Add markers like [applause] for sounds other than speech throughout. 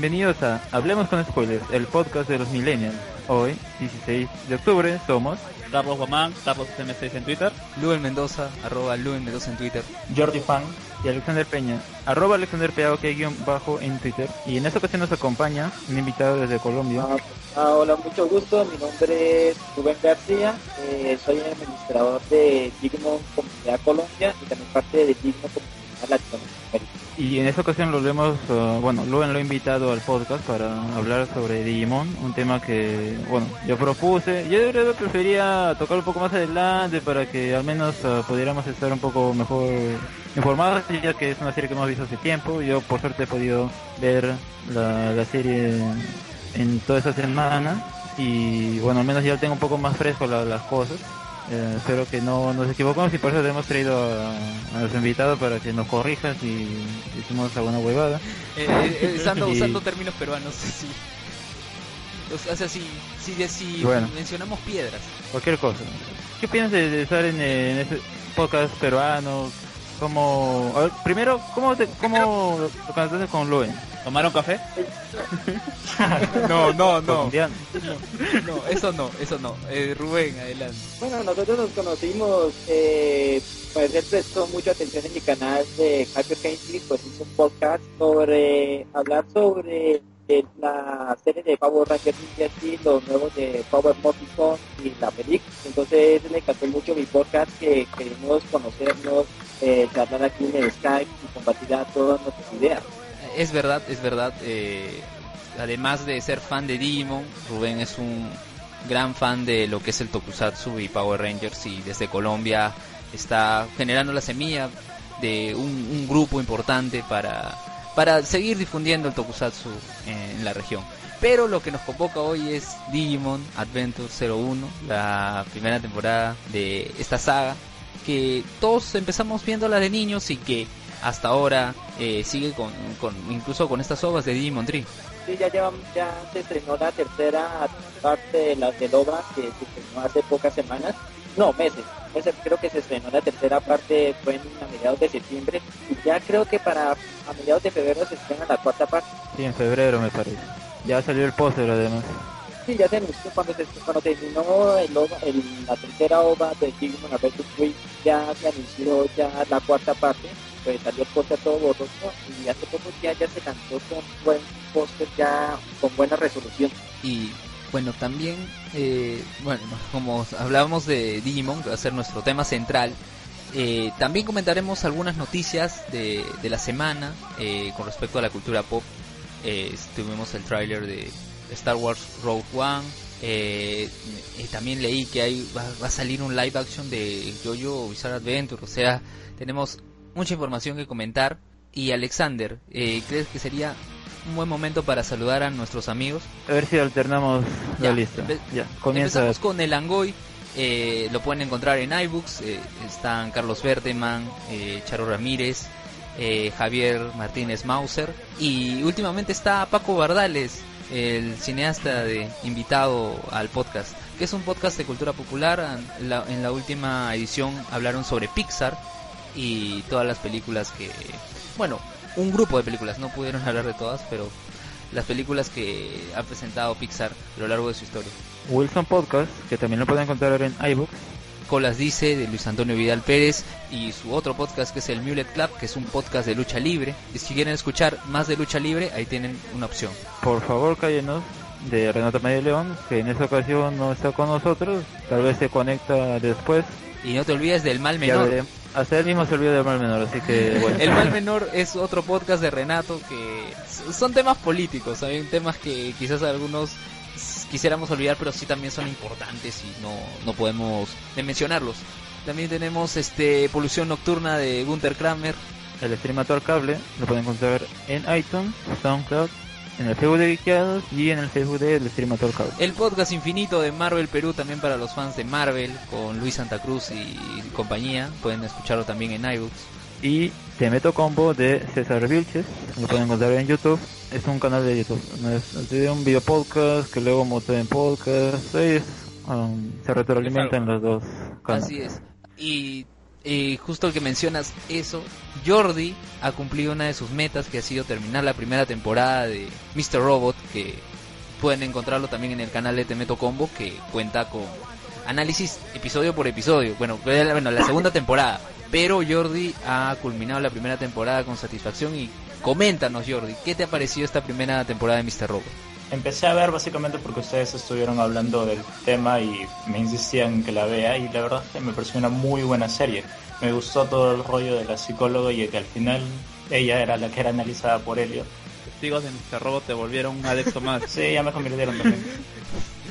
Bienvenidos a Hablemos con Spoilers, el podcast de los millennials. Hoy, 16 de octubre, somos Carlos Guamán, Carlos M6 en Twitter, Luen Mendoza, arroba Luen Mendoza en Twitter, Jordi Fan y Alexander Peña, arroba Alexander guion bajo en Twitter. Y en esta ocasión nos acompaña un invitado desde Colombia. Ah, ah, hola, mucho gusto. Mi nombre es Rubén García. Eh, soy administrador de Digimon Comunidad Colombia y también parte de Digimon Comunidad Latinoamérica. Y en esta ocasión lo hemos, uh, bueno, Luen lo he invitado al podcast para hablar sobre Digimon, un tema que, bueno, yo propuse. Yo de verdad prefería tocar un poco más adelante para que al menos uh, pudiéramos estar un poco mejor informados, ya que es una serie que hemos visto hace tiempo. Yo por suerte he podido ver la, la serie en toda esta semana y bueno, al menos ya tengo un poco más fresco la, las cosas. Eh, espero que no nos equivocamos y por eso te hemos traído a, a nuestro invitado para que nos corrijas si hicimos alguna huevada. Eh, eh, estando [laughs] Y- usando términos peruanos, sí. O sea, si, si, si Bueno. mencionamos piedras. Cualquier cosa. ¿Qué opinas de, de estar en, eh, en ese podcast peruano? ¿Cómo, a ver, primero, ¿cómo, te, cómo lo con Luen? ¿Tomaron café? [laughs] No, no, Colombiano. No, eso no, eso no. Eh, Rubén, adelante. Bueno, nosotros nos conocimos, eh, pues él prestó mucha atención en mi canal de Hyper Hensley, pues hizo un podcast sobre hablar sobre eh, la serie de Power Rangers Ninja Steel, los nuevos de Power Morrison y la película. Entonces le encantó mucho mi podcast que queremos conocernos, eh, charlar aquí en el Skype y compartir a todas nuestras ideas. Es verdad, es verdad. eh, además de ser fan de Digimon, Rubén es un gran fan de lo que es el Tokusatsu y Power Rangers y desde Colombia está generando la semilla de un, grupo importante para, para seguir difundiendo el Tokusatsu en la región. Pero lo que nos convoca hoy es Digimon Adventure 01, la primera temporada de esta saga, que todos empezamos viéndola de niños y que hasta ahora eh, sigue con, con incluso con estas obras de Digimon Tree. Sí, ya, llevan, ya se estrenó la tercera parte de la de OVA que se estrenó hace pocas semanas, no, meses. meses. Creo que se estrenó la tercera parte, fue en, a mediados de septiembre, y ya creo que para a mediados de febrero se estrena la cuarta parte. Sí, en febrero me parece. Ya salió el póster además. Sí, ya se anunció cuando se cuando terminó el, OVA- el- la tercera OVA de Digimon Adventure 3, ya se anunció ya la cuarta parte, pues salió el póster todo borroso, y hace pocos días ya se lanzó con buen póster ya con buena resolución. Y bueno, también, eh, bueno, como hablábamos de Digimon, que va a ser nuestro tema central, eh, también comentaremos algunas noticias de, de la semana eh, con respecto a la cultura pop. Eh, tuvimos el tráiler de Star Wars Rogue One. Eh, también leí que hay, va, va a salir un live action de JoJo Bizarre Adventure. O sea, tenemos mucha información que comentar. Y Alexander, eh, ¿crees que sería un buen momento para saludar a nuestros amigos? A ver si alternamos Ya, la lista. Ya, comienza. Empezamos con el Angoy. eh, lo pueden encontrar en iBooks. eh, están Carlos Berteman, eh, Charo Ramírez, eh, Javier Martínez Mauser. Y últimamente está Paco Bardales, el cineasta de invitado al podcast, que es un podcast de cultura popular. En la, en la última edición hablaron sobre Pixar y todas las películas que. Bueno, un grupo de películas, no pudieron [laughs] hablar de todas, pero las películas que ha presentado Pixar a lo largo de su historia. Wilson Podcast, que también lo pueden encontrar en iBooks. Colas Dice de Luis Antonio Vidal Pérez y su otro podcast que es el Mulet Club, que es un podcast de lucha libre. Y si quieren escuchar más de lucha libre, ahí tienen una opción. Por favor, cállenos de Renato Medio León, que en esta ocasión no está con nosotros. Tal vez se conecta después. Y no te olvides del Mal Menor. Hasta él mismo se olvidó del mal menor, así que bueno. El Mal Menor es otro podcast de Renato que son temas políticos, ¿saben? temas que quizás algunos quisiéramos olvidar, pero sí también son importantes y no, no podemos de mencionarlos. También tenemos este Polución Nocturna de Gunther Kramer, El streamator cable lo pueden encontrar en iTunes, SoundCloud, en el Facebook de Geekeados y en el Facebook del streamator cable. El podcast infinito de Marvel Perú también para los fans de Marvel con Luis Santa Cruz y compañía. Pueden escucharlo también en iBooks. Y Te Meto Combo de César Vilches, lo pueden encontrar en YouTube. Es un canal de YouTube, es, es de un video podcast que luego montó en podcast. Es, um, se retroalimentan los dos canales. Así es. Y eh, justo que mencionas eso, Jordi ha cumplido una de sus metas que ha sido terminar la primera temporada de Mr. Robot, que pueden encontrarlo también en el canal de Temeto Combo, que cuenta con análisis episodio por episodio. Bueno, bueno, la segunda temporada. Pero Jordi ha culminado la primera temporada con satisfacción y coméntanos Jordi, ¿qué te ha parecido esta primera temporada de Mr. Robot? Empecé a ver básicamente porque ustedes estuvieron hablando del tema y me insistían que la vea y la verdad es que me pareció una muy buena serie. Me gustó todo el rollo de la psicóloga y que al final ella era la que era analizada por Helio. Testigos de Mr. Robot te volvieron un adepto más. [laughs] sí, ya me convirtieron también.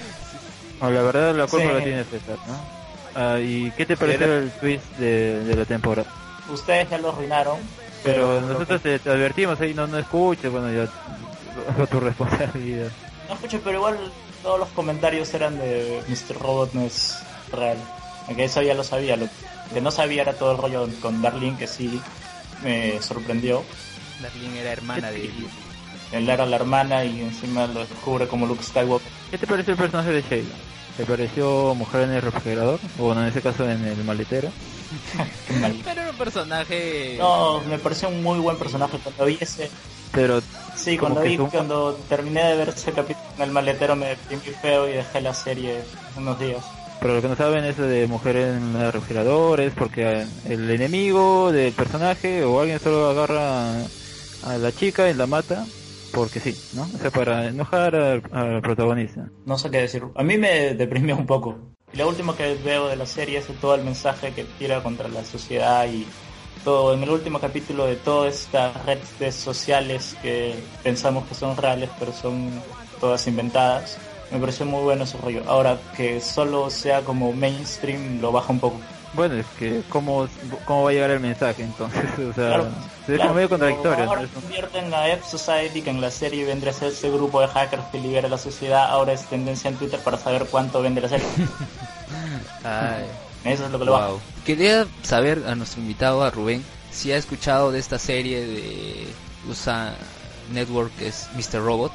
[laughs] la verdad la culpa la tiene César, ¿no? Ah, ¿Y qué te pareció el twist de, de la temporada? Ustedes ya lo arruinaron, pero, nosotros te, advertimos ahí, no, no escuches, bueno, ya fue [laughs] tu responsabilidad. No escucho, pero igual todos los comentarios eran de Mr. Robot no es real. Aunque eso ya lo sabía, lo que no sabía era todo el rollo con Darlene, que sí me sorprendió. Darlene era hermana de Él era la hermana y encima lo descubre como Luke Skywalker. ¿Qué te pareció el personaje de Sheila? ¿Te pareció mujer en el refrigerador? O bueno, en ese caso en el maletero. Pero era un personaje. No, me pareció un muy buen personaje cuando vi ese. Pero. Sí, cuando vi, cuando terminé de ver ese capítulo en el maletero me deprimí feo y dejé la serie unos días. Pero lo que no saben es de mujer en el refrigerador es porque el enemigo del personaje o alguien solo agarra a la chica y la mata porque sí, ¿no? O sea, para enojar al, al protagonista. No sé qué decir. A mí me deprimió un poco. Lo último que veo de la serie es todo el mensaje que tira contra la sociedad y todo, en el último capítulo de todas estas redes sociales que pensamos que son reales pero son todas inventadas. Me pareció muy bueno ese rollo. Ahora que solo sea como mainstream lo baja un poco. Bueno, es que ¿cómo, cómo va a llegar el mensaje entonces? [laughs] O sea, es medio contradictorio. Ahora convierten a F Society, que en la serie vendría a ser ese grupo de hackers que libera la sociedad, ahora es tendencia en Twitter para saber cuánto vende la serie. [laughs] Eso es lo que lo wow. Quería saber a nuestro invitado, a Rubén, si ha escuchado de esta serie de USA Network, que es Mr. Robot.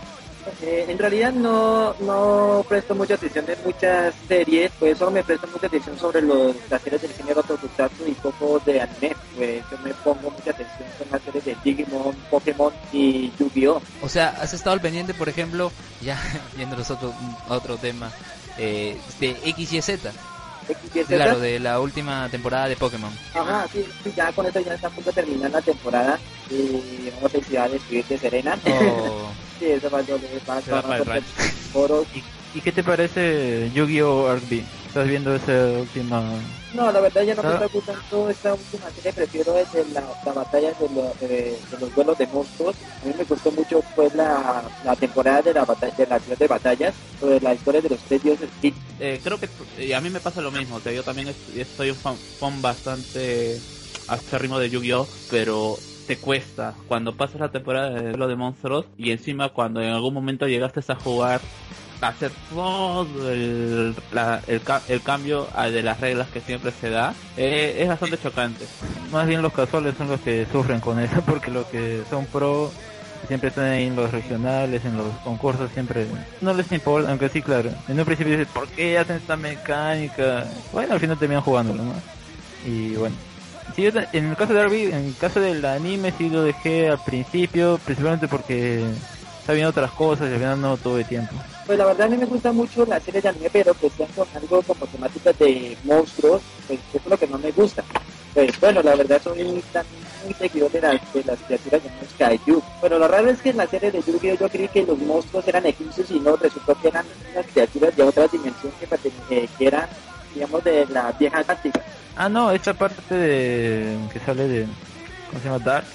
Eh, en realidad no, no presto mucha atención en muchas series, pues solo me presto mucha atención sobre los, las series del género Tokusatsu y poco de anime. Pues yo me pongo mucha atención con las series de Digimon, Pokémon y Yu-Gi-Oh! O sea, has estado al pendiente, por ejemplo, ya [laughs] viendo otro, otro tema, eh, de X y Z. Claro, de la última temporada de Pokémon. Ajá, sí, ya con esto ya está a punto de terminar la temporada y vamos a decidir de Serena. Oh. [laughs] sí, eso va a ¿Y, ¿Y qué te parece Yu-Gi-Oh! RB? ¿Estás viendo esa última...? No, la verdad ya no me está gustando esta última serie, prefiero desde la, la batalla de, de, los duelos de monstruos. A mí me gustó mucho pues la, la temporada de la batalla de la ciudad de batallas, sobre la historia de los tres dioses. Eh, creo que a mí me pasa lo mismo, que yo también estoy un fan, fan bastante ritmo de Yu-Gi-Oh! pero te cuesta cuando pasas la temporada de lo de monstruos y encima cuando en algún momento llegaste a jugar hacer todo el, el, cambio de las reglas que siempre se da eh, es bastante chocante. Más bien los casuales son los que sufren con eso [laughs] porque los que son pro siempre están ahí en los regionales, en los concursos, siempre no les importa, aunque sí, claro. En un principio dices, ¿por qué hacen esta mecánica? Bueno, al final terminan jugándolo, ¿no? Y bueno. Sí, en el caso de Arby, en el caso del anime sí lo dejé al principio, principalmente porque está viendo otras cosas y al final no todo el tiempo. Pues la verdad a mí me gusta mucho la serie de anime, pero que sean con algo como temáticas de monstruos, pues eso es lo que no me gusta. Pues bueno, la verdad soy muy, muy seguidor de las, de las criaturas llamadas Kaiju. Pero lo raro es que en la serie de Yu-Gi-Oh! yo creí que los monstruos eran egipcios y no, resultó que eran unas criaturas de otra dimensión que, eh, que eran, digamos, de la vieja Atlántica. Ah, no, esta parte de que sale de, ¿cómo se llama? Dark,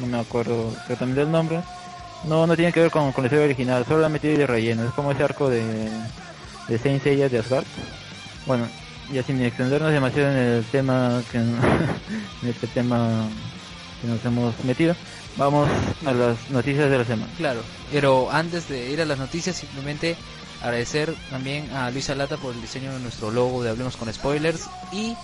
no me acuerdo exactamente del nombre no, no tiene que ver con, con la historia original, solo la metida de relleno. Es como ese arco de, de Saint Seiya de Asgard. Bueno, ya sin extendernos demasiado en el tema, que, [laughs] en este tema que nos hemos metido, vamos a las noticias de la semana. Claro, pero antes de ir a las noticias, simplemente agradecer también a Luisa Lata por el diseño de nuestro logo de Hablemos con Spoilers y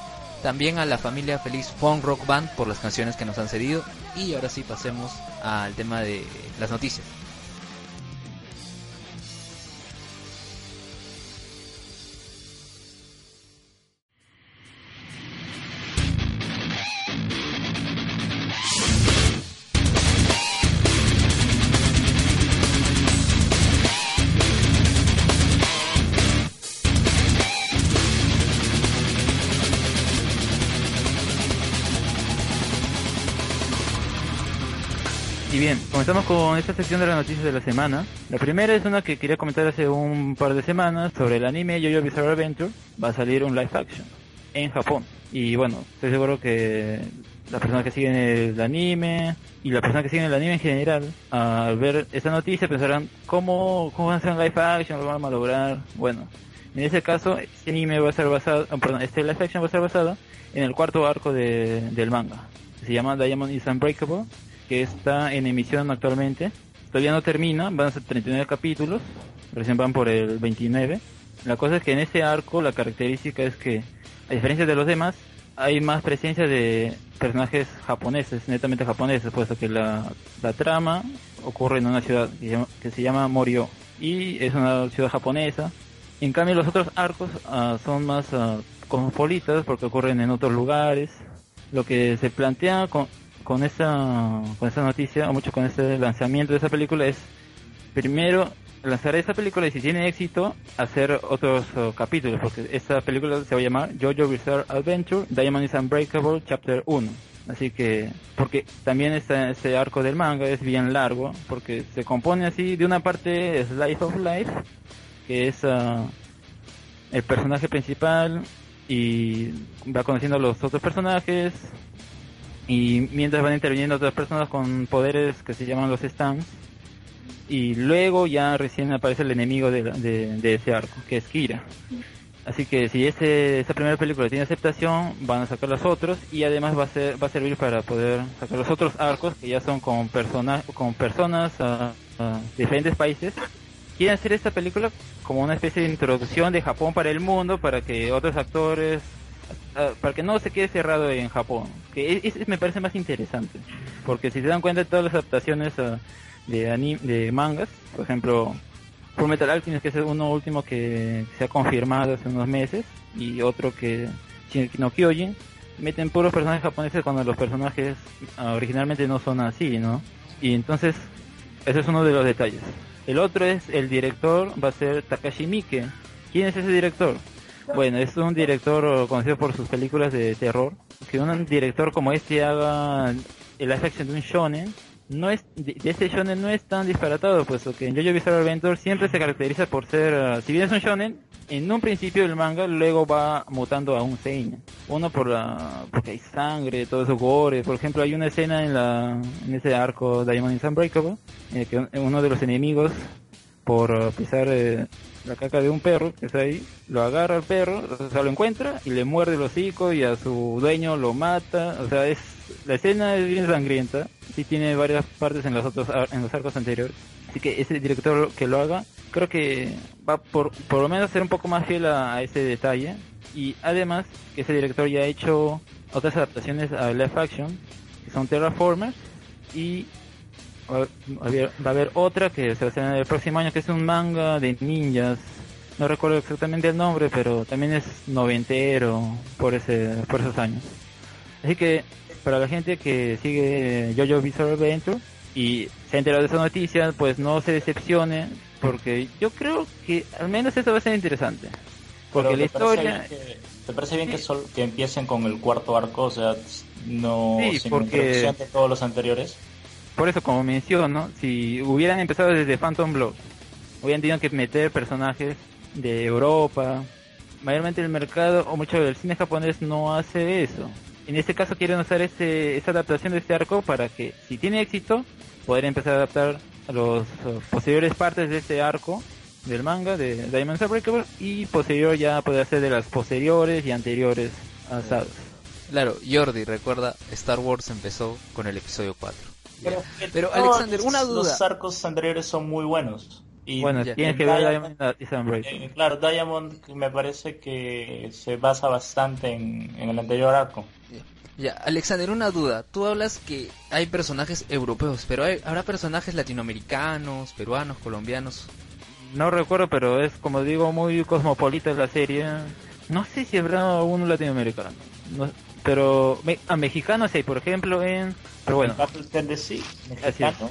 también a la familia Feliz Fun Rock Band por las canciones que nos han cedido. Y ahora sí pasemos al tema de las noticias. Bien, comenzamos con esta sección de las noticias de la semana. La primera es una que quería comentar hace un par de semanas sobre el anime Yo-Yo Bizarre Adventure. Va a salir un live action en Japón. Y bueno, estoy seguro que las personas que siguen el anime y las personas que siguen el anime en general, al ver esta noticia pensarán, ¿cómo, cómo van a hacer un live action? ¿Lo van a lograr? Bueno, en ese caso, este anime va a ser basado, ah, perdón, este live action va a ser basado en el cuarto arco de, del manga. Se llama Diamond is Unbreakable, que está en emisión actualmente. Todavía no termina, van a ser 39 capítulos, recién van por el 29. La cosa es que en ese arco la característica es que, a diferencia de los demás, hay más presencia de personajes japoneses, netamente japoneses, puesto que la, la trama ocurre en una ciudad que se llama, Morio y es una ciudad japonesa. En cambio los otros arcos uh, son más uh, cosmopolitas porque ocurren en otros lugares. Lo que se plantea con, con esa con esa noticia o mucho con ese lanzamiento de esa película es primero lanzar esa película y si tiene éxito hacer otros uh, capítulos porque esta película se va a llamar JoJo Bizarre Adventure Diamond is Unbreakable Chapter 1 así que porque también este, este arco del manga es bien largo porque se compone así de una parte es Life of Life que es uh, el personaje principal y va conociendo a los otros personajes y mientras van interviniendo otras personas con poderes que se llaman los stands y luego ya recién aparece el enemigo de, de, ese arco, que es Kira. Así que si ese, esa primera película tiene aceptación, van a sacar los otros y además va a ser va a servir para poder sacar los otros arcos que ya son con personas con personas uh, uh, de diferentes países. Quieren hacer esta película como una especie de introducción de Japón para el mundo, para que otros actores, uh, para que no se quede cerrado en Japón. Que es, me parece más interesante, porque si se dan cuenta de todas las adaptaciones de, anim de mangas, por ejemplo, Full Metal Alchemist, que es uno último que se ha confirmado hace unos meses, y otro que Shingeki no Kyojin, meten puros personajes japoneses cuando los personajes uh, originalmente no son así, ¿no? Y entonces, ese es uno de los detalles. El otro es, el director va a ser Takashi Miike. ¿Quién es ese director? Bueno, es un director conocido por sus películas de terror. Que un director como este haga el action de un shonen no es de, este shonen no es tan disparatado, puesto que en JoJo Bizarre Adventure siempre se caracteriza por ser, uh, si bien es un shonen, en un principio del manga luego va mutando a un seinen. Uno por la, porque hay sangre, todo eso gore. Por ejemplo, hay una escena en la, en ese arco Diamond is Unbreakable, en que uno de los enemigos por uh, pisar eh, la caca de un perro que está ahí, lo agarra al perro, o sea, lo encuentra y le muerde el hocico y a su dueño lo mata, o sea, es la escena es bien sangrienta, sí tiene varias partes en los otros en los arcos anteriores. Así que ese director que lo haga, creo que va por por lo menos ser un poco más fiel a, ese detalle y además que ese director ya ha hecho otras adaptaciones a live action que son Terraformers y va a, haber, otra que se va a hacer en el próximo año que es un manga de ninjas no recuerdo exactamente el nombre pero también es noventero por ese por esos años así que para la gente que sigue JoJo Bizarre Adventure y se ha enterado de esa noticia, pues no se decepcione, porque yo creo que al menos eso va a ser interesante. Porque la historia... Que, ¿Te parece bien que, sol, que empiecen con el cuarto arco? O sea, no sí, sin porque... introducción de todos los anteriores. Por eso, como menciono, si hubieran empezado desde Phantom Blood, hubieran tenido que meter personajes de Europa. Mayormente el mercado o mucho del cine japonés no hace eso en este caso quieren usar ese, esa adaptación de este arco para que, si tiene éxito, poder empezar a adaptar a los uh, posteriores partes de este arco del manga de Diamond Unbreakable y posterior ya poder hacer de las posteriores y anteriores asados. Claro, Jordi, recuerda, Star Wars empezó con el episodio 4. Pero, Alexander, una duda. Los arcos anteriores son muy buenos. Y bueno, ya, tienes que ver Diamond Unbreakable. eh, claro, Diamond me parece que se basa bastante en, en el anterior arco. Ya, Alexander, una duda. Tú hablas que hay personajes europeos, pero hay, habrá personajes latinoamericanos, peruanos, colombianos. No recuerdo, pero es como digo muy cosmopolita la serie. No sé si habrá uno latinoamericano. No, pero me, a mexicanos sí, por ejemplo en... Pero bueno, Tennessee, mexicano.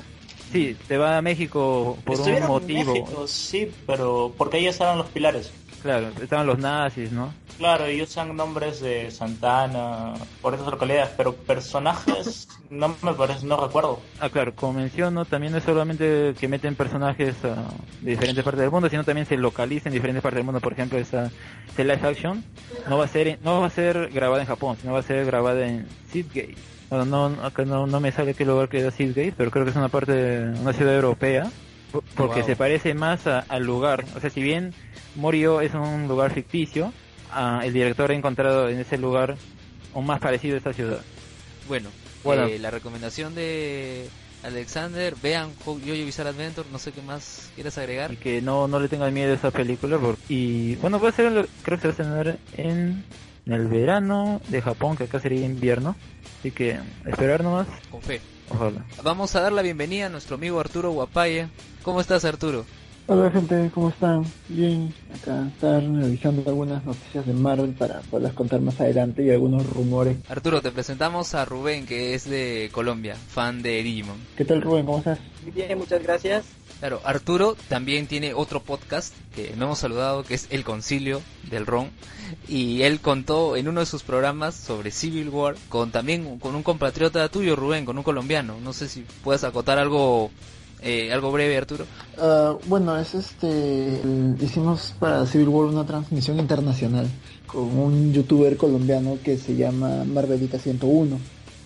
sí, te va a México por un Estuvieron en motivo. México, sí, pero porque ahí estaban los pilares. Claro, estaban los nazis, ¿no? Claro, y usan nombres de Santana por esas localidades, pero personajes no me parece, no recuerdo. Ah, claro, como menciono, también no es solamente que meten personajes ah, de diferentes partes del mundo, sino también se localizan en diferentes partes del mundo. Por ejemplo, esta, esta live action no va a ser no va a ser grabada en Japón, sino va a ser grabada en Seedgate. No, no, acá no, no me sale qué lugar queda Seedgate, pero creo que es una parte, una ciudad europea, por- porque Wow. se parece más a- al lugar. O sea, si bien Morio es un lugar ficticio, ah, el director ha encontrado en ese lugar un más parecido a esta ciudad. Bueno, Bueno. eh, la recomendación de Alexander, vean Jojo Bizarre Adventure, no sé qué más quieres agregar. y que no, no le tengan miedo a esa película. por- y bueno, va a ser, creo que se va a estrenar en, en el verano de Japón, que acá sería invierno. Así que esperar nomás, Con fe. ojalá. Vamos a dar la bienvenida a nuestro amigo Arturo Guapaye. ¿Cómo estás, Arturo? Hola gente, ¿cómo están? Bien, acá están revisando algunas noticias de Marvel para poderlas contar más adelante y algunos rumores. Arturo, te presentamos a Rubén, que es de Colombia, fan de Digimon. ¿Qué tal Rubén? ¿Cómo estás? Muy bien, muchas gracias. Claro, Arturo también tiene otro podcast que no hemos saludado, que es El Concilio del Ron. Y él contó en uno de sus programas sobre Civil War, con también con un compatriota tuyo, Rubén, con un colombiano. No sé si puedes acotar algo, eh, algo breve, Arturo. Ah, bueno, es este. hicimos para Civil War una transmisión internacional con un youtuber colombiano que se llama Marvelita 101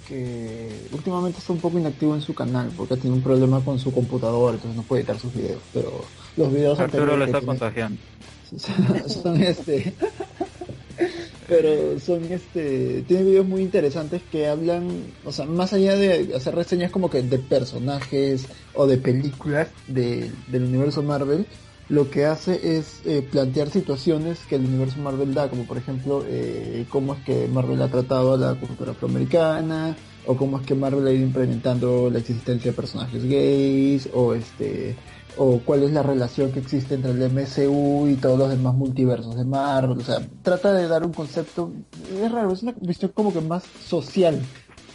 que últimamente está un poco inactivo en su canal porque tiene un problema con su computador, entonces no puede editar sus videos, pero los videos Arturo lo está tiene- contagiando. [laughs] son este pero son este tiene videos muy interesantes que hablan o sea más allá de hacer reseñas como que de personajes o de películas de- del universo Marvel lo que hace es eh, plantear situaciones que el universo Marvel da como por ejemplo eh, cómo es que Marvel ha tratado a la cultura afroamericana o cómo es que Marvel ha ido implementando la existencia de personajes gays o este o cuál es la relación que existe entre el MCU y todos los demás multiversos de Marvel, o sea, trata de dar un concepto, es raro, es una visión como que más social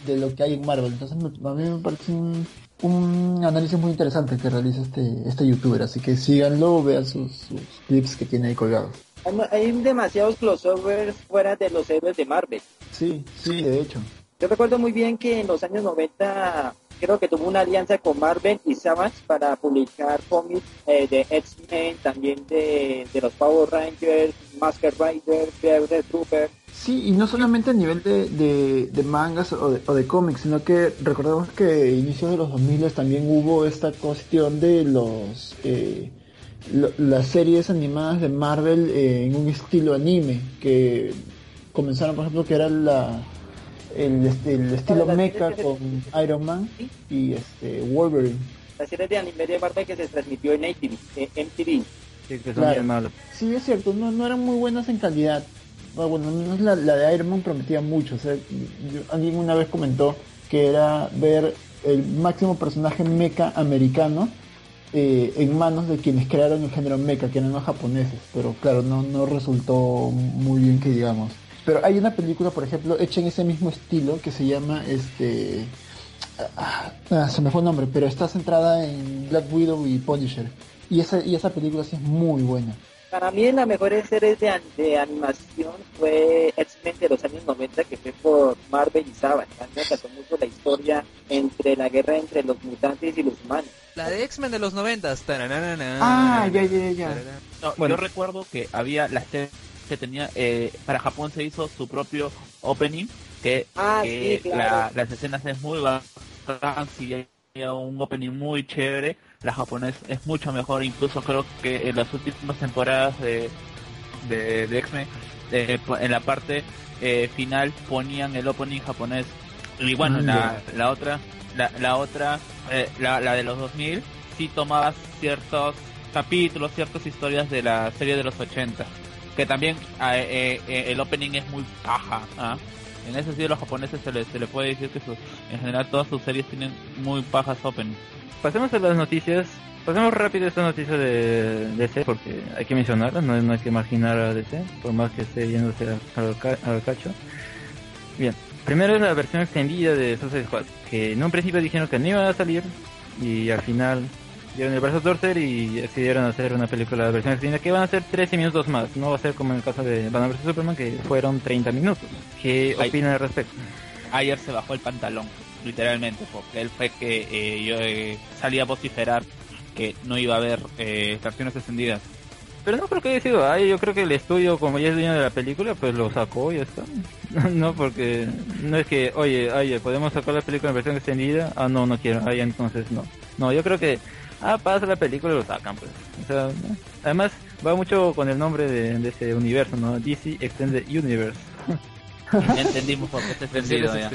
de lo que hay en Marvel, entonces a mí me parece un, un análisis muy interesante que realiza este, este youtuber, así que síganlo, vean sus, sus clips que tiene ahí colgados. Hay, hay demasiados crossovers fuera de los héroes de Marvel. Sí, sí, de hecho. Yo recuerdo muy bien que en los años 90 creo que tuvo una alianza con Marvel y Savage para publicar cómics eh, de X-Men, también de, de los Power Rangers, Masker Rider, Fever Trooper. Sí, y no solamente a nivel de, de, mangas o de, o cómics, sino que recordemos que a inicios de los 2000 también hubo esta cuestión de los eh, las series animadas de Marvel eh, en un estilo anime, que comenzaron, por ejemplo, que era la el, este- el estilo Las mecha con Iron Man y este Wolverine. La serie de anime de Marvel que se transmitió en ATV, eh, MTV. Sí, que son Claro. bien malos. Sí, es cierto, no, no eran muy buenas en calidad. Bueno, bueno, al menos la, la de Iron Man prometía mucho. O sea, yo- alguien una vez comentó que era ver el máximo personaje mecha americano eh, en manos de quienes crearon el género mecha, que eran los japoneses. Pero claro, no, no resultó muy bien que digamos. Pero hay una película, por ejemplo, hecha en ese mismo estilo que se llama este. ah, ah, se me fue el nombre, pero está centrada en Black Widow y Punisher. Y esa, y esa película sí es muy buena. Para mí la mejor serie de, de animación fue X-Men de los años 90 que fue por Marvel y Savage. A mí me encantó mucho la historia entre la guerra entre los mutantes y los humanos. La de X-Men de los noventas. taranana, Ah, ya, ya, ya. No, Bueno. Yo recuerdo que había la serie que tenía, eh, para Japón se hizo su propio opening, que, Ah, que sí, claro. la- las escenas es muy bacán, sí, hay un opening muy chévere, la japonés es mucho mejor, incluso creo que en las últimas temporadas de, de, de X-Men, eh, en la parte eh, final ponían el opening japonés, y bueno, Ah, la, la otra, la, la otra, eh, la, la de los 2000, sí tomaba ciertos capítulos, ciertas historias de la serie de los 80. Que también ah, eh, eh, el opening es muy paja. ¿ah? En ese sentido, los japoneses se les se le puede decir que su- en general todas sus series tienen muy pajas opening. Pasemos a las noticias. Pasemos rápido esta noticia de DC porque hay que mencionarla, no, no hay que marginar a DC, por más que esté yéndose al, ca- cacho. Bien, primero es la versión extendida de Suicide Squad, que en un principio dijeron que no iba a salir y al final dieron el brazo a torcer y decidieron hacer una película de versión extendida que van a ser 13 minutos más. No va a ser como en el caso de Batman vs Superman que fueron 30 minutos. ¿Qué Ay. opinan al respecto? Ayer se bajó el pantalón, literalmente, porque él fue que eh, yo eh, salía a vociferar que no iba a haber eh, versiones extendidas. Pero no creo que haya sido ahí, yo creo que el estudio, como ya es dueño de la película, pues lo sacó y ya está. [laughs] no, porque no es que, oye, oye, podemos sacar la película en versión extendida. Ah, no, no quiero, ahí entonces no. No, yo creo que, ah, pasa la película y lo sacan, pues. O sea, ¿no? además va mucho con el nombre de, de ese universo, ¿no? DC Extended Universe. Ya entendimos por qué está extendido ya.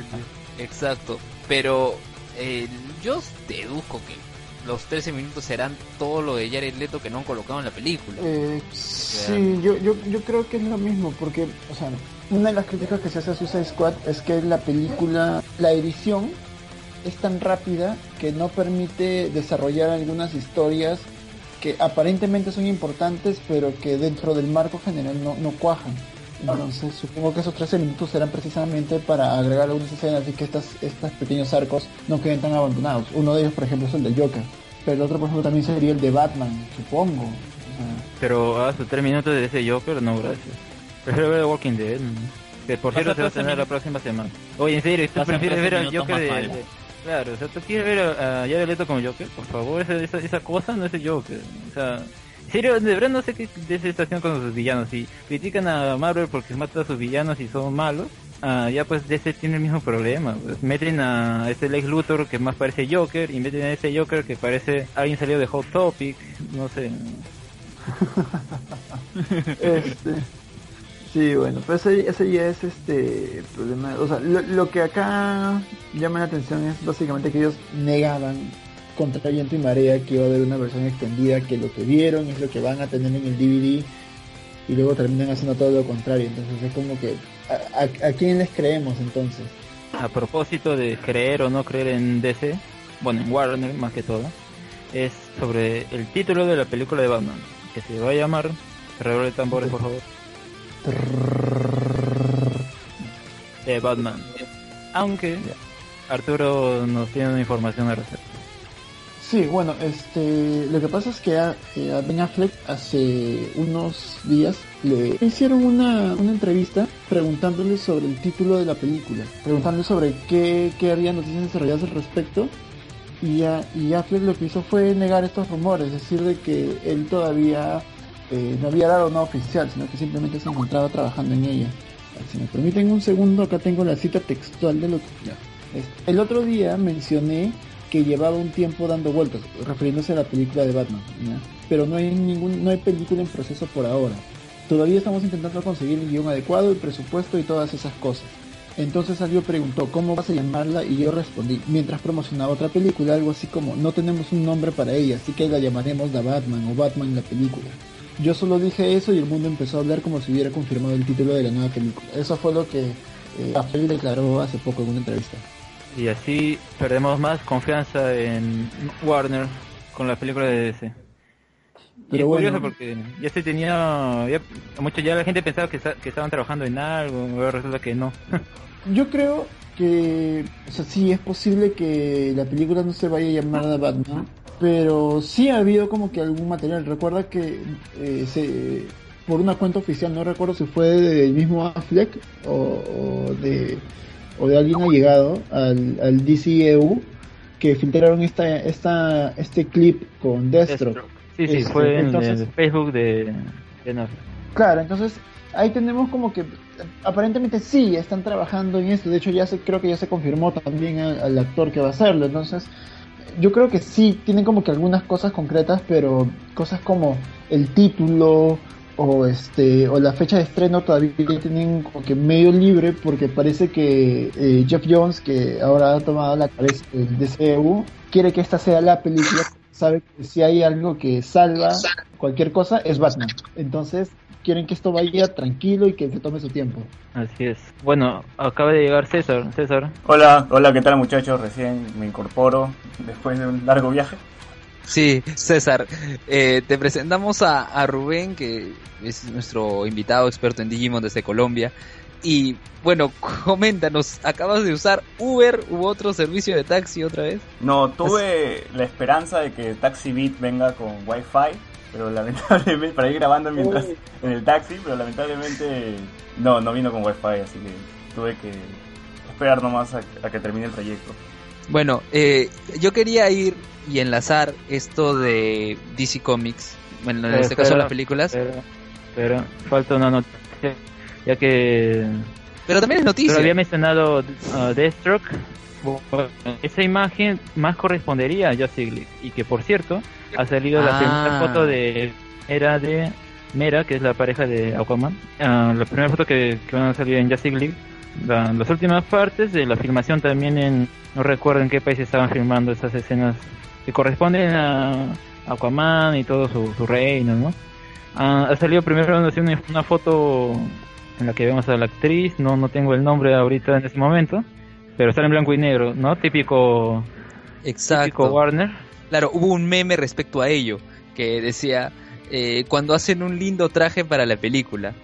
Exacto, pero eh, yo deduzco que los 13 minutos serán todo lo de Jared Leto que no han colocado en la película. Eh, sí, yo, yo, yo creo que es lo mismo, porque, o sea, una de las críticas que se hace a Suicide Squad es que la película, la edición es tan rápida que no permite desarrollar algunas historias que aparentemente son importantes, pero que dentro del marco general no, no cuajan. Entonces supongo que esos 13 minutos serán precisamente para agregar algunas escenas y que estas, estos pequeños arcos no queden tan abandonados. Uno de ellos, por ejemplo, es el de Joker. Pero el otro, por ejemplo, también sería el de Batman, supongo. O sea, Pero a sus tres minutos de ese Joker, no, gracias. Prefiero ver The Walking Dead. Que por cierto se va a 13 tener la próxima semana. Oye, en serio, ¿tú prefieres 13 ver al minutos Joker de, de- Claro, o sea, ¿tú quieres ver a, a Jared Leto como Joker? Por favor, esa, esa, esa cosa no es el Joker. O sea, en serio, de verdad no sé qué de esa estación con sus villanos. Si critican a Marvel porque mata a sus villanos y son malos, ah, ya pues DC tiene el mismo problema. Pues meten a ese Lex Luthor que más parece Joker y meten a ese Joker que parece alguien salió de Hot Topic, no sé. [laughs] Este, sí, bueno, pues ese, ese ya es este problema. O sea, lo, lo que acá llama la atención es básicamente que ellos negaban contra viento y marea que iba a haber una versión extendida, que lo que vieron es lo que van a tener en el DVD y luego terminan haciendo todo lo contrario. Entonces es como que, ¿a, a, quién les creemos entonces? a propósito de creer o no creer en DC, bueno, en Warner más que todo, es sobre el título de la película de Batman, que se va a llamar, redoble de tambores por favor, de Batman. Aunque Arturo nos tiene una información al respecto. Sí, bueno, este, lo que pasa es que a, Ben Affleck hace unos días le hicieron una, una entrevista preguntándole sobre el título de la película, preguntándole sobre qué, qué había noticias desarrolladas al respecto y, a, y Affleck lo que hizo fue negar estos rumores, es decir, de que él todavía eh, no había dado nada oficial, sino que simplemente se encontraba trabajando en ella. Si me permiten un segundo, acá tengo la cita textual de lo que... ya. Es- El otro día mencioné que llevaba un tiempo dando vueltas, refiriéndose a la película de Batman, ¿ya? pero no hay ningún, no hay película en proceso por ahora. Todavía estamos intentando conseguir el guion adecuado, el presupuesto y todas esas cosas. Entonces alguien preguntó cómo vas a llamarla y yo respondí, mientras promocionaba otra película, algo así como no tenemos un nombre para ella, así que la llamaremos la Batman o Batman la película. Yo solo dije eso y el mundo empezó a hablar como si hubiera confirmado el título de la nueva película. Eso fue lo que eh, Affleck declaró hace poco en una entrevista. Y así perdemos más confianza en Warner con la película de DC. Y Pero es curioso porque ya se tenía, ya, mucho ya la gente pensaba que, esta- que estaban trabajando en algo, pero resulta que no. [laughs] Yo creo que, o sea, sí es posible que la película no se vaya a llamar Batman, pero sí ha habido como que algún material. Recuerda que eh, se, por una cuenta oficial, no recuerdo si fue del mismo Affleck o, o de o de alguien allegado al, al DCEU que filtraron esta, esta, este clip con Deathstroke. Sí, sí, Este, fue en entonces- el Facebook de, de Netflix. Claro, entonces ahí tenemos como que aparentemente sí están trabajando en esto. De hecho, ya se, creo que ya se confirmó también al, al actor que va a hacerlo. Entonces, yo creo que sí tienen como que algunas cosas concretas, pero cosas como el título o este o la fecha de estreno todavía tienen como que medio libre porque parece que eh, Jeff Jones, que ahora ha tomado la cabeza del DCU, quiere que esta sea la película. Sabe que si hay algo que salva cualquier cosa es Batman. Entonces quieren que esto vaya tranquilo y que se tome su tiempo. Así es. Bueno, acaba de llegar César. César, Hola, hola, ¿qué tal muchachos? Recién me incorporo después de un largo viaje. Sí, César, eh, te presentamos a, a Rubén, que es nuestro invitado experto en Digimon desde Colombia. Y bueno, [laughs] coméntanos, ¿acabas de usar Uber u otro servicio de taxi otra vez? No, tuve la esperanza de que Taxi Beat venga con Wi-Fi, pero lamentablemente, [laughs] para ir grabando mientras en el taxi, pero lamentablemente no, no vino con Wi-Fi, así que tuve que esperar nomás a, a que termine el trayecto. Bueno, eh, yo quería ir y enlazar esto de DC Comics, bueno, en este caso las películas, Pero, pero falta una noticia, ya que pero también es noticia. pero había mencionado uh, Deathstroke. Esa imagen más correspondería a Justice League y que por cierto ha salido la Ah. primera foto de era de Mera, que es la pareja de Aquaman. Ah, la primera foto que, que van a salir en Justice League. La- las últimas partes de la filmación también en no recuerdo en qué país estaban filmando esas escenas que corresponden a Aquaman y todo su, su reino, ¿no? Ah, ha salido primero una, una foto en la que vemos a la actriz, no no tengo el nombre ahorita en este momento, pero sale en blanco y negro, ¿no? Típico, típico Exacto. Warner. Claro, hubo un meme respecto a ello que decía eh, cuando hacen un lindo traje para la película,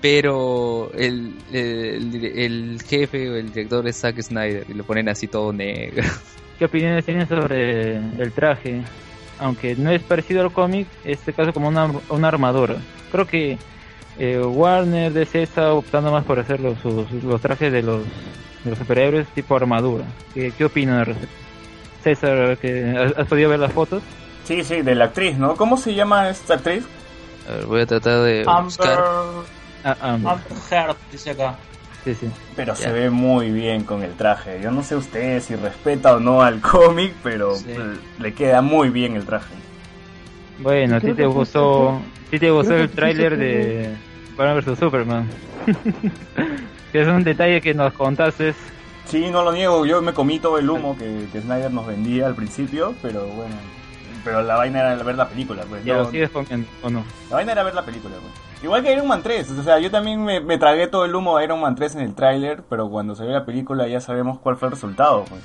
pero el, el, jefe o el director es Zack Snyder y lo ponen así todo negro. [laughs] ¿Qué opiniones tienen sobre el traje? Aunque no es parecido al cómic, este caso como una, una armadura. Creo que eh, Warner DC está optando más por hacer los, los trajes de los, de los superhéroes tipo armadura. ¿Qué, qué opinan al respecto? César, que ¿has, has podido ver las fotos? Sí, sí, de la actriz, ¿no? ¿Cómo se llama esta actriz? A ver, voy a tratar de buscar. Amber, Ah, ah, Amber Heard, dice acá. sí, sí. Pero se ve muy bien con el traje. Yo no sé usted si respeta o no al [laughs] cómic, pero Sí. eh, le queda muy bien el traje. Bueno, ¿a ti te gustó, ¿sí te gustó el tráiler de Batman vs Superman? [laughs] que es un detalle que nos contaste. Sí, no lo niego, yo me comí todo el humo que, que Snyder nos vendía al principio, pero bueno. Pero la vaina era ver la película, pues. ¿Ya no- lo sigues comiendo o no? La vaina era ver la película, pues. Igual que Iron Man 3, o sea, yo también me, me tragué todo el humo de Iron Man 3 en el tráiler, pero cuando se ve la película ya sabemos cuál fue el resultado, pues.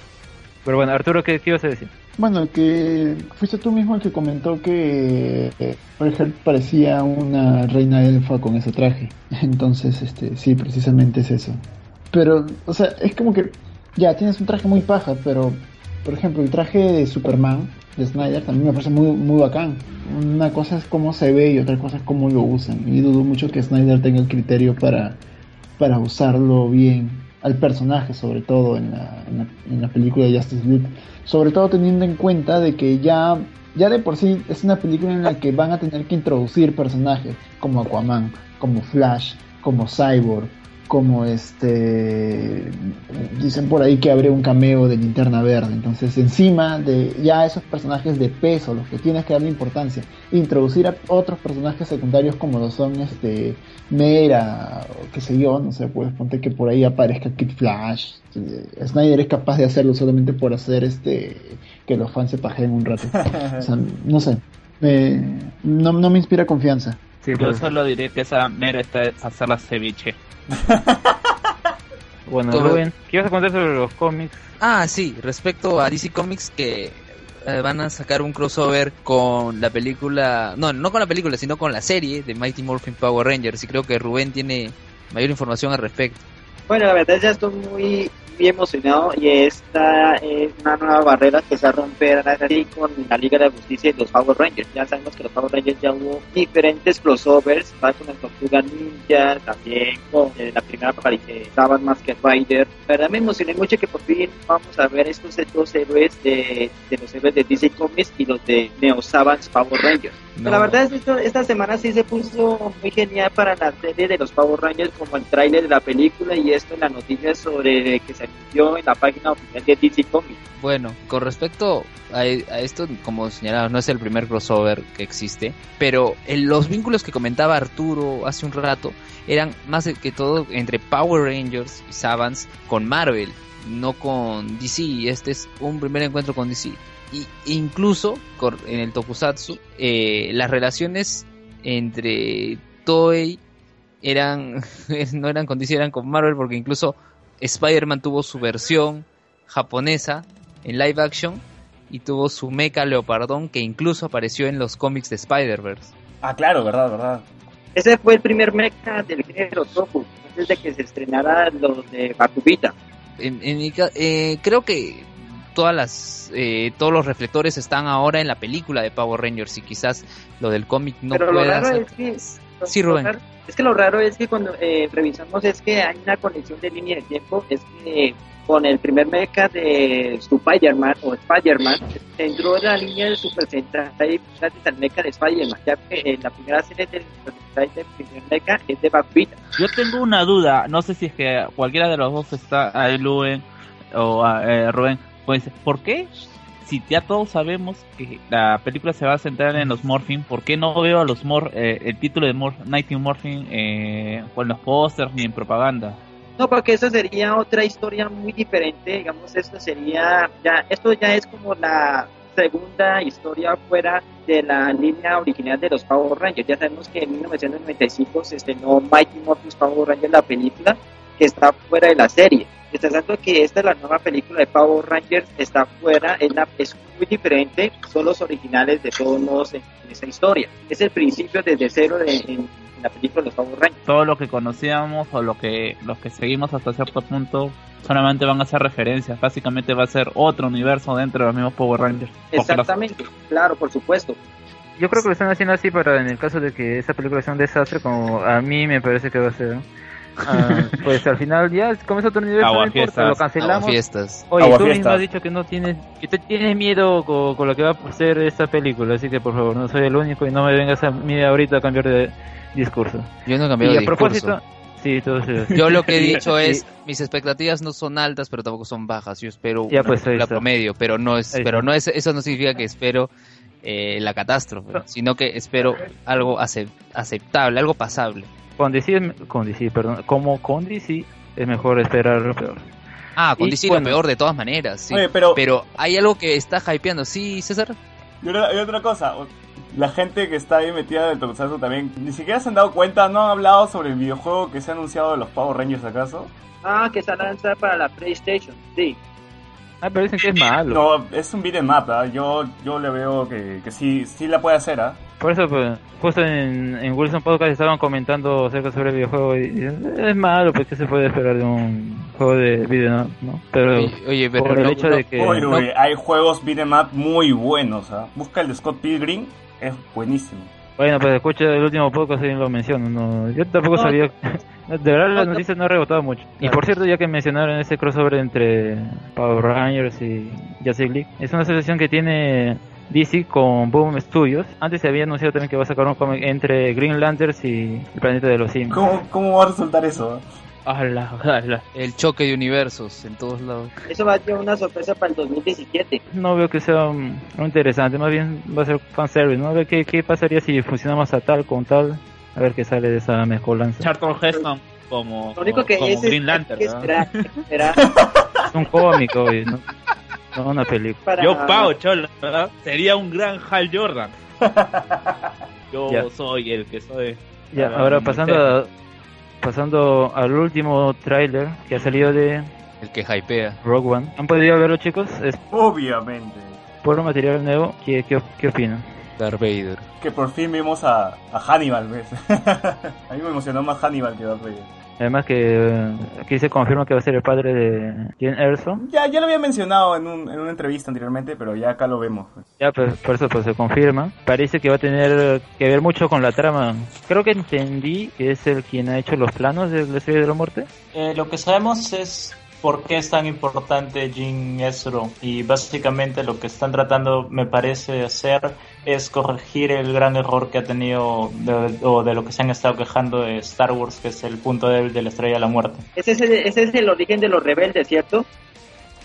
Pero bueno, Arturo, ¿qué, qué ibas a decir? Bueno, que fuiste tú mismo el que comentó que eh, Amber Heard parecía una reina elfa con ese traje. [laughs] Entonces, este, sí, precisamente es eso. Pero, o sea, es como que ya tienes un traje muy paja, pero, por ejemplo, el traje de Superman de Snyder también me parece muy, muy bacán. Una cosa es cómo se ve y otra cosa es cómo lo usan. Y dudo mucho que Snyder tenga el criterio para, para usarlo bien al personaje, sobre todo en la, en la, en la película de Justice League. Sobre todo teniendo en cuenta de que ya, ya de por sí es una película en la que van a tener que introducir personajes como Aquaman, como Flash, como Cyborg, como este dicen por ahí que habría un cameo de linterna verde. Entonces encima de ya esos personajes de peso los que tienes que darle importancia introducir a otros personajes secundarios como lo son este Mera o qué sé yo no sé pues ponte que por ahí aparezca Kid Flash Eh, Snyder es capaz de hacerlo solamente por hacer este que los fans se pajeen un rato. [laughs] O sea, no sé no me inspira confianza Sí, Yo pues, solo diré que esa mera está hacer la ceviche. [laughs] bueno, Todo- Rubén, ¿qué ibas a contar sobre los cómics? Ah, sí, respecto a DC Comics que eh, van a sacar un crossover con la película, no, no con la película, sino con la serie de Mighty Morphin Power Rangers y creo que Rubén tiene mayor información al respecto. Bueno, la verdad ya estoy muy, muy emocionado y esta es una nueva barrera que se va a romper así con la Liga de la Justicia y los Power Rangers. Ya sabemos que los Power Rangers ya hubo diferentes crossovers, va con el Tortuga Ninja, también con eh, la primera aparición de Saban más que Rider. La verdad me emocioné mucho que por fin vamos a ver estos dos héroes de, de los héroes de DC Comics y los de Neo Savage Power Rangers. No. La verdad es que esto- esta semana sí se puso muy genial para la serie de los Power Rangers como el tráiler de la película y esto en la noticia sobre que se en la página oficial de DC Comics. Bueno, con respecto a, esto, como señalaba, no es el primer crossover que existe, pero en los vínculos que comentaba Arturo hace un rato eran más que todo entre Power Rangers y Savants con Marvel, no con DC. Este es un primer encuentro con DC. Y incluso en el Tokusatsu, eh, las relaciones entre Toei eran [laughs] no eran con DC, eran con Marvel, porque incluso Spider-Man tuvo su versión japonesa en live action y tuvo su mecha leopardón que incluso apareció en los cómics de Spider-Verse. Ah, claro, verdad, verdad. Ese fue el primer mecha del género Toku. antes de que se estrenara lo de Bakubita. En, en mi ca- eh, creo que todas las eh, todos los reflectores están ahora en la película de Power Rangers y quizás lo del cómic no Pero lo pueda raro ser. es que... Sí, Rubén. raro- es que lo raro es que cuando eh, revisamos es que hay una conexión de línea de tiempo, es que con el primer mecha de Spider-Man o Spider-Man, entró la línea de Super Sentai gracias al mecha de Spider-Man, ya que en la primera serie del Super Sentai del primer mecha es de Bakubita. Yo tengo una duda, no sé si es que cualquiera de los dos está ahí, Luen o ah, eh, Rubén, pues, ¿por qué? Si ya todos sabemos que la película se va a centrar en los Morphin, ¿por qué no veo a los Mor eh, el título de Mor Nighting Morphin eh, con los pósters ni en propaganda? No, porque eso sería otra historia muy diferente, digamos, esto sería, ya, esto ya es como la segunda historia fuera de la línea original de los Power Rangers. Ya sabemos que en 1995 se estrenó Mighty Morphin Power Rangers, la película, que está fuera de la serie. Está tanto que esta es la nueva película de Power Rangers, está fuera, es, la- es muy diferente, son los originales de todos modos en, en esa historia. Es el principio desde cero de, en, en la película de los Power Rangers. Todo lo que conocíamos o lo que los que seguimos hasta cierto punto solamente van a ser referencias, básicamente va a ser otro universo dentro de los mismos Power Rangers. Porque los- Exactamente, claro, por supuesto. Yo creo que lo están haciendo así para en el caso de que esa película sea un desastre, como a mí me parece que va a ser. Ah, pues al final ya comenzó otro universo, no importa, lo cancelamos. fiestas. Oye, tú Aguafiestas. mismo has dicho que no tienes, que tú tienes miedo con, con lo que va a ser esta película, así que por favor, no soy el único y no me vengas a mí ahorita a cambiar de discurso. Yo no he cambiado Y de a propósito, discurso. sí, entonces, [laughs] Yo lo que he dicho es, mis expectativas no son altas, pero tampoco son bajas. Yo espero Ya, una pues, está. promedio, pero no es, pero no es, eso no significa que espero eh, la catástrofe, sino que espero algo acep- aceptable, algo pasable. Con DC, es- con DC, perdón, como con DC es mejor esperar lo peor. Ah, con Y, DC bueno. lo peor de todas maneras, sí. Oye, pero, Pero hay algo que está hypeando, sí, César. y otra, y otra cosa, la gente que está ahí metida del Tokusatsu también, ni siquiera se han dado cuenta, no han hablado sobre el videojuego que se ha anunciado de los Power Rangers acaso. Ah, que está lanzada para la PlayStation, sí. Ah, pero dicen que es malo. No, es un beat'em up, ¿ah? yo, yo le veo que, que sí, sí la puede hacer, ¿ah? Por eso, pues, justo en, en Wilson Podcast estaban comentando acerca sobre el videojuego y dicen, es malo, pues, ¿qué se puede esperar de un juego de video, no? Pero, Oye, oye, pero por el no- hecho no- de que... Oye, güey, hay juegos beat'em up muy buenos, ¿ah? Busca el de Scott Pilgrim, es buenísimo. Bueno, pues escucha el último podcast y lo menciono. No, yo tampoco No, sabía. [laughs] De verdad, las no, noticias no he rebotado mucho. Y por cierto, ya que mencionaron ese crossover entre Power Rangers y Justice League, es una asociación que tiene DC con Boom Studios. Antes se había anunciado también que va a sacar un cómic entre Green Lanterns y el planeta de los simios. ¿Cómo, cómo va a resultar eso? Ala, ala. el choque de universos en todos lados. Eso va a ser una sorpresa para el 2017. No veo que sea um, interesante, más bien va a ser fanservice, ¿no? A ver qué, qué pasaría si funcionamos a tal con tal. A ver qué sale de esa mezcolanza. Charlton Heston como, Lo único que como es, es Green Lantern. que ¿no? esperar, esperar Es un cómic, hoy, ¿no? No una película. para... Yo pago, cholo, ¿verdad? Sería un gran Hal Jordan. [laughs] Yo Ya. soy el que soy. Ya, Ah, ahora pasando a- pasando al último tráiler que ha salido de El que hypea. Rogue One. ¿Han podido verlo, chicos? Es Obviamente. puro material nuevo. ¿Qué, qué, qué opinan? Darth Vader. Que por fin vimos a, a Hannibal, ¿ves? [laughs] a mí me emocionó más Hannibal que Darth Vader. Además que eh, aquí se confirma que va a ser el padre de Jen Erso. Ya, ya lo había mencionado en, un, en una entrevista anteriormente, pero ya acá lo vemos. Ya, pues, por eso pues, se confirma. Parece que va a tener que ver mucho con la trama. Creo que entendí que es el quien ha hecho los planos de la Estrella de la Muerte. Eh, lo que sabemos es por qué es tan importante Jin Ezro y básicamente lo que están tratando, me parece, hacer es corregir el gran error que ha tenido de- o de lo que se han estado quejando de Star Wars, que es el punto débil de la Estrella de la Muerte. Ese es, el, ese es el origen de los rebeldes, ¿cierto?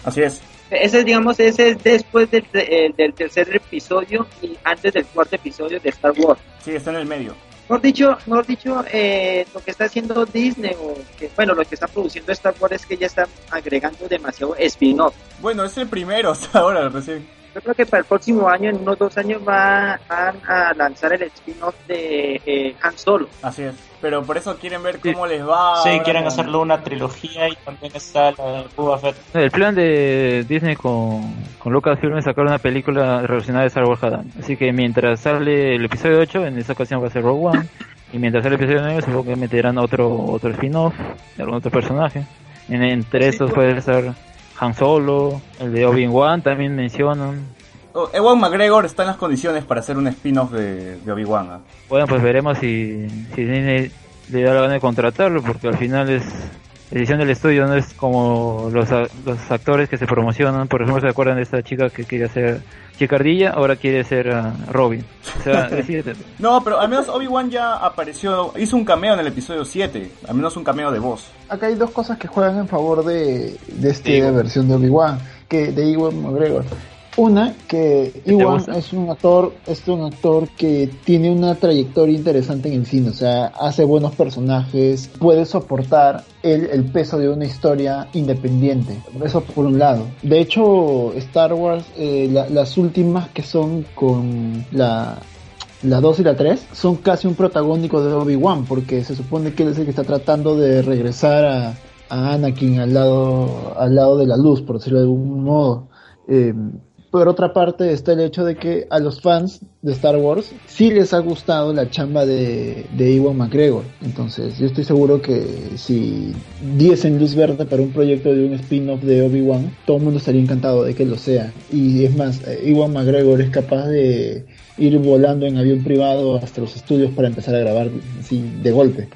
Así es. Ese es, digamos, ese es después del, eh, del tercer episodio y antes del cuarto episodio de Star Wars. Sí, está en el medio. Mejor dicho, mejor dicho eh, lo que está haciendo Disney, o que, bueno, lo que está produciendo Star Wars es que ya están agregando demasiado spin-off. Bueno, es el primero [laughs] hasta ahora recién. Yo creo que para el próximo año, en unos dos años, va, van a lanzar el spin-off de eh, Han Solo. Así es. Pero por eso quieren ver Sí. cómo les va. sí, quieren con- hacerlo una trilogía y también está la Boba Fett. El plan de Disney con, con Lucasfilm es sacar una película relacionada a Star Wars cada año. Así que mientras sale el episodio 8, en esa ocasión va a ser Rogue One. Y mientras el episodio 9 supongo que meterán otro otro spin-off de algún otro personaje. En, entre estos puede ser Han Solo, el de Obi-Wan también mencionan. Oh, Ewan McGregor está en las condiciones para hacer un spin-off de, de Obi-Wan. ¿ah? Bueno, pues veremos si, si Disney le da la gana de contratarlo, porque al final es decisión del estudio, no es como los, los actores que se promocionan. Por ejemplo, ¿se acuerdan de esta chica que quería ser Chicardilla? Ahora quiere ser ah, Robin. O sea, [laughs] decídete. No, pero al menos Obi-Wan ya apareció, hizo un cameo en el episodio 7, al menos un cameo de voz. Acá hay dos cosas que juegan en favor de, de esta versión de Obi-Wan, que de Ewan McGregor. Una, que gusta? es un actor, es un actor que tiene una trayectoria interesante en el cine, o sea, hace buenos personajes, puede soportar el, el peso de una historia independiente. Eso por un lado. De hecho, Star Wars, eh, la- las últimas que son con la la 2 y la 3 son casi un protagónico de Obi-Wan, porque se supone que él es el que está tratando de regresar a, a Anakin al lado, al lado de la luz, por decirlo de algún modo. Eh, por otra parte está el hecho de que a los fans de Star Wars sí les ha gustado la chamba de, de Ewan McGregor. Entonces yo estoy seguro que si diesen luz verde para un proyecto de un spin-off de Obi-Wan, todo el mundo estaría encantado de que lo sea. Y es más, eh, Ewan McGregor es capaz de ir volando en avión privado hasta los estudios para empezar a grabar de golpe.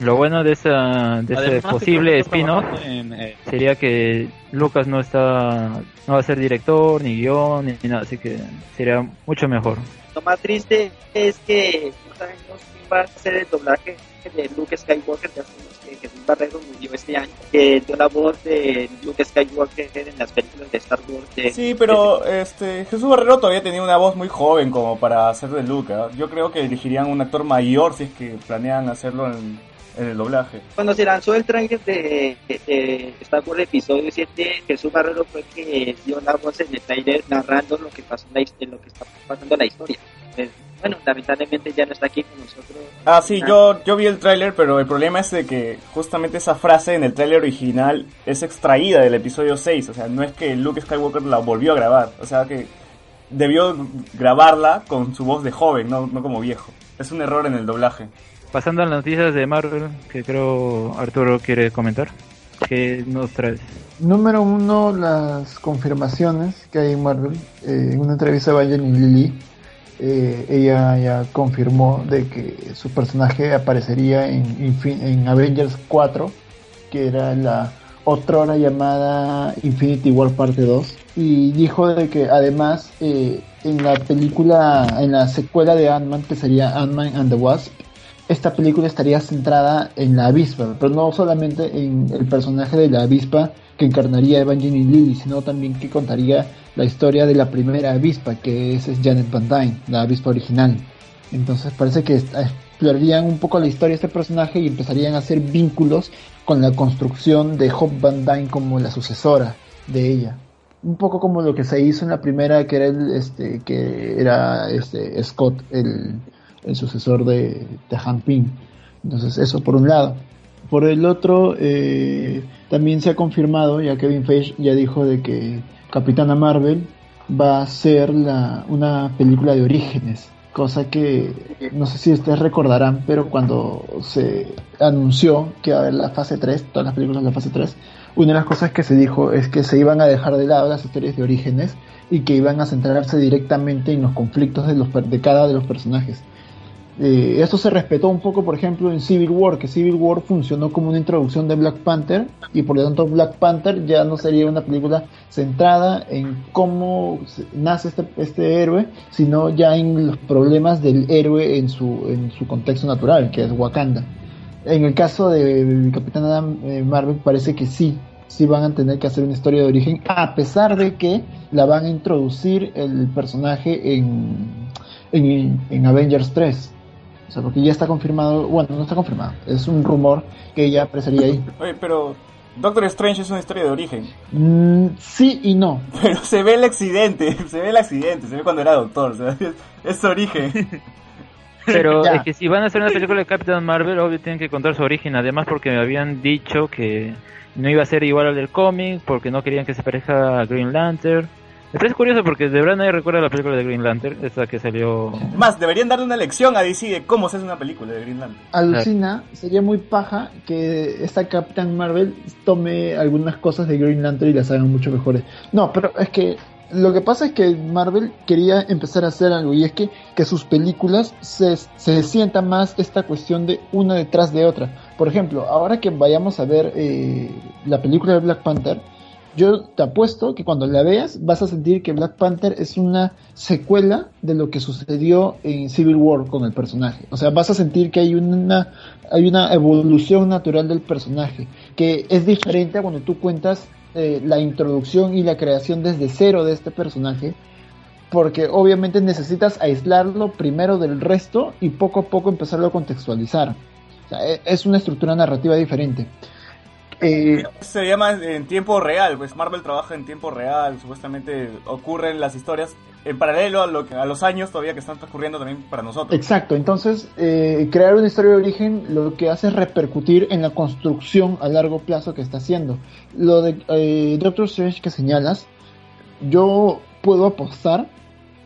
Lo bueno de, esa, de ese posible spin-off eh, sería que Lucas no está no va a ser director ni guion ni nada así que sería mucho mejor Lo más triste es que no sabemos quién va a ser el doblaje de Luke Skywalker. Ya sabemos que Jesús Barrero murió este año, que dio la voz de Luke Skywalker en las películas de Star Wars. de- Sí, pero este Jesús Barrero todavía tenía una voz muy joven como para hacer de Luke. ¿ah? Yo creo que elegirían un actor mayor si es que planean hacerlo en, en el doblaje. Cuando se lanzó el tráiler de, de- Star Wars Episodio 7, Jesús Barrero fue el que dio la voz en el tráiler narrando lo que pasó en, la, en lo que está pasando en la historia. Pues, bueno, lamentablemente ya no está aquí con nosotros. Ah, sí, yo, yo vi el tráiler, pero el problema es de que justamente esa frase en el tráiler original es extraída del episodio 6. O sea, no es que Luke Skywalker la volvió a grabar. O sea, que debió grabarla con su voz de joven, no, no como viejo. Es un error en el doblaje. Pasando a las noticias de Marvel que creo Arturo quiere comentar ¿qué nos traes? Número uno, las confirmaciones que hay en Marvel. Eh, en una entrevista de Evangeline Lilly, eh, ella ya confirmó de que su personaje aparecería en, en Avengers 4, que era la otrora llamada Infinity War parte 2. Y dijo de que además eh, en la película, en la secuela de Ant-Man, que sería Ant-Man and the Wasp, esta película estaría centrada en la avispa, pero no solamente en el personaje de la avispa que encarnaría Evangeline Lilly, sino también que contaría la historia de la primera avispa, que es, Janet Van Dyne, la avispa original. Entonces parece que explorarían un poco la historia de este personaje y empezarían a hacer vínculos con la construcción de Hope Van Dyne como la sucesora de ella. Un poco como lo que se hizo en la primera, que era el, este, que era este Scott, el, el sucesor de, de Han Ping. Entonces, eso por un lado. Por el otro, eh, también se ha confirmado, ya Kevin Feige ya dijo de que Capitana Marvel va a ser la, una película de orígenes. Cosa que no sé si ustedes recordarán, pero cuando se anunció que iba a haber la fase 3, todas las películas de la fase 3, una de las cosas que se dijo es que se iban a dejar de lado las historias de orígenes y que iban a centrarse directamente en los conflictos de, los, de cada de los personajes. Eh, esto se respetó un poco, por ejemplo, en Civil War, que Civil War funcionó como una introducción de Black Panther y por lo tanto Black Panther ya no sería una película centrada en cómo nace este, este héroe, sino ya en los problemas del héroe en su, en su contexto natural, que es Wakanda. En el caso de Capitana eh, Marvel parece que sí, sí van a tener que hacer una historia de origen, a pesar de que la van a introducir el personaje en, en Avengers 3. O sea, porque ya está confirmado, bueno, no está confirmado, es un rumor que ella aparecería ahí. [laughs] Oye, pero Doctor Strange es una historia de origen. Mm, sí y no. [laughs] Pero se ve el accidente, se ve el accidente, se ve cuando era doctor, o sea, es, es su origen. [laughs] Pero Ya. es que si van a hacer una película de Captain Marvel, obvio tienen que contar su origen. Además, porque me habían dicho que no iba a ser igual al del cómic, porque no querían que se parezca a Green Lantern. Esto es curioso porque de verdad nadie recuerda la película de Green Lantern, esa que salió... Más, deberían darle una lección a DC de cómo se hace una película de Green Lantern. Alucina, sería muy paja que esta Captain Marvel tome algunas cosas de Green Lantern y las hagan mucho mejores. No, pero es que lo que pasa es que Marvel quería empezar a hacer algo y es que, que sus películas se, se sienta más esta cuestión de una detrás de otra. Por ejemplo, ahora que vayamos a ver eh, la película de Black Panther, yo te apuesto que cuando la veas vas a sentir que Black Panther es una secuela de lo que sucedió en Civil War con el personaje. O sea, vas a sentir que hay una, hay una evolución natural del personaje, que es diferente a cuando tú cuentas eh, la introducción y la creación desde cero de este personaje, porque obviamente necesitas aislarlo primero del resto y poco a poco empezarlo a contextualizar. O sea, e- es una estructura narrativa diferente. Eh, Se llama en tiempo real, pues Marvel trabaja en tiempo real, supuestamente ocurren las historias en paralelo a, lo que- a los años todavía que están transcurriendo también para nosotros. Exacto, entonces eh, crear una historia de origen lo que hace es repercutir en la construcción a largo plazo que está haciendo. Lo de eh, Doctor Strange que señalas, yo puedo apostar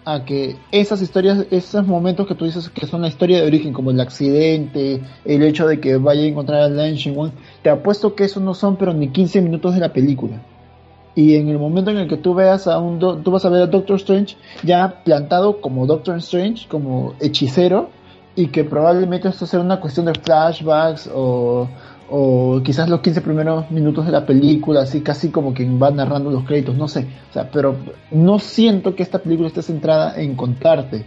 a que esas historias, esos momentos que tú dices que son la historia de origen, como el accidente, el hecho de que vaya a encontrar al Ancient One, te apuesto que eso no son pero ni 15 minutos de la película. Y en el momento en el que tú veas a un, do- tú vas a ver a Doctor Strange ya plantado como Doctor Strange, como hechicero, y que probablemente esto sea una cuestión de flashbacks o, o quizás los 15 primeros minutos de la película, así casi como que va narrando los créditos, no sé. O sea, pero no siento que esta película esté centrada en contarte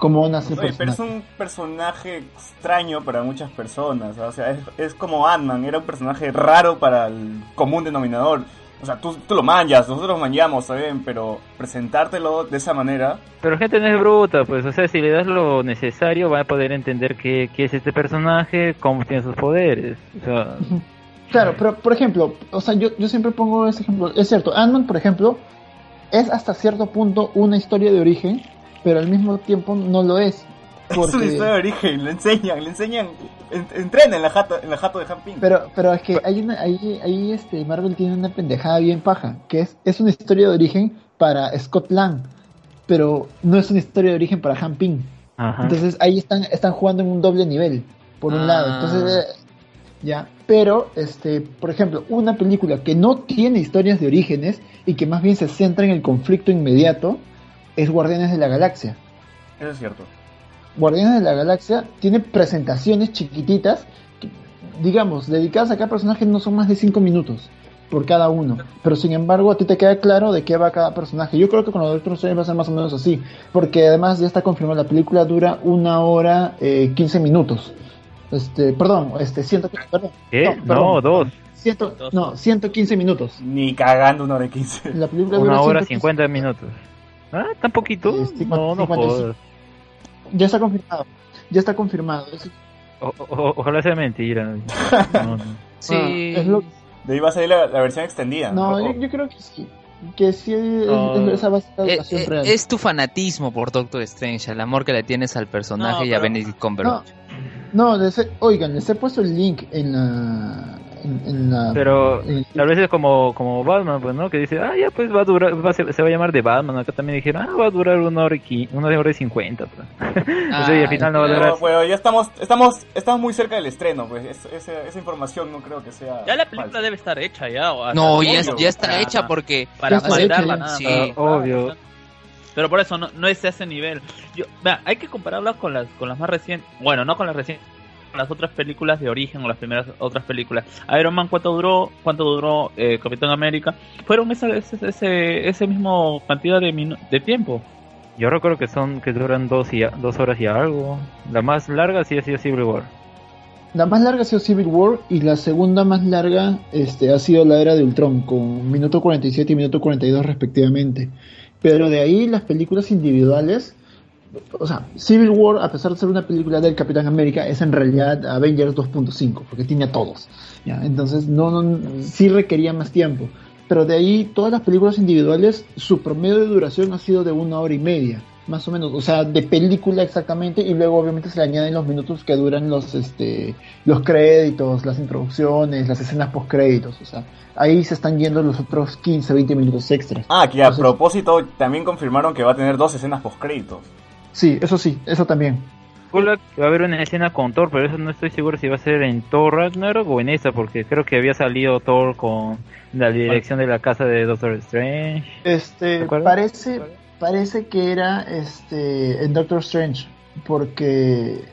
cómo nace el Oye, pero es un personaje extraño para muchas personas. O sea, es, es como Ant-Man, era un personaje raro para el común denominador. O sea, tú, tú lo manjas, nosotros lo manjamos, ¿saben? Pero presentártelo de esa manera. Pero gente no es bruta, pues, o sea, si le das lo necesario va a poder entender qué, qué es este personaje, cómo tiene sus poderes. O sea, Claro, pero por ejemplo, o sea, yo, yo siempre pongo ese ejemplo. Es cierto, Ant-Man, por ejemplo, es hasta cierto punto una historia de origen, pero al mismo tiempo no lo es. [laughs] Es una historia de origen, le enseñan, le enseñan, en- entrena en la jato, en la jato de Hamping. pero, pero es que hay una, ahí, ahí este Marvel tiene una pendejada bien paja, que es, es una historia de origen para Scott Lang, pero no es una historia de origen para Han Ping. ajá. Entonces ahí están, están jugando en un doble nivel, por un Ah. lado. Entonces, eh, ya. Pero, este, por ejemplo, una película que no tiene historias de orígenes y que más bien se centra en el conflicto inmediato es Guardianes de la Galaxia. Eso es cierto. Guardianes de la Galaxia tiene presentaciones chiquititas, que, digamos, dedicadas a cada personaje no son más de 5 minutos por cada uno. Pero sin embargo, a ti te queda claro de qué va cada personaje. Yo creo que con los Doctor Strange va a ser más o menos así, porque además ya está confirmado, la película dura una hora eh, 15 minutos. Este, perdón, este, 115, perdón. ¿Qué? No, No, perdón. dos. Ciento- no, 115 minutos. Ni cagando una hora y quince. La película Una dura hora 115. cincuenta minutos. ¿Ah? ¿Tan poquito? Cincuenta- No, no. Ya está confirmado. Ya está confirmado. Es- O- o- ojalá sea mentira. [laughs] No, no. Sí. Ah, es lo- De ahí va a salir la, la versión extendida. No, yo, yo creo que sí. Que sí es, No. es- esa va a ser la Eh, eh, real. es tu fanatismo por Doctor Strange, el amor que le tienes al personaje No, y a Benedict Cumberbatch. No, les he- oigan, les he puesto el link en la. En, en la Pero en- tal vez es como, como Batman, pues, ¿no? Que dice, ah, ya, pues va a durar, va a ser- se va a llamar de Batman. Acá también dijeron, ah, va a durar una hora y, una hora y cincuenta, pues. [laughs] Y al final no va a Pero, durar. bueno, ya estamos, estamos, estamos muy cerca del estreno, pues es- esa, esa información no creo que sea. Ya la película falsa. debe estar hecha ya. o No, ya, ya está Para- hecha porque Para hecha, nada sí. más. Ah, obvio. Pero por eso no, no es ese nivel. Yo, vea, hay que compararla con las con las más recientes. Bueno, no con las recientes, las otras películas de origen o las primeras otras películas. Iron Man, ¿cuánto duró? ¿Cuánto duró eh, Capitán América? Fueron esa, ese, ese, ese mismo cantidad de, de tiempo. Yo recuerdo que son que duran dos, y, a- dos horas y algo. La más larga sí ha sido Civil War. La más larga ha sido Civil War y la segunda más larga este, ha sido la era de Ultron, con minuto 47 y minuto 42 respectivamente. Pero de ahí las películas individuales, o sea, Civil War, a pesar de ser una película del Capitán América, es en realidad Avengers 2.5, porque tiene a todos. ¿ya? Entonces, no, no, sí requería más tiempo. Pero de ahí, todas las películas individuales, su promedio de duración ha sido de una hora y media. más o menos, o sea, de película exactamente, y luego obviamente se le añaden los minutos que duran los, este, los créditos, las introducciones, las escenas post créditos, o sea, ahí se están yendo los otros 15, 20 minutos extras. Ah, que a Entonces- propósito también confirmaron que va a tener dos escenas post créditos. Sí, eso sí, eso también. Que va a haber una escena con Thor, pero eso no estoy seguro si va a ser en Thor Ragnarok o en esa, porque creo que había salido Thor con la dirección de la casa de Doctor Strange. Este, parece, parece que era este en Doctor Strange, porque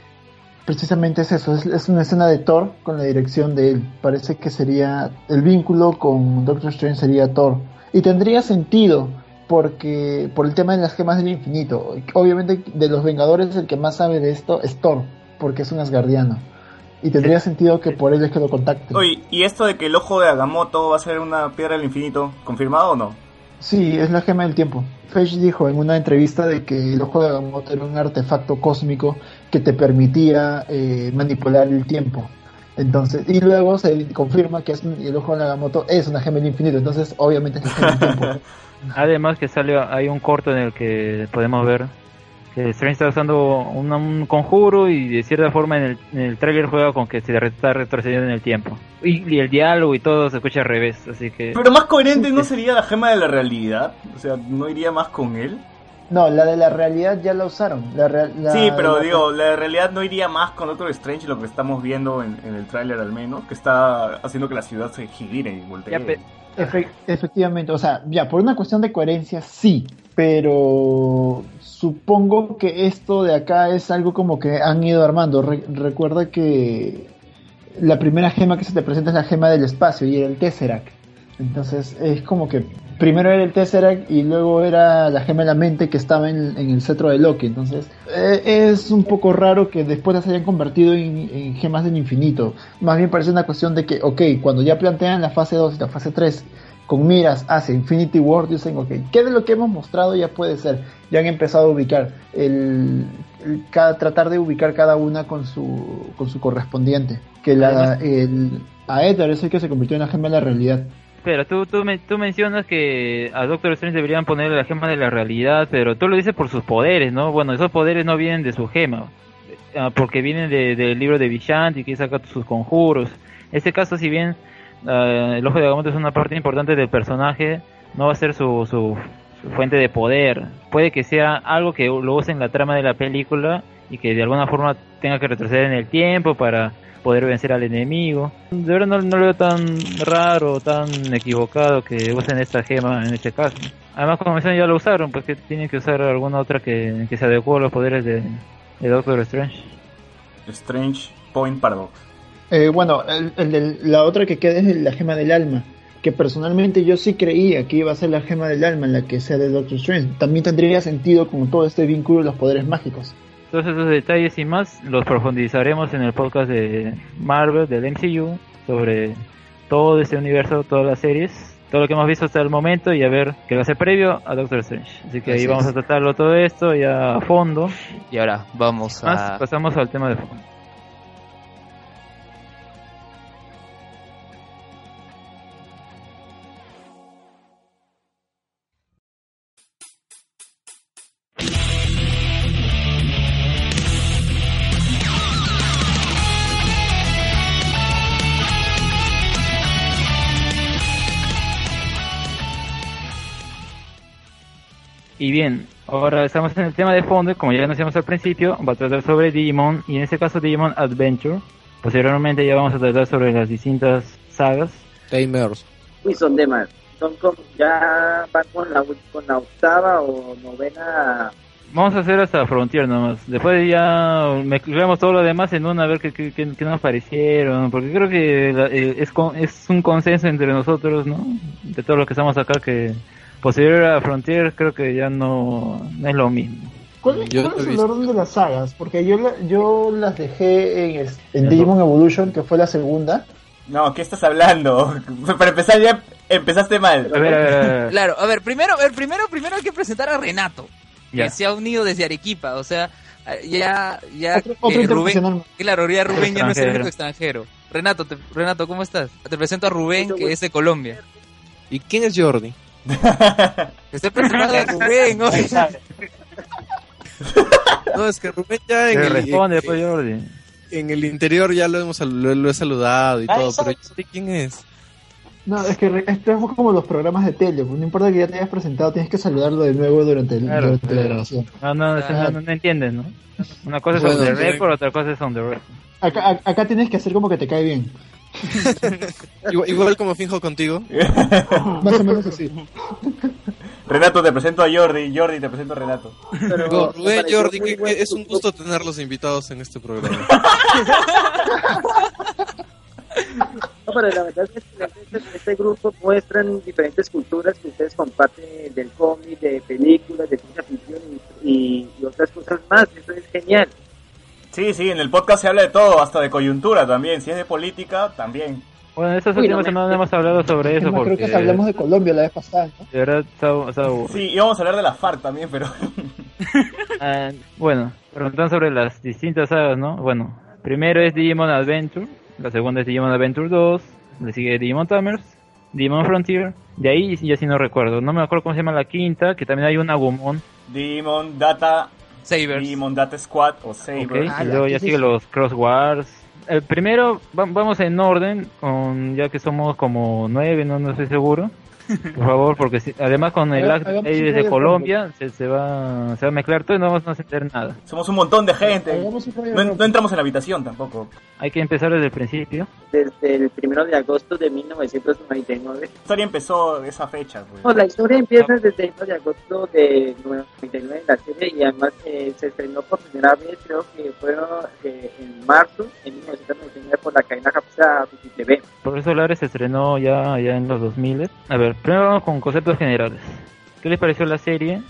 precisamente es eso, es, es una escena de Thor con la dirección de él. Parece que sería el vínculo con Doctor Strange sería Thor y tendría sentido porque por el tema de las gemas del infinito. Obviamente de los Vengadores el que más sabe de esto es Thor, porque es un asgardiano. Y tendría sentido que por él es que lo contacten. Oye, ¿y esto de que el ojo de Agamotto va a ser una piedra del infinito, confirmado o no? Sí, es la gema del tiempo. Feige dijo en una entrevista de que el ojo de Agamotto era un artefacto cósmico que te permitía eh, manipular el tiempo. Entonces, y luego se confirma que es un- el ojo de Agamotto es una gema del infinito, entonces obviamente es la gema del tiempo. [laughs] Además que sale, hay un corto en el que podemos ver que Strange está usando un, un conjuro y de cierta forma en el, en el trailer juega con que se está retrocediendo en el tiempo. Y, y el diálogo y todo se escucha al revés, así que... Pero más coherente no sería la gema de la realidad, o sea, no iría más con él. No, la de la realidad ya la usaron. La real- la- sí, pero la- digo, la realidad no iría más con Doctor Strange, lo que estamos viendo en, en el tráiler al menos, que está haciendo que la ciudad se gire y voltee. Ya, pe- Efe- efectivamente, o sea, ya, por una cuestión de coherencia sí, pero supongo que esto de acá es algo como que han ido armando. Re- recuerda que la primera gema que se te presenta es la gema del espacio y el Tesseract. Entonces es como que primero era el Tesseract y luego era la gema de la mente que estaba en, en el cetro de Loki. Entonces eh, es un poco raro que después las hayan convertido en, en gemas del infinito. Más bien parece una cuestión de que, ok, cuando ya plantean la fase 2 y la fase 3 con miras hacia Infinity War, dicen, ok, ¿qué de lo que hemos mostrado ya puede ser? Ya han empezado a ubicar, el, el- cada, tratar de ubicar cada una con su, con su correspondiente. Que la, el, Aether es el que se convirtió en la gema de la realidad. Espera, tú, tú, me- tú mencionas que a Doctor Strange deberían ponerle la gema de la realidad, pero tú lo dices por sus poderes, ¿no? Bueno, esos poderes no vienen de su gema, ah, porque vienen de- del libro de Vishanti, que saca sus conjuros. En este caso, si bien ah, el ojo de Agamotto es una parte importante del personaje, no va a ser su, su, su fuente de poder. Puede que sea algo que lo use en la trama de la película y que de alguna forma tenga que retroceder en el tiempo para poder vencer al enemigo. De verdad no, no lo veo tan raro, tan equivocado que usen esta gema en este caso. Además, como mencioné, ya lo usaron, pues que tienen que usar alguna otra que, que se adecue a los poderes de, de Doctor Strange. Strange Point Paradox. Eh, bueno, el, la otra que queda es la gema del alma. Que personalmente yo sí creía que iba a ser la gema del alma en la que sea de Doctor Strange. También tendría sentido con todo este vínculo de los poderes mágicos. Todos esos detalles y más los profundizaremos en el podcast de Marvel, del MCU, sobre todo este universo, todas las series, todo lo que hemos visto hasta el momento y a ver qué va a ser previo a Doctor Strange. Así que ahí vamos es. a tratarlo todo esto ya a fondo. Y ahora vamos Más a... pasamos al tema de fondo. Y bien, ahora estamos en el tema de fondo, como ya anunciamos al principio, va a tratar sobre Digimon, y en este caso Digimon Adventure. Posteriormente ya vamos a tratar sobre las distintas sagas. Tamers. Uy, son de más. Son como, ya van con la, con la octava o novena. Vamos a hacer hasta Frontier nomás. Después ya mezclamos todo lo demás en una a ver qué, qué, qué- qué nos parecieron. Porque creo que la- eh, es, con- es un consenso entre nosotros, ¿no? De todos los que estamos acá que posterior a Frontier creo que ya no, no es lo mismo. ¿Cuál, Yo cuál he es el visto- orden de las sagas? Porque yo, la- yo las dejé en, Digimon Evolution, que fue la segunda. No, ¿qué estás hablando? [laughs] Para empezar ya empezaste mal. A ver, a ver, a ver. Claro, a ver, primero, a ver, primero, primero hay que presentar a Renato, Ya. que se ha unido desde Arequipa, o sea, ya, ya, Otro, otro eh, Rubén, claro, ya Rubén ya no es el Extranjero. único extranjero. Renato, te- Renato, ¿cómo estás? Te presento a Rubén, que es de Colombia. ¿Y quién es Jordi? Te [laughs] estoy presentando a Rubén, oye. [laughs] No, es que Rubén ya en el, responde, en- pues Jordi. en el interior ya lo hemos lo, lo he saludado y Ah, todo, pero yo sé quién es. No, es que esto es como los programas de tele, pues no importa que ya te hayas presentado, tienes que saludarlo de nuevo durante, el, Claro, durante la claro. grabación. No, no, Ah. no, no entienden, ¿no? Una cosa es Bueno, on the record, otra cosa es on the record. Acá, acá tienes que hacer como que te cae bien. [laughs] Igual, igual como finjo contigo. Más o menos así. [laughs] Renato, te presento a Jordi. Jordi, te presento a Renato. Pero Digo, me Rubén, pareció Jordi, muy que, buen que es un gusto tenerlos invitados en este programa. [laughs] No, pero la verdad es que este, este grupo muestran diferentes culturas que ustedes comparten del cómic, de películas, de ciencia ficción y, y- y otras cosas más. Eso es genial. Sí, sí, en el podcast se habla de todo, hasta de coyuntura también. Si es de política, también. Bueno, estas Uy, últimas no me- semanas hemos hablado sobre Es eso porque creo que hablamos de Colombia la vez pasada, ¿no? de verdad está, está aburrido. Sí, íbamos a hablar de la FARC también, pero... [laughs] Ah, bueno, preguntan sobre las distintas sagas, ¿no? Bueno, primero es Digimon Adventure, la segunda es Digimon Adventure 2, le sigue Digimon Tamers, Digimon Frontier, de ahí ya sí no recuerdo, no me acuerdo cómo se llama la quinta, que también hay un Agumon, Digimon Data, Sabers. Digimon Data Squad o Saber. ok, Ah, y luego ya sigue los Cross Wars. El primero, va- vamos en orden, con ya que somos como nueve, no, no estoy seguro. Por favor, porque si- además con el un de Colombia se, se va se va a mezclar todo y no vamos a entender nada. Somos un montón de gente. No, entramos en la habitación tampoco. Hay que empezar desde el principio. Desde el primero de agosto de 1999. La historia empezó esa fecha, pues. No, la historia empieza desde el 1 de agosto de 99 la serie y además eh, se estrenó por primera vez, creo que fue eh, en marzo de 1999 por la cadena japonesa Fuji TV. Profesor Lares se estrenó ya, ya en los 2000. A ver, primero vamos con conceptos generales. ¿Qué les pareció la serie?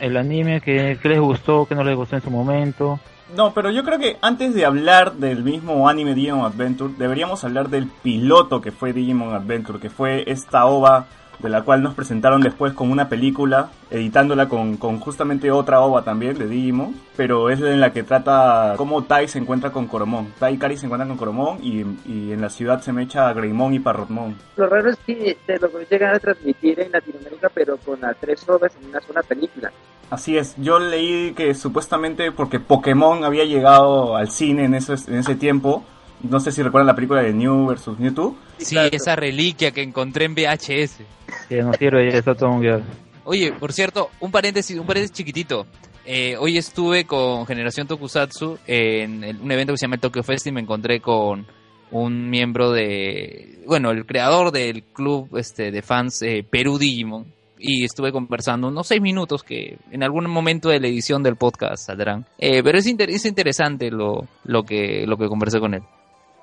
El anime, ¿qué, qué les gustó? ¿Qué no les gustó en su momento? No, pero yo creo que antes de hablar del mismo anime Digimon Adventure, deberíamos hablar del piloto que fue Digimon Adventure, que fue esta ova de la cual nos presentaron después como una película, editándola con, con justamente otra ova también de Digimon, pero es en la que trata cómo Tai se encuentra con Coromon. Tai y Kari se encuentran con Coromon y, y en la ciudad se mecha a Greymon y Parrotmon. Lo raro es que se logró llegar a transmitir en Latinoamérica, pero con las tres obras en una sola película. Así es, yo leí que supuestamente porque Pokémon había llegado al cine en ese, en ese tiempo, no sé si recuerdan la película de New versus Mewtwo, Sí, claro. esa reliquia que encontré en VHS. Que nos sirve, ya está todo un guion. Oye, por cierto, un paréntesis, un paréntesis chiquitito. Eh, hoy estuve con Generación Tokusatsu en el- un evento que se llama el Tokyo Fest y me encontré con un miembro de, bueno, el creador del club este, de fans eh, Perú Digimon y estuve conversando unos seis minutos que en algún momento de la edición del podcast saldrán. Eh, pero es, inter- es interesante lo, lo que lo que conversé con él.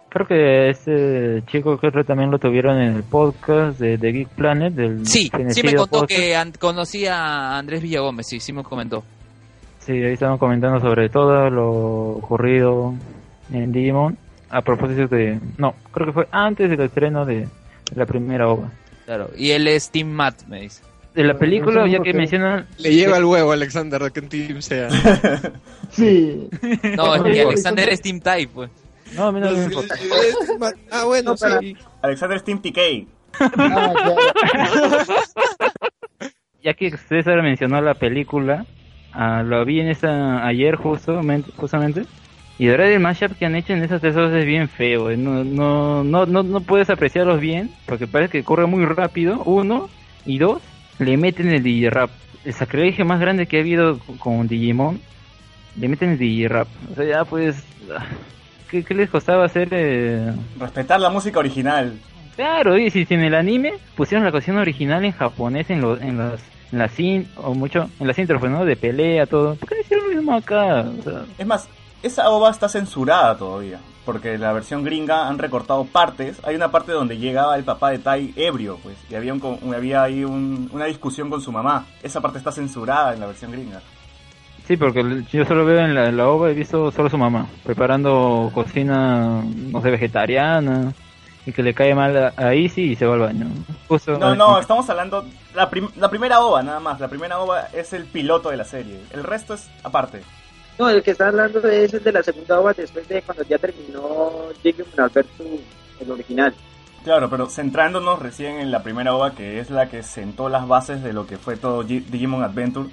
Creo que este chico creo que también lo tuvieron en el podcast de, de Geek Planet. Del Sí, sí me contó podcast. que an- conocía a Andrés Villagómez, sí, sí me comentó. Sí, ahí estaban comentando sobre todo lo ocurrido en Digimon. A propósito de... No, creo que fue antes del estreno de la primera obra. Claro, y él es Team Matt, me dice. De la película, ya que mencionan... Le lleva el huevo, Alexander, de que en Team sea. [laughs] Sí. No, es que. Alexander es Team Type, pues. No, a mí no me importa. ah, bueno, sí. Alexander Steam TK. Ah, claro. [laughs] Ya que César mencionó la película, ah, lo vi en esa ayer justo, justamente. Y de verdad el mashup que han hecho en esas tres horas es bien feo. eh, No, no, no, no, no puedes apreciarlos bien, porque parece que corre muy rápido, uno, y dos, le meten el Digirap. El sacrilegio más grande que ha habido con- con Digimon, le meten el Digirap. O sea, ya pues... ¿Qué, qué les costaba hacer? eh? Respetar la música original. Claro, y si, si en el anime pusieron la canción original en japonés en, los en las en las sin o mucho en las intros pues, ¿no? de pelea todo ¿por qué no hicieron lo mismo acá? O sea, Es más, esa ova está censurada todavía. Porque la versión gringa han recortado partes. Hay una parte donde llegaba el papá de Tai ebrio, pues. Y había, un, había ahí un- una discusión con su mamá. Esa parte está censurada en la versión gringa. Sí porque yo solo veo en la, en la ova he visto solo su mamá preparando cocina no sé vegetariana y que le cae mal a, Izzy y se va al baño Justo- No, no, estamos hablando... La, prim- la primera ova, nada más. La primera ova es el piloto de la serie. El resto es aparte. No, el que está hablando es el de la segunda obra después de cuando ya terminó Digimon Adventure, el original. Claro, pero centrándonos recién en la primera ova, que es la que sentó las bases de lo que fue todo Gi- Digimon Adventure,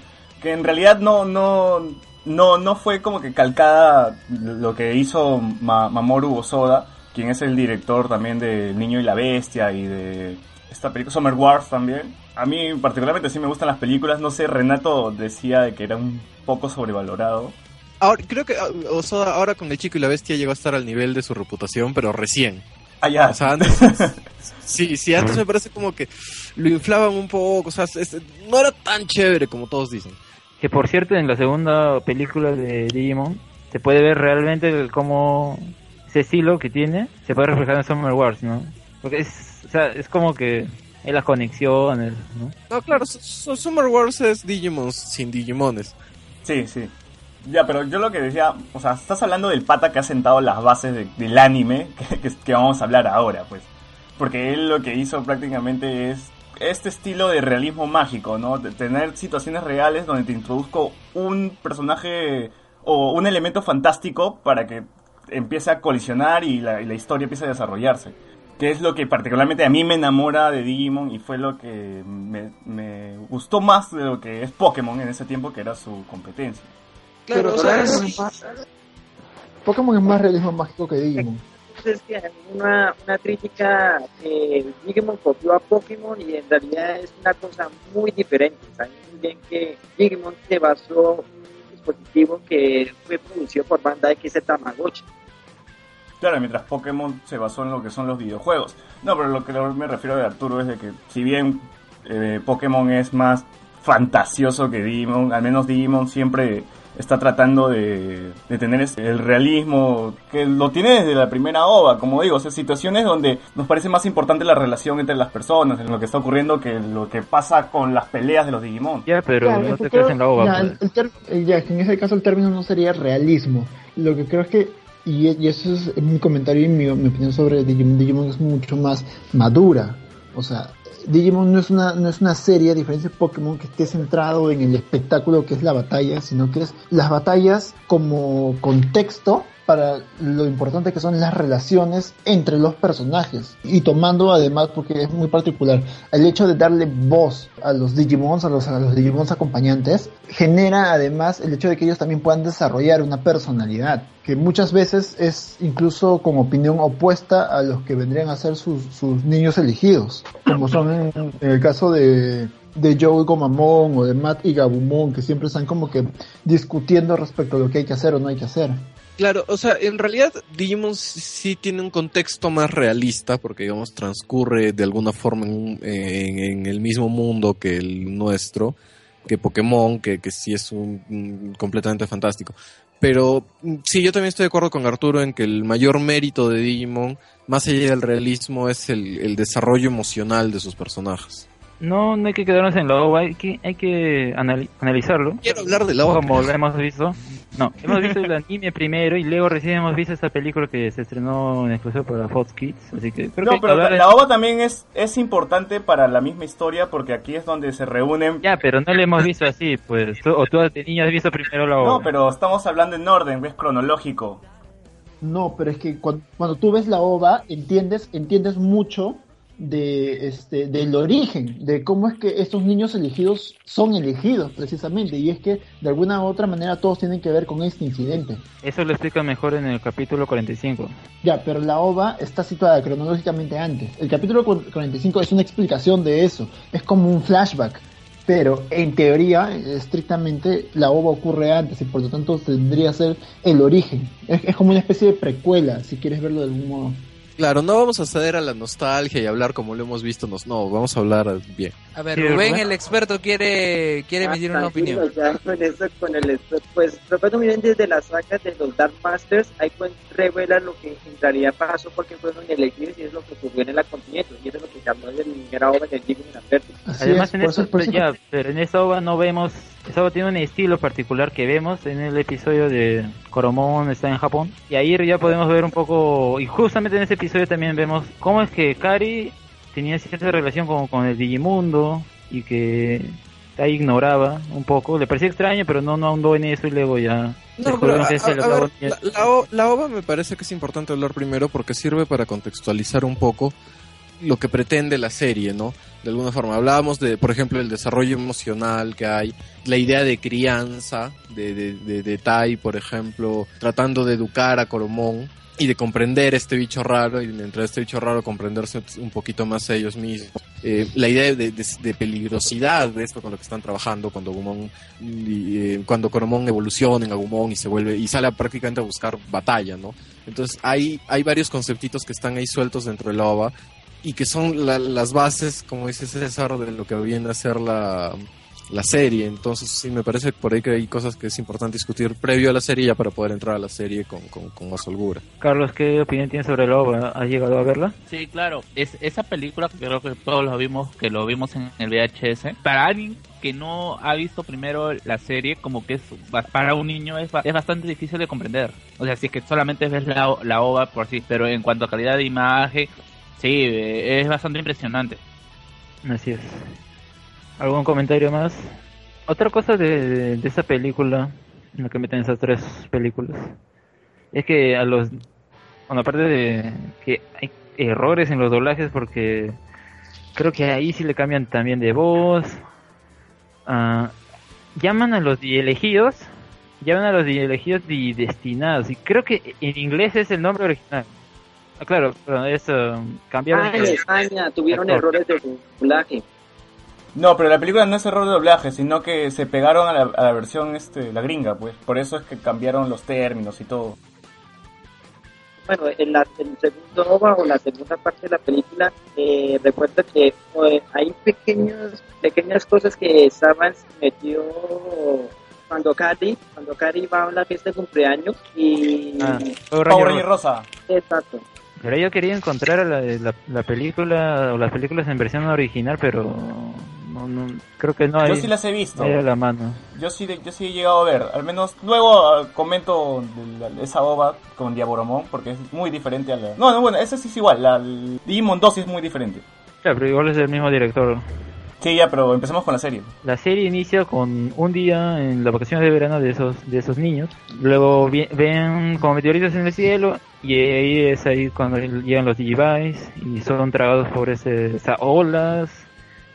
que en realidad no, no, no, no fue como que calcada lo que hizo Ma- Mamoru Osoda, quien es el director también de El Niño y la Bestia y de esta película Summer Wars también. A mí particularmente sí me gustan las películas, no sé, Renato decía de que era un poco sobrevalorado. Ahora, creo que ah, Osoda ahora con el chico y la bestia llegó a estar al nivel de su reputación, pero recién. Ah, ya. O sea, antes, [laughs] sí, sí, antes me parece como que lo inflaban un poco, o sea, es- no era tan chévere como todos dicen. Que por cierto, en la segunda película de Digimon se puede ver realmente el- cómo ese estilo que tiene se puede reflejar en Summer Wars, ¿no? Porque es, o sea, es como que hay las conexiones, ¿no? No, claro, Su- Su- Summer Wars es Digimon sin Digimones. Sí, sí. Ya, pero yo lo que decía, o sea, estás hablando del pata que ha sentado las bases de- del anime que, que- que vamos a hablar ahora, pues. Porque él lo que hizo prácticamente es este estilo de realismo mágico, ¿no? De tener situaciones reales donde te introduzco un personaje o un elemento fantástico para que empiece a colisionar y la, y la historia empiece a desarrollarse. Que es lo que particularmente a mí me enamora de Digimon y fue lo que me, me gustó más de lo que es Pokémon en ese tiempo, que era su competencia. Claro, o sea, es- Pokémon es más realismo mágico que Digimon. Es que hay una, crítica que Digimon copió a Pokémon y en realidad es una cosa muy diferente. Saben bien que Digimon se basó en un dispositivo que fue producido por Bandai que es el Tamagotchi. Claro, mientras Pokémon se basó en lo que son los videojuegos. No, pero lo que me refiero de Arturo es de que si bien eh, Pokémon es más fantasioso que Digimon, al menos Digimon siempre está tratando de, de tener el realismo que lo tiene desde la primera ova, como digo, o sea, situaciones donde nos parece más importante la relación entre las personas, en lo que está ocurriendo que lo que pasa con las peleas de los Digimon. Ya, pero Claro, no te creo- en la ova, ya, pues. el- eh, ya, en ese caso el término no sería realismo. Lo que creo es que, y, y eso es mi comentario y mi, mi opinión sobre Digimon, Digimon es mucho más madura. O sea, Digimon no es una, no es una serie, a diferencia de Pokémon, que esté centrado en el espectáculo que es la batalla, sino que es las batallas como contexto para lo importante que son las relaciones entre los personajes. Y tomando además, porque es muy particular, el hecho de darle voz a los Digimons, a los, a los Digimons acompañantes, genera además el hecho de que ellos también puedan desarrollar una personalidad, que muchas veces es incluso con opinión opuesta a los que vendrían a ser sus, sus niños elegidos, como son en, en el caso de de Joe y Gomamon o de Matt y Gabumon que siempre están como que discutiendo respecto a lo que hay que hacer o no hay que hacer. Claro, o sea, en realidad Digimon sí- tiene un contexto más realista porque, digamos, transcurre de alguna forma en, en- en el mismo mundo que el nuestro, que Pokémon, que, que sí es un, completamente fantástico. Pero mm, sí, yo también estoy de acuerdo con Arturo en que el mayor mérito de Digimon, más allá del realismo, es el desarrollo emocional de sus personajes. No, no hay que quedarnos en la ova, hay que, hay que anali- analizarlo. Quiero hablar de la OVA. Como lo hemos visto. No, hemos visto el anime primero y luego recién hemos visto esta película que se estrenó en exclusivo para Fox Kids. Así que creo No, que pero la, de- la OVA también es, es importante para la misma historia porque aquí es donde se reúnen... Ya, pero no lo hemos visto así, pues. Tú- o tú de niño has visto primero la ova. No, pero estamos hablando en orden, es cronológico. No, pero es que cuando, cuando tú ves la ova, entiendes, entiendes mucho de este del origen, de cómo es que estos niños elegidos son elegidos precisamente, y es que de alguna u otra manera todos tienen que ver con este incidente. Eso lo explica mejor en el capítulo 45. Ya, pero la ova está situada cronológicamente antes. El capítulo cu- 45 es una explicación de eso, es como un flashback. Pero en teoría, estrictamente, la ova ocurre antes y por lo tanto tendría que ser el origen. Es, es como una especie de precuela, si quieres verlo de algún modo. Claro, no vamos a ceder a la nostalgia y hablar como lo hemos visto, nos, no, vamos a hablar bien. A ver, Rubén, Rubén. el experto, quiere, quiere Ah, emitir una tranquilo, opinión. ya con eso, con el pues recuerdo muy bien desde la saga de los Dark Masters, ahí pues revela lo que en realidad pasó porque fueron elegidos y es lo que ocurrió en la continente y es lo que habló de la primera obra del Digimon Advertus. Así Además, es, en eso, ya, pero en esta ova no vemos. Ova tiene un estilo particular que vemos en el episodio de Koromon está en Japón. Y ahí ya podemos ver un poco. Y justamente en ese episodio también vemos cómo es que Kari tenía cierta relación con, con el Digimundo y que ahí ignoraba un poco. Le parecía extraño, pero no, no ahondó en eso y luego ya. No, descubrió pero, a- que se a- lo a ver, acabó- la, la OVA me parece que es importante hablar primero porque sirve para contextualizar un poco lo que pretende la serie, ¿no? De alguna forma. Hablábamos de, por ejemplo, el desarrollo emocional que hay, la idea de crianza de, de, de, de Tai, por ejemplo, tratando de educar a Coromón y de comprender este bicho raro y mientras este bicho raro comprenderse un poquito más ellos mismos. Eh, la idea de, de, de, peligrosidad de esto con lo que están trabajando cuando Agumon, eh, cuando Coromón evoluciona en Agumon y se vuelve y sale a prácticamente a buscar batalla, ¿no? Entonces hay, hay varios conceptitos que están ahí sueltos dentro del OVA y que son la, las bases, como dice César, de lo que viene a ser la, la serie. Entonces, sí, me parece por ahí que hay cosas que es importante discutir previo a la serie ya para poder entrar a la serie con, con, con más holgura. Carlos, ¿qué opinión tienes sobre el OVA? ¿Has llegado a verla? Sí, claro. Es, esa película que creo que todos lo vimos, que lo vimos en el VHS. Para alguien que no ha visto primero la serie, como que es para un niño es, es bastante difícil de comprender. O sea, si es que solamente ves la, la OVA por sí, pero en cuanto a calidad de imagen, sí, es bastante impresionante. Así es. ¿Algún comentario más? Otra cosa de, de, esa película, en lo que meten esas tres películas, es que a los... Bueno, aparte de que hay errores en los doblajes porque creo que ahí sí le cambian también de voz. Uh, llaman a los elegidos, llaman a los elegidos y destinados. Y creo que en inglés es el nombre original. Ah, claro, pero eso cambiaron. Ah, en España tuvieron errores de doblaje. No, pero la película no es error de doblaje, sino que se pegaron a la, a la, versión este, la gringa, pues. Por eso es que cambiaron los términos y todo. Bueno, en la, el segundo OVA o la segunda parte de la película, eh, recuerdo que eh, hay pequeños, pequeñas cosas que Saban se metió cuando Cari, cuando Cari va a una fiesta de cumpleaños y... Ah, Power Rosa. Exacto. Pero yo quería encontrar la, la, la, película o las películas en versión original, pero no, no creo que no hay. Yo sí las he visto. Hay a la mano. Yo sí, yo sí he llegado a ver. Al menos luego uh, comento esa ova con Diaboromón porque es muy diferente a la. No, no, bueno, esa sí es igual. La Digimon 2 sí es muy diferente. Claro, pero igual es el mismo director. Sí, ya, pero empecemos con la serie. La serie inicia con un día en las vacaciones de verano de esos de esos niños. Luego vi, ven como meteoritos en el cielo y ahí es ahí cuando llegan los Digivice y son tragados por ese, esas olas.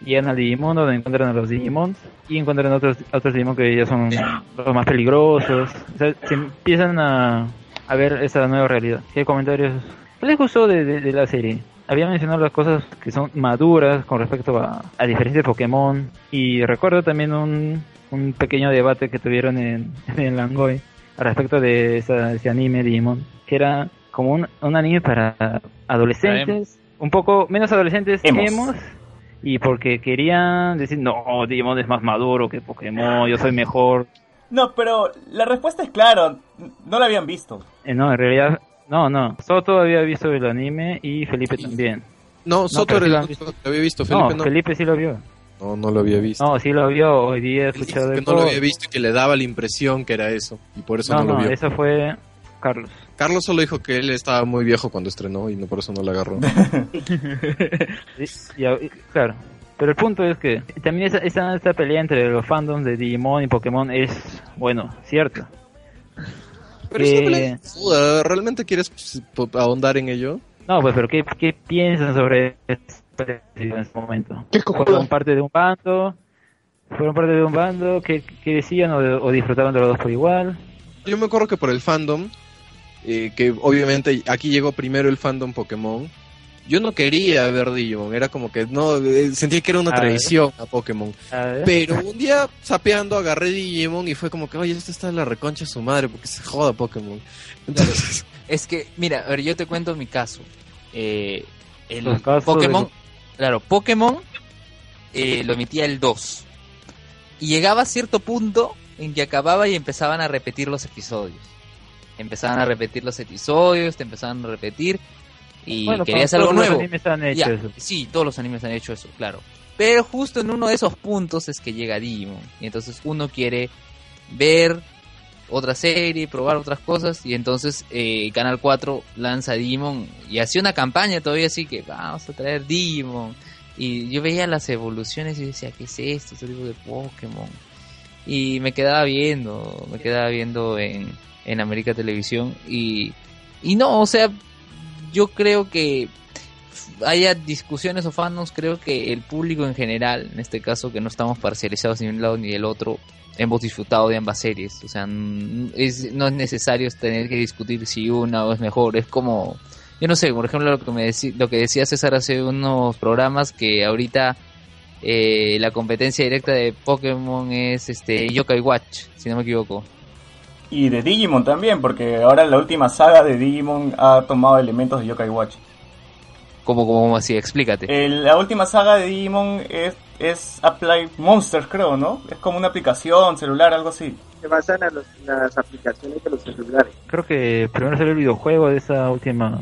Llegan al Digimon donde encuentran a los Digimons y encuentran otros otros Digimon que ya son los más peligrosos. O sea, se empiezan a, a ver esa nueva realidad. ¿Qué comentarios les gustó de, la serie? había mencionado las cosas que son maduras con respecto a, a diferencia de Pokémon y recuerdo también un, un pequeño debate que tuvieron en, [laughs] en Langoy respecto de esa, ese anime Digimon que era como un, un anime para adolescentes un poco menos adolescentes emos, emos y porque querían decir no Digimon es más maduro que Pokémon yo soy mejor no pero la respuesta es claro no la habían visto eh, no en realidad no, no. Soto había visto el anime y Felipe también. No, Soto no, era el lo había visto, Felipe no, no. Felipe sí lo vio. No, no lo había visto. No, sí lo vio, hoy día he escuchado que no lo había visto y que le daba la impresión que era eso, y por eso no, no lo vio. eso fue Carlos. Carlos solo dijo que él estaba muy viejo cuando estrenó y no por eso no lo agarró. [laughs] y, y, claro. Pero el punto es que también esa, esa, esta pelea entre los fandoms de Digimon y Pokémon es, bueno, cierto. Pero que... es duda, ¿realmente quieres ahondar en ello? No, pues, pero ¿qué, qué piensan sobre esto en este momento? ¿Fueron parte de un bando? ¿Fueron parte de un bando? ¿Qué, qué decían o, o, disfrutaron de los dos por igual? Yo me acuerdo que por el fandom, eh, que obviamente aquí llegó primero el fandom Pokémon, yo no quería ver Digimon, era como que no, sentía que era una a traición ver. a Pokémon. A Pero un día sapeando agarré Digimon y fue como que, oye, esto está en la reconcha de su madre porque se joda Pokémon. Entonces... [laughs] es que, mira, a ver, yo te cuento mi caso. Eh, el Pokémon, claro, Pokémon eh, lo emitía el 2. Y llegaba a cierto punto en que acababa y empezaban a repetir los episodios. Empezaban a repetir los episodios, te empezaban a repetir y bueno, querías algo nuevo. Los animes han hecho ya, eso. Sí, todos los animes han hecho eso, claro. Pero justo en uno de esos puntos es que llega Digimon. Y entonces uno quiere ver otra serie, probar otras cosas. Y entonces eh, Canal 4 lanza Digimon y hacía una campaña todavía así que vamos a traer Digimon. Y yo veía las evoluciones y decía, ¿qué es esto? Este tipo de Pokémon. Y me quedaba viendo, me quedaba viendo en, en América Televisión. Y, y no, o sea, yo creo que haya discusiones o fandoms, creo que el público en general, en este caso que no estamos parcializados ni un lado ni del otro, hemos disfrutado de ambas series. O sea, es, no es necesario tener que discutir si una o es mejor. Es como, yo no sé, por ejemplo, lo que, me deci- lo que decía César hace unos programas, que ahorita eh, la competencia directa de Pokémon es este Yokai Watch, si no me equivoco. Y de Digimon también, porque ahora la última saga de Digimon ha tomado elementos de Yokai Watch. Como, como así, explícate. El- la última saga de Digimon es, es Apply Monsters, creo, ¿no? Es como una aplicación celular, algo así. Se basan en los- las aplicaciones de los celulares. Creo que primero salió el videojuego de esa última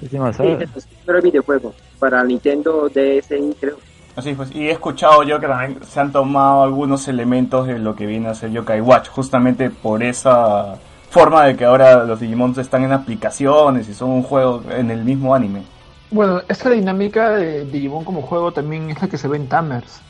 última Sí, saga. es el videojuego para Nintendo DSi, creo. Así pues, y he escuchado yo que también se han tomado algunos elementos de lo que viene a ser Yokai Watch, justamente por esa forma de que ahora los Digimon están en aplicaciones y son un juego en el mismo anime. Bueno, esta dinámica de Digimon como juego también es la que se ve en Tamers.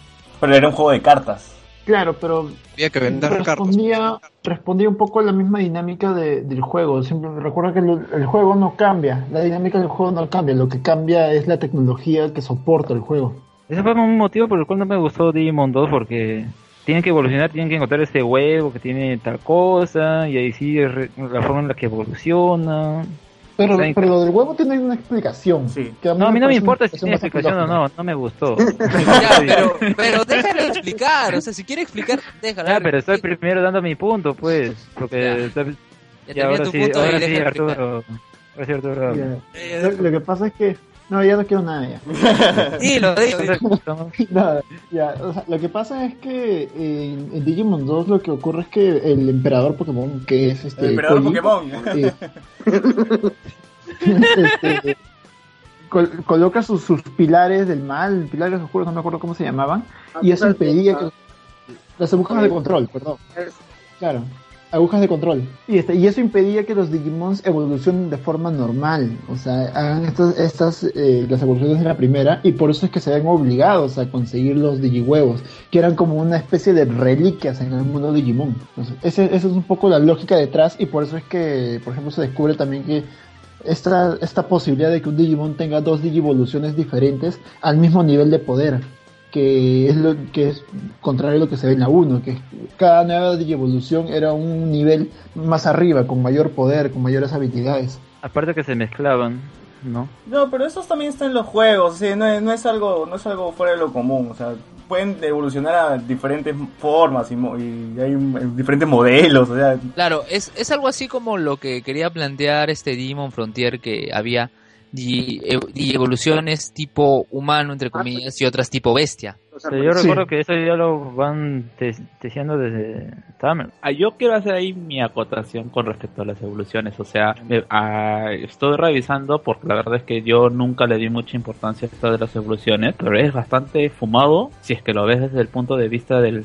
Pero era un juego de cartas. Claro, pero Había que vender cartas. respondía, respondía un poco a la misma dinámica de- del juego. Siempre recuerda que el, el juego no cambia, la dinámica del juego no cambia, lo que cambia es la tecnología que soporta el juego. Ese fue un motivo por el cual no me gustó Digimon 2 porque tienen que evolucionar, tienen que encontrar ese huevo que tiene tal cosa y ahí sí es re- la forma en la que evoluciona. Pero, pero lo del huevo tiene una explicación. Sí. que No, a mí no me importa si tiene explicación explicación o no, no me gustó. [laughs] Ya, pero, pero déjalo explicar, o sea, si quiere explicar, déjalo. Ah, pero estoy primero dando mi punto, pues, porque Ya. Ya y ahora tu sí, punto y ahora sí. Arturo, ahora sí, Arturo. Lo, lo que pasa es que... No, ya no quiero nada ya. Dilo, dilo. Estamos- Nada, ya, o sea, lo que pasa es que en, en Digimon 2 lo que ocurre es que el emperador Pokémon, que es este. El emperador Pokémon. eh, [laughs] este, col- coloca sus, sus pilares del mal, pilares oscuros, no me acuerdo cómo se llamaban, y eso impedía que. Las agujas de control, perdón. Claro, agujas de control. Y, este, eso impedía que los Digimons evolucionen de forma normal. O sea, hagan estas, estas eh, las evoluciones de la primera, y por eso es que se ven obligados a conseguir los Digihuevos, que eran como una especie de reliquias en el mundo Digimon. Ese- esa es un poco la lógica detrás, y por eso es que, por ejemplo, se descubre también que esta, esta posibilidad de que un Digimon tenga dos Digivoluciones diferentes al mismo nivel de poder que es lo que es contrario a lo que se ve en la 1, que cada nueva Digievolución era un nivel más arriba, con mayor poder, con mayores habilidades. Aparte que se mezclaban, ¿no? No, pero eso también está en los juegos, sea, no, es, no es algo no es algo fuera de lo común, o sea, pueden evolucionar a diferentes formas y, mo- y hay mm, diferentes modelos, o sea, Claro, es, es algo así como lo que quería plantear este Digimon Frontier, que había ev- di- evoluciones tipo humano, entre comillas, y otras tipo bestia. O sea, yo árboles. recuerdo que eso ya lo van te- teciendo desde Tamer. Ah, Yo quiero hacer ahí mi acotación con respecto a las evoluciones. O sea, me- ah, estoy revisando porque la verdad es que yo nunca le di mucha importancia a esto de las evoluciones, pero es bastante fumado si es que lo ves desde el punto de vista del,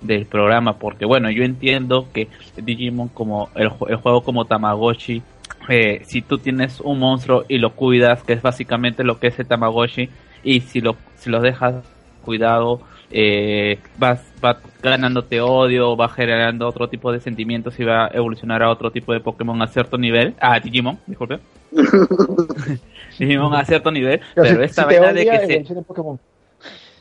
del programa. Porque bueno, yo entiendo que Digimon como el, el juego como Tamagotchi, eh, si tú tienes un monstruo y lo cuidas, que es básicamente lo que es el Tamagotchi, y si lo, si lo dejas cuidado, eh, vas, va ganándote odio, va generando otro tipo de sentimientos y va a evolucionar a otro tipo de Pokémon a cierto nivel. Ah, Digimon, disculpe. [laughs] Digimon a cierto nivel, pero esta Si vaina de que se...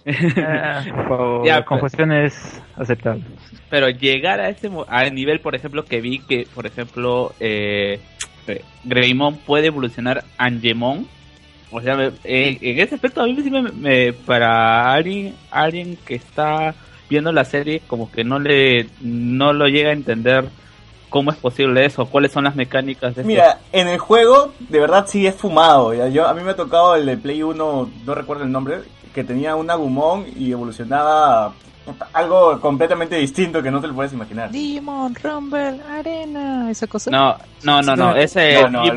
[laughs] favor, Ya, la confusión es aceptable. Pero llegar a ese mo- al nivel, por ejemplo, que vi que, por ejemplo, eh, eh, Greymon puede evolucionar a Angemon. O sea, me- eh, en ese aspecto a mí sí me, me- para alguien, alguien que está viendo la serie como que no le no lo llega a entender cómo es posible eso, cuáles son las mecánicas de mira, en el juego de verdad sí es fumado, ya. yo a mí me ha tocado el de Play 1, no recuerdo el nombre, que tenía un Agumon y evolucionaba algo completamente distinto que no te lo puedes imaginar. Digimon, Rumble, Arena, esa cosa. No, no, no, no, ese No, no, el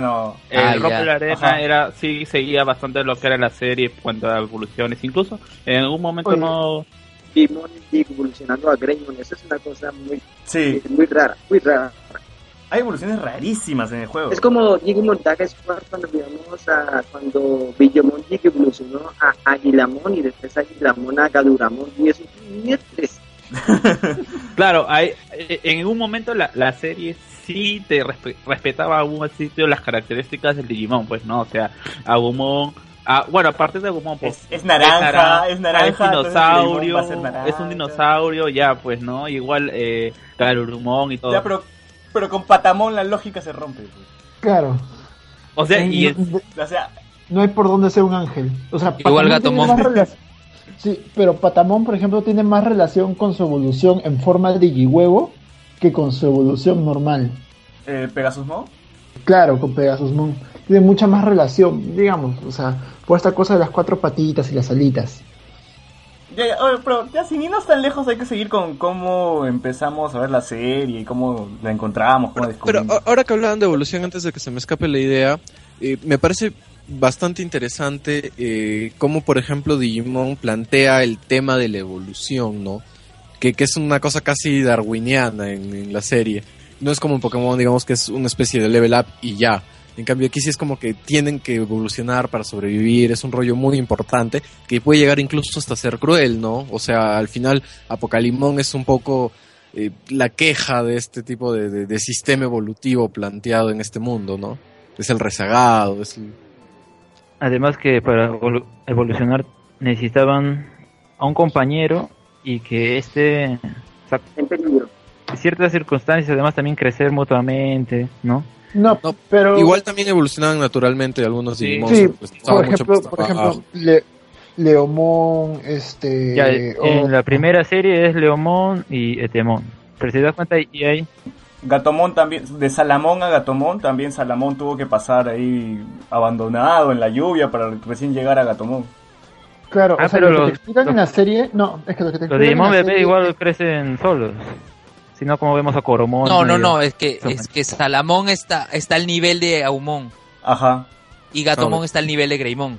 no. El Ah, ya. la Arena Ajá. era, sí seguía bastante lo que era la serie cuando a evoluciones, incluso en algún momento Oye. no Digimon evolucionando a Greymon, eso es una cosa muy, Sí, muy rara, muy rara. Hay evoluciones rarísimas en el juego. Es como Digimon Tag Squad cuando digamos a cuando Villamon evolucionó a Aguilamon y después Aguilamon a Gaduramon y eso. [laughs] Claro, hay, en un momento la, la serie sí te respe- respetaba aún al sitio las características del Digimon, pues, ¿no? O sea, Agumon... ah, bueno, aparte de Agumon, pues, Es, es naranja, es naranja. es entonces dinosaurio, a naranja. es un dinosaurio, ya, pues, ¿no? Igual eh, Garurumon y todo. Ya, pero, pero con Patamón la lógica se rompe. pues. Claro. o sea, y es- no, O sea, no hay por dónde ser un ángel. O sea, Igual Patamón rela- Sí, pero Patamón, por ejemplo, tiene más relación con su evolución en forma de Digihuevo que con su evolución normal. eh, Pegasus Mo. Claro, con Pegasus Moon. Tiene mucha más relación, digamos, o sea, por esta cosa de las cuatro patitas y las alitas. Ya, pero ya sin irnos tan lejos hay que seguir con cómo empezamos a ver la serie y cómo la encontramos, cómo Pero ahora que hablaban de evolución, antes de que se me escape la idea, eh, me parece bastante interesante eh, cómo, por ejemplo, Digimon plantea el tema de la evolución, ¿no? Que, que es una cosa casi darwiniana en, en la serie. No es como en Pokémon, digamos que es una especie de level up y ya. En cambio aquí sí es como que tienen que evolucionar para sobrevivir, es un rollo muy importante que puede llegar incluso hasta ser cruel, ¿no? O sea, al final Apocalimón es un poco eh, la queja de este tipo de, de- de sistema evolutivo planteado en este mundo, ¿no? Es el rezagado, es el... Además que para evolu- evolucionar necesitaban a un compañero y que este, o sea, En peligro. en ciertas circunstancias, además también crecer mutuamente, ¿no? No, No, pero Igual también evolucionaban naturalmente algunos Sí. Digimon. sí, pues, estaban por mucho ejemplo, más por ejemplo, Le- Leomón, este, Ya, en la primera serie es Leomón y Etemón. Pero si te das cuenta, y hay Gatomón también, de Salamón a Gatomón, también Salamón tuvo que pasar ahí abandonado en la lluvia para recién llegar a Gatomón. claro, Ah, o sea, pero lo que los- te explican los- en la serie, no, es que lo que te los explican Digimon en la bebé igual crecen solos. Si no, como vemos a Coromón. No, no, no, es que, es que Salamón está, está al nivel de Aumon Ajá. y Gatomon Claro. está al nivel de Greymon.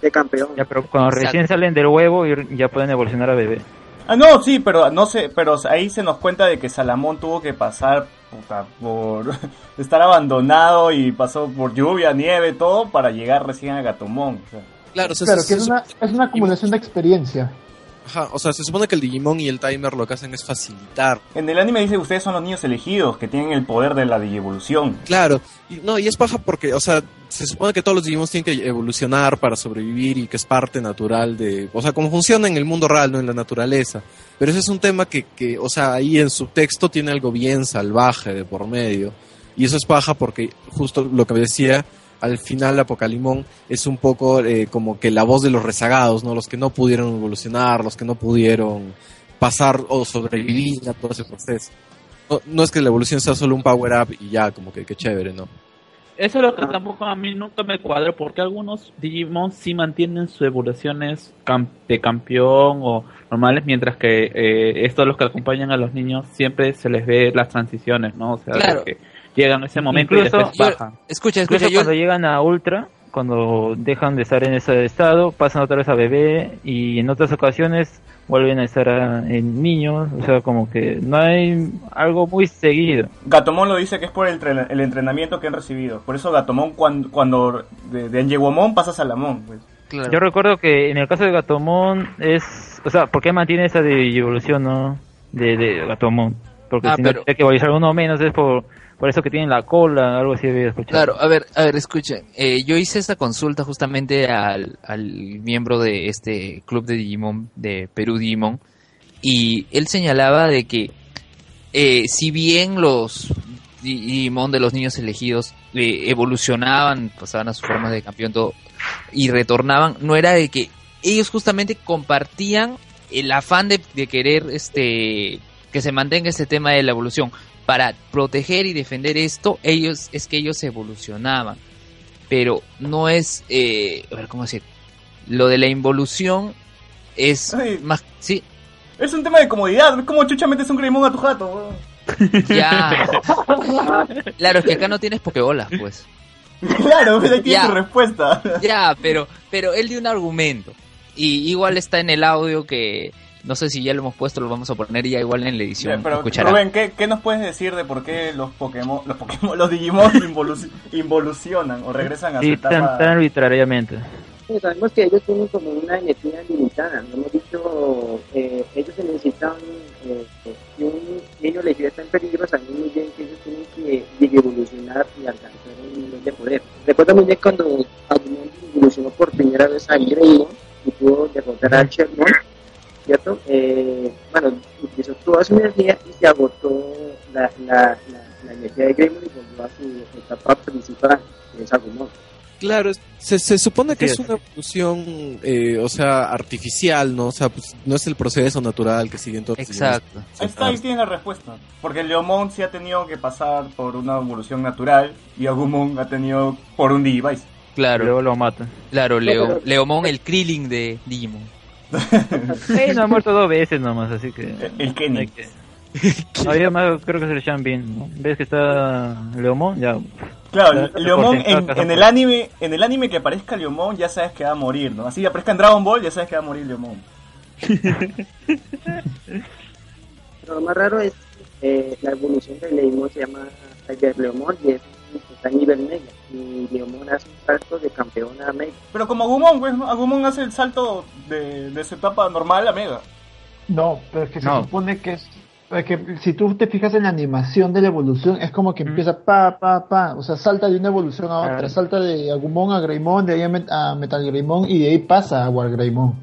De campeón. Ya, pero cuando Exacto. recién salen del huevo ya pueden evolucionar a bebé. Ah, no, sí, pero no sé, pero ahí se nos cuenta de que Salamón tuvo que pasar puta, por [laughs] estar abandonado y pasó por lluvia, nieve, todo para llegar recién a Gatomón. o sea. Claro, o sea, Claro, que es se- una, es una acumulación de experiencia. Ajá, o sea, se supone que el Digimon y el Timer lo que hacen es facilitar. En el anime dice ustedes son los niños elegidos que tienen el poder de la digievolución. Claro, y, no, y es paja porque, o sea, se supone que todos los Digimon tienen que evolucionar para sobrevivir y que es parte natural de, o sea, como funciona en el mundo real, no en la naturaleza. Pero ese es un tema que, que, o sea, ahí en su texto tiene algo bien salvaje de por medio. Y eso es paja porque justo lo que decía, al final Apocalimón es un poco eh, como que la voz de los rezagados, ¿no? Los que no pudieron evolucionar, los que no pudieron pasar o sobrevivir a todo ese proceso. No, no es que la evolución sea solo un power up y ya, como que, que chévere, ¿no? Eso es lo que tampoco a mí nunca me cuadra, porque algunos Digimon sí mantienen sus evoluciones cam- de campeón o normales, mientras que eh, estos los que acompañan a los niños siempre se les ve las transiciones, ¿no? O sea, Claro. que llegan a ese momento y Incluso- después yo- bajan. Escucha, Incluso escucha, yo, cuando llegan a Ultra, cuando dejan de estar en ese estado, pasan otra vez a bebé y en otras ocasiones vuelven a estar a- en niños, o sea, como que no hay algo muy seguido. Gatomón lo dice que es por el, tre- el entrenamiento que han recibido. Por eso Gatomón cuando, cuando de, de Angewomon pasa a Salamón. Pues. claro. Yo recuerdo que en el caso de Gatomon es, o sea, ¿por qué mantiene esa de evolución, no? De, de Gatomon. Porque Ah, si pero- no tiene que evolucionar uno menos es por, por eso que tienen la cola, algo así había escuchado. Claro, a ver, a ver, escuchen. Eh, yo hice esta consulta justamente al, al miembro de este club de Digimon, de Perú Digimon, y él señalaba de que eh, si bien los Digimon de los niños elegidos eh, evolucionaban, pasaban a sus formas de campeón y retornaban, no era de que ellos justamente compartían el afán de, de querer este que se mantenga este tema de la evolución para proteger y defender esto, ellos es que ellos evolucionaban. Pero no es, eh, a ver cómo decir, lo de la involución es Ay. más, sí, Es un tema de comodidad. Es como chucha metes un Greymon a tu jato. [laughs] ya. [laughs] claro, es que acá no tienes pokebolas, pues. [laughs] claro, pues ahí tienes Ya. tu respuesta. Ya, pero, pero él dio un argumento. Y igual está en el audio que no sé si ya lo hemos puesto, lo vamos a poner ya igual en la edición. Ya, pero, ¿qué, nos puedes decir de por qué los Pokémon, los, Pokémon, [laughs] los Digimon involucionan o regresan a sí, etapa? Tan, tan arbitrariamente. Sabemos que ellos tienen como una energía limitada. ¿no? Hemos dicho, eh, ellos se necesitan, eh, si un niño les está en peligro, saben muy bien que ellos tienen que evolucionar y alcanzar un nivel de poder. Recuerdo muy bien cuando Agumon evolucionó por primera vez a Greymon y pudo derrotar a Sherman ¿cierto? Eh, bueno, utilizó toda su energía y se agotó la, la, la, la energía de Greymon y volvió a su etapa principal, que es Agumon. Claro, se, se supone que Sí, es una evolución, eh, o sea, artificial, ¿no? O sea, pues, no es el proceso natural que siguen todos. los Exacto. Está, ahí tiene la respuesta. Porque Leomon sí ha tenido que pasar por una evolución natural y Agumon ha tenido por un Digivice. Claro, Luego lo matan. claro, Leo, Leomon, el Krillin de Digimon. [laughs] Sí, no ha muerto dos veces nomás, así que... El- Kenny. hay que- Había más, creo que es el Shambin, ¿no? ¿Ves que está Leomon? Ya. Claro, por en, en el anime, en el anime que aparezca Leomon ya sabes que va a morir, ¿no? Así aparezca en Dragon Ball ya sabes que va a morir Leomon. Pero [laughs] lo más raro es eh, la evolución de Leimon se llama Tiger Leomon y es, está a nivel mega. Y Leomon hace un salto de campeón a mega. Pero como Agumon, pues, ¿no? Agumon hace el salto de, de su etapa normal a Mega. No, pero es que se supone que es, es que si tú te fijas en la animación de la evolución, es como que empieza pa, pa, pa, o sea, salta de una evolución a otra, Claro. salta de Agumon a Greymon, de ahí a, Met- a Metal Greymon y de ahí pasa a War Greymon.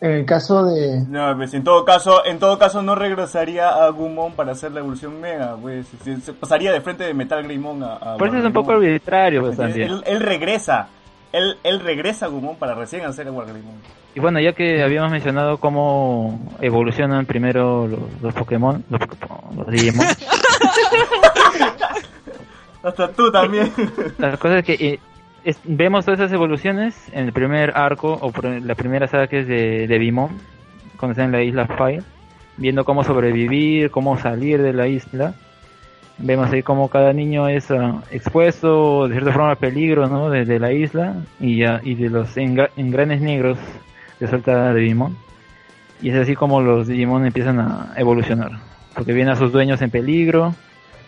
En el caso de... No, pues en todo caso, en todo caso no regresaría a Agumon para hacer la evolución Mega, pues. Se, se pasaría de frente de Metal Greymon a, a Por eso es un poco arbitrario pues, Él, también. él- él regresa. Él, él regresa a Agumon para recién hacer el Wargreymon. Y bueno, ya que habíamos mencionado cómo evolucionan primero los, los Pokémon, los, Pokémon, los Digimon, [laughs] Hasta tú también. la cosa es que eh, vemos todas esas evoluciones en el primer arco, o la primera saga que es de, de Bimon, cuando está en la isla Fire, viendo cómo sobrevivir, cómo salir de la isla. Vemos ahí cómo cada niño es ah, expuesto de cierta forma al peligro ¿no? de, de la isla y, ah, y de los engra- engranes negros que suelta Digimon. Y es así como los Digimon empiezan a evolucionar, porque vienen a sus dueños en peligro.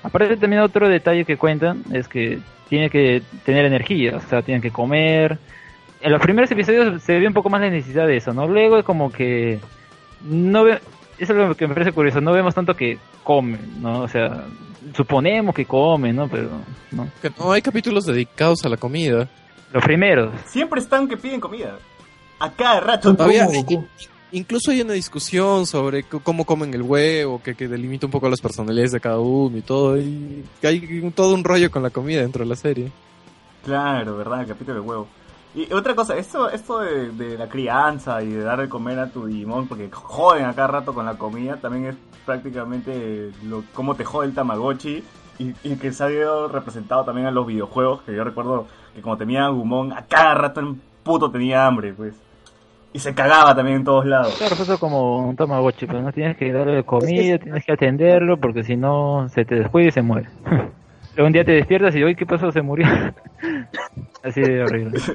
Aparte también otro detalle que cuentan es que tiene que tener energía, o sea, tienen que comer. En los primeros episodios se ve un poco más la necesidad de eso, ¿no? Luego es como que no ve, eso es lo que me parece curioso, no vemos tanto que comen, ¿no? O sea, suponemos que comen, ¿no? Pero no. Que no hay capítulos dedicados a la comida. Los primeros, Siempre están que piden comida. A cada rato. Todavía-. Incluso hay una discusión sobre cómo comen el huevo, que, que delimita un poco las personalidades de cada uno y todo. Y hay todo un rollo con la comida dentro de la serie. Claro, ¿verdad? El capítulo de huevo. Y otra cosa, esto, esto de, la crianza y de dar de comer a tu Digimon, porque joden a cada rato con la comida, también es prácticamente lo, cómo te jode el Tamagotchi y, y que se ha ido representado también en los videojuegos, que yo recuerdo que como tenía Gumon, a cada rato el puto tenía hambre, pues. Y se cagaba también en todos lados. claro, eso como un tamagotchi, pero no tienes que darle comida, tienes que atenderlo, porque si no se te descuida y se muere. [laughs] Luego un día te despiertas y hoy ¿qué pasó? Se murió. [laughs] Así de horrible. [laughs]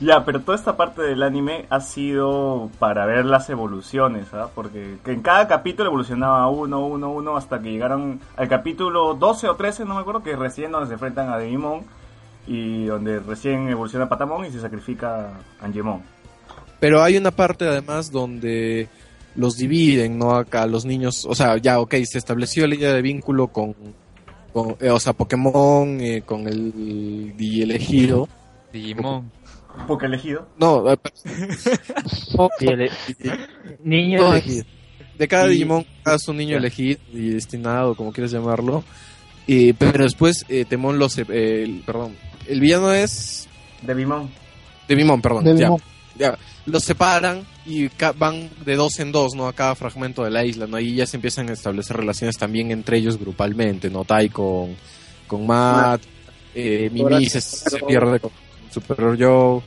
Ya, pero toda esta parte del anime ha sido para ver las evoluciones, ¿ah? Porque que en cada capítulo evolucionaba uno, uno, uno, hasta que llegaron al capítulo 12 o 13, no me acuerdo, que recién donde se enfrentan a Digimon y donde recién evoluciona Patamon y se sacrifica Angemon. Pero hay una parte además donde los dividen, ¿no? Acá los niños, o sea, ya, ok, se estableció la idea de vínculo con, con, eh, o sea, Pokémon, eh, con el elegido. Digimon. Porque elegido. No, eh, [laughs] ele- niño No, elegido. de cada Y- Digimon es un niño elegido y destinado, como quieras llamarlo. Y, pero después eh, Temón los, eh, perdón, el villano es Devimon. Devimon, perdón, de ya, ya. Los separan y ca- van de dos en dos, ¿no? A cada fragmento de la isla, ¿no? Y ya se empiezan a establecer relaciones también entre ellos grupalmente, ¿no? Tai con, con Matt, eh, Mimi se, se pierde con Super Joe.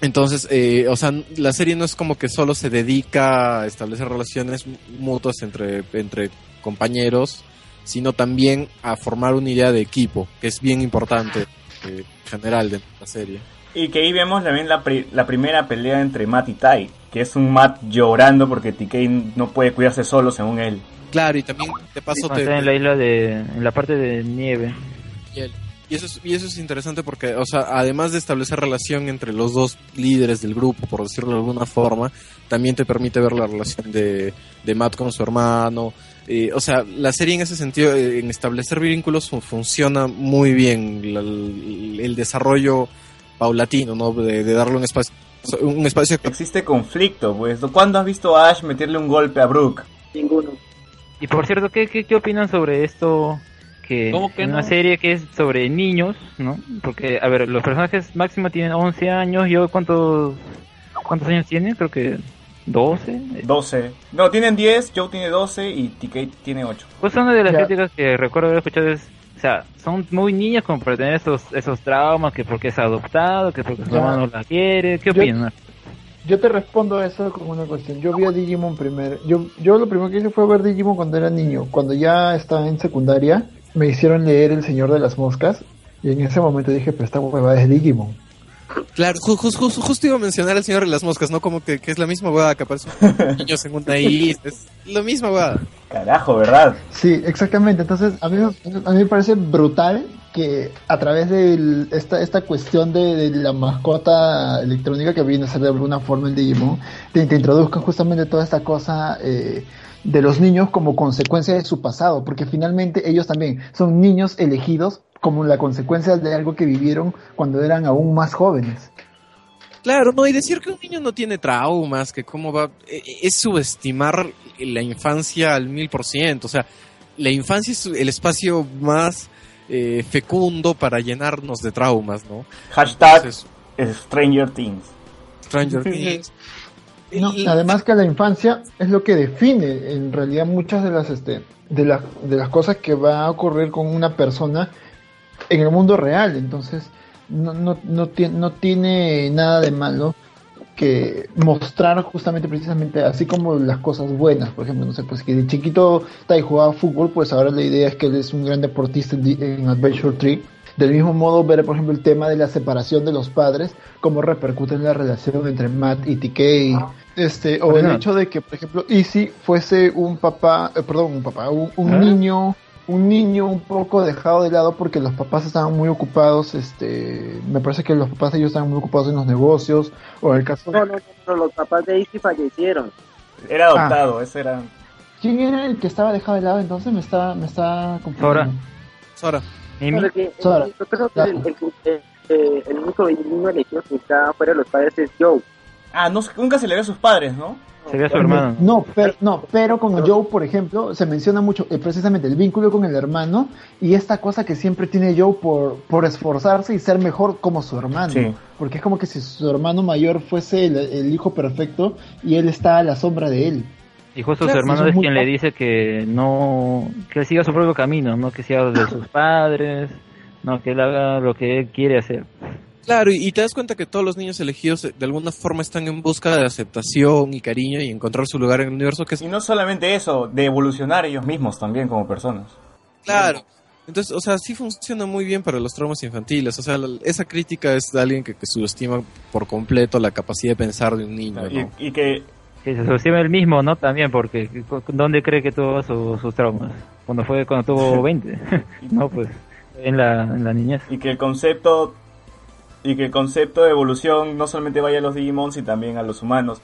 Entonces, eh, o sea, la serie no es como que solo se dedica a establecer relaciones mutuas entre, entre compañeros, sino también a formar una idea de equipo, que es bien importante eh, en general de la serie. Y que ahí vemos también la, pri- la primera pelea entre Matt y Tai, que es un Matt llorando porque TK no puede cuidarse solo según él. Claro, y también de paso te, está en la isla de, en la parte de nieve. Y eso, es, y eso es interesante porque, o sea, además de establecer relación entre los dos líderes del grupo, por decirlo de alguna forma, también te permite ver la relación de, de Matt con su hermano. Eh, o sea, la serie en ese sentido, eh, en establecer vínculos, fu- funciona muy bien. La- el, el desarrollo paulatino, ¿no? De, de darle un espacio, un espacio Existe conflicto, pues. ¿Cuándo has visto a Ash meterle un golpe a Brooke? Ninguno. Y por cierto, ¿qué, qué, qué opinan sobre esto? Que, ¿Cómo que en una no? serie que es sobre niños, ¿no? Porque, a ver, los personajes máximo tienen 11 años. ¿Yo cuántos, cuántos años tiene? Creo que 12. 12. No, tienen 10, Joe tiene 12 y TK tiene 8. Pues una de las Ya. críticas que recuerdo haber escuchado es, o sea, son muy niños como para tener esos, esos traumas, que porque es adoptado, que porque su mamá no la quiere. ¿Qué Yo- opinan? Yo te respondo a eso con una cuestión. Yo vi a Digimon primero. Yo, yo lo primero que hice fue ver Digimon cuando era niño. Cuando ya estaba en secundaria, me hicieron leer El Señor de las Moscas. Y en ese momento dije, pero esta huevada es Digimon. Claro, ju- ju- ju- justo iba a mencionar al señor de las moscas, ¿no? Como que, que es la misma hueá que aparece niños en una isla, es la misma hueá. Carajo, ¿verdad? Sí, exactamente. Entonces, a mí, me- a mí me parece brutal que a través de esta, esta cuestión de, de la mascota electrónica que viene a ser de alguna forma el Digimon, te, te introduzcan justamente toda esta cosa eh, de los niños como consecuencia de su pasado, porque finalmente ellos también son niños elegidos como la consecuencia de algo que vivieron cuando eran aún más jóvenes. Claro, no, y decir que un niño no tiene traumas, que cómo va, eh, es subestimar la infancia al mil por ciento, o sea, la infancia es el espacio más eh, fecundo para llenarnos de traumas, ¿no? Hashtag Entonces, Stranger Things. Stranger [laughs] Things. No, Y- además que la infancia es lo que define en realidad muchas de las este de las de las cosas que va a ocurrir con una persona en el mundo real. Entonces no no no, tiene no tiene nada de malo que mostrar justamente precisamente así como las cosas buenas. Por ejemplo no sé pues que de chiquito Tai jugaba fútbol pues ahora la idea es que él es un gran deportista en Adventure Tree del mismo modo ver por ejemplo el tema de la separación de los padres cómo repercute en la relación entre Matt y TK este o el hecho de que por ejemplo Easy fuese un papá eh, perdón un papá un, un ¿Ah? niño un niño un poco dejado de lado porque los papás estaban muy ocupados este me parece que los papás de ellos estaban muy ocupados en los negocios o en el caso No, no, no, no, los papás de Izzy fallecieron. Era adoptado, ese era. quién era el que estaba dejado de lado entonces me está me está confundiendo. Sora. Mimi, Porque, Sora. yo creo que el, el, el- eh, el único niño elegido que está fuera de los padres es Joe. Ah, no, nunca se le ve a sus padres, ¿no? se ve a su hermano. No, pero, no, pero con Joe, por ejemplo, se menciona mucho eh, precisamente el vínculo con el hermano y esta cosa que siempre tiene Joe por, por esforzarse y ser mejor como su hermano. Sí. Porque es como que si su hermano mayor fuese el, el hijo perfecto y él está a la sombra de él. Y justo Claro, su hermano es quien le dice que no, que siga su propio camino, no que siga de sus padres, no que él haga lo que él quiere hacer. Claro, y, y te das cuenta que todos los niños elegidos eh, de alguna forma están en busca de aceptación y cariño y encontrar su lugar en el universo que es Y no solamente eso, de evolucionar ellos mismos también como personas. Claro. Entonces, o sea, sí funciona muy bien para los traumas infantiles. O sea, la- esa crítica es de alguien que, que subestima por completo la capacidad de pensar de un niño, ¿no? Y, y que Que se sostiene el mismo, ¿no? También, porque ¿dónde cree que tuvo su- sus traumas? Cuando fue cuando tuvo [laughs] 20. [laughs] no, pues en la, en la niñez. y que el concepto y que el concepto de evolución no solamente vaya a los Digimons y también a los humanos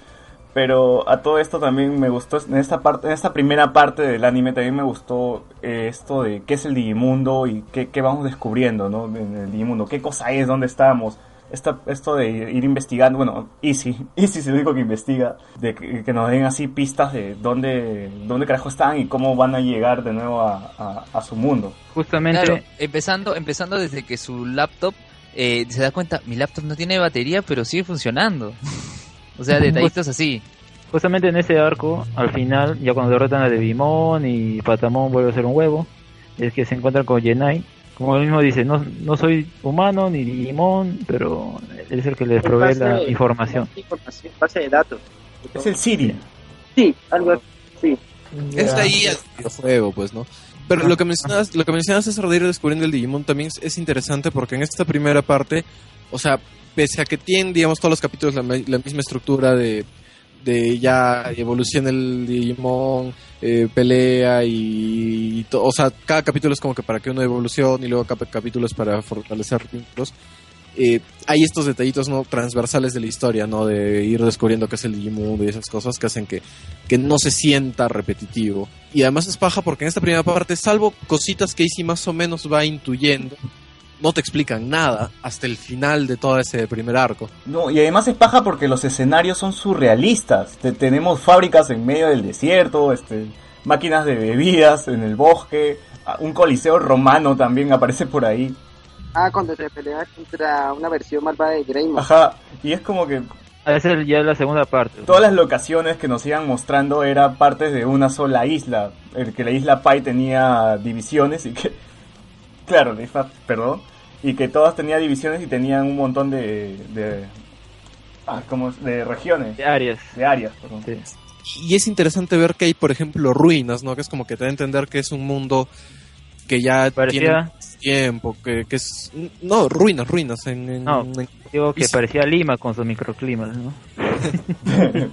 pero a todo esto también me gustó en esta parte en esta primera parte del anime también me gustó eh, esto de qué es el Digimundo y qué, qué vamos descubriendo ¿no? en el Digimundo qué cosa es dónde estamos esta, esto de ir investigando bueno Easy [laughs] Easy es el único que investiga de que, que nos den así pistas de dónde dónde carajo están y cómo van a llegar de nuevo a, a- a su mundo Justamente, Claro, empezando, empezando desde que su laptop eh, se da cuenta, mi laptop no tiene batería, pero sigue funcionando. [laughs] o sea, detallitos así. justamente en ese arco, al final, ya cuando derrotan a Devimon y Patamon vuelve a ser un huevo, es que se encuentran con Yenai. Como él mismo dice, no, no soy humano ni Digimon, pero él es el que les provee la información. información, base de datos. es el Siri Sí, algo así. Es ahí el videojuego, pues, ¿no? Pero lo que mencionabas, lo que mencionabas es de ir descubriendo el Digimon también es, es interesante porque en esta primera parte, o sea, pese a que tienen, digamos, todos los capítulos la, la misma estructura de, de ya evoluciona el Digimon, eh, pelea y, y o sea, cada capítulo es como que para que uno evolucione y luego cada para fortalecer vínculos. Eh, hay estos detallitos no transversales de la historia, ¿no? De ir descubriendo qué es el Digimundo y esas cosas que hacen que, que no se sienta repetitivo. Y además es paja porque en esta primera parte, salvo cositas que Easy más o menos va intuyendo, no te explican nada hasta el final de todo ese primer arco. No, y además es paja porque los escenarios son surrealistas. Te- tenemos fábricas en medio del desierto, este, máquinas de bebidas en el bosque, un coliseo romano también aparece por ahí. Ah, cuando se pelea contra una versión malvada de Greymon. Ajá, y es como que Esa es ya la segunda parte. todas las locaciones que nos iban mostrando eran partes de una sola isla. El que la isla Pai tenía divisiones y que. [laughs] Claro, la isla- perdón. Y que todas tenían divisiones y tenían un montón de. de ah, como de regiones, De áreas. de áreas, perdón. Sí. Y es interesante ver que hay, por ejemplo, ruinas, ¿no? Que es como que te da a entender que es un mundo que ya Parecía- tiene tiempo, que, que es... No, ruinas, ruinas. En, en- No. en- Digo que Y- parecía Lima con sus microclimas, ¿no? [laughs]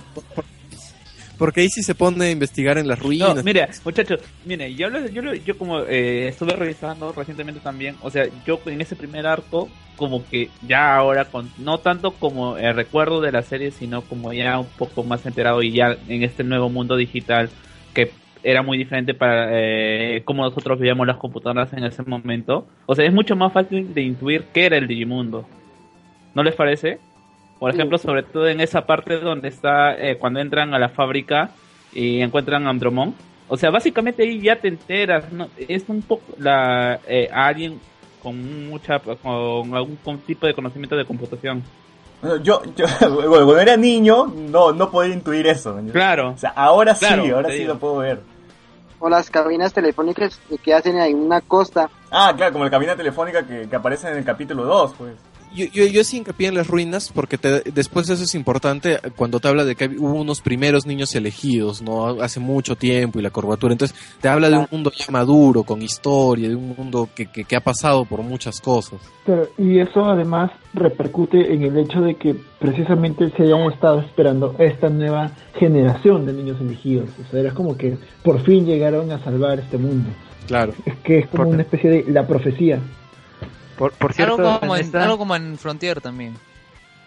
porque ahí sí se pone a investigar en las ruinas. No, mira, muchachos, mire, yo, lo- yo, lo- yo como eh, estuve revisando recientemente también, o sea, yo en ese primer arco, como que ya ahora, con no tanto como el recuerdo de la serie, sino como ya un poco más enterado y ya en este nuevo mundo digital que era muy diferente para eh, como nosotros veíamos las computadoras en ese momento. O sea, es mucho más fácil de intuir qué era el Digimundo. ¿No les parece? Por ejemplo, sobre todo en esa parte donde está eh, cuando entran a la fábrica y encuentran a Andromón. O sea, básicamente ahí ya te enteras, ¿no? Es un poco la eh, alguien con mucha con algún con tipo de conocimiento de computación. Yo, yo [laughs] bueno, cuando era niño, no, no podía intuir eso. Claro. O sea, ahora Claro, sí, ahora sí digo. lo puedo ver. O las cabinas telefónicas que hacen ahí en una costa. Ah, claro, como la cabina telefónica que, que aparece en el capítulo 2, pues. Yo, yo, yo sí hincapié en las ruinas porque te- después eso es importante cuando te habla de que hubo unos primeros niños elegidos, ¿no? Hace mucho tiempo y la curvatura. Entonces te habla de un mundo ya maduro, con historia, de un mundo que, que, que ha pasado por muchas cosas. Y eso además repercute en el hecho de que precisamente se hayan estado esperando esta nueva generación de niños elegidos. O sea, era como que por fin llegaron a salvar este mundo. Claro. Es que es como una especie de la profecía. Por, por cierto, Algo como, en en, esta- algo como en Frontier también.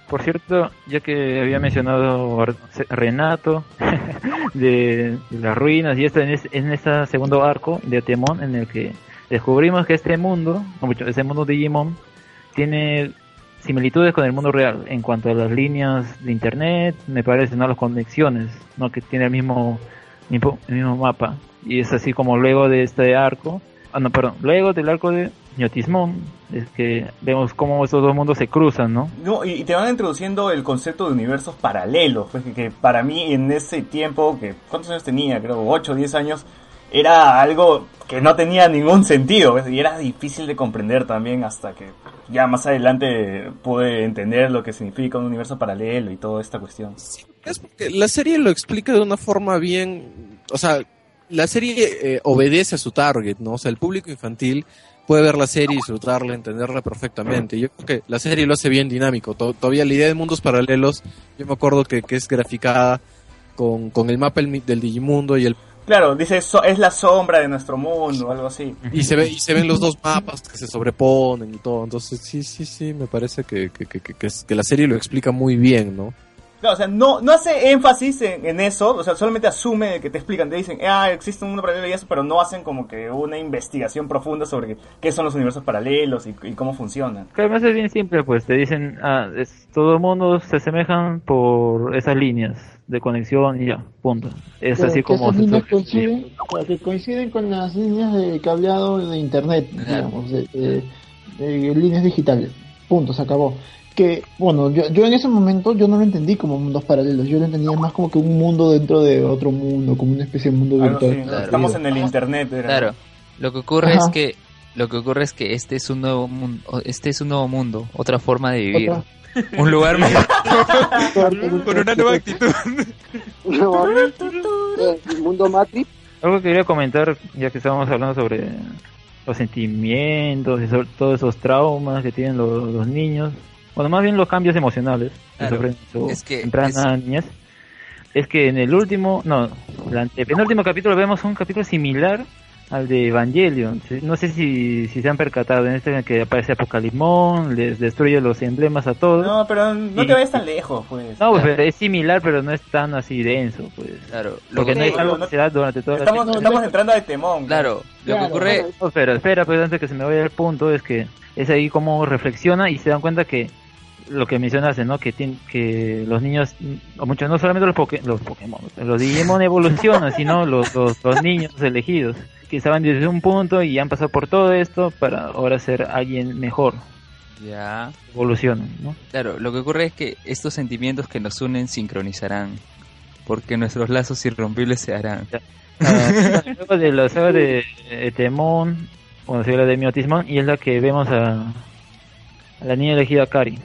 Por cierto, ya que había mencionado a Renato [laughs] de, de las ruinas y esto en, es- en este segundo arco de Temón en el que descubrimos que este mundo, ese mundo de Digimon, tiene similitudes con el mundo real en cuanto a las líneas de internet, me parece, no las conexiones, no que tiene el mismo, mismo, el mismo mapa. Y es así como luego de este arco, ah no, perdón, luego del arco de Ñotismón, es que vemos cómo estos dos mundos se cruzan, ¿no? No, y, te van introduciendo el concepto de universos paralelos, pues que, que para mí en ese tiempo, que ¿cuántos años tenía? Creo 8 o 10 años, era algo que no tenía ningún sentido, pues, y era difícil de comprender también hasta que ya más adelante pude entender lo que significa un universo paralelo y toda esta cuestión. Es porque la serie lo explica de una forma bien, o sea, la serie eh, obedece a su target, ¿no? O sea, el público infantil puede ver la serie, disfrutarla, entenderla perfectamente. Yo creo que la serie lo hace bien dinámico. To- todavía la idea de mundos paralelos, yo me acuerdo que, que es graficada con, con el mapa del Digimundo y el Claro, dice, "So- es la sombra de nuestro mundo, algo así. y se ve y se ven los dos mapas que se sobreponen y todo. Entonces, sí, sí, sí, me parece que, que, que, que la serie lo explica muy bien, ¿no? Claro, o sea, no, no hace énfasis en, en eso, o sea, solamente asume que te explican, te dicen, ah, existe un mundo paralelo y eso, pero no hacen como que una investigación profunda sobre qué son los universos paralelos y, y cómo funcionan. Que además es bien simple, pues te dicen, ah, es, todo el mundo se asemejan por esas líneas de conexión y ya, punto. Es Pero así como esas líneas coinciden, que coinciden con las líneas de cableado de internet, digamos, de, de- de líneas digitales. Punto, se acabó. Que, bueno, yo, yo en ese momento yo no lo entendí como mundos paralelos, yo lo entendía más como que un mundo dentro de otro mundo, como una especie de mundo Algo virtual. Claro. Estamos en el internet. era- Claro. Lo que ocurre Ajá. es que lo que ocurre es que este es un nuevo mundo, este es un nuevo mundo, otra forma de vivir, Otra- un lugar mejor, [laughs] Con una nueva actitud. [laughs] El mundo Matrix. Algo que quería comentar, ya que estábamos hablando sobre los sentimientos y sobre todos esos traumas que tienen los, los niños, bueno, más bien los cambios emocionales que Claro. sufren en su Es que temprana niñez, es que en el último, no, el penúltimo capítulo vemos un capítulo similar al de Evangelion. No sé si, si se han percatado en este en el que aparece Apocalimón, les destruye los emblemas a todos. No, pero no Sí. te vayas tan lejos, pues. No, pues, pero es similar, pero no es tan así denso, pues. Claro, lo Porque que, no hay no- algo no- que se da durante toda la Estamos, no, estamos entrando a temón. claro, lo que Claro, ocurre, No, pero espera, pues antes que se me vaya el punto, es que es ahí como reflexiona y se dan cuenta que lo que mencionaste, ¿no? Que, tien- que los niños, o muchos, no solamente los, poke- los Pokémon, los Digimon evolucionan, [laughs] sino los, los, los niños elegidos, que estaban desde un punto y han pasado por todo esto para ahora ser alguien mejor, ya, evolucionan, ¿no? claro, lo que ocurre es que estos sentimientos que nos unen sincronizarán, porque nuestros lazos irrompibles se harán. Ah, [laughs] luego de la saga de cuando se habla de Miotismon, y es la que vemos a, a la niña elegida Kari.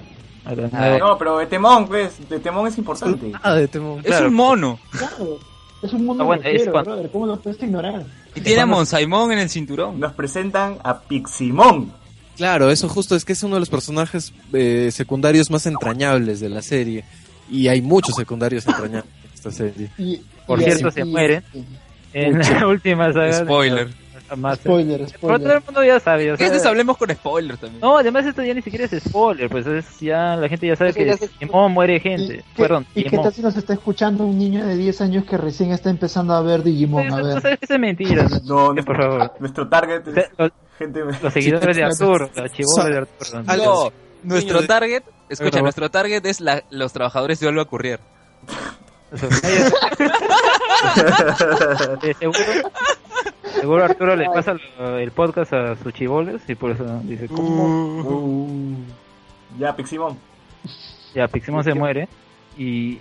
Ah, No, pero de temón, pues. De temón es importante. Ah, de Temón. Es Claro. un mono Claro, es un mundo Ah, bueno, es rockero, cuando- brother, ¿cómo lo puedes ignorar? y tiene a Monsaimon en el cinturón. Nos presentan a Piximon. Claro, eso justo es que es uno de los personajes eh, secundarios más entrañables de la serie. Y hay muchos secundarios entrañables en esta serie. Y, Por y cierto, así- se mueren. en la última saga. de- Spoiler. Más- Spoiler, Pero todo el spoiler. mundo ya sabe. o sea, hablemos con spoilers también. no, además esto ya ni siquiera es spoiler, pues es ya la gente ya sabe que ya se- Digimon muere ¿Y, gente. qué, Perdón, ¿Y qué tal si nos está escuchando un niño de 10 años que recién está empezando a ver Digimon? A ver. sabes que es mentira. [laughs] No, Que, por favor. Nuestro target O sea, es Los, gente. los seguidores de [laughs] Arturo, los chivoles de Arturo. ¿no? No, nuestro target, escucha, nuestro target es la- los trabajadores de Olva Courier. Seguro, seguro Arturo le pasa el podcast a sus chivoles y por eso dice, ¿cómo? Uh, ya, Piximon. Ya, Piximon se muere y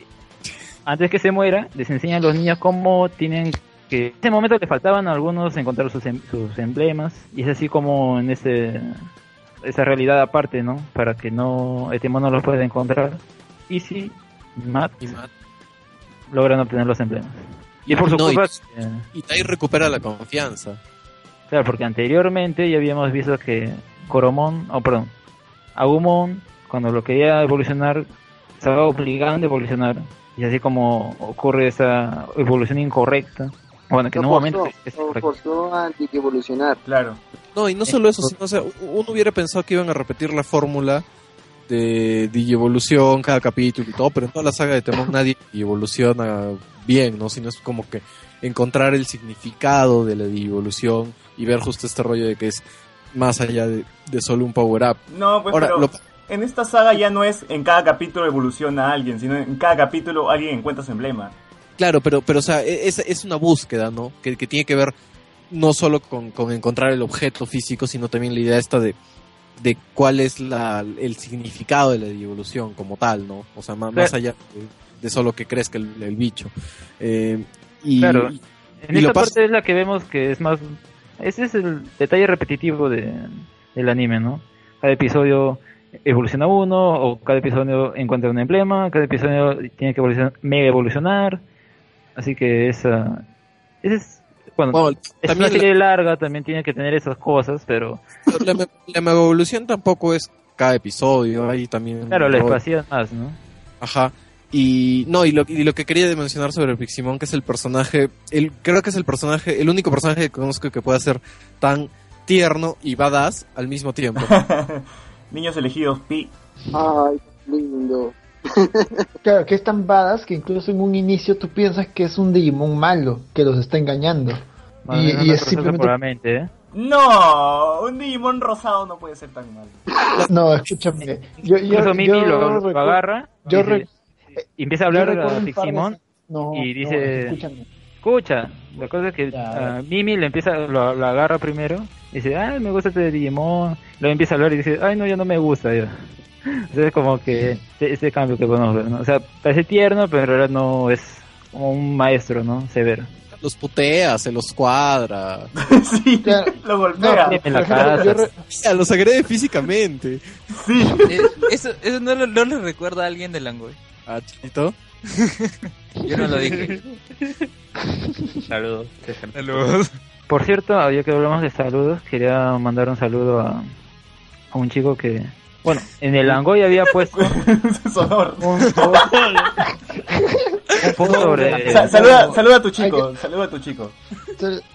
antes que se muera les enseñan a los niños cómo tienen que... En ese momento le faltaban a algunos encontrar sus, em- sus emblemas y es así como en ese esa realidad aparte, ¿no? Para que no este mono los pueda encontrar. Y si Matt Y, Matt- logran obtener los emblemas. Y es por su No, y- culpa y ahí recupera la confianza. Claro, porque anteriormente ya habíamos visto que Coromon, o perdón, Agumon, cuando lo quería evolucionar, estaba obligando a evolucionar. Y así como ocurre esa evolución incorrecta. Bueno, que en un momento forzó, es forzó a evolucionar. Claro. No, y no solo eso, sino, o sea, uno hubiera pensado que iban a repetir la fórmula de Digievolución cada capítulo y todo, pero en toda la saga de Temón nadie evoluciona bien, ¿no? Sino es como que encontrar el significado de la Digievolución y ver justo este rollo de que es más allá de, de solo un power-up. No, pues Ahora, pero lo- en esta saga ya no es en cada capítulo evoluciona alguien, sino en cada capítulo alguien encuentra su emblema. Claro, pero, pero o sea, e- es, es una búsqueda, ¿no? Que, que tiene que ver no solo con, con encontrar el objeto físico, sino también la idea esta de, de cuál es la, el significado de la evolución como tal, ¿no? O sea, más, más allá de, de solo que crezca el, el bicho. Eh, y, Claro. En y esta parte es la que vemos que es más... Ese es el detalle repetitivo de, del anime, ¿no? Cada episodio evoluciona uno, o cada episodio encuentra un emblema, cada episodio tiene que evolucionar, mega evolucionar. Así que esa... ese es... Bueno, bueno, es una también serie larga, también tiene que tener esas cosas, pero la, la, la mega evolución tampoco es cada episodio, ahí también... claro, rollo. espacian más, ¿no? Ajá. Y no, y lo, y lo que quería mencionar sobre Piximon, que es el personaje, el, creo que es el personaje, el único personaje que conozco que pueda ser tan tierno y badass al mismo tiempo. [laughs] Niños elegidos, Pi. Ay, lindo. [laughs] Claro, que es tan badass que incluso en un inicio tú piensas que es un Digimon malo, que los está engañando. Y- es y es simplemente- por la mente, ¿eh? No, un Digimon rosado no puede ser tan mal. [laughs] No, escúchame. Yo, yo, Incluso Mimi yo lo, lo agarra yo y, re- dice- y empieza a yo hablar de escenas- no, y no, dice- escúchame. escucha, la cosa es que Ya, ah, Mimi le empieza, lo, lo agarra primero, y dice, ay, me gusta este Digimon, luego empieza a hablar y dice, ay, no, ya no me gusta, ya. [laughs] Entonces es como que ese, ese cambio que podemos ver, ¿no? O sea, parece tierno, pero en realidad no es como un maestro, ¿no? Severo. Los putea, se los cuadra, [laughs] sí, Claro. lo No, golpea. ejemplo, re- Ya, los agrede físicamente. Sí. Eh, eso eso no, lo- no le recuerda a alguien de Langoy. Ah, chiquito. [laughs] Yo no lo dije. Saludos. Saludos. Por cierto, ya que hablamos de saludos, quería mandar un saludo a, a un chico que, bueno, en el Angoy había puesto [laughs] Sonor. un post, un post sobre... Sa- saluda, saluda a tu chico, saluda a tu chico.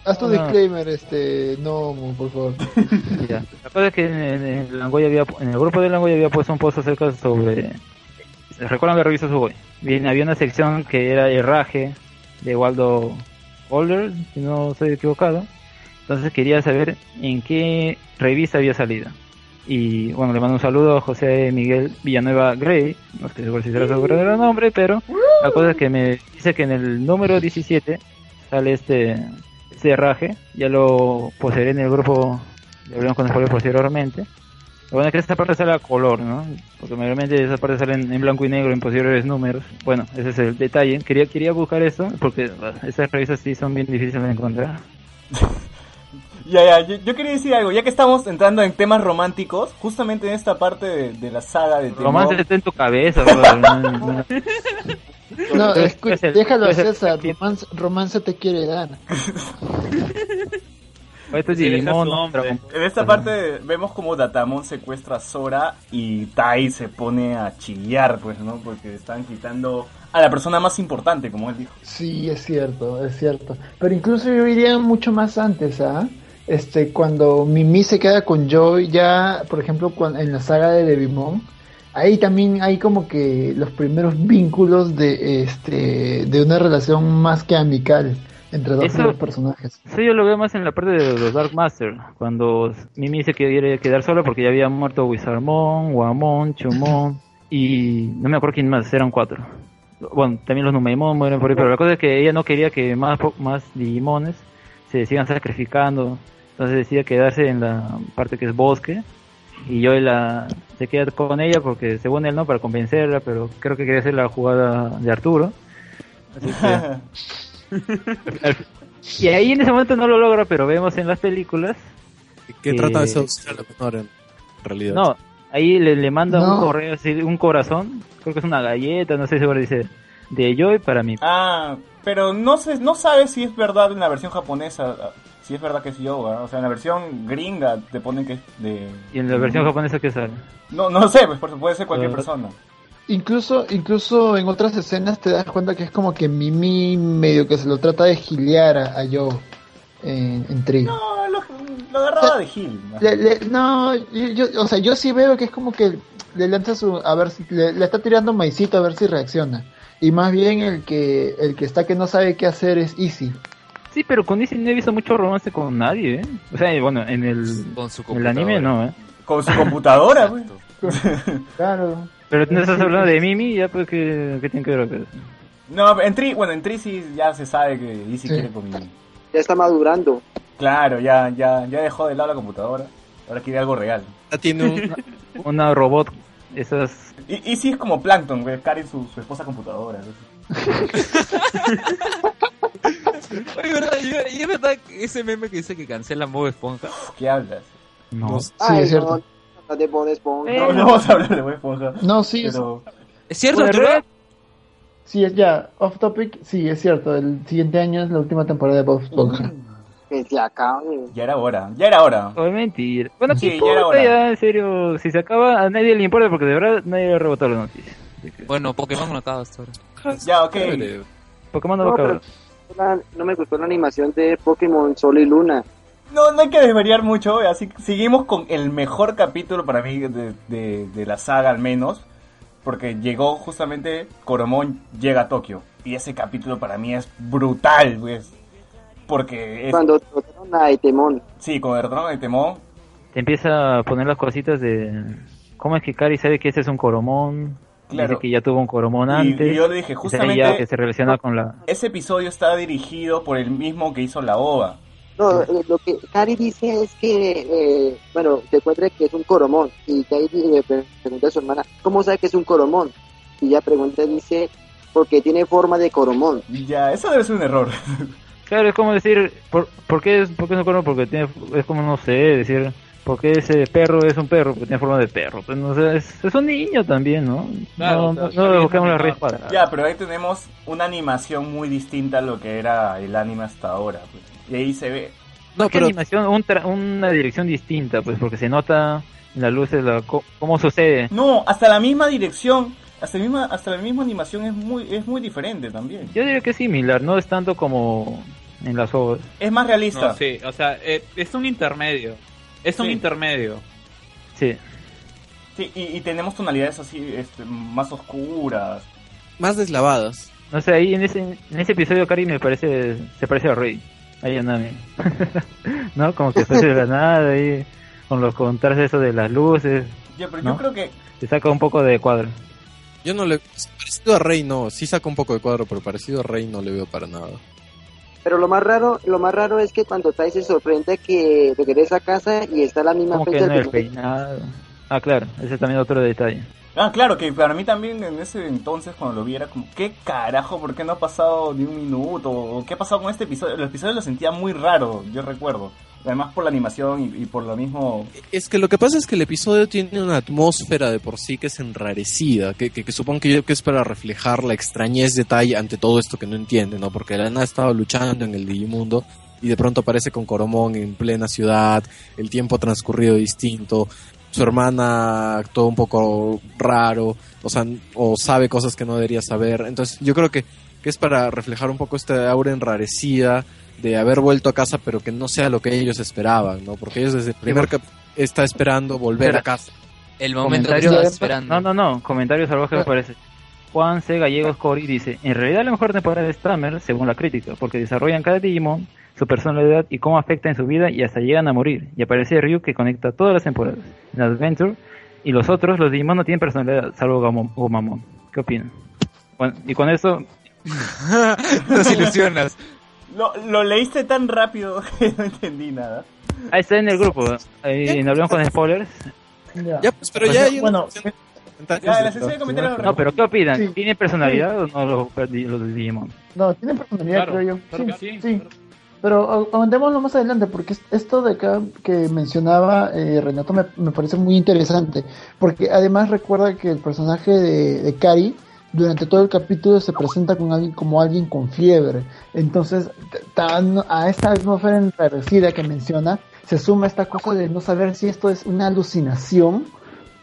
haz tu disclaimer, este, no, por favor. [laughs] Ya. La cosa es que en, en Langoy había, en el grupo de Langoy había puesto un post acerca sobre... ¿Recuerdan que revisó su Boy? Bien, había una sección que era herraje de Waldo Holder, si no estoy equivocado. Entonces quería saber en qué revista había salido. Y bueno, le mando un saludo a José Miguel Villanueva Gray, no estoy seguro si será su verdadero nombre, pero la cosa es que me dice que en el número 17 sale este, herraje, ya lo poseeré en el grupo ya hablamos con spoiler posteriormente. Lo bueno es que esta parte sale a color, ¿no? Porque mayormente esa parte sale en, en blanco y negro en posteriores números. Bueno, ese es el detalle. Quería quería buscar esto porque estas revistas sí son bien difíciles de encontrar. [laughs] Ya, ya, yo, yo quería decir algo, ya que estamos entrando en temas románticos, justamente en esta parte de, de la saga de Temor, Romance está en tu cabeza, brother. [laughs] No, no, no. No, Puede escucha, ser- déjalo a César, romance, romance te quiere dar. Esto es Sí, ese es su ¿no? En esta parte vemos como Datamon secuestra a Sora y Tai se pone a chillar, pues, ¿no? Porque están quitando a la persona más importante, como él dijo. Sí, es cierto, es cierto. Pero incluso yo iría mucho más antes, ¿ah? Este, cuando Mimi se queda con Joy, ya, por ejemplo, cuan- en la saga de Devimon, ahí también hay como que los primeros vínculos de, este, de una relación más que amical entre dos Eso- personajes. Eso yo lo veo más en la parte de los Dark Master, cuando Mimi se quiere quedar sola porque ya había muerto Wizardmon, Guamon, Chumon y no me acuerdo quién más, eran cuatro. Bueno, también los Numeimon mueren por ahí, pero la cosa es que ella no quería que más, más Digimones se sigan sacrificando, entonces decide quedarse en la parte que es bosque y yo la, se queda con ella porque según él no, para convencerla, pero creo que quería hacer la jugada de Arturo. Así que- [laughs] y ahí en ese momento no lo logra, pero vemos en las películas. Que Eh, trata de seducir a la menor en realidad. No, ahí le, le manda No. un correo, así, un corazón, creo que es una galleta, no sé seguro, dice, de Joy para mí. Ah, pero no sé, no sabes si es verdad en la versión japonesa, si es verdad que es yoga, o sea, en la versión gringa te ponen que es de... Y en la versión japonesa que sale. No, no sé, pues por- puede ser cualquier persona. Incluso, incluso en otras escenas te das cuenta que es como que Mimi medio que se lo trata de gilear a, a Joe en, en Tree. No, lo, lo agarraba de Gil. ¿no? Le- le- no, yo, yo- o sea, yo sí veo que es como que le lanza su, a ver si, le, le está tirando maicito a ver si reacciona. Y más bien el que, el que está que no sabe qué hacer es Easy. Sí, pero con Disney no he visto mucho romance con nadie, ¿eh? O sea, bueno, en el, Con su en el anime no, ¿eh? Con su computadora, pues. [laughs] Claro. Pero tú no estás hablando de Mimi, ya pues que, que tiene que ver con eso. No, en Tri, bueno, en Tri sí ya se sabe que Easy Sí. quiere con Mimi. Ya está madurando. Claro, ya, ya, ya dejó de lado la computadora. Ahora quiere algo real. Ya tiene un, [laughs] Una robot, esas... Y Easy es como Plankton, güey, Karen su, su esposa computadora. [laughs] ¿no? Oye, ¿verdad? Y, es verdad que ese meme que dice que cancela Bob Esponja. ¿Qué hablas? No. no- Sí, Ay, es cierto. no, no de Bob Esponja. Eh, No, no vamos a hablar de Bob Esponja. No, sí, es- Pero, ¿Es cierto, Bueno, Arturo? Red- sí, es ya, off topic, sí, es cierto. El siguiente año es la última temporada de Bob Esponja. Se ya era hora, ya era hora. Oh, mentira. Bueno, Sí, ¿qué ya era hora. ya, en serio? Si se acaba, a nadie le importa porque de verdad nadie le ha rebotado. Así que, Bueno, Pokémon no acaba hasta ahora. Ya, ok. Pokémon no va a No, acabar. La- no me gustó la animación de Pokémon Sol y Luna. No, no hay que desvariar mucho, así que seguimos con el mejor capítulo para mí de, de, de la saga al menos, porque llegó justamente Coromón llega a Tokio y ese capítulo para mí es brutal, pues, porque es, Cuando trataron a Etemon. sí, con el retorno de Temón, Te empieza a poner las cositas de... ¿Cómo es que Kari sabe que ese es un Coromón? Claro. Dice que ya tuvo un Coromón Y- antes. y yo le dije, justamente- ya que se relaciona con la... ese episodio está dirigido por el mismo que hizo la OVA. No, eh, lo que Cari dice es que, eh, bueno, se encuentra que es un coromón. Y Cari le pre- pregunta a su hermana, ¿cómo sabe que es un coromón? Y ella pregunta, dice, porque tiene forma de coromón. Y ya, eso debe ser un error. Claro, es como decir, ¿por, por qué es, por qué es un coromón? Porque tiene, es como, no sé, decir, ¿por qué ese perro es un perro? Porque tiene forma de perro. Pues no sé, es, es un niño también, ¿no? Claro, no, claro, no, no le buscamos la red para... ya, pero ahí tenemos una animación muy distinta a lo que era el anime hasta ahora. pues. Y ahí se ve No, ¿Qué pero animación? Un tra- una dirección distinta, pues, porque se nota en las luces la, co- cómo sucede. No, hasta la misma dirección, hasta la misma, hasta la misma animación es muy, es muy diferente también. Yo diría que es similar, no es tanto como en las ovas. Es más realista. No, sí, o sea, eh, es un intermedio. Es un Sí. intermedio. Sí. Sí, y, y tenemos tonalidades así este, más oscuras. Más deslavadas. No sé, ahí en ese, en ese episodio Cari me parece, se parece a Rey. Ahí a Nami. [laughs] ¿No? Como que aparece de la nada ahí, con los contrastes eso de las luces, Ya, pero ¿No? yo creo que se saca un poco de cuadro. Yo no le... Parecido a Rey no, sí saca un poco de cuadro, pero parecido a Rey no le veo para nada. Pero lo más raro, lo más raro es que cuando Tai se sorprende que regresa a casa y está la misma Como que fecha no del peinado. Ah, claro, ese es también otro detalle. Ah, claro, que para mí también en ese entonces cuando lo vi era como, ¿qué carajo? ¿Por qué no ha pasado ni un minuto? ¿O qué ha pasado con este episodio? El episodio lo sentía muy raro, yo recuerdo. Además por la animación y, por lo mismo... Es que lo que pasa es que el episodio tiene una atmósfera de por sí que es enrarecida, que, que, que supongo que, yo- que es para reflejar la extrañez de Tai ante todo esto que no entiende, ¿no? Porque la nada estaba luchando en el Digimundo y de pronto aparece con Coromón en plena ciudad, el tiempo ha transcurrido distinto, su hermana actuó un poco raro, o sea, o sabe cosas que no debería saber. Entonces yo creo que, que es para reflejar un poco esta aura enrarecida de haber vuelto a casa, pero que no sea lo que ellos esperaban, ¿no? Porque ellos desde el primer cap está esperando volver Pero- a casa. El momento que estaba esperando. No, no, no, comentario salvaje me parece. Juan C. Gallegos Cori dice, en realidad la mejor temporada es Stammer, según la crítica, porque desarrollan cada Digimon, su personalidad y cómo afecta en su vida y hasta llegan a morir. Y aparece Ryu que conecta todas las temporadas. En Adventure y los otros, los Digimon no tienen personalidad, salvo Gomamon. ¿Qué opinan? Bueno, y con eso, [laughs] Nos ilusionas. Lo, lo leíste tan rápido [laughs] que no entendí nada. ahí está en el grupo, ahí en Hablamos con Spoilers. Ya, pues, pero Pues, ya hay bueno, unos comentarios Ya, de la sesión de todo. comentarios... No, pero ¿qué opinan? Sí. ¿Tienen personalidad o no los, los Digimon? No, tiene personalidad, Claro, creo yo. claro sí, sí, claro. Pero aumentémoslo más adelante, porque es- esto de acá que mencionaba eh, Renato me, me parece muy interesante. Porque además recuerda que el personaje de, de Kari durante todo el capítulo se presenta con alguien como alguien con fiebre. Entonces, tan- a esta atmósfera enrarecida que menciona, se suma esta cosa de no saber si esto es una alucinación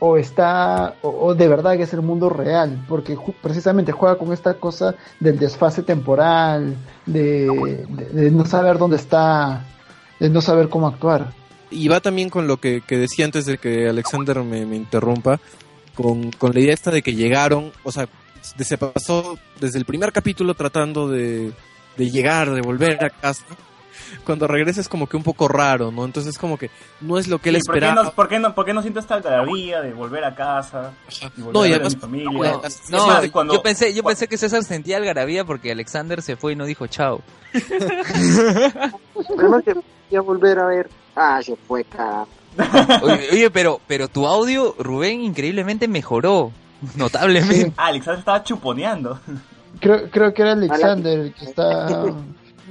o está o, de verdad que es el mundo real porque precisamente juega con esta cosa del desfase temporal de, de- no saber dónde está de no saber cómo actuar Y va también con lo que, que decía antes de que Alexander me, me interrumpa, con, con la idea esta de que llegaron, o sea, se pasó desde el primer capítulo tratando de, de llegar, de volver a casa. Cuando regresa es como que un poco raro, ¿no? Entonces es como que no es lo que él Sí, ¿por, qué esperaba. no, por, qué no, ¿Por qué no siento esta algarabía de volver a casa? Y volver No, a y a además- mi familia? No, Es no, más, cuando- yo pensé, yo pensé que César sentía algarabía porque Alexander se fue y no dijo chao. Esperemos que voy a volver a ver. Ah, se fue, cara. Oye, oye, pero, pero tu audio, Rubén, increíblemente mejoró. [laughs] Notablemente. Ah, Alexander estaba chuponeando. creo creo que era Alexander el que está [laughs]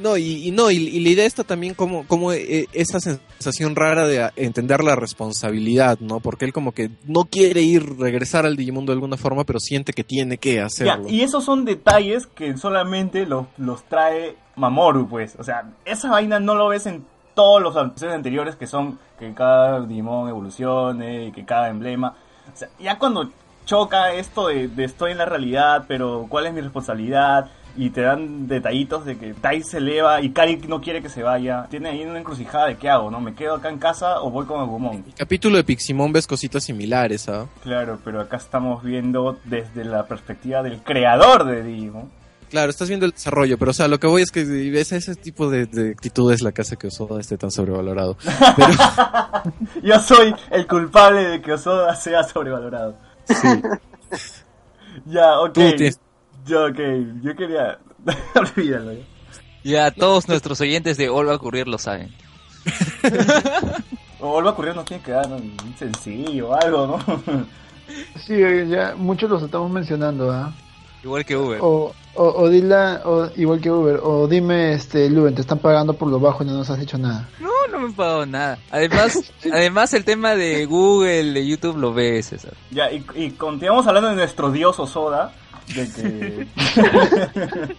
No, y, y no, y, y la idea está también como, como eh, esa sensación rara de a- entender la responsabilidad, ¿no? Porque él como que no quiere ir, regresar al Digimundo de alguna forma, pero siente que tiene que Ya, hacerlo. y esos son detalles que solamente los, los trae Mamoru, pues. O sea, esa vaina no lo ves en todos los episodios anteriores que son que cada Digimon evolucione y que cada emblema. O sea, ya cuando choca esto de, de estoy en la realidad, pero cuál es mi responsabilidad, y te dan detallitos de que Tai se eleva y Kari no quiere que se vaya. Tiene ahí una encrucijada de qué hago, ¿no? ¿Me quedo acá en casa o voy con Agumon? El capítulo de Piximon ves cositas similares, ¿ah? Claro, pero acá estamos viendo desde la perspectiva del creador de Digimon. Claro, estás viendo el desarrollo, pero o sea, lo que voy es que ves ese tipo de, de actitudes la que hace que Osoda esté tan sobrevalorado. [laughs] Pero, Yo soy el culpable de que Osoda sea sobrevalorado. Sí, [laughs] Ya, ok. tú tienes... Ya, ok. Yo quería... [laughs] Olvídalo. ya. Todos nuestros oyentes de All va a ocurrir lo saben. [laughs] O vuelva a ocurrir, nos tiene que dar un sencillo o algo, ¿no? sí ya muchos los estamos mencionando ¿ah? Igual que Uber. o, o, o dila o, igual que Uber o dime este Luven te están pagando por lo bajo y no nos has hecho nada No, no me he pagado nada. Además, [laughs] además el tema de Google, de YouTube lo ves, César. Ya, y, y continuamos hablando de nuestro dios Osoda. De que... [laughs]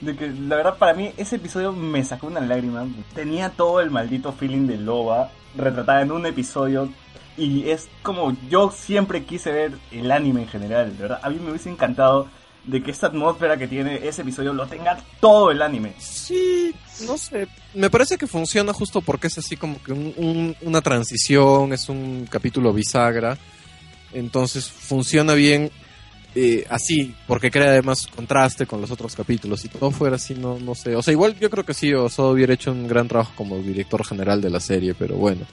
de que la verdad para mí ese episodio me sacó una lágrima. Tenía todo el maldito feeling de Loba retratada en un episodio. Y es como yo siempre quise ver el anime en general, de ¿verdad? A mí me hubiese encantado de que esta atmósfera que tiene ese episodio lo tenga todo el anime. Sí, no sé. Me parece que funciona justo porque es así como que un- un- una transición, es un capítulo bisagra. Entonces funciona bien eh, así, porque crea además contraste con los otros capítulos. Si todo fuera así, no, no sé. O sea, igual yo creo que sí, Osoda hubiera hecho un gran trabajo como director general de la serie, pero bueno.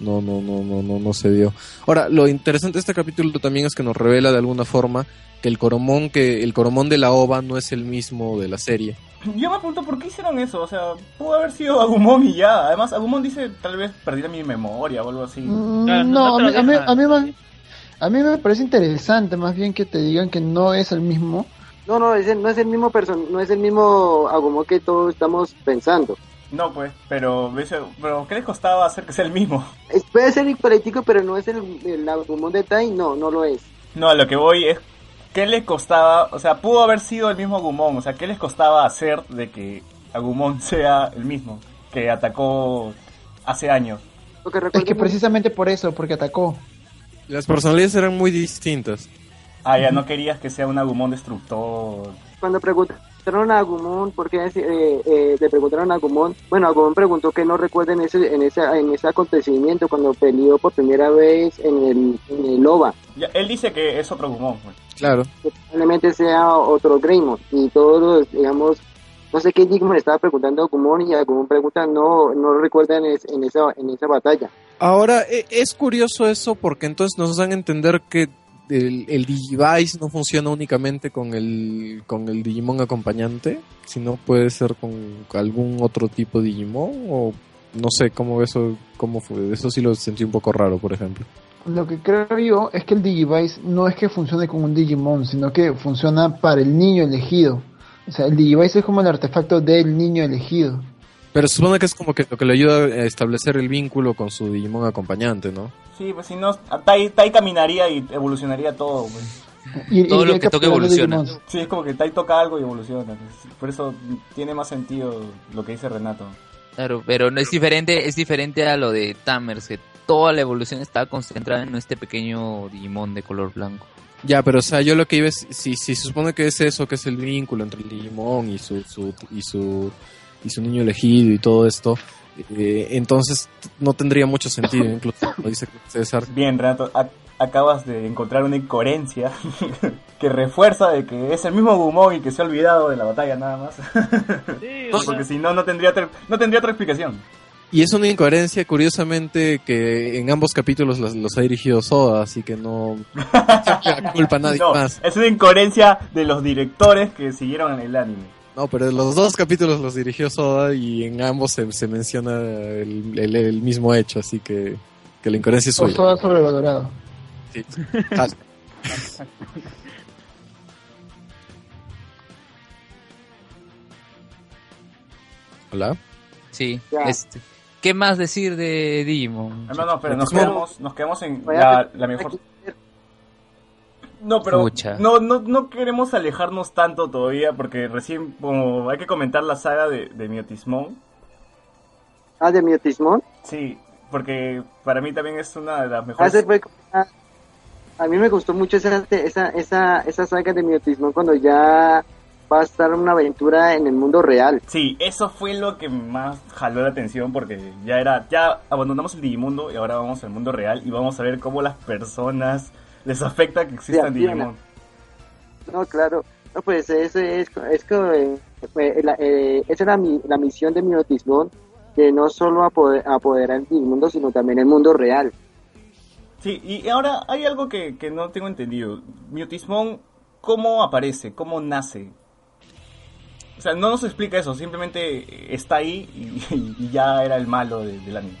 No, no, no, no, no, no se dio. Ahora, lo interesante de este capítulo también es que nos revela de alguna forma que el coromón que el coromón de la ova no es el mismo de la serie. Yo me pregunto por qué hicieron eso, o sea, pudo haber sido Agumon y ya. Además, Agumon dice tal vez perdí mi memoria o algo así. Mm, Claro, no, no a mí, a, mí, a, mí, a mí me parece interesante más bien que te digan que no es el mismo. No, no, es el- no es el mismo person no es el mismo Agumon que todos estamos pensando. No, pues, pero, pero ¿qué les costaba hacer que sea el mismo? [laughs] Es- puede ser igualitico, pero no es el, el Agumon de Tai, no, no lo es. No, a lo que voy es, ¿qué les costaba? O sea, pudo haber sido el mismo Agumon, o sea, ¿qué les costaba hacer de que Agumon [laughs] sea el mismo que atacó hace años? Porque Es que precisamente por eso, porque atacó. Las personalidades eran muy distintas. Ah, ya no querías que sea un Agumon destructor. cuando preguntaron a Agumon, porque eh, eh, le preguntaron a Agumon, bueno, Agumon preguntó que no recuerda en ese, en ese, en ese acontecimiento cuando peleó por primera vez en el, en el OVA, Ya, él dice que es otro Agumon. pues. Claro. que probablemente sea otro Greymon, y todos los, digamos, no sé qué Digimon estaba preguntando a Agumon, y Agumon pregunta, no, no recuerda en, es- en, esa, en esa batalla. Ahora, e- es curioso eso porque entonces nos dan a entender que el, el Digivice no funciona únicamente con el, con el Digimon acompañante, sino puede ser con algún otro tipo de Digimon o no sé cómo eso, cómo fue. Eso sí lo sentí un poco raro, por ejemplo. Lo que creo yo es que el Digivice no es que funcione con un Digimon, sino que funciona para el niño elegido. O sea, el Digivice es como el artefacto del niño elegido. Pero supone que es como que lo que le ayuda a establecer el vínculo con su Digimon acompañante, ¿no? Sí, pues si no, Tai, Tai caminaría y evolucionaría todo. Pues. Y, Todo iría lo que capturando evoluciona. Sí, es como que Tai toca algo y evoluciona. Por eso tiene más sentido lo que dice Renato. Claro, pero no es diferente, es diferente a lo de Tamers, que toda la evolución está concentrada en este pequeño Digimon de color blanco. Ya, pero o sea, yo lo que iba es, si, si se supone que es eso, que es el vínculo entre el Digimon y su, su, y su, y su niño elegido y todo esto, eh, entonces no tendría mucho sentido, incluso como dice César. Bien, Renato, ac- acabas de encontrar una incoherencia [laughs] que refuerza de que es el mismo Gumon y que se ha olvidado de la batalla nada más. [laughs] Sí, o sea, Porque si no, no tendría, otra- no tendría otra explicación. Y es una incoherencia, curiosamente, que en ambos capítulos los, los ha dirigido Soda, así que no [laughs] culpa a nadie No, más. es una incoherencia de los directores que siguieron en el anime. No, pero los dos capítulos los dirigió Soda y en ambos se, se menciona el, el- el mismo hecho, así que, que la incoherencia es O suya. todo sobrevalorado. Sí. [laughs] Hola. Sí, Ya. este. ¿Qué más decir de Digimon? No, no, pero nos quedamos, nos quedamos en la, la mejor... No, pero Pucha. no, no, no queremos alejarnos tanto todavía porque recién como hay que comentar la saga de, de Miotismon. Ah, de Miotismon. Sí, porque para mí también es una de las Ah, mejores... ah, a mí me gustó mucho esa, esa, esa, esa saga de Miotismon cuando ya va a estar una aventura en el mundo real. Sí, eso fue lo que más jaló la atención porque ya era, ya abandonamos el Digimundo y ahora vamos al mundo real y vamos a ver cómo las personas les afecta que existan. Digimon. No, claro. No, pues eso es, es que eh, eh, la- eh, esa era mi, la misión de Miotismon, de no solo apoder- apoderar el mundo, sino también el mundo real. Sí, y ahora hay algo que, que no tengo entendido. Miotismon, ¿cómo aparece? ¿Cómo nace? O sea, no nos explica eso, simplemente está ahí y, [laughs] y ya era el malo de- del anime.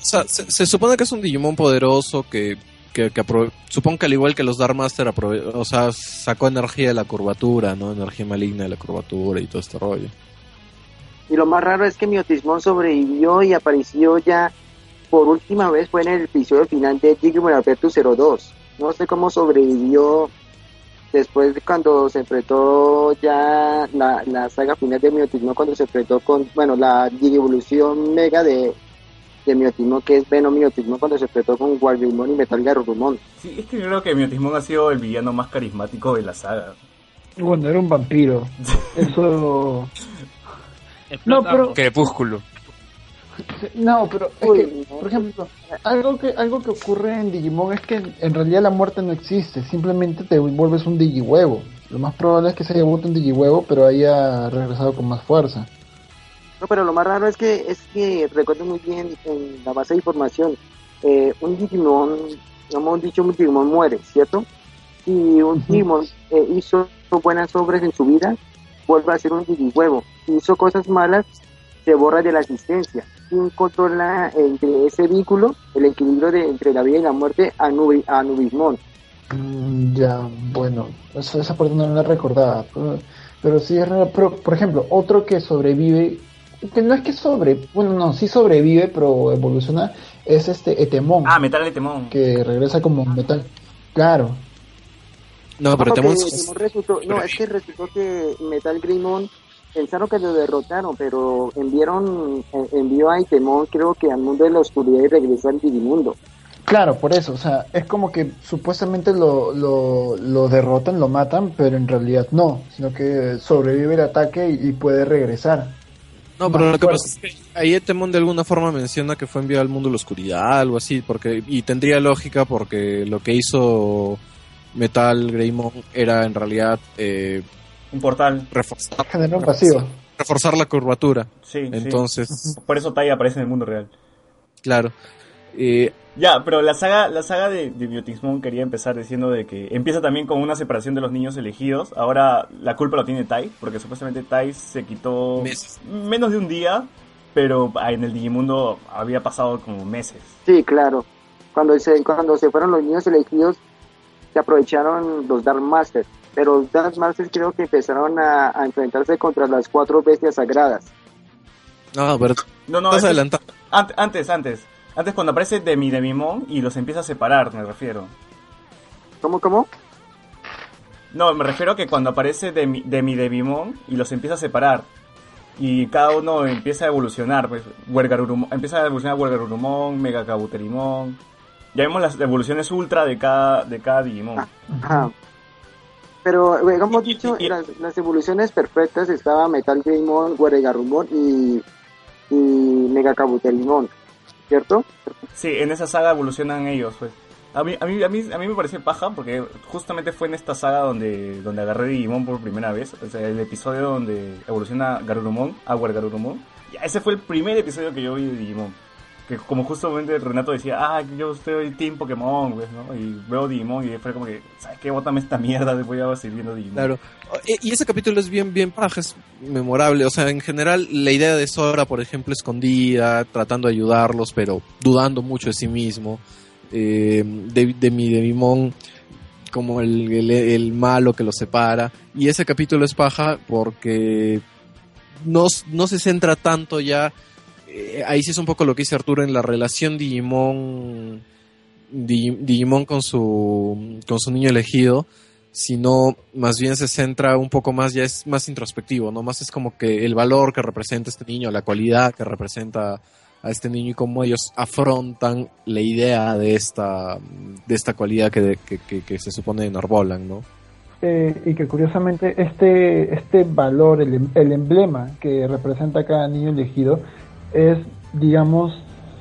O sea, se, se supone que es un Digimon poderoso que, que, que supongo que al igual que los Dark Master, o sea, sacó energía de la curvatura, ¿no? Energía maligna de la curvatura y todo este rollo. Y lo más raro es que Miotismon sobrevivió y apareció ya por última vez fue en el episodio final de Digimon Adventure 02. No sé cómo sobrevivió después de cuando se enfrentó ya la, la saga final de Miotismon, cuando se enfrentó con, bueno, la Digivolución Mega de, de Miotismon, que es Venom Miotismon, cuando se enfrentó con Guardiumon y Metal Garurumon. Sí, es que yo creo que Miotismon ha sido el villano más carismático de la saga. Bueno, era un vampiro. [laughs] Eso. No, pero Crepúsculo. no, pero es que, por ejemplo, algo que algo que ocurre en Digimon es que en realidad la muerte no existe, simplemente te vuelves un digihuevo. Lo más probable es que se haya vuelto un digihuevo, pero haya regresado con más fuerza. No, pero lo más raro es que es que recuerdo muy bien en la base de información, eh, un Digimon, no hemos dicho un Digimon muere, ¿cierto? Si un. Digimon eh, hizo buenas obras en su vida, vuelve a ser un Digihuevo. Si hizo cosas malas, se borra de la existencia. ¿Quién controla entre ese vínculo, el equilibrio de, entre la vida y la muerte, a, Nubi, a Nubismon? Mm, ya, bueno, eso, esa parte no la recordaba, pero, pero sí es raro. Pero, por ejemplo, otro que sobrevive, que no es que sobre, bueno, no, sí sobrevive, pero evoluciona, es este Etemon, Ah, Metal de Temón. que regresa como metal. Claro, No, pero Porque Temón Digimon resultó- no, es que resultó que Metal Greymon pensaron que lo derrotaron, pero enviaron, eh, envió a Itemon creo que al mundo de la oscuridad y regresó al Digimundo. claro, por eso, o sea, es como que supuestamente lo, lo, lo derrotan, lo matan, pero en realidad no, sino que sobrevive el ataque y, y puede regresar. No, pero lo que pasa es que ahí Etemon de alguna forma menciona que fue enviado al mundo de la oscuridad, algo así, porque y tendría lógica porque lo que hizo Metal Greymon era en realidad eh, Un portal. reforzar, Genera un vacío. reforzar la curvatura. Sí, sí. Entonces, Por eso Tai aparece en el mundo real. claro. Eh, Ya, pero la saga, la saga de, de Biotismon quería empezar diciendo de que empieza también con una separación de los niños elegidos. Ahora la culpa lo tiene Tai, porque supuestamente Tai se quitó Meses. menos de un día, pero ah, en el Digimundo había pasado como meses. Sí, claro. Cuando se, cuando se fueron los niños elegidos, se aprovecharon los Dark Masters. Pero los Dark Masters creo que empezaron a, a enfrentarse contra las cuatro bestias sagradas. no, pero No, no, estás ant- antes, antes. Antes cuando aparece Demi Demimon y los empieza a separar, me refiero. ¿Cómo, cómo? No, me refiero a que cuando aparece Demi, Demi Demimon y los empieza a separar. Y cada uno empieza a evolucionar, pues, empieza a evolucionar Huergarurumon, Megacabuterimon. Ya vemos las evoluciones ultra de cada, de cada Digimon. Ajá. Pero, como y- dicho, y- las, las evoluciones perfectas estaba Metal Greymon, Guaregarumon y, y Megacabuterimon, ¿cierto? Sí, en esa saga evolucionan ellos, pues. A mí, a mí, a mí, a mí me parece paja porque justamente fue en esta saga donde, donde agarré Digimon por primera vez. O sea, el episodio donde evoluciona Garurumon, Aguar Garurumon. Ya, ese fue el primer episodio que yo vi de Digimon. Que como justamente Renato decía, ah, yo estoy Team Pokémon, pues, ¿no? Y veo Digimon y fue como que, ¿sabes qué? Bótame esta mierda, después [laughs] ya voy a seguir viendo Digimon. Claro. Y y ese capítulo es bien, bien paja, es memorable. O sea, en general, la idea de Sora, por ejemplo, escondida, tratando de ayudarlos, pero dudando mucho de sí mismo. Eh, de, de mi como el, el, el malo que los separa. Y ese capítulo es paja porque no, no se centra tanto ya. Eh, ahí sí es un poco lo que dice Arturo en la relación Digimon. Digi- Digimon con su, con su niño elegido sino más bien se centra un poco más, ya es más introspectivo, ¿no? Más es como que el valor que representa este niño, la cualidad que representa a este niño y cómo ellos afrontan la idea de esta, de esta cualidad que, que se supone enarbolan, ¿no? Eh, y que curiosamente este, este valor, el, em- el emblema que representa cada niño elegido, es, digamos,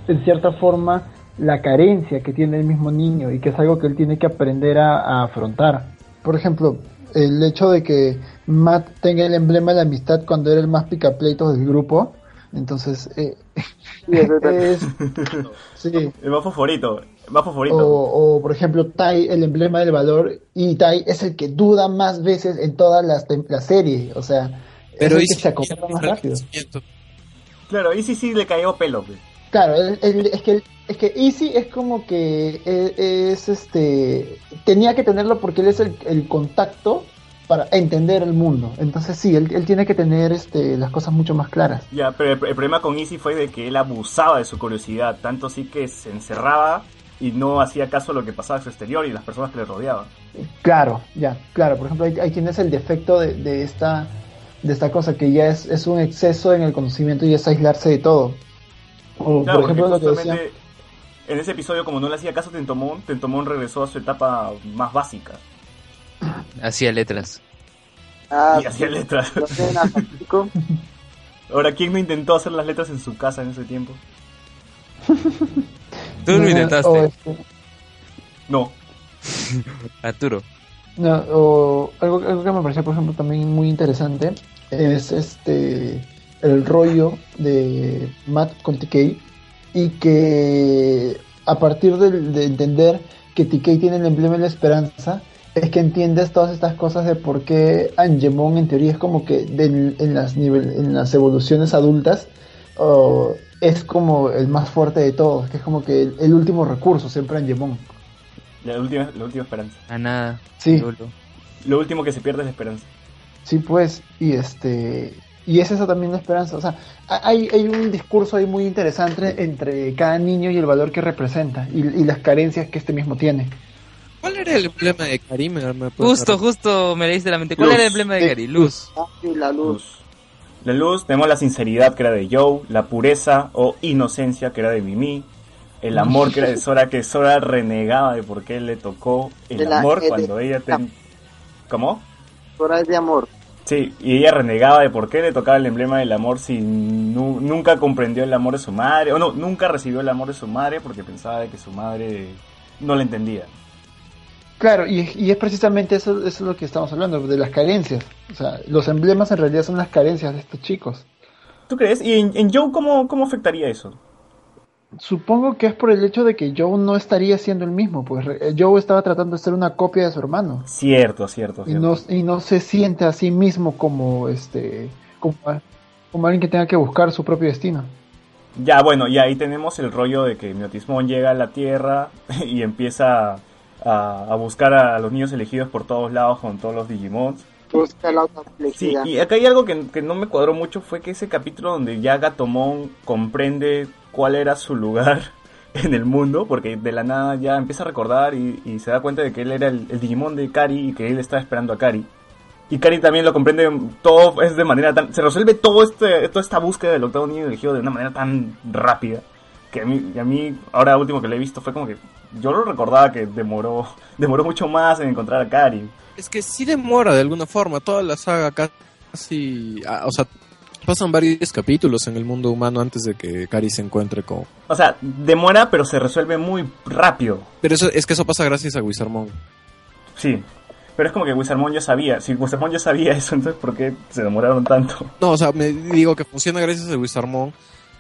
en cierta forma, la carencia que tiene el mismo niño y que es algo que él tiene que aprender a, a afrontar. Por ejemplo, el hecho de que Matt tenga el emblema de la amistad cuando era el más picapleitos del grupo, entonces eh, Sí, es [laughs] sí. El más favorito, el más favorito. O, o, por ejemplo, Tai, el emblema del valor, y Tai es el que duda más veces en todas las tem- la serie, o sea, Pero es el que se acomoda más rápido. Claro, ahí sí le cayó pelo, pues. Claro, el- el- es que es que Easy es como que e- es, este tenía que tenerlo porque él es el, el contacto para entender el mundo. Entonces sí, él, él tiene que tener este las cosas mucho más claras. Ya, pero el, el problema con Easy fue de que él abusaba de su curiosidad, tanto así que se encerraba y no hacía caso a lo que pasaba a su exterior y las personas que le rodeaban. Claro, ya, claro. Por ejemplo, ahí, ahí tienes el defecto de, de esta de esta cosa que ya es, es un exceso en el conocimiento y es aislarse de todo. O, Claro, por ejemplo, lo que decía, justamente en ese episodio, como no le hacía caso a Tentomón, Tentomón regresó a su etapa más básica. Hacía letras. Ah, y hacía letras. [laughs] Ahora, ¿quién no intentó hacer las letras en su casa en ese tiempo? Tú lo No, intentaste, o este, No. [laughs] Arturo. No, o algo, algo que me pareció, por ejemplo, también muy interesante es este el rollo de Matt con TK y que a partir de, de entender que TK tiene el emblema de la esperanza es que entiendes todas estas cosas de por qué Angemon en teoría es como que de- en, las nivel, en las evoluciones adultas o es como el más fuerte de todos, que es como que el, el último recurso siempre Angemon. La última, la última esperanza. A nada. Sí. Lolo. Lo último que se pierde es la esperanza. Sí, pues, y este y es eso también la esperanza, o sea, ha- hay, hay un discurso ahí muy interesante entre cada niño y el valor que representa y, y las carencias que este mismo tiene. ¿Cuál era el emblema de Karim? ¿Me puedes Justo, justo me leíste la mente. ¿Cuál Luz. era el emblema de. Gary? Luz. La luz. La luz, tenemos la sinceridad que era de Joe, la pureza o inocencia que era de Mimi, el amor que era de Sora, que Sora renegaba de por qué le tocó el De la- amor eh, de- cuando ella ten... ¿Cómo? Hora es de amor. Sí, y ella renegaba de por qué le tocaba el emblema del amor si nu- nunca comprendió el amor de su madre, o no, nunca recibió el amor de su madre porque pensaba de que su madre no le entendía. Claro, y, y es precisamente eso, eso es lo que estamos hablando, de las carencias. O sea, los emblemas en realidad son las carencias de estos chicos. ¿Tú crees? ¿Y en, en Joe cómo, cómo afectaría eso? Supongo que es por el hecho de que Joe no estaría siendo el mismo, pues re- Joe estaba tratando de ser una copia de su hermano. Cierto, cierto, y cierto. no, y no se siente a sí mismo como este como, como alguien que tenga que buscar su propio destino. Ya, bueno, y ahí tenemos el rollo de que Miotismón llega a la Tierra [laughs] y empieza a, a buscar a los niños elegidos por todos lados con todos los Digimons. Busca la otra Sí, y acá hay algo que, que no me cuadró mucho, fue que ese capítulo donde ya Gatomon comprende cuál era su lugar [laughs] en el mundo, porque de la nada ya empieza a recordar y, y se da cuenta de que él era el, el Digimon de Kari y que él estaba esperando a Kari. Y Kari también lo comprende, todo es de manera tan... Se resuelve todo este, toda esta búsqueda del octavo niño elegido de una manera tan rápida, que a mí, a mí ahora último que lo he visto fue como que... Yo lo recordaba que demoró, [laughs] demoró mucho más en encontrar a Kari. Es que sí demora de alguna forma. Toda la saga casi. ah, o sea, pasan varios capítulos en el mundo humano antes de que Kari se encuentre con. O sea, demora pero se resuelve muy rápido. Pero eso, es que eso pasa gracias a Wizardmon. Sí, pero es como que Wizardmon ya sabía. Si Wizardmon ya sabía eso, entonces ¿por qué se demoraron tanto? No, o sea, me digo que funciona gracias a Wizardmon.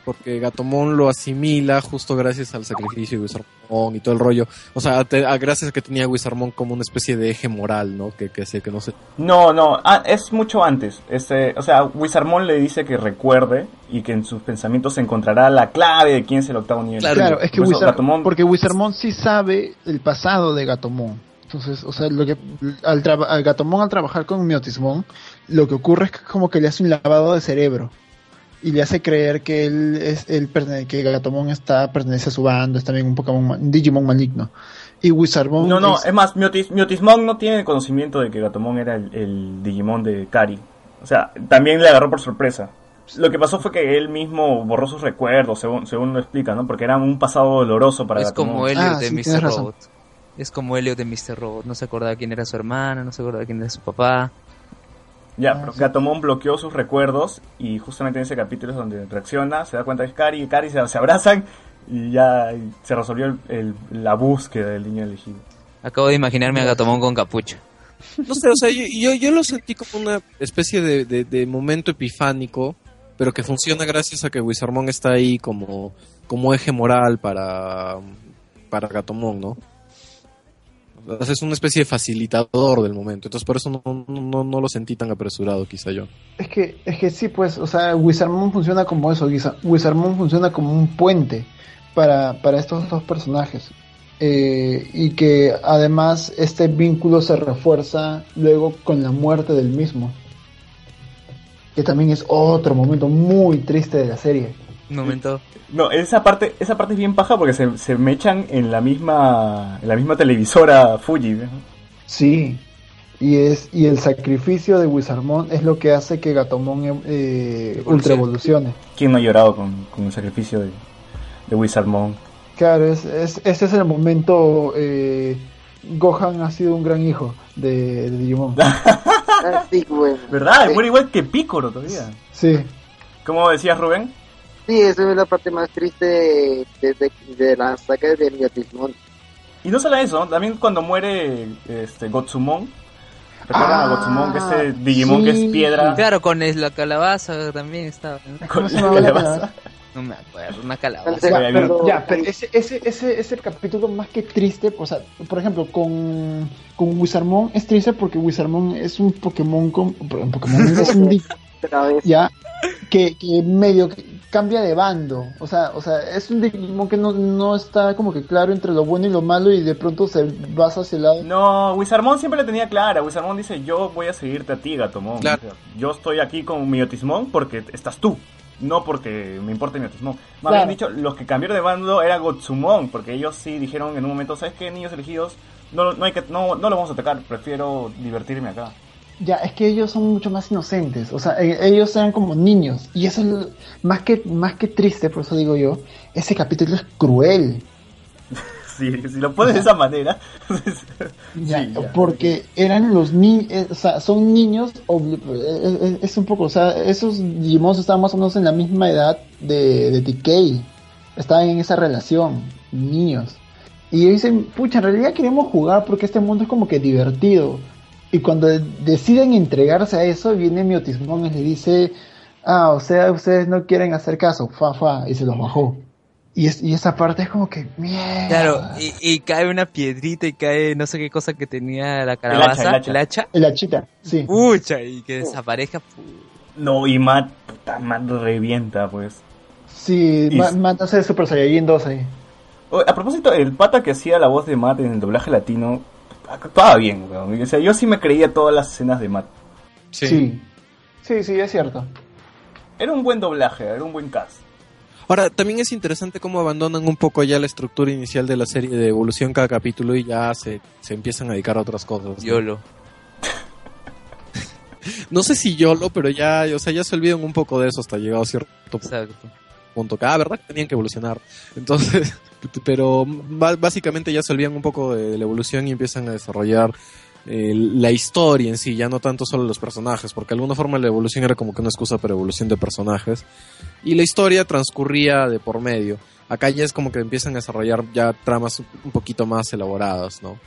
Porque Gatomon lo asimila justo gracias al sacrificio de Wizardmon y todo el rollo. O sea, te- a- gracias a que tenía Wizardmon como una especie de eje moral, ¿no? Que, que, hace que no se... No, no, ah, es mucho antes. Este, o sea, Wizardmon le dice que recuerde y que en sus pensamientos se encontrará la clave de quién es el octavo nivel. Claro, Claro, es que Por eso Wizard- Gatomon- porque Wizardmon sí sabe el pasado de Gatomon. Entonces, o sea, lo que al, al Gatomon al trabajar con Miotismon, lo que ocurre es que como que le hace un lavado de cerebro y le hace creer que él es perne- que Gatomon está pertenece a su bando, es también un Pokémon un Digimon maligno. Y Wizardmon No, no, es- es más, Miotis, Miotismon no tiene conocimiento de que Gatomon era el, el Digimon de Kari. O sea, también le agarró por sorpresa. Lo que pasó fue que él mismo borró sus recuerdos, según, según lo explica, ¿no? Porque era un pasado doloroso para Es Gatomon. como Elliot Ah, de sí, Mr. Robot. Es como Elliot de Mr. Robot. No se acordaba quién era su hermana, no se acordaba quién era su papá. Ya, Ah, pero sí. Gatomon bloqueó sus recuerdos y justamente en ese capítulo es donde reacciona, se da cuenta que es Kari y Kari se, se abrazan y ya se resolvió el- el- la búsqueda del niño elegido. Acabo de imaginarme a Gatomón con capucha. No sé, o sea, yo, yo, yo lo sentí como una especie de, de- de momento epifánico, pero que funciona gracias a que Wizardmon está ahí como, como eje moral para, para Gatomon, ¿no? O sea, es una especie de facilitador del momento, entonces por eso no, no, no, lo sentí tan apresurado, quizá yo. Es que, es que sí, pues, o sea, Wizardmon funciona como eso, Wiza- Wizardmon funciona como un puente para, para estos dos personajes. Eh, y que además este vínculo se refuerza luego con la muerte del mismo. Que también es otro momento muy triste de la serie. Un momento. No, esa parte, esa parte es bien paja porque se, se mechan en la misma, en la misma televisora Fuji. ¿no? Sí. Y es y el sacrificio de Wizardmon es lo que hace que Gatomon eh, ultra evolucione. ¿Quién no ha llorado con, con el sacrificio de, de Wizardmon? Claro, es, es, ese es el momento. eh, Gohan ha sido un gran hijo de, de Digimon. [laughs] Ah, sí, bueno. ¿Verdad? Sí. Muere igual que Pícoro todavía. Sí. ¿Cómo decías, Rubén? Sí, esa es la parte más triste de, de, de, la saga de Miotismon. Y no solo eso, también cuando muere este Gotsumon. ¿Recuerdan a Ah, Gotsumon, que ese Digimon que es piedra? Claro, con la calabaza también estaba. Con ¿Cómo se la calabaza. No me acuerdo, una calabaza. Ya, pero, ya, pero ese, ese, ese es el capítulo más que triste. O sea, por ejemplo, con, con Wizardmon es triste porque Wizardmon es un Pokémon. Con, un Pokémon es un [laughs] Dig- Otra vez. ya que, que medio que cambia de bando. O sea, o sea, es un Digimon que no, no está como que claro entre lo bueno y lo malo y de pronto se vas hacia el lado. No, Wizardmon siempre la tenía clara. Wizardmon dice, yo voy a seguirte a ti, Gatomon. Claro. O sea, yo estoy aquí con mi Otismon porque estás tú. No porque me importe mi Otismon. Más Claro. bien dicho, los que cambiaron de bando era Gotsumon. Porque ellos sí dijeron en un momento, ¿sabes qué, niños elegidos? No, no, hay que, no, no lo vamos a atacar. Prefiero divertirme acá. Ya, es que ellos son mucho más inocentes. O sea, e- ellos eran como niños. Y eso es más que, más que triste, por eso digo yo, ese capítulo es cruel. [laughs] Si, si lo pones de esa manera. [laughs] Ya, sí, ya. porque eran los niños, o sea, son niños, eh, eh, es un poco, o sea, esos Digimon estaban más o menos en la misma edad de, de TK, estaban en esa relación, niños. Y ellos dicen, pucha, en realidad queremos jugar porque este mundo es como que divertido. Y cuando de- deciden entregarse a eso, viene Miotismon y le dice, ah, o sea, ustedes no quieren hacer caso, fa, fa, y se los bajó. Y, es, y esa parte es como que, mierda. Claro, y, y cae una piedrita y cae no sé qué cosa que tenía la calabaza, el hacha. el hacha. La chita, sí. Pucha, y que desaparezca. No, y Matt, puta, Matt revienta, pues. Sí, Y- ma- mata a ese Super Saiyajin 2 ahí. A propósito, el pata que hacía la voz de Matt en el doblaje latino actuaba bien, weón. O sea, yo sí me creía todas las escenas de Matt. Sí. sí. Sí, es cierto. Era un buen doblaje, era un buen cast. Ahora, también es interesante cómo abandonan un poco ya la estructura inicial de la serie de evolución cada capítulo y ya se, se empiezan a dedicar a otras cosas. ¿no? Yolo. [laughs] No sé si YOLO, pero ya, o sea, ya se olvidan un poco de eso hasta llegado a cierto Exacto. punto. Que, ah, verdad que tenían que evolucionar. Entonces, [laughs] pero básicamente ya se olvidan un poco de la evolución y empiezan a desarrollar eh, la historia en sí, ya no tanto solo los personajes, porque de alguna forma la evolución era como que una excusa para evolución de personajes. Y la historia transcurría de por medio. Acá ya es como que empiezan a desarrollar ya tramas un poquito más elaboradas, ¿no?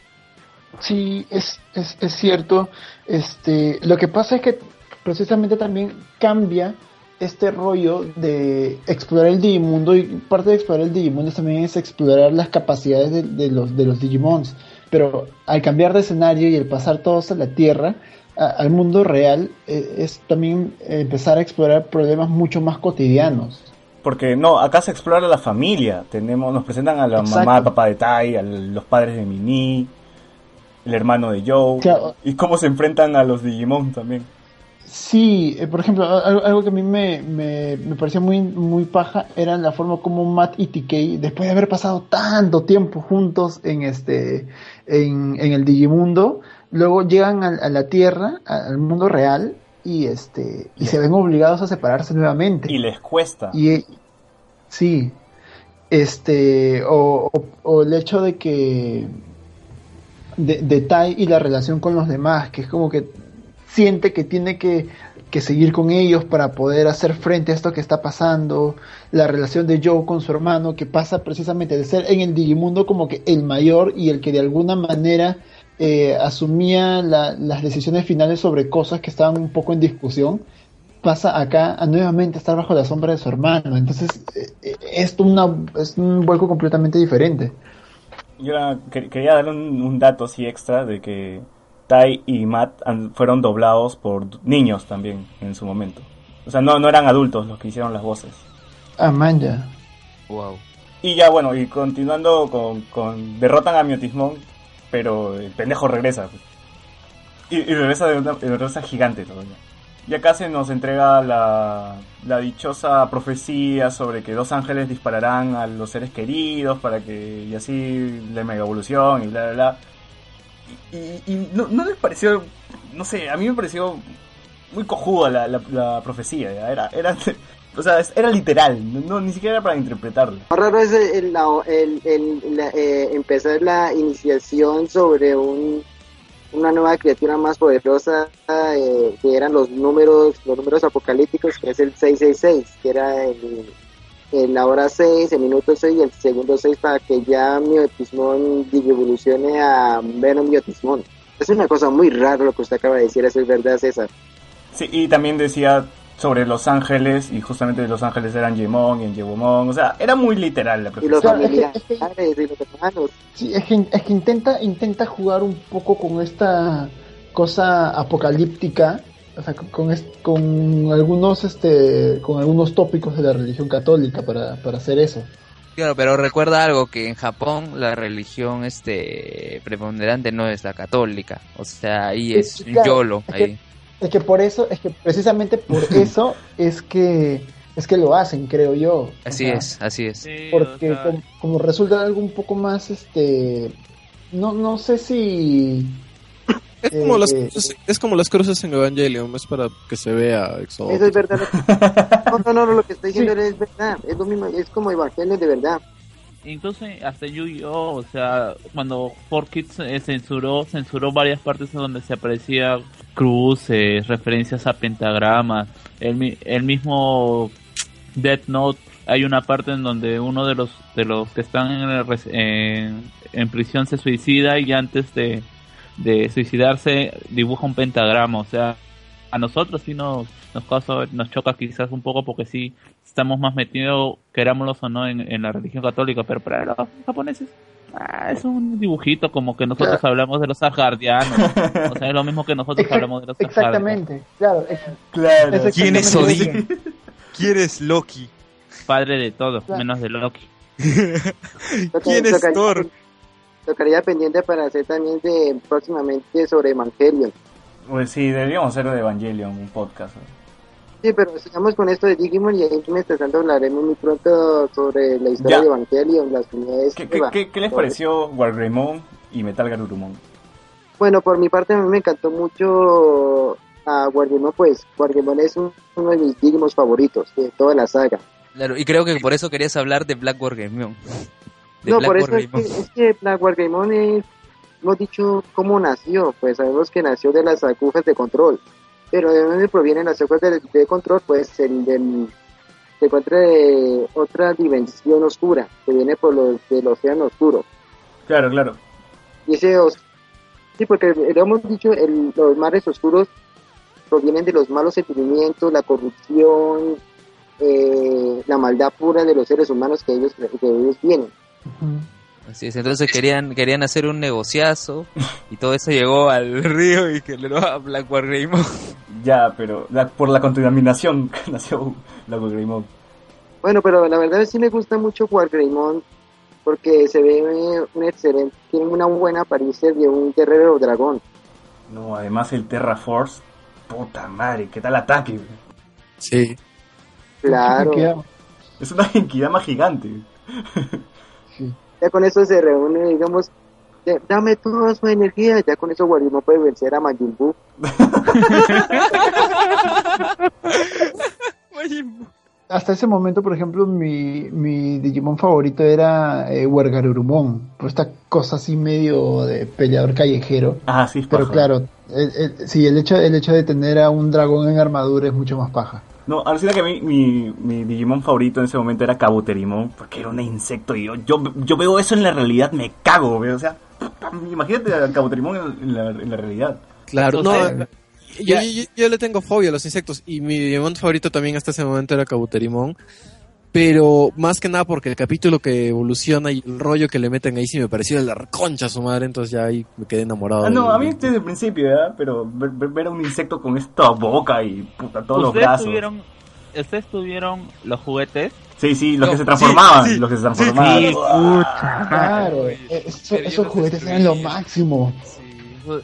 Sí, es, es, es cierto. Este, lo que pasa es que precisamente también cambia este rollo de explorar el Digimundo y parte de explorar el Digimundo también es explorar las capacidades de, de los, de los Digimons. Pero al cambiar de escenario y el pasar todos a la Tierra, a- al mundo real, eh, es también empezar a explorar problemas mucho más cotidianos. Porque no, acá se explora la familia. Tenemos, nos presentan a la Exacto. mamá, papá de Tai, a los padres de Mini, el hermano de Joe, Claro. y cómo se enfrentan a los Digimon también. Sí, eh, por ejemplo, algo, que a mí me, me, me parecía muy, muy paja era la forma como Matt y TK, después de haber pasado tanto tiempo juntos en este en, en el Digimundo, luego llegan a, a la Tierra, al mundo real, y este y se ven obligados a separarse nuevamente. Y les cuesta. Y sí, este, o, o- o el hecho de que de, de Tai y la relación con los demás, que es como que siente que tiene que, que seguir con ellos para poder hacer frente a esto que está pasando, la relación de Joe con su hermano, que pasa precisamente de ser en el Digimundo como que el mayor y el que de alguna manera eh, asumía la- las decisiones finales sobre cosas que estaban un poco en discusión, pasa acá a nuevamente estar bajo la sombra de su hermano. Entonces, eh, eh, esto una, es un vuelco completamente diferente. Yo quería darle un, un dato así extra de que Tai y Matt fueron doblados por niños también en su momento. O sea, no, no eran adultos los que hicieron las voces. Ah, man, ya. Wow. Y ya bueno, y continuando con, con derrotan a Miotismon, pero el pendejo regresa. pues. Y, y regresa de una y regresa gigante todavía. Y acá se nos entrega la, la dichosa profecía sobre que dos ángeles dispararán a los seres queridos para que, y así, la mega evolución y bla bla bla. Y, y- no, no les pareció, no sé, a mí me pareció muy cojuda la, la, profecía. Era, era, [laughs] o sea, era literal, no, ni siquiera era para interpretarla. Lo raro es el, el- el- la- eh, empezar la iniciación sobre un, una nueva criatura más poderosa eh, que eran los números los números apocalípticos que es el 666 que era el, el la hora 6 el minuto 6 y el segundo 6 para que ya Miotismón evolucione a Venom Miotismón. Es una cosa muy rara lo que usted acaba de decir eso es verdad César. Sí, y también decía sobre Los Ángeles, y justamente Los Ángeles eran Yemon y en Yewomon, o sea, era muy literal la y los profesión. familiares y los hermanos. Sí, es que, es que intenta, intenta jugar un poco con esta cosa apocalíptica, o sea, con, con, es- algunos este con algunos tópicos de la religión católica para, para hacer eso. Claro, pero recuerda algo que en Japón la religión este preponderante no es la católica, o sea, ahí es claro. YOLO Es que- ahí. Es que por eso, es que precisamente por [laughs] eso es que es que lo hacen, creo yo. O Así sea, es, así es. Porque como, como resulta algo un poco más este no no sé si Es como, Eh, las eh, cruces, es como las cruces en Evangelion, es para que se vea exótico. Eso es verdad. No, no, no, lo que estoy diciendo es verdad. Es lo mismo, es como Evangelio de verdad. Incluso hasta Yu-Gi-Oh, o sea, cuando 4Kids eh, censuró, censuró varias partes en donde se aparecía cruces, referencias a pentagramas, el, mi- el mismo Death Note, hay una parte en donde uno de los de los que están en, el res- en, en prisión se suicida y antes de, de suicidarse dibuja un pentagrama, o sea, a nosotros sí nos nos causa, nos choca quizás un poco porque sí estamos más metidos, querámoslo o no, en, en la religión católica, pero para los japoneses ah, es un dibujito como que nosotros hablamos de los asgardianos, o sea, es lo mismo que nosotros Exact- hablamos de los asgardianos. exactamente, claro, es- Claro. es ¿Quién es Odín? ¿Quién es Loki? Padre de todo, Claro. menos de Loki. [laughs] ¿Quién es Thor? Tocaría pendiente para hacer también de próximamente sobre Evangelion. Pues sí, deberíamos hacer de Evangelion un podcast. Sí, pero sigamos con esto de Digimon y ahí mientras tanto hablaremos muy pronto sobre la historia Ya. de Evangelion, las unidades ¿Qué, qué, qué- qué les pareció Wargreymon y Metal Garurumon? Bueno, por mi parte a mí me encantó mucho a Guardiamon, pues Guardiamon es un- uno de mis Digimons favoritos de toda la saga. Claro, y creo que por eso querías hablar de Black Wargreymon. De no, Black por eso es que, es que la Wargreymon es, hemos dicho cómo nació, pues sabemos que nació de las agujas de control, pero de dónde provienen las agujas de, de control, pues el del se encuentra de otra dimensión oscura, que viene por los del océano oscuro. Claro, claro. Y ese os- sí, porque lo hemos dicho, el- los mares oscuros provienen de los malos sentimientos, la corrupción, eh, la maldad pura de los seres humanos que ellos, que ellos tienen. Así es, entonces querían querían hacer un negociazo y todo eso llegó al [laughs] río y que le dio a Black Wargreymon. Ya, pero la- por la contaminación [laughs] nació la Wargreymon. Bueno, pero la verdad sí me gusta mucho Wargreymon porque se ve un excelente, tiene una buena apariencia de un guerrero dragón. No, además el Terra Force. Puta madre, ¿qué tal ataque? Sí. Claro, Es una [laughs] Genkidama gigante. Ya con eso se reúne, digamos, de- dame toda su energía, ya con eso Wargreymon puede vencer a [laughs] Majin Buu. Hasta ese momento, por ejemplo, mi, mi Digimon favorito era eh, Wargarurumon, por esta cosa así medio de peleador callejero. Ah, sí, es Pero paja. claro, el, el- sí, el hecho, el hecho de tener a un dragón en armadura es mucho más paja. No, alucina que a mí, mi, mi Digimon favorito en ese momento era Kabuterimon, porque era un insecto y yo, yo, yo veo eso en la realidad, me cago, ¿ve? o sea, imagínate a Kabuterimon en, la, en la realidad. Claro, no, Entonces, yo, yo, yo le tengo fobia a los insectos y mi Digimon favorito también hasta ese momento era Kabuterimon. Pero más que nada porque el capítulo que evoluciona y el rollo que le meten ahí sí me pareció de la concha a su madre, entonces ya ahí me quedé enamorado. Ah, no, a mí desde el principio, ¿verdad? Pero ver, ver- a un insecto con esta boca y puta, todos los ¿Ustedes brazos. tuvieron, ¿Ustedes tuvieron los juguetes? Sí, sí, los No, que se transformaban, sí, sí, los que se transformaban. sí, Uah. Claro, eh, eso- pero yo esos juguetes eran lo máximo.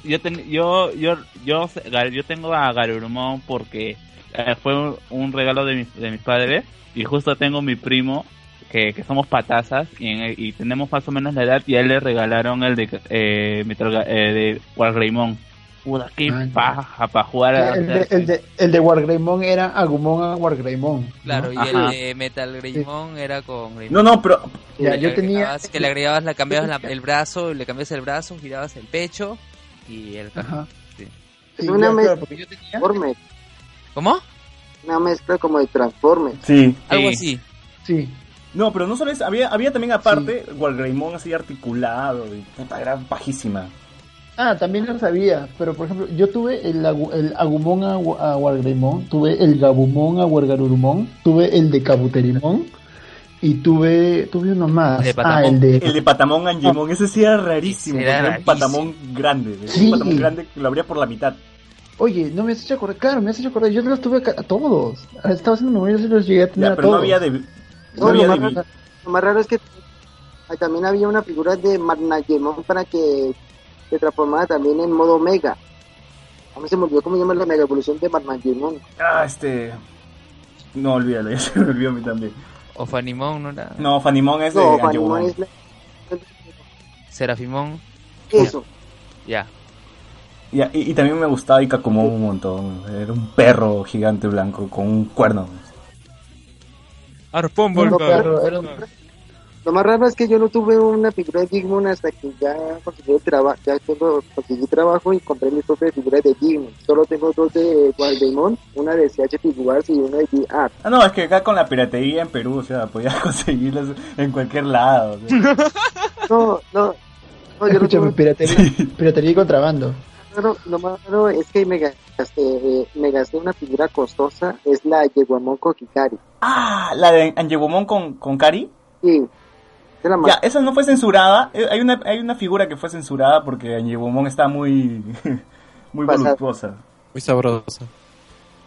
Yo, ten- yo, yo, yo, yo tengo a Garurumon porque eh, fue un, un regalo de, mis- de mis padres y justo tengo mi primo que, que somos patazas y, en- y tenemos más o menos la edad y a él le regalaron el de eh, eh, de Wargreymon. Puta, qué Ah, paja para jugar a El de, el de, el de Wargreymon era Agumon a Wargreymon. ¿no? Claro, y Ajá. el de Metal Greymon era con Greymon. No, no, pero Ya, yo tenía- que le agregabas, le cambiabas la- [laughs] el brazo, le cambiabas el brazo, girabas el pecho y el Ajá. Sí. Sí, una claro, porque yo tenía... ¿Cómo? una mezcla como de Transformers. Sí. Algo Sí. así. Sí, No, pero no solo eso, había, había también aparte Walgreymon así articulado y puta, era bajísima. Ah, también lo sabía, pero por ejemplo, yo tuve el, agu- el Agumon a, a Wargreymon, tuve el Gabumon a Wargarurumon, tuve el de Kabuterimon y tuve tuve uno más. El de ah, el de El de Patamon Angemon, ese sí era rarísimo, era un. Patamon grande, Sí. un Patamon grande que lo abría por la mitad. Oye, no me has hecho acordar, claro, me has hecho acordar, yo los tuve ca- a todos. Estaba haciendo memoria, yo se los llegué a tener Ya, a pero no había de... No No, había lo, de... más raro, lo más raro es que también había una figura de Magnagemon para que se transformara también en modo Mega. A mí se me olvidó cómo llama la Mega Evolución de Magnagemon. Ah, este... No, olvídalo, [laughs] ya se me olvidó a mí también. O Fanimon, ¿no era? No, Fanimon es de No. Fanimon es la... Serafimon, Eso. ya. Y, y, y también me gustaba Ikakumon un montón. Era un perro gigante blanco con un cuerno. Arpón No, perro, era un- Lo más raro es que yo no tuve una figura de Digimon hasta que ya conseguí el trabajo, ya tengo, conseguí trabajo y compré mi propia figura de Digimon. Solo tengo dos de Waldemon, una de CH Figures y una de VR. Ah, no, es que acá con la piratería en Perú, o sea, podías [laughs] conseguirlas en cualquier lado. o sea. No, no, no, yo no Escúchame, tuve piratería, piratería y contrabando. Claro, lo más raro es que me gasté, eh, me gasté una figura costosa, es la Yeguamon Kokikari. Ah, la de Angemon con, con Kari. Sí, la. Ya, esa no fue censurada. Eh, Hay una, hay una figura que fue censurada porque Angemon está muy, [laughs] muy voluptuosa. Muy sabrosa.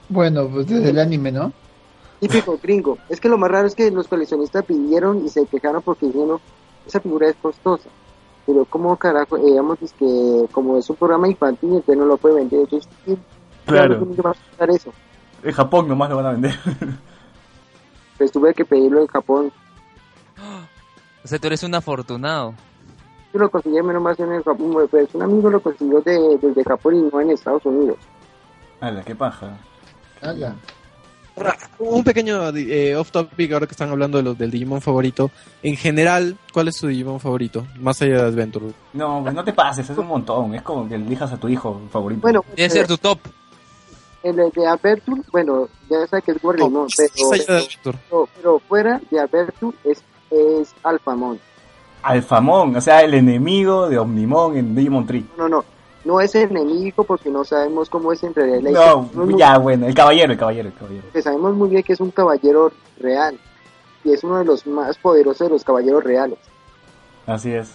Bueno, pues desde el anime, ¿no? Típico [laughs] gringo. Es que lo más raro es que los coleccionistas pidieron y se quejaron porque dijeron, esa figura es costosa. Pero como carajo, eh, digamos es que como es un programa infantil, entonces no lo puede vender. Entonces, ¿quién- Claro. ¿cómo va a eso? En Japón nomás lo van a vender. [laughs] Pues tuve que pedirlo en Japón. [gasps] O sea, tú eres un afortunado. Yo lo conseguí menos más en el Japón, pues un amigo lo consiguió de, desde Japón y no en Estados Unidos. Hala, qué paja. Ala. Un pequeño eh, off topic ahora que están hablando de los del Digimon favorito. En general, ¿cuál es su Digimon favorito? Más allá de Adventure. No, pues no te pases, es un montón. Es como que elijas a tu hijo favorito. Bueno, Debe eh, ser tu top. el de Aperture, bueno, ya sé que es Wargamon, No, pero, más allá de Adventure. pero, pero fuera de Aperture es, es Alphamon. Alfamón, o sea, el enemigo de Omnimon en Digimon Tree. No, no, no es enemigo porque no sabemos cómo es en realidad. la No, muy- ya, bueno, el caballero, el caballero, el caballero. que sabemos muy bien que es un caballero real y es uno de los más poderosos de los caballeros reales. Así es.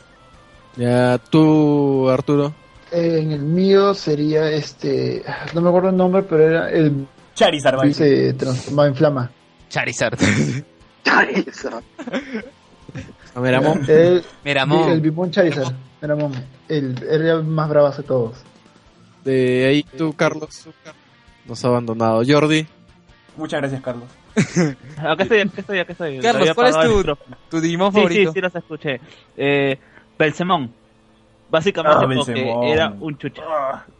Ya, tú, Arturo. En el mío sería este, no me acuerdo el nombre, pero era el Charizard, se transformaba en flama. Charizard. [laughs] Charizard. [laughs] [laughs] Amon. El, Miramon. el Bimon Charizard, era mon- el, era el más bravo de todos. De ahí tú, Carlos. Nos ha abandonado. Jordi. Muchas gracias, Carlos. [laughs] Acá estoy, acá estoy, acá estoy. Carlos, ¿cuál es tu, tu Digimon Sí, sí, favorito? sí los escuché. Eh, Belsemón. Básicamente Ah, porque Belsemón. era un chucho.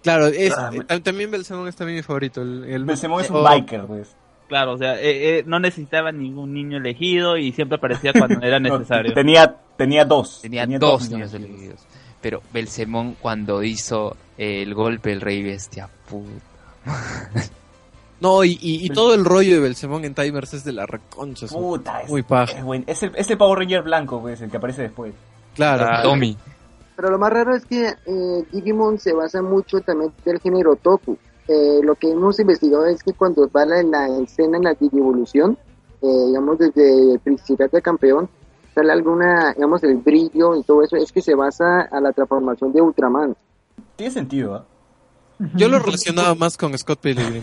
Claro, es, Ah, eh, tam- también Belsemon es también mi favorito. El, el Belsemon es un Oh, biker, pues. Claro, o sea, eh, eh, no necesitaba ningún niño elegido y siempre aparecía cuando era [laughs] No, necesario. tenía, tenía dos. Tenía, dos niños elegidos. Pero Belsemón cuando hizo el golpe el rey bestia, puta. No, y, y, y todo el rollo de Belsemon en Timers es de la reconcha. es Puta, es, Muy paja. es, buen- es el, es el Power Ranger blanco, pues, el que aparece después. Claro. Ah, Tommy. Pero lo más raro es que eh, Digimon se basa mucho también del género Toku. Eh, lo que hemos investigado es que cuando va la, la escena en la Digivolución, eh, digamos desde Principal de Campeón, sale alguna, digamos, el brillo y todo eso, es que se basa a la transformación de Ultraman. Tiene sentido, ¿ah? Yo lo relacionaba más con Scott Pilgrim.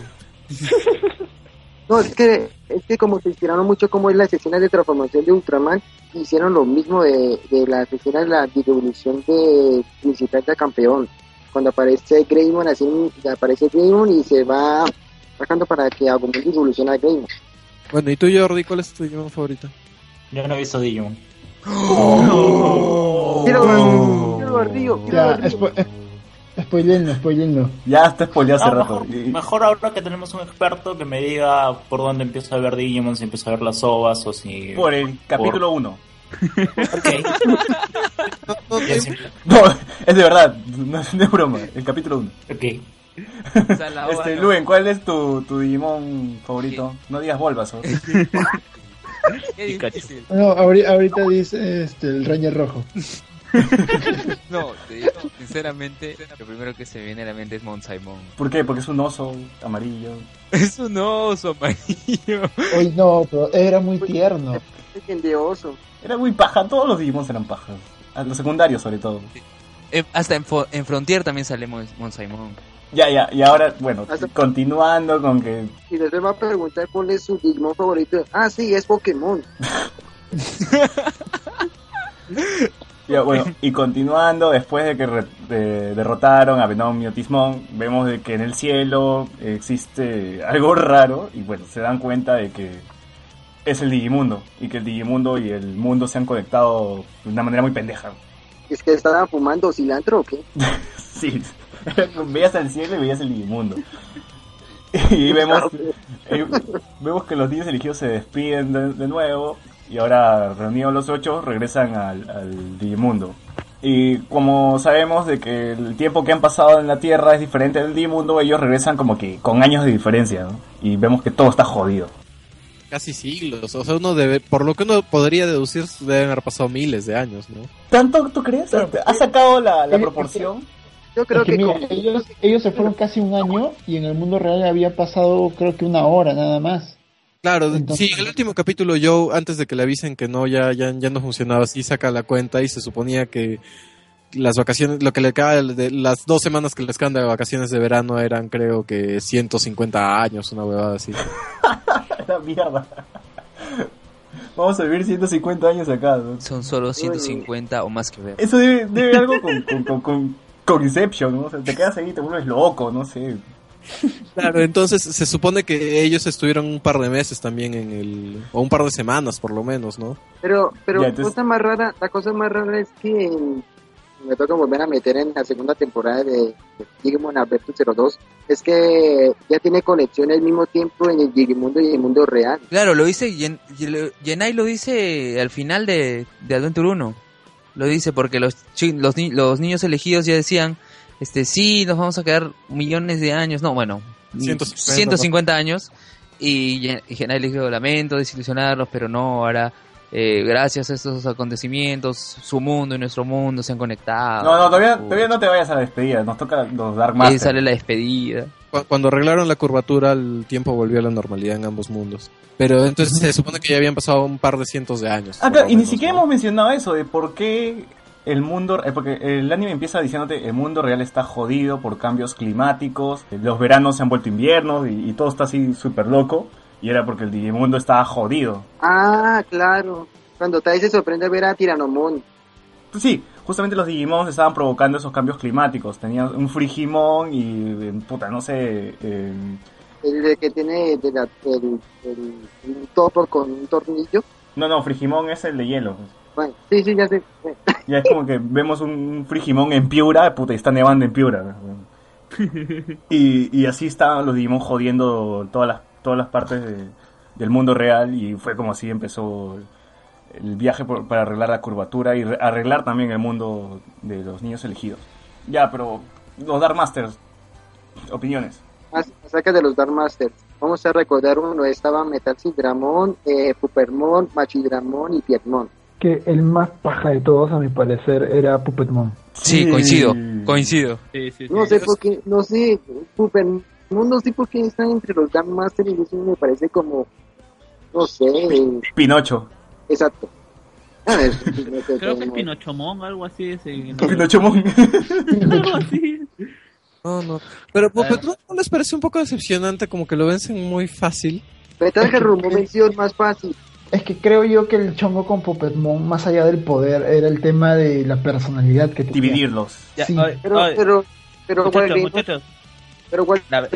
No, es que, es que como se inspiraron mucho como es las escenas de transformación de Ultraman, hicieron lo mismo de, de las escenas de la evolución de Principal de Campeón. Cuando aparece Greymon, así aparece Greymon y se va bajando para que Agumon evolucione a Greymon. Bueno, ¿y tú, Jordi, cuál es tu Digimon favorito? Yo no he visto Digimon. Quiero quiero Río, quiero Ya, spo- eh, spoilenlo, spoilenlo. Ya está spoileado hace No, rato. mejor, Y- mejor ahora que tenemos un experto que me diga por dónde empiezo a ver Digimon, si empiezo a ver las ovas o si... Por el capítulo 1. Ok. No, no, Es de verdad, no, es broma, el capítulo 1. Ok. O sea, la Este, Luen, ¿cuál es tu, tu Digimon favorito? No digas Bulbasaur. [laughs] Qué difícil. No, ahori- ahorita dice este, el Ranger Rojo. [laughs] No, te digo, sinceramente, lo primero que se me viene a la mente es Mount Simon. ¿Por qué? Porque es un oso amarillo. [laughs] Es un oso amarillo. Hoy no, pero era muy tierno. Es de oso. Era muy paja, todos los Digimon eran pajas. A Los secundarios sobre todo. Eh, hasta en, en Frontier también sale Mount Simon. Ya, ya, y ahora, bueno, Hasta- continuando con que... Y después va a preguntar cuál es su Digimon favorito. Ah, sí, es Pokémon. [laughs] Ya, bueno, y continuando, después de que re- de- derrotaron a Venom y Otismon, vemos de que en el cielo existe algo raro y bueno, se dan cuenta de que es el Digimundo y que el Digimundo y el mundo se han conectado de una manera muy pendeja. Es que estaban fumando cilantro o qué. [laughs] Sí, [laughs] veías el cielo y veías el Digimundo. [laughs] Y vemos, eh, vemos que los niños elegidos se despiden de, de nuevo y ahora reunidos los ocho regresan al, al Digimundo. Y como sabemos de que el tiempo que han pasado en la Tierra es diferente del Digimundo, ellos regresan como que con años de diferencia, ¿no? Y vemos que todo está jodido. Casi siglos. O sea, uno debe, por lo que uno podría deducir, deben haber pasado miles de años, ¿no? ¿Tanto tú crees? ¿Has sacado la, la Eh, proporción? Yo creo Es que que, mira, con- ellos, ellos se fueron casi un año y en el mundo real había pasado creo que una hora nada más. Claro, Entonces- sí, en el último capítulo Joe, antes de que le avisen que no, ya, ya, ya no funcionaba así, saca la cuenta y se suponía que las vacaciones, lo que le cae de las dos semanas que les quedan de vacaciones de verano eran creo que 150 años, una huevada así. [laughs] La mierda. Vamos a vivir 150 años acá, ¿no? Son solo 150 o más que ver. Eso debe, debe algo con, con, con, con, con Inception, ¿no? O sea, te quedas ahí y te vuelves loco, no sé. Claro, entonces se supone que ellos estuvieron un par de meses también en el, o un par de semanas por lo menos, ¿no? Pero, pero la entonces- cosa más rara, la cosa más rara es que en- me toca volver a meter en la segunda temporada de Digimon Adventure 02, es que ya tiene conexión al mismo tiempo en el Digimundo y en el mundo real. Claro, lo dice, Yen- Yen- Yenai lo dice al final de, de Adventure 1. Lo dice porque los, los, ni- los niños elegidos ya decían, este, sí, nos vamos a quedar millones de años, no, bueno, 150, 150 años. Y y Yenai le dijo, lamento desilusionarlos, pero no, ahora, eh, gracias a estos acontecimientos, su mundo y nuestro mundo se han conectado. No, no, todavía, no te vayas a la despedida, nos toca los Dark Ahí Master. sale la despedida. Cu- Cuando arreglaron la curvatura, el tiempo volvió a la normalidad en ambos mundos. Pero entonces se supone que ya habían pasado un par de cientos de años. Ah, claro, y ni siquiera ¿no? hemos mencionado eso de por qué el mundo, eh, porque el anime empieza diciéndote el mundo real está jodido por cambios climáticos, eh, los veranos se han vuelto inviernos y, y todo está así súper loco. Y era porque el Digimundo estaba jodido. Ah, claro. Cuando Tai se sorprende ver a Tiranomon. Pues sí, justamente los Digimon estaban provocando esos cambios climáticos. Tenían un Frigimon y, eh, puta, no sé, eh, El de que tiene de la- el, el- un topo con un tornillo. no, no, Frigimon es el de hielo. Bueno, sí, sí, ya sé. Ya es como que vemos un Frigimon en Piura, puta, y está nevando en Piura. [laughs] Y, y así estaban los Digimon jodiendo todas las, todas las partes de- del mundo real y fue como así empezó el viaje por- para arreglar la curvatura y re- arreglar también el mundo de los niños elegidos. Ya, pero los Dark Masters, opiniones. Acerca de los Dark Masters. Vamos a recordar uno. Estaba Metal Sidramon, eh, Pupermon, Machidramon y Piedmon. Que el más paja de todos, a mi parecer, era Puppetmon. Sí, coincido, coincido. Sí, sí, sí. No sé por qué, no sé, Pupermon, no sé por qué están entre los Dark Masters y eso me parece como, no sé, Pinocho. exacto. A ver, [laughs] Creo que es Pinochomón, algo así. Es en- Pinochomon. [laughs] algo así. No, no. Pero pues, ¿no, no les parece un poco decepcionante como que lo vencen muy fácil? Metal Gerumon mención más fácil. Es que creo yo que el chongo con Puppetmon, más allá del poder, era el tema de la personalidad que tenía. Dividirlos. Ya, Sí. oye, Pero, oye, pero, pero, muchachos, Wargreymon- muchachos, pero la-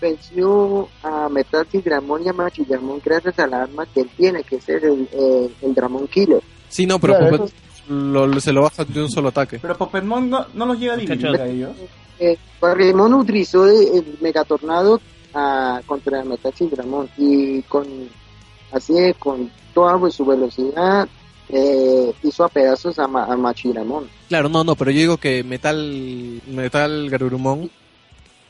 venció a Metal Sidramon y a Machidramon gracias al arma que él tiene, que es el, el, el Dramon Killer. Sí, no, pero Claro, Puppet lo- lo- se lo baja de un solo ataque. Pero Pokémon no, no los llega a dividir a ellos. Eh, Wargreymon utilizó el, el Megatornado ah, contra Metal Sidramon y con así con toda pues, su velocidad eh, hizo a pedazos a, Ma- a Machiramon. Claro, no, no, pero yo digo que Metal, Metal Garurumon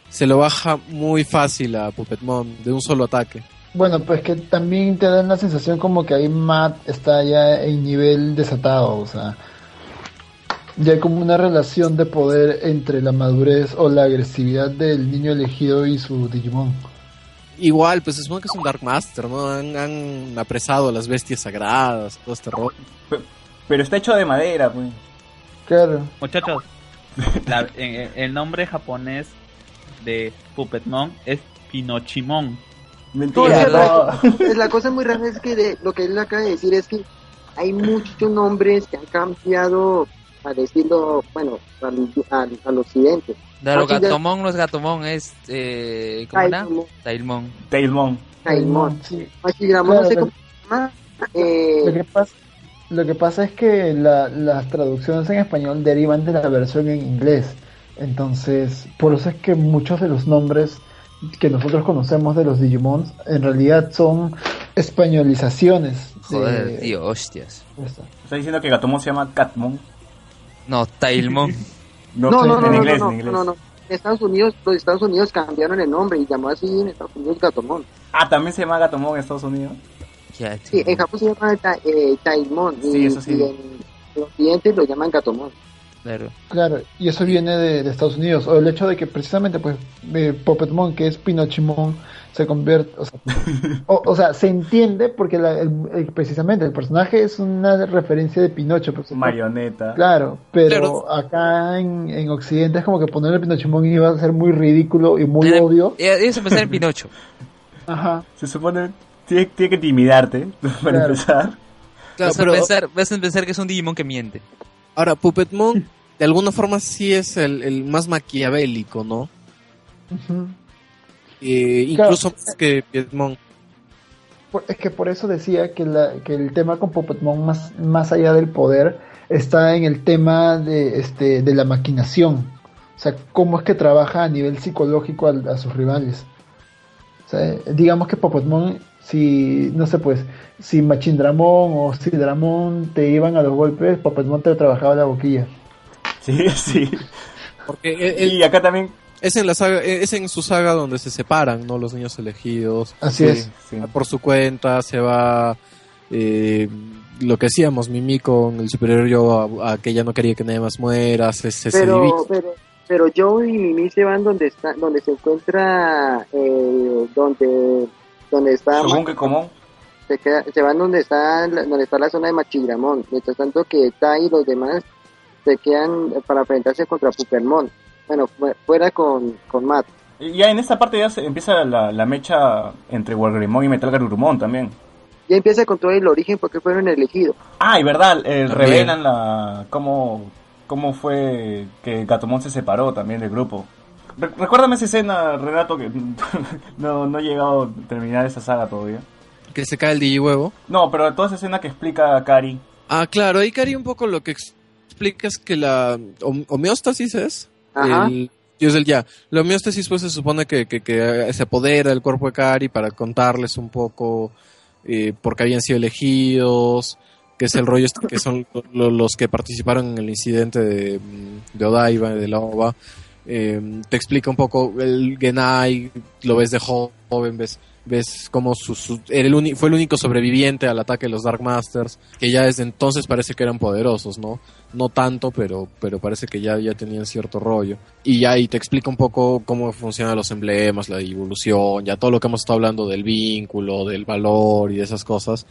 se lo baja muy fácil a Puppetmon de un solo ataque. Bueno, pues que también te dan la sensación como que ahí Matt está ya en nivel desatado, o sea, ya hay como una relación de poder entre la madurez o la agresividad del niño elegido y su Digimon. Igual, pues se supone que es un Dark Master, ¿no? Han, han apresado a las bestias sagradas, todo este rollo. Pero está hecho de madera, pues. Claro. Muchachos, la- en- en- el nombre japonés de Puppetmon es Pinochimon. Mentira. Es la, es la cosa muy rara es que de- lo que él acaba de decir es que hay muchos nombres que han cambiado a decirlo, bueno, al, al- al occidente. Claro, Gatomon no es Gatomon, es. Eh, ¿Cómo era? Tailmon, Tailmon. Tailmon. Tailmon. Sí. Machiramon, no sé Claro, cómo se llama. Eh, Lo que pasa, lo que pasa es que la- las traducciones en español derivan de la versión en inglés. Entonces, por eso es que muchos de los nombres que nosotros conocemos de los Digimons en realidad son españolizaciones. de- Joder, tío, hostias. Esta. Está diciendo que Gatomon se llama Catmon. No, Tailmon. [laughs] No, no, no, en no, no, inglés, no, en inglés. no, no. Estados Unidos, los Estados Unidos cambiaron el nombre y llamó así en Estados Unidos Gatomon. Ah, también se llama Gatomon en Estados Unidos. Sí, en Japón se llama eh, Tailmon y, Sí, eso sí. y en en Occidente lo llaman Gatomon. Claro. Claro, y eso viene de, de Estados Unidos. O el hecho de que precisamente, pues, eh, Puppetmon, que es Pinochimon, se convierte. O sea, [laughs] o, o sea, se entiende porque la- el- el- precisamente el personaje es una referencia de Pinocho. pues, Marioneta. Claro, pero Claro. acá en, en Occidente es como que ponerle Pinochimon iba a ser muy ridículo y muy Era- obvio. Ibas a empezar en Pinocho. [laughs] Ajá. Se supone tiene, tiene que intimidarte [laughs] para Claro. empezar. Claro, vas, pero a pensar, vas a pensar que es un Digimon que miente. ahora Puppetmon de alguna forma sí es el, el más maquiavélico, ¿no? Eh, Claro. incluso más que Piedmon. Por- es que por eso decía que, la, que el tema con Puppetmon, más, más allá del poder, está en el tema de, este, de la maquinación. O sea, cómo es que trabaja a nivel psicológico a, a sus rivales. O sea, digamos que Puppetmon, si, no sé pues, si Machindramon o Sidramon te iban a los golpes, Puppetmon te trabajaba la boquilla. Sí, [laughs] sí. Porque él- Y acá también. es en la saga, es en su saga donde se separan, ¿no? Los niños elegidos. Así sí, es. sí. Por su cuenta se va eh, lo que hacíamos, Mimi con el superior yo a, a que ella no quería que nadie más muera, se, se, se divide. Pero, pero, pero Joe y Mimi se van donde está, donde se encuentra, eh, donde, donde está, Según que común. se, queda- se van donde está, la- donde está la zona de Machigramón. Mientras tanto que Tai y los demás se quedan para enfrentarse contra Pupermon. Bueno, fu- fuera con, con Matt. Y Ya en esta parte ya se empieza la, la mecha entre Wargreymon y Metal Garurumon también. Ya empieza con todo el origen porque fueron elegidos. Ah, y verdad, eh, revelan la cómo, cómo fue que Gatomon se separó también del grupo. Re- recuérdame esa escena, Renato, que [laughs] no, no he llegado a terminar esa saga todavía. Que se cae el digihuevo. No, pero toda esa escena que explica Kari. Ah, claro, ahí Cari un poco lo que ex- explica es que la hom- homeostasis es el dios del ya. La homeostasis pues se supone que, que, que se apodera del cuerpo de Cari para contarles un poco eh, por qué habían sido elegidos, que es el rollo este que son lo- los que participaron en el incidente de, mm, de Odaiba, de la OVA. Eh, te explica un poco el Genai, lo ves de joven, ves ves como su, fue el único sobreviviente al ataque de los Dark Masters, que ya desde entonces parece que eran poderosos, ¿no? No tanto, pero, pero parece que ya, ya tenían cierto rollo. Y ya ahí te explica un poco cómo funcionan los emblemas, la evolución, ya todo lo que hemos estado hablando del vínculo, del valor y de esas cosas,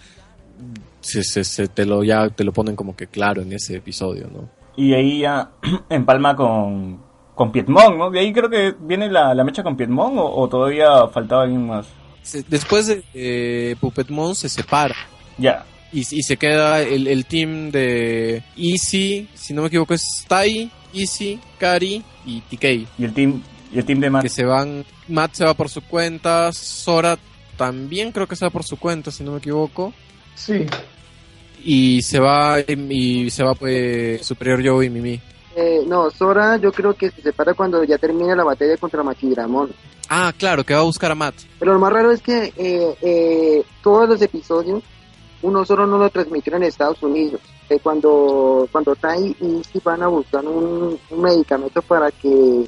se, se, se te lo ya te lo ponen como que claro en ese episodio, ¿no? Y ahí ya [clears throat] empalma con, con Piedmon, ¿no? De ahí creo que viene la, la mecha con Piedmon o, o todavía faltaba alguien más. Se- después de eh, Puppetmon se separa. Ya. y, y se queda el, el team de Easy, si no me equivoco es Tai, Easy, Kari y TK, Y el team, y el team de Matt. que se van, Matt se va por su cuenta, Sora también creo que se va por su cuenta, si no me equivoco, Sí. y se va y se va pues Superior Joe y Mimi. Eh, no, Sora yo creo que se separa cuando ya termina la batalla contra Machigramon. Ah, claro, que va a buscar a Matt. Pero lo más raro es que eh, eh, todos los episodios uno solo no lo transmitieron en Estados Unidos. Eh, cuando cuando Tai y Izzy van a buscar un, un medicamento para que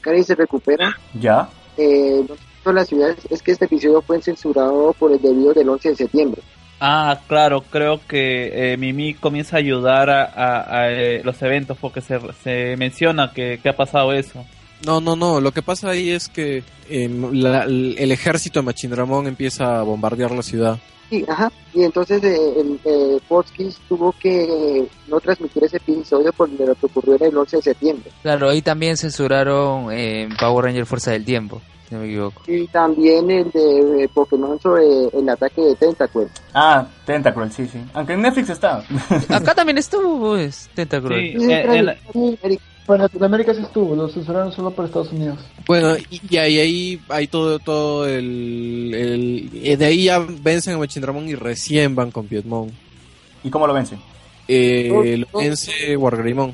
Cari se recupera, ¿Ya? eh, no la ciudad es que este episodio fue censurado por el debido del 11 de septiembre. Ah, claro, creo que eh, Mimi comienza a ayudar a, a- a, eh, los eventos porque se, se menciona que, que ha pasado eso. No, no, no. Lo que pasa ahí es que em, la- el ejército de Machindramón empieza a bombardear la ciudad. Sí, ajá. Y entonces eh, el eh, tuvo que no transmitir ese episodio por lo que ocurrió en el 11 de septiembre. Claro, ahí también censuraron eh, Power Ranger Fuerza del Tiempo, si no me equivoco. Y también el de eh, Pokémon sobre el ataque de Tentacle. Ah, Tentacruel, sí, sí. Aunque en Netflix está. Acá también estuvo, pues, Tentacruel. Sí, Sí, eh, Para Latinoamérica sí estuvo, lo censuraron solo para Estados Unidos. Bueno, y, y ahí, ahí hay todo, todo el, el- eh, De ahí ya vencen a Machindramón y recién van con Piedmon. ¿Y cómo lo vencen? Eh, No, lo no. vence Wargreymon.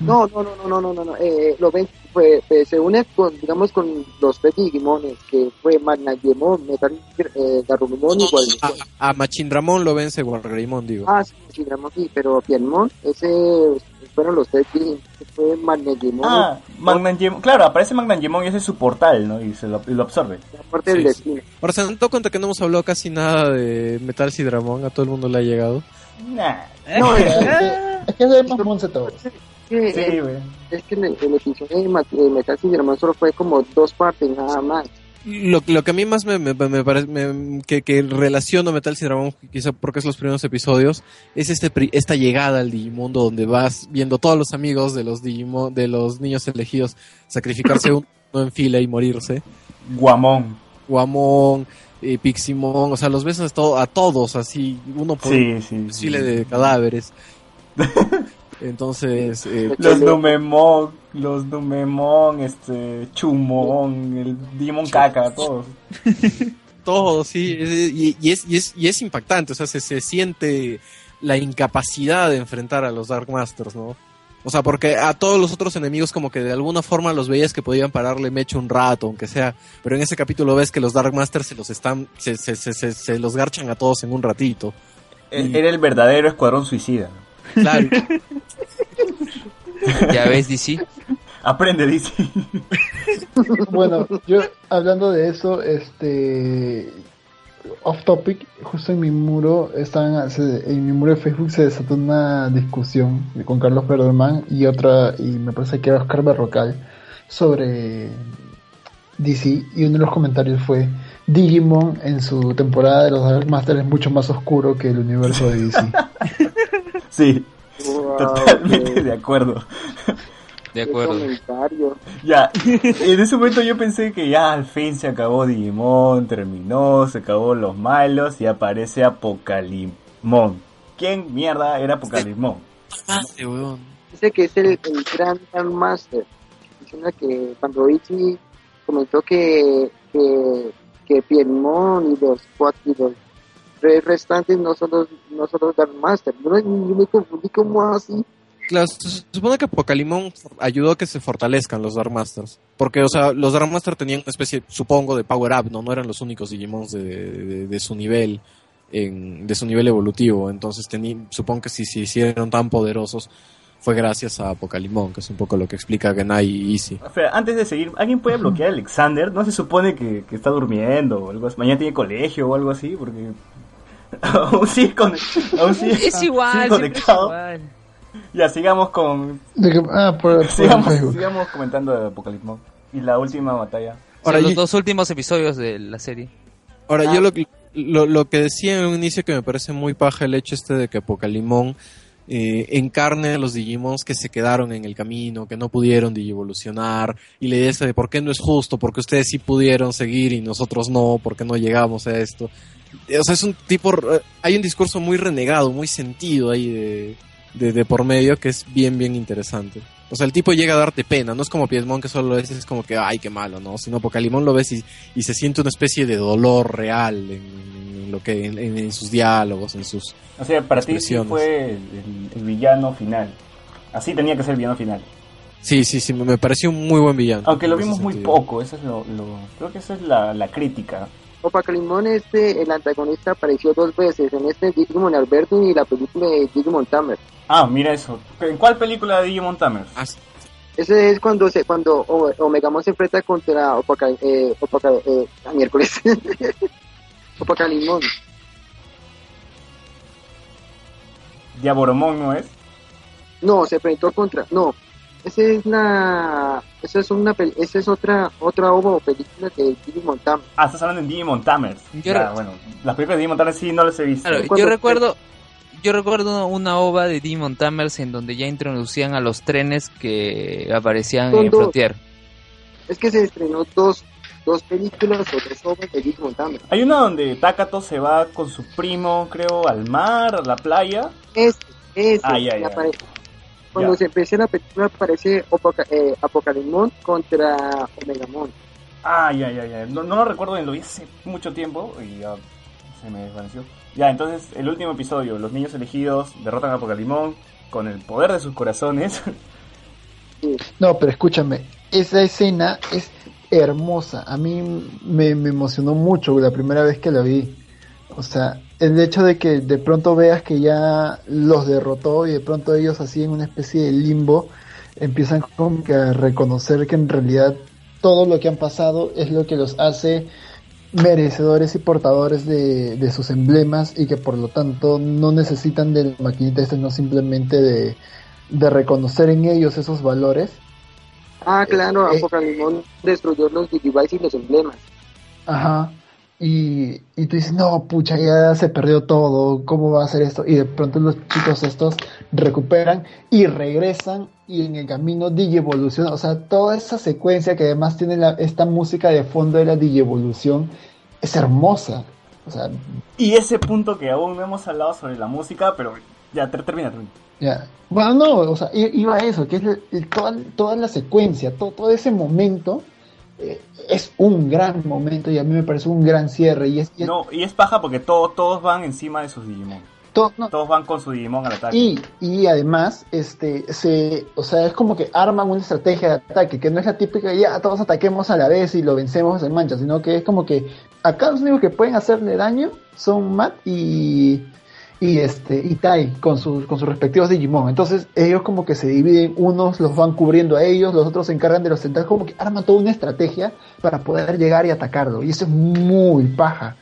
No, no, no, no, no, no, no, no. Eh, lo ven, fue, se une con, digamos, con los tres Digimones, que fue Magnagemon, Metal, eh, Garurumon y Guayumon. A, a Machindramón lo vence Wargreymon, digo. Ah, sí, digamos, sí, pero Piedmon, ese fueron los tres fue Ah, Magnangemon. Claro, aparece Magnangemon y ese es su portal, ¿no? Y, se lo, y lo absorbe. la parte del Sí, destino. Ahora se han dado cuenta que no hemos hablado casi nada de Metal Sidramón, a todo el mundo le ha llegado. Nah. No, es, [laughs] Es que, es de más monce todo. que, Sí, güey. es que el, el episodio de, Metal Digimon solo fue como dos partes, nada más. Lo, lo que a mí más me, me, me parece me- que, que relaciono Metal Sidramón, quizá porque es los primeros episodios, es este esta llegada al Digimundo donde vas viendo todos los amigos de los Digimon, de los niños elegidos sacrificarse [coughs] uno en fila y morirse. Guamón. Guamón, eh, Piximon, o sea, los ves a, to- a todos así, uno por Sí, un sí. de cadáveres. [laughs] Entonces, eh, Los Numemon, los Numemon, este, Chumon, el Digimon Caca, todos. todo, sí, y, y es, y, es, y es impactante, o sea, se, se siente la incapacidad de enfrentar a los Dark Masters, ¿no? O sea, porque a todos los otros enemigos como que de alguna forma los veías que podían pararle mecho un rato, aunque sea, pero en ese capítulo ves que los Dark Masters se los están, se, se, se, se, se los garchan a todos en un ratito. E- Era el verdadero escuadrón suicida. Claro, [laughs] Ya ves, DC. Aprende, dice. Bueno, yo hablando de eso, este off topic, justo en mi muro están en mi muro de Facebook se desató una discusión con Carlos Verderman y otra y me parece que era Oscar Berrocal sobre DC y uno de los comentarios fue Digimon en su temporada de los Dark Master es mucho más oscuro que el universo de DC. [laughs] Sí, Wow, totalmente de acuerdo. De acuerdo. comentario. Ya, [laughs] en ese momento yo pensé que ya al fin se acabó Digimon, terminó, se acabó los malos y aparece Apocalimon. ¿Quién mierda era Apocalimon? Madre, weón. Dice que es el, el Grand Master. Diciendo que cuando Ichi comentó que, que, que Piedmon y los cuatro y los tres restantes no son los, no son los Dark Master. Yo, no- yo me confundí como así. Claro, se supone que Apocalimon ayudó a que se fortalezcan los Dark Masters. Porque, o sea, los Dark Masters tenían una especie, supongo, de power up, ¿no? No eran los únicos Digimons de, de- de su nivel, en, de su nivel evolutivo. Entonces, tení- supongo que si se hicieron tan poderosos, fue gracias a Apocalimon, que es un poco lo que explica Genai y Easy. Antes de seguir, ¿alguien puede bloquear a Alexander? ¿No se supone que, que está durmiendo o algo así? ¿Mañana tiene colegio o algo así? Porque... [laughs] aún sigue, con... aún sigue- Es sigue igual, es conectado. igual. Ya, sigamos con... De que- ah, por, por Sigamos, Facebook. sigamos comentando de Apocalimon. Y la última batalla. Ahora, Son los yo- dos últimos episodios de la serie. Ahora, Ah. yo lo, que- lo, lo que decía en un inicio que me parece muy paja el hecho este de que Apocalimon eh, encarne a los Digimons que se quedaron en el camino, que no pudieron digivolucionar, y idea esta de por qué no es justo, porque ustedes sí pudieron seguir y nosotros no, por qué no llegamos a esto. Eh, O sea, es un tipo, eh, hay un discurso muy renegado, muy sentido ahí de, de, de por medio que es bien, bien interesante. O sea, el tipo llega a darte pena, no es como Piedmon que solo es, es como que, ay, qué malo, ¿no? Sino Apocalimon lo ves y, y se siente una especie de dolor real en, en lo que, en, en- sus diálogos, en sus... O sea, para ti sí fue el, villano final. Así tenía que ser el villano final. Sí, sí, sí, me, me pareció un muy buen villano. Aunque lo vimos muy poco, eso es lo, lo- creo que esa es la, la crítica. Opacalimón, este, el antagonista apareció dos veces, en este Digimon Alberto y la película de Digimon Tamer. Ah, mira eso. ¿En cuál película de Digimon Tamers? Ah, Ese es cuando se cuando O- Omegamon se enfrenta contra Opaca, eh, Opaca, eh, ah, miércoles. [laughs] Opacalimón. Diaboromon no es. No, se enfrentó contra. No, esa es la. Esa es una. Esa es otra otra ova o película de Digimon Tamer. Ah, estás hablando en Digimon Tamers. Yo Ya, re- bueno, las películas de Digimon Tamers sí no las he visto. Claro, yo recuerdo, yo recuerdo una ova de Demon Tamers en donde ya introducían a los trenes que aparecían Son en dos. Frontier. Es que se estrenó dos, dos películas o tres ovas de Digimon Tamer. Hay una donde Takato se va con su primo, creo, al mar, a la playa. Ese, ese. Ah, ya. Cuando Ya. se empieza la película aparece Opoca, eh, Apocalimón contra Omegamon. Ah, ya, ya, ya. No, no lo recuerdo bien, lo vi hace mucho tiempo y ya se me desvaneció. Ya, entonces, el último episodio, los niños elegidos derrotan a Apocalimón con el poder de sus corazones. [laughs] No, pero escúchame, esa escena es hermosa. A mí me, me emocionó mucho la primera vez que la vi. O sea, el hecho de que de pronto veas que ya los derrotó y de pronto ellos así en una especie de limbo empiezan como que a reconocer que en realidad todo lo que han pasado es lo que los hace merecedores y portadores de, de sus emblemas y que por lo tanto no necesitan del maquinita este, no simplemente de, de reconocer en ellos esos valores. Ah, claro, Eh, Apocalimón destruyó los Digivice y los emblemas. Ajá. Y, y tú dices, no, pucha, ya se perdió todo, ¿cómo va a ser esto? Y de pronto los chicos estos recuperan y regresan y en el camino digievoluciona. O sea, toda esa secuencia que además tiene la- esta música de fondo de la digievolución es hermosa. O sea, y ese punto que aún no hemos hablado sobre la música, pero ya ter- termina, termina. Ya. Bueno, no, o sea, iba a eso, que es el- el- toda, toda la secuencia, to- todo ese momento es un gran momento y a mí me parece un gran cierre. Y es, y es No, y es paja porque todos todos van encima de sus Digimon. to- no, Todos van con su Digimon al ataque. y, y además, este, se, o sea, es como que arman una estrategia de ataque, que no es la típica, ya todos ataquemos a la vez y lo vencemos en mancha, sino que es como que acá los únicos que pueden hacerle daño son Matt y, y este y Tai con sus con sus respectivos Digimon. Entonces ellos como que se dividen, unos los van cubriendo a ellos, los otros se encargan de los centrales, como que arman toda una estrategia para poder llegar y atacarlo. Y eso es muy paja.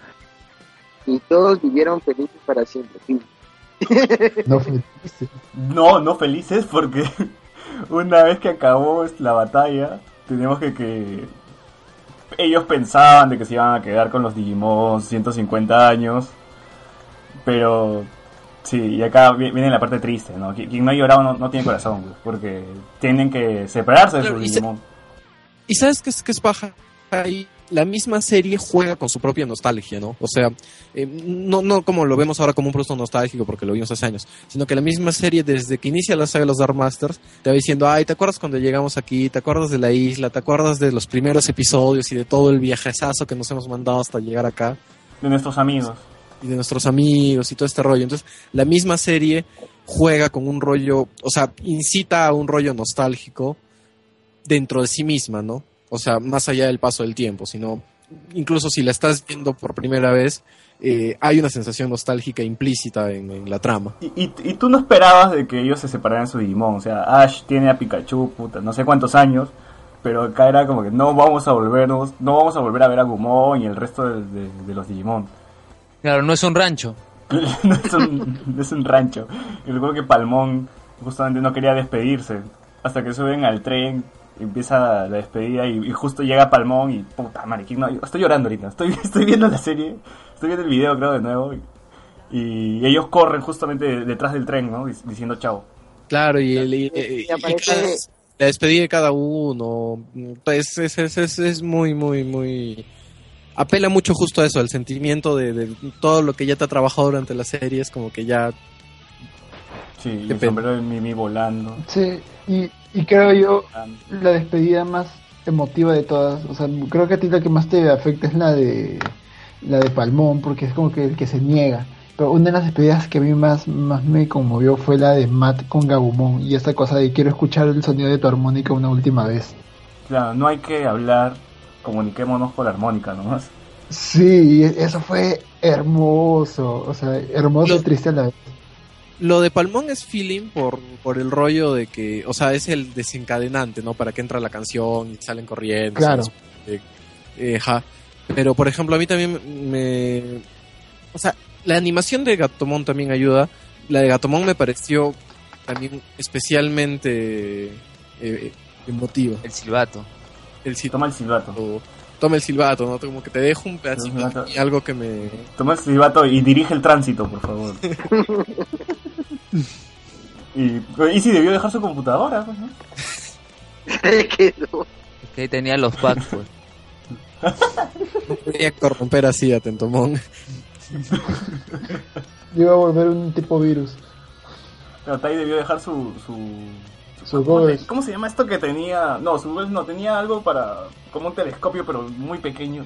Y todos vivieron felices para siempre. fin. [laughs] No triste. No, no felices porque [laughs] una vez que acabó la batalla, tenemos que que ellos pensaban de que se iban a quedar con los Digimon 150 años, pero sí, y acá vi- viene la parte triste, ¿no? Qui- Quien no ha llorado no, no tiene corazón, pues, porque tienen que separarse de sus y se-. ¿Y sabes qué es, qué es paja? Ahí la misma serie juega con su propia nostalgia, ¿no? O sea, eh, no, no como lo vemos ahora como un producto nostálgico porque lo vimos hace años, sino que la misma serie desde que inicia la saga de los Dark Masters te va diciendo, ay, ¿te acuerdas cuando llegamos aquí? ¿Te acuerdas de la isla? ¿Te acuerdas de los primeros episodios y de todo el viajezazo que nos hemos mandado hasta llegar acá? De nuestros amigos. De nuestros amigos y todo este rollo. Entonces, la misma serie juega con un rollo, o sea, incita a un rollo nostálgico dentro de sí misma, ¿no? O sea, más allá del paso del tiempo, sino incluso si la estás viendo por primera vez, eh, hay una sensación nostálgica implícita en, la trama. Y, y, y tú no esperabas de que ellos se separaran su Digimon. O sea, Ash tiene a Pikachu, puta, no sé cuántos años. Pero acá era como que no vamos a volvernos, no vamos a volver a ver a Gumon y el resto de los Digimon. Claro, no es un rancho. [laughs] no, es un, no es un rancho. Y recuerdo que Palmón justamente no quería despedirse. Hasta que suben al tren, empieza la despedida y, y justo llega Palmón y puta madre, ¿quién no? estoy llorando ahorita. Estoy, [laughs] estoy viendo la serie, estoy viendo el video creo de nuevo. Y, y ellos corren justamente de- detrás del tren, ¿no? Dic- Diciendo chao. Claro, y, el- y- Y y- y aparece- cada- la despedida de cada uno, pues es, es, es, es muy, muy, muy... Apela mucho justo a eso, al sentimiento de, de todo lo que ya te ha trabajado durante la serie, es como que ya Sí, y el sombrero de Mimi volando. Sí, y, y creo yo la despedida más emotiva de todas. O sea, creo que a ti la que más te afecta es la de la de Palmón, porque es como que el que se niega. Pero una de las despedidas que a mí más, más me conmovió fue la de Matt con Gabumon. Y esta cosa de quiero escuchar el sonido de tu armónica una última vez. Claro, no hay que hablar, comuniquémonos por armónica nomás. Sí, eso fue hermoso. O sea, hermoso y triste a la vez. Lo de Palmón es feeling por, por el rollo de que, o sea, es el desencadenante, ¿no? Para que entra la canción y salen corriendo. Claro. ¿sabes? Eh, eh, ajá. Pero, por ejemplo, a mí también me... O sea, la animación de Gatomón también ayuda. La de Gatomón me pareció también especialmente eh, emotiva. El silbato. El Toma el silbato. Toma el silbato, ¿no? Como que te dejo un pedacito Silbato. de mí, algo que me... Toma el silbato y dirige el tránsito, por favor. [laughs] y, y si debió dejar su computadora, pues, ¿no? que no. Que tenía los packs, pues. No podía corromper así a Tentomón. Iba a volver un tipo virus. Pero Tai debió dejar su... su ¿cómo, se- cómo se llama esto que tenía? No, su Google no, tenía algo para... como un telescopio, pero muy pequeño.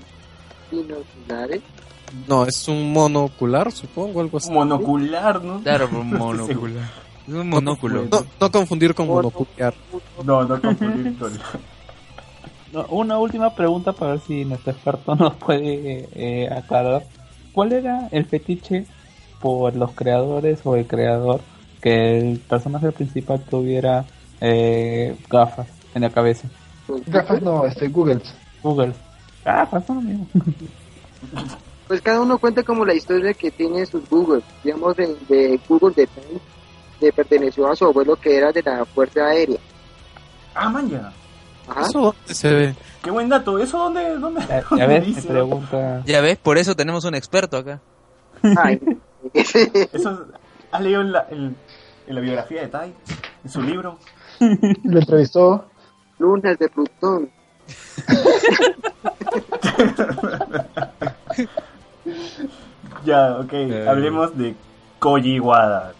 Binoculares. No, es un monocular, supongo, algo así. Monocular, ¿no? Claro, [laughs] monóculo. Es un monóculo. No, no confundir con Mono- monocular. No, no confundir con... No, una última pregunta para ver si nuestro experto nos puede eh, aclarar. ¿Cuál era el fetiche por los creadores o el creador que el personaje principal tuviera eh, gafas en la cabeza? Gafas no, este, Google. Google. Gafas, son lo mismo. Pues cada uno cuenta como la historia que tiene sus Google. Digamos, de, de Google de Time, le perteneció a su abuelo que era de la Fuerza Aérea. Ah, man, ya. Ajá. ¿Eso dónde se ve? Qué buen dato. ¿Eso dónde? dónde, Ya, dónde ya ves, me dice? pregunta. Ya ves, por eso tenemos un experto acá. Ay. [laughs] Eso, ¿Has leído en la, en- en la biografía de Tai? ¿En su libro? [laughs] Lo entrevistó. Lunas de Plutón. [laughs] Ya, ok. Hablemos de Koji Wada.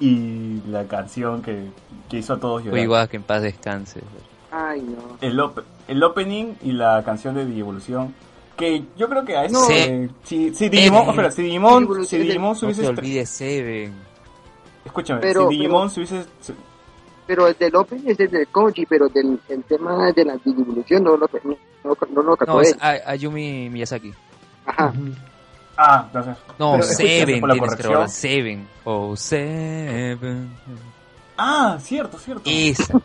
Y la canción que, que hizo a todos llorar. Guau, que en paz descanse. Ay, no. el, op- el opening y la canción de Digievolución. Que yo creo que a eso. Sí. eh, si, si Digimon, Seven. espera, si Digimon, si Digimon se hubiese. olvides Seven. Escúchame, Pero- si Digimon pero- se hubiese. Pero el del Open es el del Koji, pero del el tema de la divulgación no lo, no, no, no captó No, es Ayumi Miyazaki. Ajá. Ah, entonces. No, Pero Seven, por la tienes que. Seven. Oh, Seven. Ah, cierto, cierto. Esa.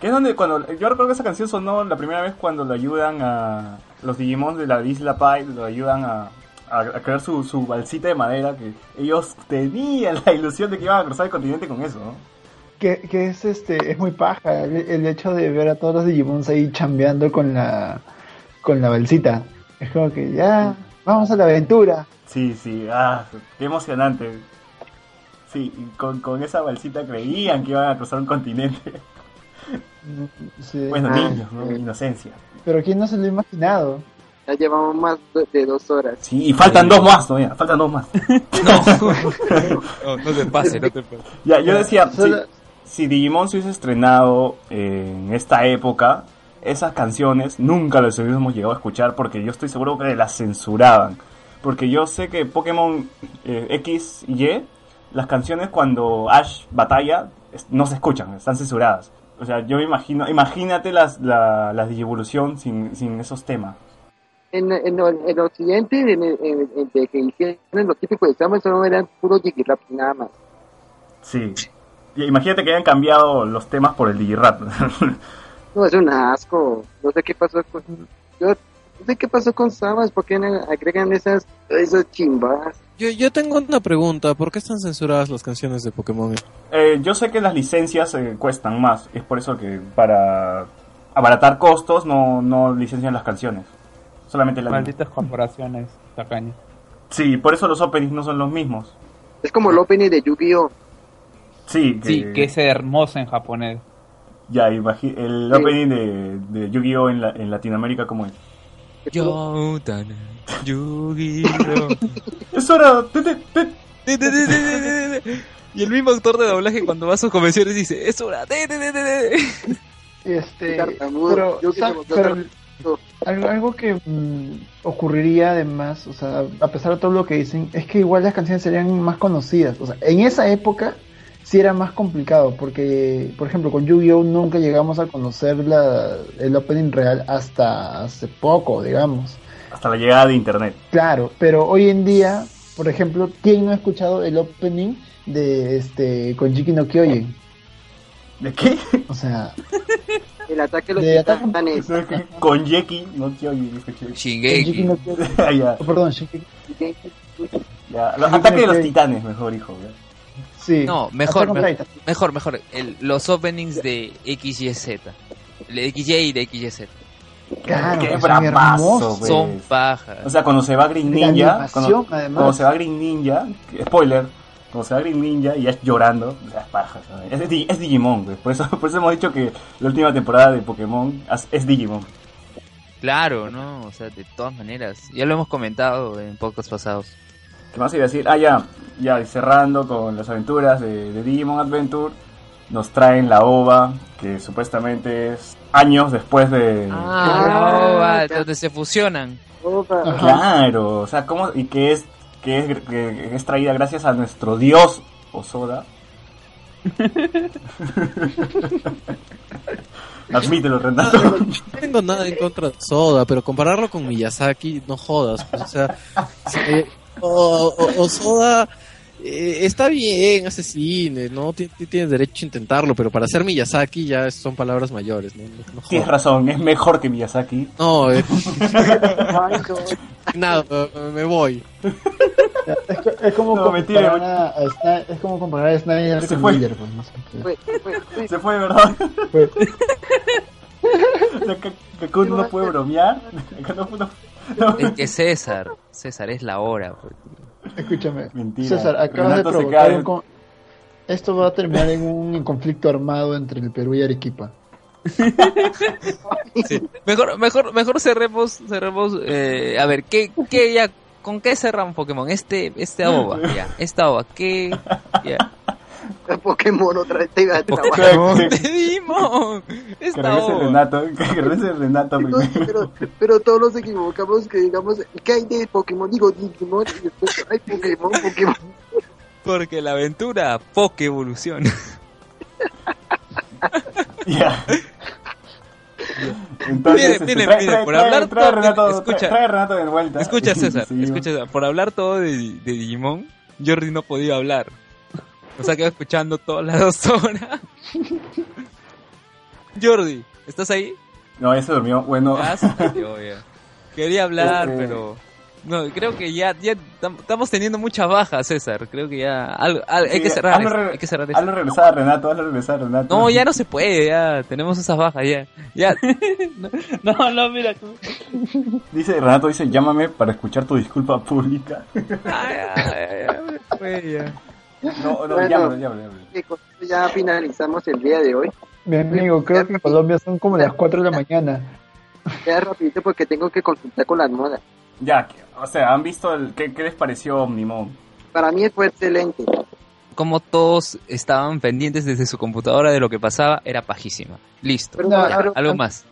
Que es donde cuando yo recuerdo que esa canción sonó la primera vez cuando lo ayudan a los Digimon de la isla Pai, lo ayudan a, a, a crear su, su balsita de madera que ellos tenían la ilusión de que iban a cruzar el continente con eso, ¿no? Que, que es este, es muy paja el, el hecho de ver a todos los Digimons ahí chambeando con la con la balsita. Es como que ya, vamos a la aventura. Sí, sí, ah, qué emocionante. Sí, con, con esa balsita creían que iban a cruzar un continente. Sí. Bueno, Ah, niños, ¿no? sí. Inocencia. Pero quién no se lo ha imaginado. Ya llevamos más de- dos horas. Sí, y faltan dos más todavía, faltan dos más. [laughs] [laughs] [laughs] No, no te pase, no te pase. Ya, yo decía, si Digimon se hubiese estrenado en esta época, esas canciones nunca las hubiésemos llegado a escuchar porque yo estoy seguro que las censuraban. Porque yo sé que Pokémon eh, X y Y, las canciones cuando Ash batalla no se escuchan, están censuradas. O sea, yo me imagino, imagínate las, la, la Digivolución sin, sin esos temas. En, en, en Occidente, en, en, en- de que hicieron los típicos exámenes, solo eran puros Digirap, nada más. Sí. Imagínate que hayan cambiado los temas por el Digirap. [laughs] No, es un asco. No sé qué pasó con... Yo no sé qué pasó con Samas, ¿por qué agregan esas, esas chimbas? Yo, yo tengo una pregunta, ¿por qué están censuradas las canciones de Pokémon? Eh, yo sé que las licencias eh, cuestan más, es por eso que para abaratar costos no, no licencian las canciones, solamente la Malditas corporaciones tacañas. Sí, por eso los openings no son los mismos. Es como el opening de Yu-Gi-Oh! Sí, que, Sí, que es hermoso en japonés. ya imagi- el Sí. opening de, de Yu-Gi-Oh en, la- en Latinoamérica como es. Yo, Tana, Yu-Gi-Oh. Es hora. te- te- te- Y el mismo actor de doblaje cuando va a sus convenciones dice, es hora. de, de, de, de, de". Este, Tartamudo. pero, Yo algo, algo que mm, ocurriría además, o sea, a pesar de todo lo que dicen, es que igual las canciones serían más conocidas. O sea, en esa época sí era más complicado, porque, por ejemplo, con Yu-Gi-Oh! nunca llegamos a conocer la, el opening real hasta hace poco, digamos. hasta la llegada de internet. Claro, pero hoy en día, por ejemplo, ¿quién no ha escuchado el opening de este Konjiki no Kyojen? ¿De qué? O sea, [laughs] El ataque de los De titanes. Con Yeki, no. Konjiki Shingeki. no [laughs] Kyojen. Ah, ya, Oh, perdón, Shingeki. ya. Los ataques de los titanes, mejor hijo. Sí. No, mejor, mejor, mejor, mejor. El- los openings de XYZ. De XY y de XYZ. Claro, Qué que son bravazo, hermosos. güey. Son pajas. O sea, cuando se va Green Ninja, cuando, se va Green Ninja, spoiler, cuando se va Green Ninja y ya es llorando, las pajas, ¿sabes? es, Di- es Digimon, güey. Por eso, [laughs] por eso hemos dicho que la última temporada de Pokémon es- es Digimon. Claro, ¿no? O sea, de todas maneras. Ya lo hemos comentado en podcasts pasados. ¿Qué más iba a decir? Ah, ya, ya cerrando con las aventuras de, de Digimon Adventure, nos traen la OVA, que supuestamente es años después de... Ah, Ah, va, donde se fusionan. Opa. Claro, o sea, ¿cómo? Y que es, que es, que es traída gracias a nuestro dios Osoda. [laughs] Admítelo, Renato. No tengo nada en contra de Soda, pero compararlo con Miyazaki, no jodas. pues, o sea, [laughs] o, o- o Soda eh, está bien, hace cine, ¿no? Tien- Tienes derecho a intentarlo, pero para ser Miyazaki ya son palabras mayores, ¿no? No- no jodas. Tienes razón, es mejor que Miyazaki. No, eh, [laughs] nada, me- voy. Es, co- es como No, mentira, a, a Sna- es como comparar a Snyder Se con fue. Miller, pues, no sé. Fue, fue, fue. Se fue, ¿verdad? Fue. [laughs] O sea, que, que uno [laughs] no puede bromear. Que no- no- no- [laughs] Es que César, César es la hora. pues. Escúchame, Mentira. César, acabas de Renato provocar un... con- Esto va a terminar en un [laughs] conflicto armado entre el Perú y Arequipa. [laughs] Mejor, mejor, mejor cerremos, cerremos, eh, a ver, ¿qué, qué ya, con qué cerramos Pokémon? Este, este OVA, ya, esta OVA, ¿qué, ya? [laughs] Pokémon otra vez te iba a trabajar. Pokémon Digimon, Que regrese. Renato, [laughs] que regrese Renato primero. pero, pero todos nos equivocamos que digamos, ¿qué hay de Pokémon? Digo Digimon y después, ay, Pokémon, Pokémon. Porque la aventura Poké evoluciona. [laughs] Ya. Entonces, Miren, miren, trae- miren, trae- por trae- hablar trae a todo- Renato, escucha. trae- Renato de vuelta. Escucha César, escucha César, por hablar todo de, de Digimon, Jordi no podía hablar. O sea, quedó escuchando todas las [laughs] dos horas. Jordi, ¿estás ahí? No, ya se durmió. Bueno. Quería hablar, Este- pero... No, creo que ya, ya tam- estamos teniendo muchas bajas, César. Creo que ya... algo- hay que cerrar hazlo hay que cerrar hazlo regresar a Renato, hazlo regresar Renato. No, ya no se puede, ya tenemos esas bajas, ya. Ya, [laughs] No, no, mira. Dice Renato, dice, llámame para escuchar tu disculpa pública. Ay, ay, ay, ay, fue ya. No, no, Bueno. con esto ya finalizamos el día de hoy. Mi amigo, creo que en Colombia son como las 4 de la mañana. Queda rapidito porque tengo que consultar con las modas. Ya, o sea, ¿han visto el, qué, qué les pareció Omnimon? Para mí fue excelente. Como todos estaban pendientes desde su computadora de lo que pasaba, era pajísima. Listo. Pero, No, Ya, pero- algo más.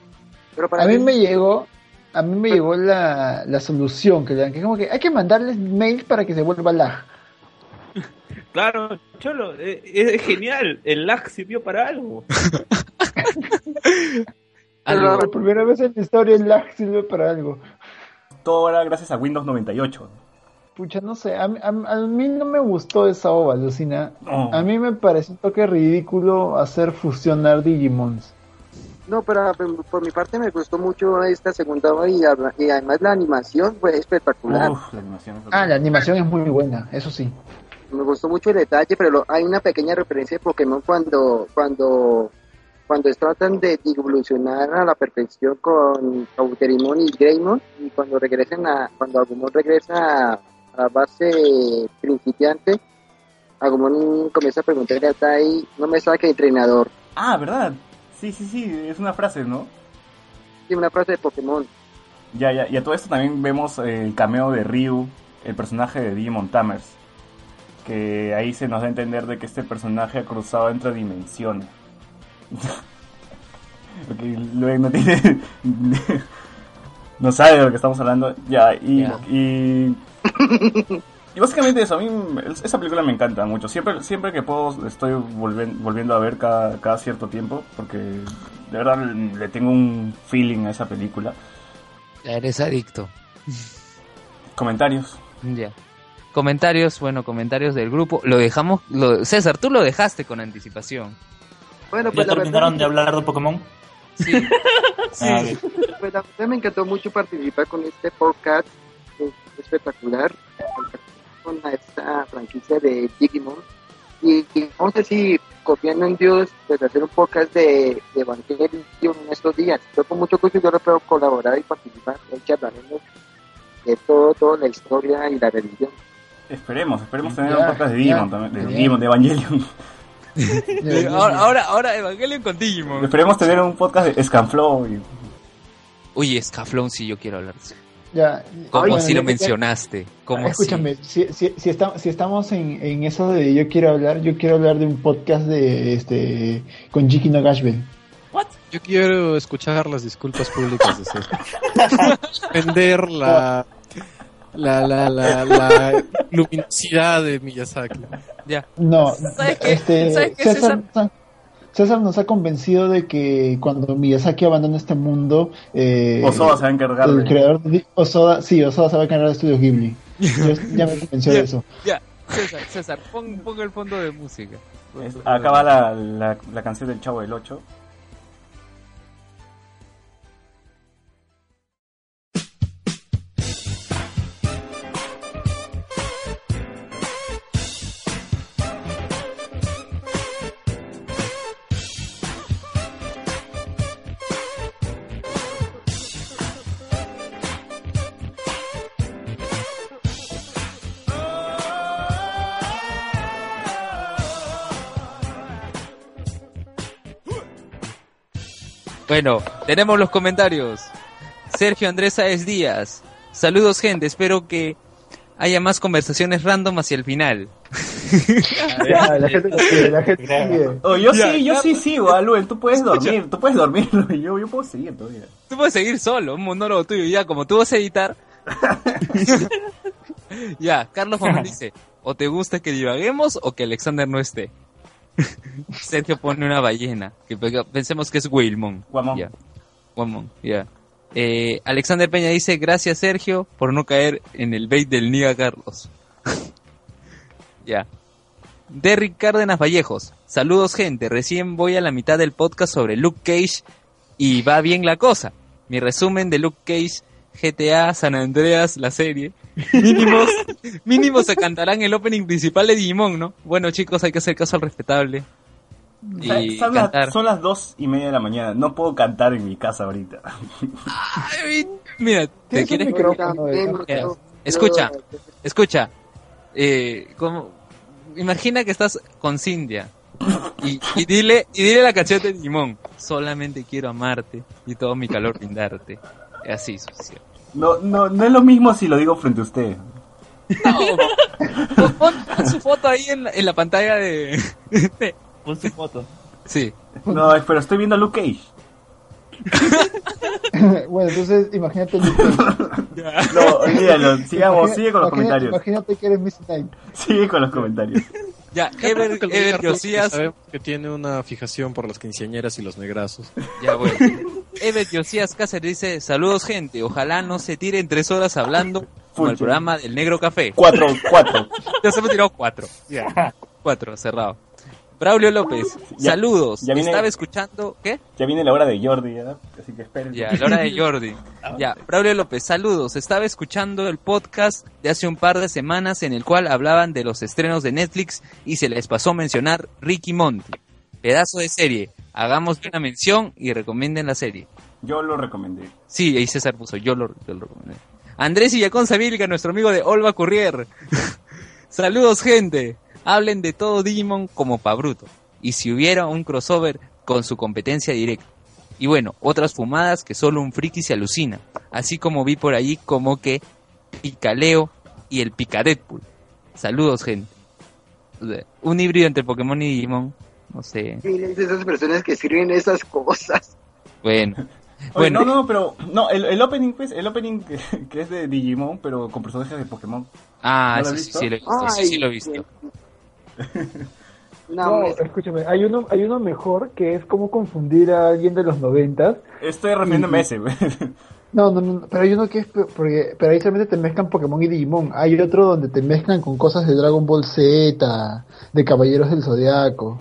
pero para A mí me llegó, a mí me llegó la, la solución que le dan, que es como que hay que mandarles mail para que se vuelva lag. [laughs] Claro, Cholo, eh, es genial. El lag sirvió para algo. [laughs] Algo- Por primera vez en la historia el lag sirve para algo. Todo era gracias a Windows 98. Pucha, no sé, a, mí- a- a mí no me gustó esa ova, Lucina. No. A mí me pareció un toque ridículo hacer fusionar Digimons. No, pero por, por mi parte me gustó mucho esta segunda obra y, habla- y además la animación fue espectacular. Uf, la animación. es Ah, la animación es muy buena, eso sí. Me gustó mucho el detalle, pero lo- hay una pequeña referencia de Pokémon cuando cuando cuando tratan de evolucionar a la perfección con Cauterimon y Greymon y cuando regresan a cuando Agumon regresa a, la base principiante, Agumon comienza a preguntarle a Tai, no me saque entrenador. Ah, ¿verdad? Sí, sí, sí, es una frase, ¿no? Y una frase de Pokémon. Ya, ya, y a todo esto también vemos eh, el cameo de Ryu, el personaje de Digimon Tamers. Que ahí se nos da a entender de que este personaje ha cruzado entre dimensiones. [laughs] Porque luego no tiene. [laughs] no sabe de lo que estamos hablando. Ya, y. Y y básicamente eso, a mí esa película me encanta mucho. Siempre siempre que puedo estoy volven- volviendo a ver cada, cada cierto tiempo porque de verdad le tengo un feeling a esa película. Eres adicto. Comentarios. Ya. Comentarios, bueno, comentarios del grupo. Lo dejamos, lo, César, tú lo dejaste con anticipación. Bueno, ¿Ya pues la terminaron verdad, de hablar de Pokémon? Sí. [laughs] Ah, pues, la verdad me encantó mucho participar con este podcast es espectacular con esta franquicia de Digimon y, y vamos a decir confiando en Dios pues hacer un podcast de, de Evangelion en estos días yo con mucho gusto yo le puedo colaborar y participar de hecho hablaremos de todo toda la historia y la religión Esperemos, esperemos tener Ya, un podcast de Digimon ya, también, de ya. Digimon, de Evangelion. [laughs] Ahora, ahora, ahora Evangelion con Digimon. esperemos tener un podcast de Scanflow. Y... Oye, Scaflón, sí, yo quiero hablar. de eso. Ya, ¿Cómo bueno, así lo ya- mencionaste? ¿Cómo así? Escúchame, si, si, si, estamos, si estamos en, en eso de yo quiero hablar, yo quiero hablar de un podcast de este con Jiki no Gashbel. Yo quiero escuchar las disculpas públicas de César. [laughs] Defender la, la, la, la, la luminosidad de Miyazaki. Ya. No, ¿Sabes qué? este, ¿Sabes qué, César, César nos ha convencido de que cuando Miyazaki abandone este mundo, eh, Osoda se va a encargar el de- creador de Osoda, sí, Osoda se va a encargar de Estudios Ghibli. Yo ya me convenció de eso. Ya, César, César, pon, pon el fondo de música. Va la, la, la canción del Chavo del 8. Bueno, tenemos los comentarios. Sergio Andrés Sáez Díaz. Saludos, gente. Espero que haya más conversaciones random hacia el final. Ya, la gente sigue, la gente sigue. Oh, yo Ya, sí, yo ya, sí sigo, Aluel, tú puedes Escucha. dormir, tú puedes dormir, [laughs] yo, yo puedo seguir todavía. Tú puedes seguir solo, un monólogo tuyo. Ya, como tú vas a editar. [laughs] [laughs] ya, Carlos Juan dice: O te gusta que divaguemos o que Alexander no esté. [laughs] Sergio pone una ballena. Que pensemos que es Wilmon. Guamón, ya. Eh, Alexander Peña dice: Gracias, Sergio, por no caer en el bait del Niga Carlos. [laughs] ya. Derrick Cárdenas Vallejos. Saludos, gente. Recién voy a la mitad del podcast sobre Luke Cage y va bien la cosa. Mi resumen de Luke Cage, GTA, San Andreas, la serie. Mínimos, [laughs] mínimos se cantarán el opening principal de Digimon, ¿no? Bueno, chicos, hay que hacer caso al respetable. Y Son las, cantar. son las dos y media de la mañana, no puedo cantar en mi casa ahorita. Ay, mira, ¿te quieres? escucha, escucha. Eh, como, imagina que estás con Cindia y, y dile y dile la canción de Digimon. Solamente quiero amarte y todo mi calor brindarte. Así, sucio. No, no, no es lo mismo si lo digo frente a usted. No, [laughs] pon, pon- su foto ahí en la, en la pantalla de, Pon su foto. Sí. No, pero estoy viendo a Luke Cage. [laughs] bueno, entonces imagínate Luke Cage. No, olvídalo, sigamos, Imagina- sigue con los comentarios. Imagínate que eres Miss Knight. Sigue con los comentarios. Ya, Ever, Que Ever Josías. que Sabemos que tiene una fijación por las quinceañeras y los negrazos. Ya, bueno. Ever Josías Cáceres dice, saludos gente, ojalá no se tiren tres horas hablando como el programa del Negro Café. Cuatro, cuatro. [laughs] Ya se me tirado cuatro. Cuatro, cerrado. Braulio López, Ya- saludos. ya viene- Estaba escuchando, ¿qué? Ya viene la hora de Jordi, ¿ya? así que esperen. Ya, la hora de Jordi. Ya, Braulio López, saludos. Estaba escuchando el podcast de hace un par de semanas en el cual hablaban de los estrenos de Netflix y se les pasó mencionar Ricky Monty. Pedazo de serie. Hagamos una mención y recomienden la serie. Yo lo recomendé. Sí, ahí César puso, yo lo, yo lo recomendé. Andrés Villacón Sabilga, nuestro amigo de Olva Courier. [laughs] Saludos, gente. Hablen de todo Digimon como pa' bruto. Y si hubiera un crossover con su competencia directa. Y bueno, otras fumadas que solo un friki se alucina. Así como vi por allí como que Picaleo y el Pica Deadpool. Saludos, gente. Un híbrido entre Pokémon y Digimon. No sé. Esas personas que escriben esas cosas. Bueno. Oye, Bueno, no, no, pero no, el, el opening, pues, el opening que, que es de Digimon, pero con personajes de Pokémon. ah, ¿no lo has sí, lo he visto. Sí, sí, lo he visto. [laughs] No, escúchame, hay uno, hay uno mejor que es como confundir a alguien de los noventas. Estoy refiriéndome a ese, güey. [laughs] No, no, no, pero hay uno que es, porque, pero ahí solamente te mezclan Pokémon y Digimon. Hay otro donde te mezclan con cosas de Dragon Ball Z, de Caballeros del Zodiaco.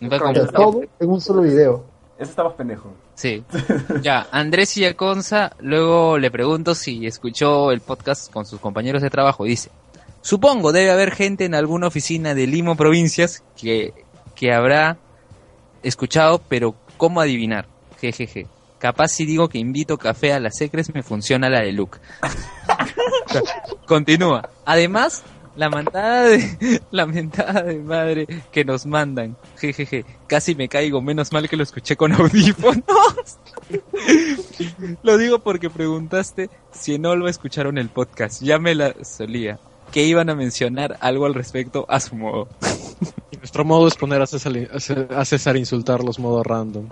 Sea, todo en un solo video. Ese está más pendejo. Sí. [laughs] Ya, Andrés Illaconza, luego le pregunto si escuchó el podcast con sus compañeros de trabajo. Dice, supongo debe haber gente en alguna oficina de Limo Provincias que, que habrá escuchado, pero ¿cómo adivinar? Jejeje. Capaz si digo que invito café a las secres me funciona la de Luke. [laughs] Continúa. Además, la mentada de [laughs] la mentada de madre que nos mandan. Jejeje. Casi me caigo, menos mal que lo escuché con [laughs] audífonos. lo digo porque preguntaste si en Olva escucharon el podcast. Ya me la solía. Que iban a mencionar algo al respecto a su modo. Y nuestro modo es poner a César, a César- a César insultar los modos random.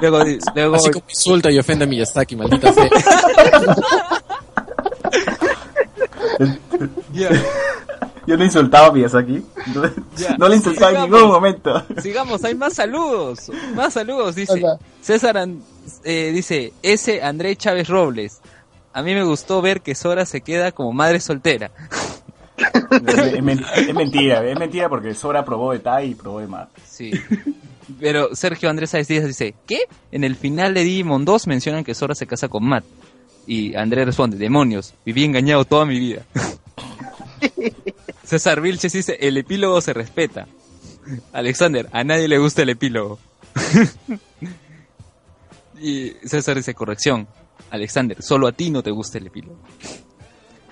Luego, di- luego Así como insulta y ofende a Miyazaki, maldita sea. Ya. [laughs] Yo no insultaba a Miyazaki. No, no le insultaba en ningún momento. Sigamos, hay más saludos. Más saludos, dice. Hola. César eh, dice, ese André Chávez Robles. A mí me gustó ver que Sora se queda como madre soltera. Es, men- es mentira, es mentira porque Sora probó de Tai y probó de Matt. Sí. Pero Sergio Andrés Sáez Díaz dice, ¿qué? En el final de Digimon 2 mencionan que Sora se casa con Matt. Y Andrés responde, demonios, viví engañado toda mi vida. César Vilches dice, el epílogo se respeta. Alexander, a nadie le gusta el epílogo. [laughs] y César dice, corrección. Alexander, solo a ti no te gusta el epílogo.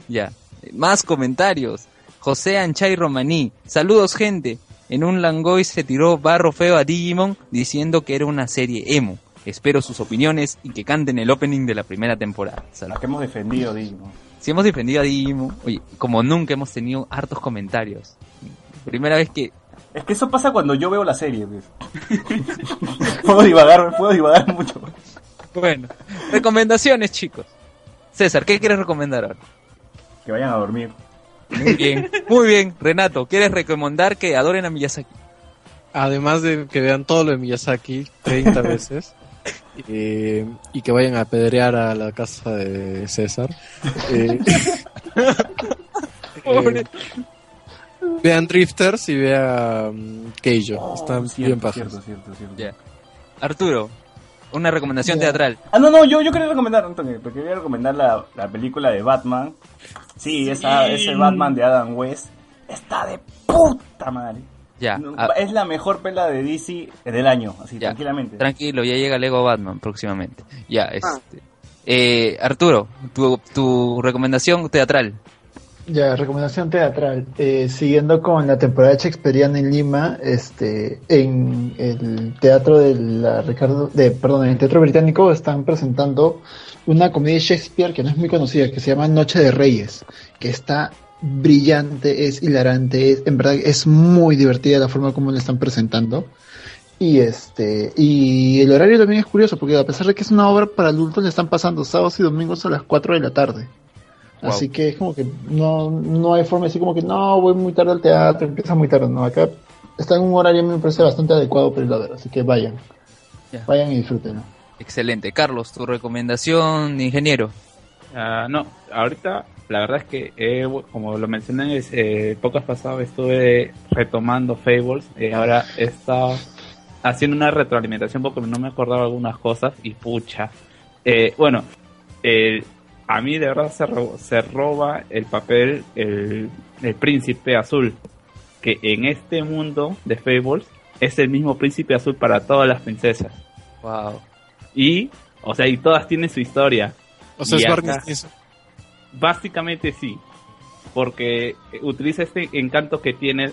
ya. Más comentarios. José Anchay Romaní. Saludos, gente. En un Langoy se tiró barro feo a Digimon diciendo que era una serie emo. Espero sus opiniones y que canten el opening de la primera temporada. La Saludos. que hemos defendido, Digimon. Si hemos defendido a Digimon, oye, como nunca hemos tenido hartos comentarios. Primera vez que Es que eso pasa cuando yo veo la serie, pues. [laughs] puedo divagar, puedo divagar mucho. Bueno, recomendaciones, chicos. César, ¿qué quieres recomendar ahora? Que vayan a dormir. Muy bien, muy bien. Renato, ¿quieres recomendar que adoren a Miyazaki? Además de que vean todo lo de Miyazaki 30 [laughs] veces. eh, y que vayan a apedrear a la casa de César. eh, [laughs] Pobre. eh, vean Drifters y vean Keijo. Están Oh, cierto, bien pajas. cierto, cierto, cierto. Ya. Arturo, una recomendación teatral. Ah, no, no, yo, yo quería recomendar, Antonio, porque quería recomendar la, la película de Batman. Sí, Esa, ese Batman de Adam West está de puta madre. Ya, No, ah, es la mejor pela de DC del año, así Ya, tranquilamente. tranquilo, ya llega Lego Batman próximamente. Ya, este. Eh, Arturo, tu, tu recomendación teatral. Ya, recomendación teatral. Eh, siguiendo con la temporada shakespeariana en Lima, este, en el teatro de la Ricardo, de, perdón, en el teatro británico están presentando una comedia de Shakespeare que no es muy conocida, que se llama Noche de Reyes, que está brillante, es hilarante, es, en verdad es muy divertida la forma como la están presentando. Y este, y el horario también es curioso, porque a pesar de que es una obra para adultos, le están pasando sábados y domingos a las 4 de la tarde. Wow. Así que es como que no, no hay forma así como que no, voy muy tarde al teatro, empieza muy tarde, no, acá está en un horario me parece bastante adecuado para ir a ver, así que vayan, Ya. vayan y disfrútenlo. Excelente. Carlos, tu recomendación, ingeniero. Ah, no, ahorita la verdad es que, eh, como lo mencioné en eh, pocas pasadas, estuve retomando Fables. eh, ahora he estado haciendo una retroalimentación porque no me acordaba algunas cosas y pucha. Eh, bueno, eh, a mí de verdad se, ro- se roba el papel el, el príncipe azul, que en este mundo de Fables es el mismo príncipe azul para todas las princesas. Wow. Y, o sea, y todas tienen su historia. O sea, Y es acá- Barney Stinson. Básicamente sí, porque utiliza este encanto que tiene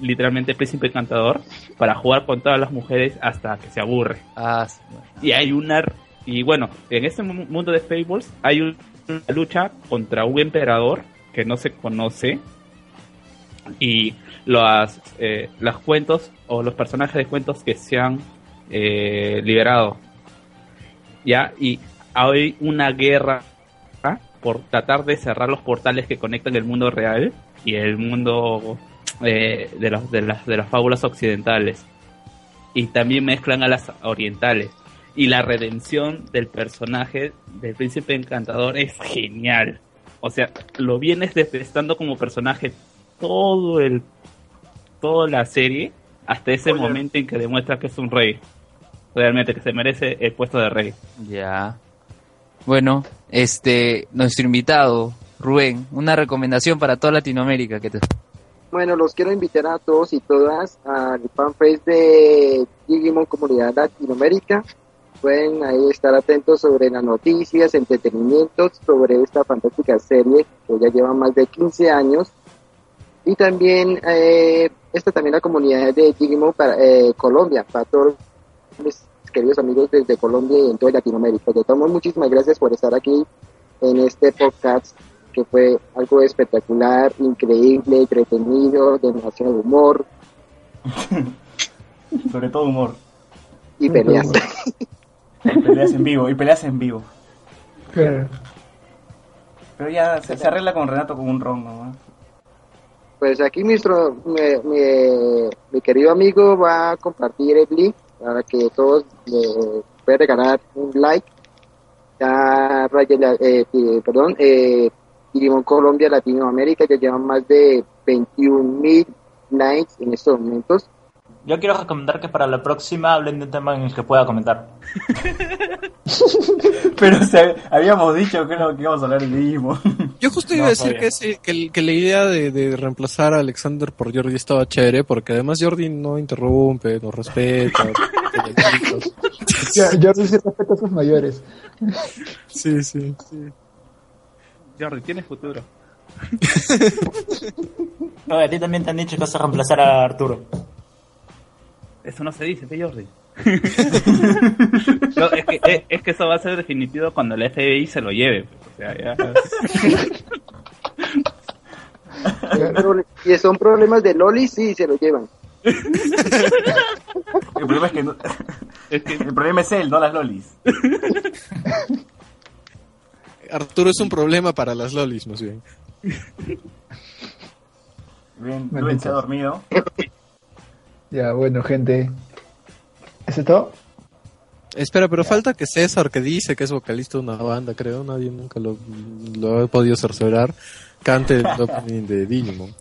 literalmente el príncipe encantador para jugar con todas las mujeres hasta que se aburre. Ah, sí. Y hay una y bueno, en este mu- mundo de Fables hay un- una lucha contra un emperador que no se conoce y los eh, los cuentos o los personajes de cuentos que se han eh, liberado. Ya y hay una guerra ¿ah? por tratar de cerrar los portales que conectan el mundo real y el mundo eh, de, de, las, de las fábulas occidentales. Y también mezclan a las orientales Y la redención del personaje del príncipe encantador es genial. O sea, lo vienes detestando como personaje todo el toda la serie hasta ese momento en que demuestra que es un rey. Realmente que se merece el puesto de rey. Ya. Bueno, este, nuestro invitado, Rubén, una recomendación para toda Latinoamérica que te... Bueno, los quiero invitar a todos y todas al fanpage de Digimon Comunidad Latinoamérica. Pueden ahí estar atentos sobre las noticias, entretenimientos sobre esta fantástica serie que ya lleva más de 15 años. Y también, eh, esta también la comunidad de Digimon para eh, Colombia, para todos mis queridos amigos desde Colombia y en toda Latinoamérica. De todos muchísimas gracias por estar aquí en este podcast que fue algo espectacular, increíble, entretenido, demasiado humor [laughs] Sobre todo humor. y peleas. [laughs] Y peleas en vivo, y peleas en vivo. Claro. Pero ya se, se arregla con Renato con un ron nomás. Pues aquí nuestro, mi, mi- mi querido amigo va a compartir el link para que todos le puedan regalar un like. Ya Raya, la- eh, eh, perdón, eh, Digimon Colombia Latinoamérica ya llevan más de 21 mil likes en estos momentos. Yo quiero recomendar que para la próxima hablen de un tema en el que pueda comentar. [laughs] Pero habíamos dicho que, no, que íbamos a hablar de Digimon. [laughs] Yo justo iba No, a decir que, sí, que, el- que la idea de, de reemplazar a Alexander por Jordi estaba chévere, porque además Jordi no interrumpe, nos respeta. Jordi sí respeta a sus mayores. sí, sí. Jordi, tienes futuro. [laughs] No, a ti también te han dicho que vas a reemplazar a Arturo. Eso no se dice, ¿qué Jordi? [laughs] No, es, que, es, es que eso va a ser definitivo cuando el FBI se lo lleve. pues, O sea, ya. Pero, [laughs] y son problemas de Loli, sí, se lo llevan. El problema es que, no- Es que el problema es él, no las lolis. Arturo es un problema para las lolis, más bien. Bien. Luen se ha dormido. Ya, bueno, gente. ¿Eso es todo? Espera, pero falta que César, que dice que es vocalista de una banda, creo, nadie nunca lo, lo ha podido cerciorar, cante el [laughs] opening de Digimon.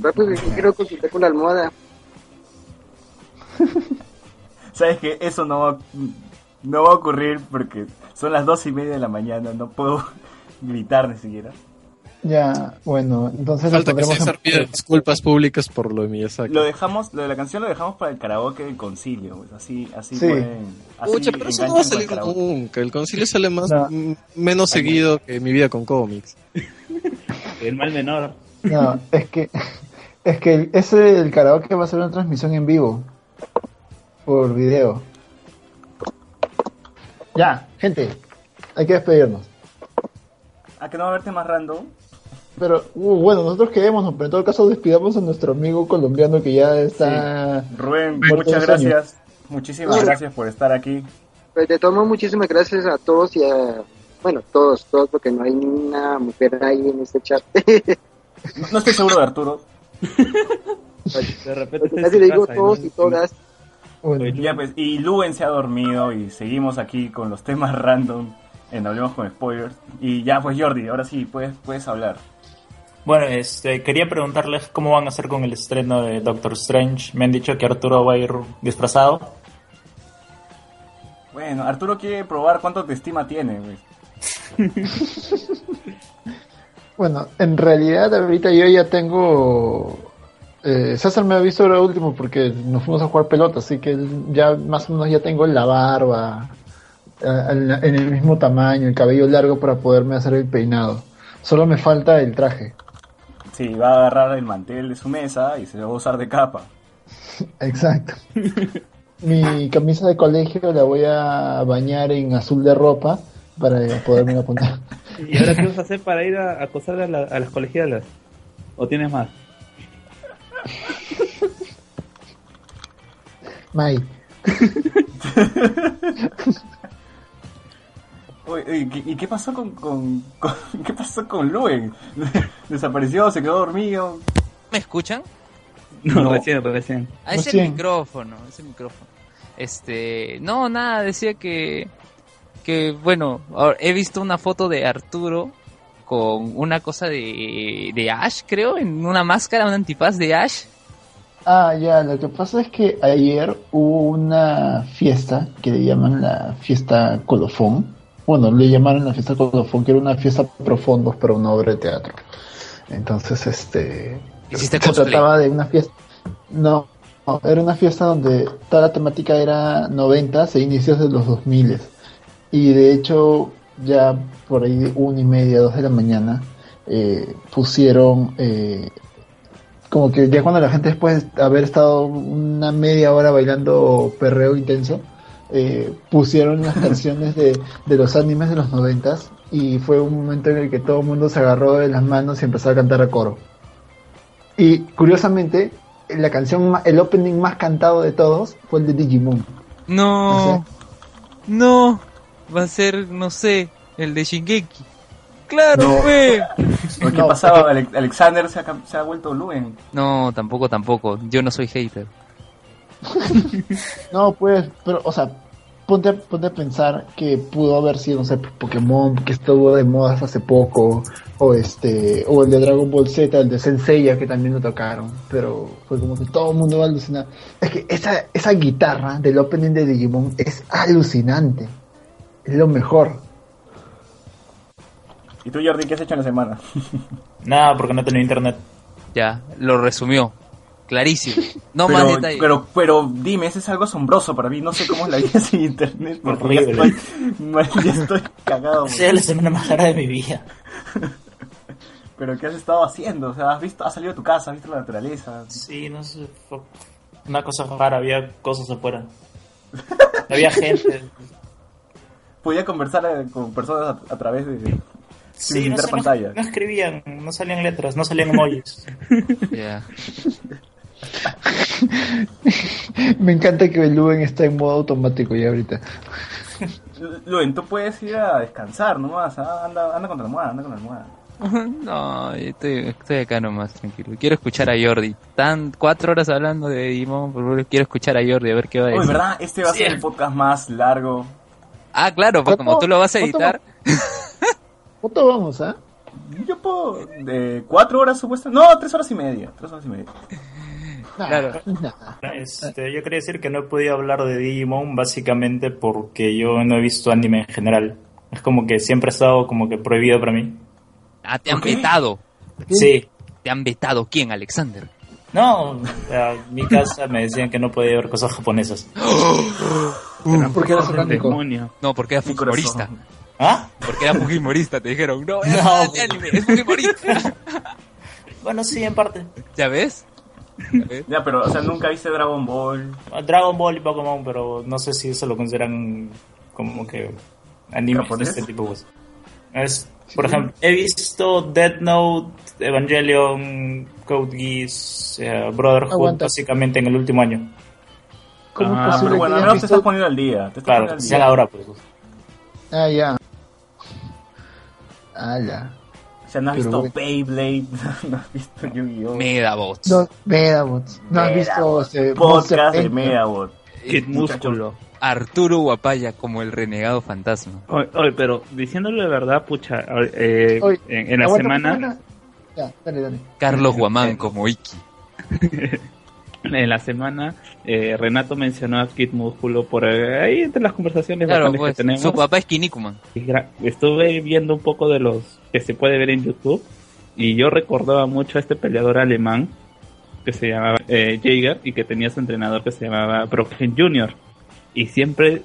Rápido, que quiero consultar con la almohada. [laughs] Sabes que eso no va, no va a ocurrir porque son las dos y media de la mañana, no puedo [laughs] gritar ni siquiera. Ya, bueno, entonces lo Falta que César pida disculpas públicas por lo de Miyazaki. Lo dejamos, lo de la canción lo dejamos para el karaoke del concilio, pues, así, así Sí. pueden, así pero eso no va a salir el nunca. El concilio sale más No. menos seguido que mi vida con cómics. [laughs] el mal menor. No, es que... Es que ese, el karaoke va a ser una transmisión en vivo. Por video. Ya, gente. Hay que despedirnos. Ah, que no va a haber temas random. Pero, uh, bueno, nosotros quedémonos, pero en todo caso despidamos a nuestro amigo colombiano que ya está... Rubén, muchas gracias. Muchísimas gracias por estar aquí. Pues de todos modos, muchísimas gracias a todos y a... Bueno, todos, todos, porque no hay ni una mujer ahí en este chat. No, no estoy seguro de Arturo. [laughs] De repente le digo casa y todos no- y todas. Bueno, Ya pues, y Luen se ha dormido y seguimos aquí con los temas random en Hablemos con Spoilers. Y ya pues Jordi, ahora sí, puedes, puedes hablar. Bueno, este, quería preguntarles cómo van a hacer con el estreno de Doctor Strange. Me han dicho que Arturo va a ir disfrazado. Bueno, Arturo quiere probar cuánto te estima tiene. [laughs] Bueno, en realidad ahorita yo ya tengo... Eh, César me ha visto ahora último porque nos fuimos a jugar pelota, así que ya más o menos ya tengo la barba eh, en el mismo tamaño, el cabello largo para poderme hacer el peinado. Solo me falta el traje. Sí, va a agarrar el mantel de su mesa y se lo va a usar de capa. Exacto. [laughs] Mi camisa de colegio la voy a bañar en azul de ropa para poderme la poner. [laughs] ¿Y ahora qué vas a hacer para ir a acosar a, la- a las colegialas? ¿O tienes más? May. [laughs] Oye, oye, ¿qué- ¿y qué pasó con, con, con- [laughs] qué pasó con Luen? [laughs] Desapareció, se quedó dormido. ¿Me escuchan? No, No. recién, recién. Ah, es Recién. el micrófono, es el micrófono. Este, no, nada, decía que, que bueno, he visto una foto de Arturo con una cosa de, de Ash, creo, en una máscara, un antifaz de Ash. Ah, ya, lo que pasa es que ayer hubo una fiesta que le llaman la fiesta colofón. Bueno, le llamaron la fiesta colofón, que era una fiesta pro fondos para una obra de teatro. Entonces, este. ¿Hiciste se trataba de una fiesta. No, no, era una fiesta donde toda la temática era 90 e inicios de los 2000 y de hecho ya por ahí una y media, dos de la mañana eh, pusieron eh, como que ya cuando la gente después de haber estado una media hora bailando perreo intenso eh, pusieron las [laughs] canciones de, de los animes de los noventas y fue un momento en el que todo el mundo se agarró de las manos y empezó a cantar a coro. Y curiosamente, la canción, el opening más cantado de todos fue el de Digimon. No, no, va a ser, no sé, el de Shingeki. Claro, No. fue. [laughs] ¿Qué No, pasaba? Ale- Alexander se ha, cam- se ha vuelto Luen. No, tampoco, tampoco. Yo no soy hater. [laughs] No, pues, pero, o sea, ponte, a- ponte a pensar que pudo haber sido, no sé, Pokémon, que estuvo de moda hace poco, o este, o el de Dragon Ball Z, el de Senseiya, que también lo tocaron, pero fue como que todo el mundo va a alucinar. Es que esa, esa guitarra del opening de Digimon es alucinante, es lo mejor. ¿Y tú, Jordi, qué has hecho en la semana? [laughs] Nada, porque no tenía internet. Ya, lo resumió. Clarísimo. No pero, más detalle. pero, pero dime, eso es algo asombroso para mí. No sé cómo es la vida sin internet. Porque ya Horrible. estoy, ya estoy cagado. Esa es la semana más rara de mi vida. Pero ¿qué has estado haciendo? O sea, ¿has visto, has salido de tu casa, has visto la naturaleza? Sí, no sé. fue una cosa rara, había cosas afuera. Había [laughs] gente. Podía conversar eh, con personas a, a través de... Sí, sin sé, no- pantalla. no escribían, no salían letras, no salían emojis. [laughs] Ya. [laughs] Me encanta que Luen está en modo automático ya ahorita. [laughs] Luen, tú puedes ir a descansar nomás. ¿ah? Anda, anda con la almohada, anda con la almohada. [laughs] No, estoy, estoy acá nomás, tranquilo. Quiero escuchar a Jordi. Tan cuatro horas hablando de Digimon, por favor, quiero escuchar a Jordi a ver qué va a Uy, decir. ¿verdad? Este va a ser el podcast más largo. Ah, claro, pues como ¿Cuánto- tú lo vas a editar. ¿Cuánto vamos, ah? Yo puedo... De cuatro horas supuestamente... No, tres horas y media. Tres horas y media. Claro. Este, yo quería decir que no he podido hablar de Digimon básicamente porque yo no he visto anime en general. Es como que siempre ha estado como que prohibido para mí. Ah, te han ¿Por qué? vetado. Sí. Te han vetado. ¿Quién, Alexander? No, en mi casa me decían que no podía ver cosas japonesas. [gasps] Porque era satánico. Demonio. No, porque era fujimorista. ¿Ah? Porque era fujimorista, te dijeron. No, [laughs] No. es de anime, es fujimorista. [laughs] Bueno, sí, en parte. ¿Ya ves? ¿Ya pero, o sea, nunca viste Dragon Ball. Dragon Ball y Pokémon, pero no sé si eso lo consideran como que animes de este tipo. Pues. Es, por ejemplo, he visto Death Note, Evangelion, Code Geass, eh, Brotherhood, Aguanta. básicamente en el último año. ¿Cómo Ah, Ah, pero bueno, al menos te estás poniendo al día. Te estás Claro, poniendo al sea día. ahora, pues. Ah, ya. Ah, ya. O sea, [laughs] no has Pero visto. Beyblade, no has visto Yu-Gi-Oh! Medabots. No, Medabots. ¿No has visto Podcast de? Medabot. Kid Músculo. Arturo Guapaya como el renegado fantasma. Oye, oye, pero diciéndole de verdad, pucha, eh, Oye, en, en la semana. Ya, dale, dale. Carlos Guamán como Iki. [laughs] en la semana, eh, Renato mencionó a Kid Músculo por eh, ahí entre las conversaciones Claro, pues, que tenemos. su papá es Kinnikuman. Estuve viendo un poco de los que se puede ver en YouTube y yo recordaba mucho a este peleador alemán que se llamaba eh, Jaeger y que tenía su entrenador que se llamaba Brocken Jr. Y siempre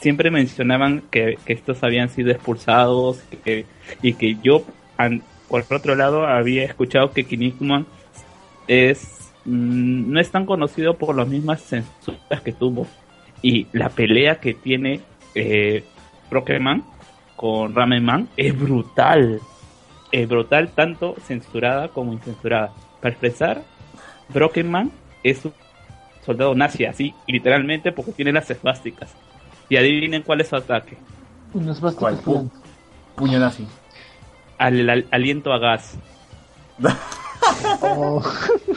siempre mencionaban que, que estos habían sido expulsados que- y que yo, an- por otro lado, había escuchado que Kinnikuman es mm, no es tan conocido por las mismas censuras que tuvo y la pelea que tiene eh, Brockman con Ramen Man es brutal. Es brutal tanto censurada como incensurada. Para expresar Brockman es un soldado nazi así literalmente porque tiene las esvásticas. Y adivinen cuál es su ataque. Pu- gigantes. Puño nazi. al, al- aliento a gas. [laughs] [laughs] Oh,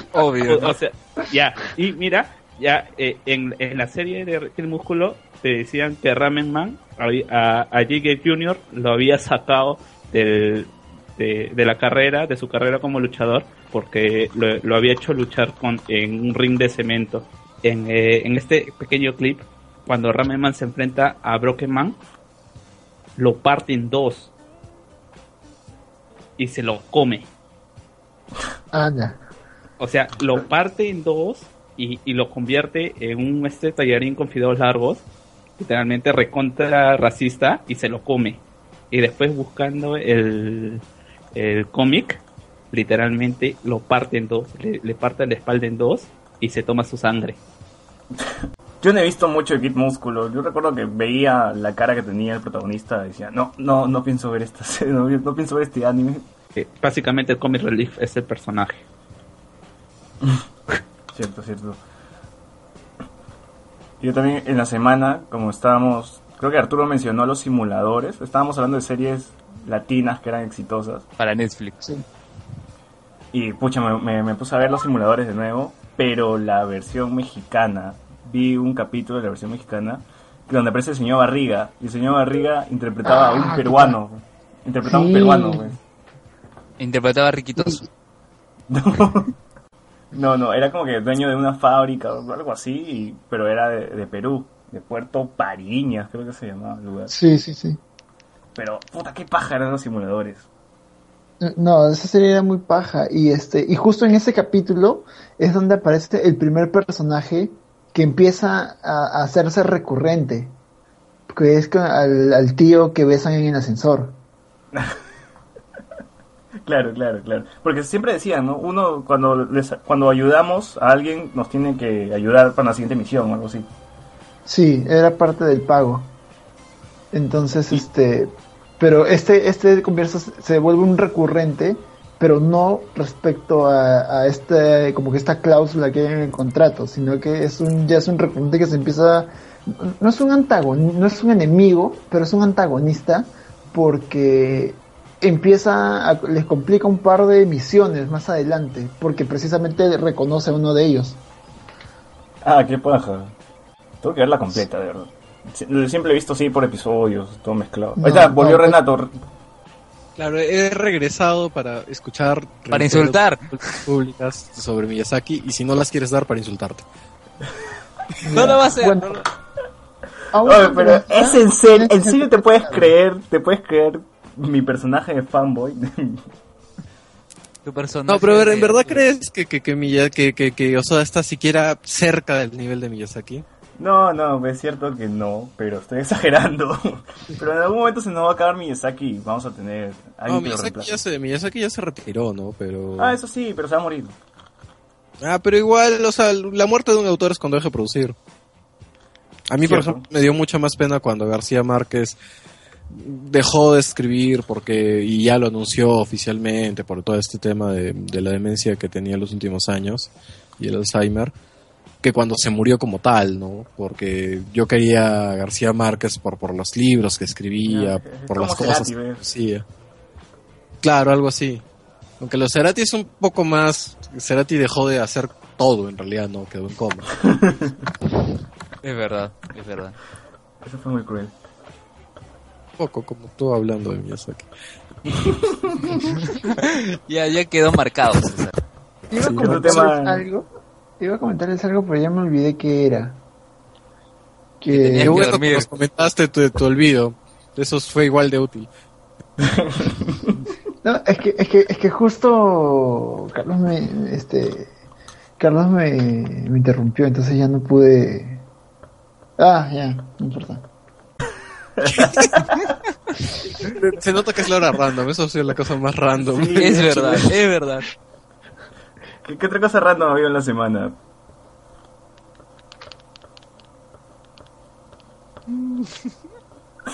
[laughs] Obvio. O, o sea, ya, y mira, ya eh, en, en la serie de el Músculo te decían que Ramen Man a, a Jiggy Jr. lo había sacado del, de, de la carrera, de su carrera como luchador, porque lo, lo había hecho luchar con, en un ring de cemento. En, eh, en este pequeño clip, cuando Ramen Man se enfrenta a Broken Man, lo parte en dos y se lo come. Ah, ya. O sea, lo parte en dos y, y lo convierte en un este tallarín con fideos largos, literalmente recontra racista, y se lo come. Y después buscando el, el cómic, literalmente lo parte en dos, le, le parte la espalda en dos y se toma su sangre. Yo no he visto mucho de Kid Músculo. Yo recuerdo que veía la cara que tenía el protagonista y decía, no, no, no pienso ver esta [laughs] no pienso ver este anime. Eh, básicamente el comic relief es el personaje. Cierto, cierto. Yo también en la semana, como estábamos, creo que Arturo mencionó los simuladores, estábamos hablando de series latinas que eran exitosas. Para Netflix. Y pucha, me, me- me puse a ver los simuladores de nuevo, pero la versión mexicana, vi un capítulo de la versión mexicana donde aparece el señor Barriga, y el señor Barriga interpretaba a un Ah, peruano, interpretaba a un Sí. peruano, güey. Interpretaba a Riquitos. [laughs] No, no, era como que dueño de una fábrica o algo así, y- pero era de, de Perú, de Puerto Pariñas, creo que se llamaba el lugar. Sí, sí, sí. Pero, puta, qué paja eran los simuladores. No, esa serie era muy paja. Y este, y justo en ese capítulo es donde aparece el primer personaje que empieza a, a hacerse recurrente. Que es al, al tío que besan en el ascensor. [laughs] Claro, claro, claro. Porque siempre decían, ¿no? Uno, cuando, les, cuando ayudamos a alguien, nos tiene que ayudar para la siguiente misión o algo así. Sí, era parte del pago. Entonces, este, pero este, este conversa se vuelve un recurrente, pero no respecto a, a este, como que esta cláusula que hay en el contrato, sino que es un, ya es un recurrente que se empieza, no es un antagonista, no es un enemigo, pero es un antagonista porque empieza, a, les complica un par de misiones más adelante, porque precisamente reconoce a uno de ellos. Ah, qué paja. Tengo que verla completa, de verdad. Sie- Siempre he visto así por episodios, todo mezclado. No, Ahí está, volvió no, Renato. Claro, he regresado para escuchar... Para insultar. Públicas sobre Miyazaki y si no las quieres dar para insultarte. [laughs] No lo va a hacer. Bueno, no lo- aún Oye, no pero pregunta- es en serio, en serio te puedes creer, te puedes creer mi personaje de fanboy. [laughs] Tu personaje No, pero ¿en de- verdad crees que, que, que, que, que, que Oda está siquiera cerca del nivel de Miyazaki? No, no, es cierto que no, pero estoy [laughs] exagerando. Pero en algún momento se nos va a acabar Miyazaki y vamos a tener No, alguien que lo Miyazaki ya, se, Miyazaki ya se retiró, ¿no? Pero... Ah, eso sí, pero se va a morir. Ah, pero igual, o sea, la muerte de un autor es cuando deja de producir. A mí, por ejemplo, me dio mucha más pena cuando García Márquez dejó de escribir porque y ya lo anunció oficialmente por todo este tema de, de la demencia que tenía en los últimos años y el Alzheimer que cuando se murió como tal, ¿no? Porque yo quería a García Márquez por, por los libros que escribía, Ah, por las cosas que hacía. Claro, algo así. Aunque los Cerati es un poco más... Cerati dejó de hacer todo, en realidad, ¿no? Quedó en coma. [laughs] Es verdad, es verdad. Eso fue muy cruel. Poco, como tú hablando de Miyazaki. [laughs] Ya, ya quedó marcado, César. Iba a Sí, comentarles algo. Iba a comentarles algo, pero ya me olvidé qué era. Que Que bueno nos comentaste tu, tu olvido. Eso fue igual de útil. [laughs] no, es que es que es que justo Carlos me este Carlos me, me interrumpió, entonces ya no pude. Ah, ya, no importa. [laughs] Se nota que es la hora random. Eso ha sido la cosa más random. Sí. Es verdad, [laughs] es verdad. ¿Qué, qué otra cosa random había en la semana?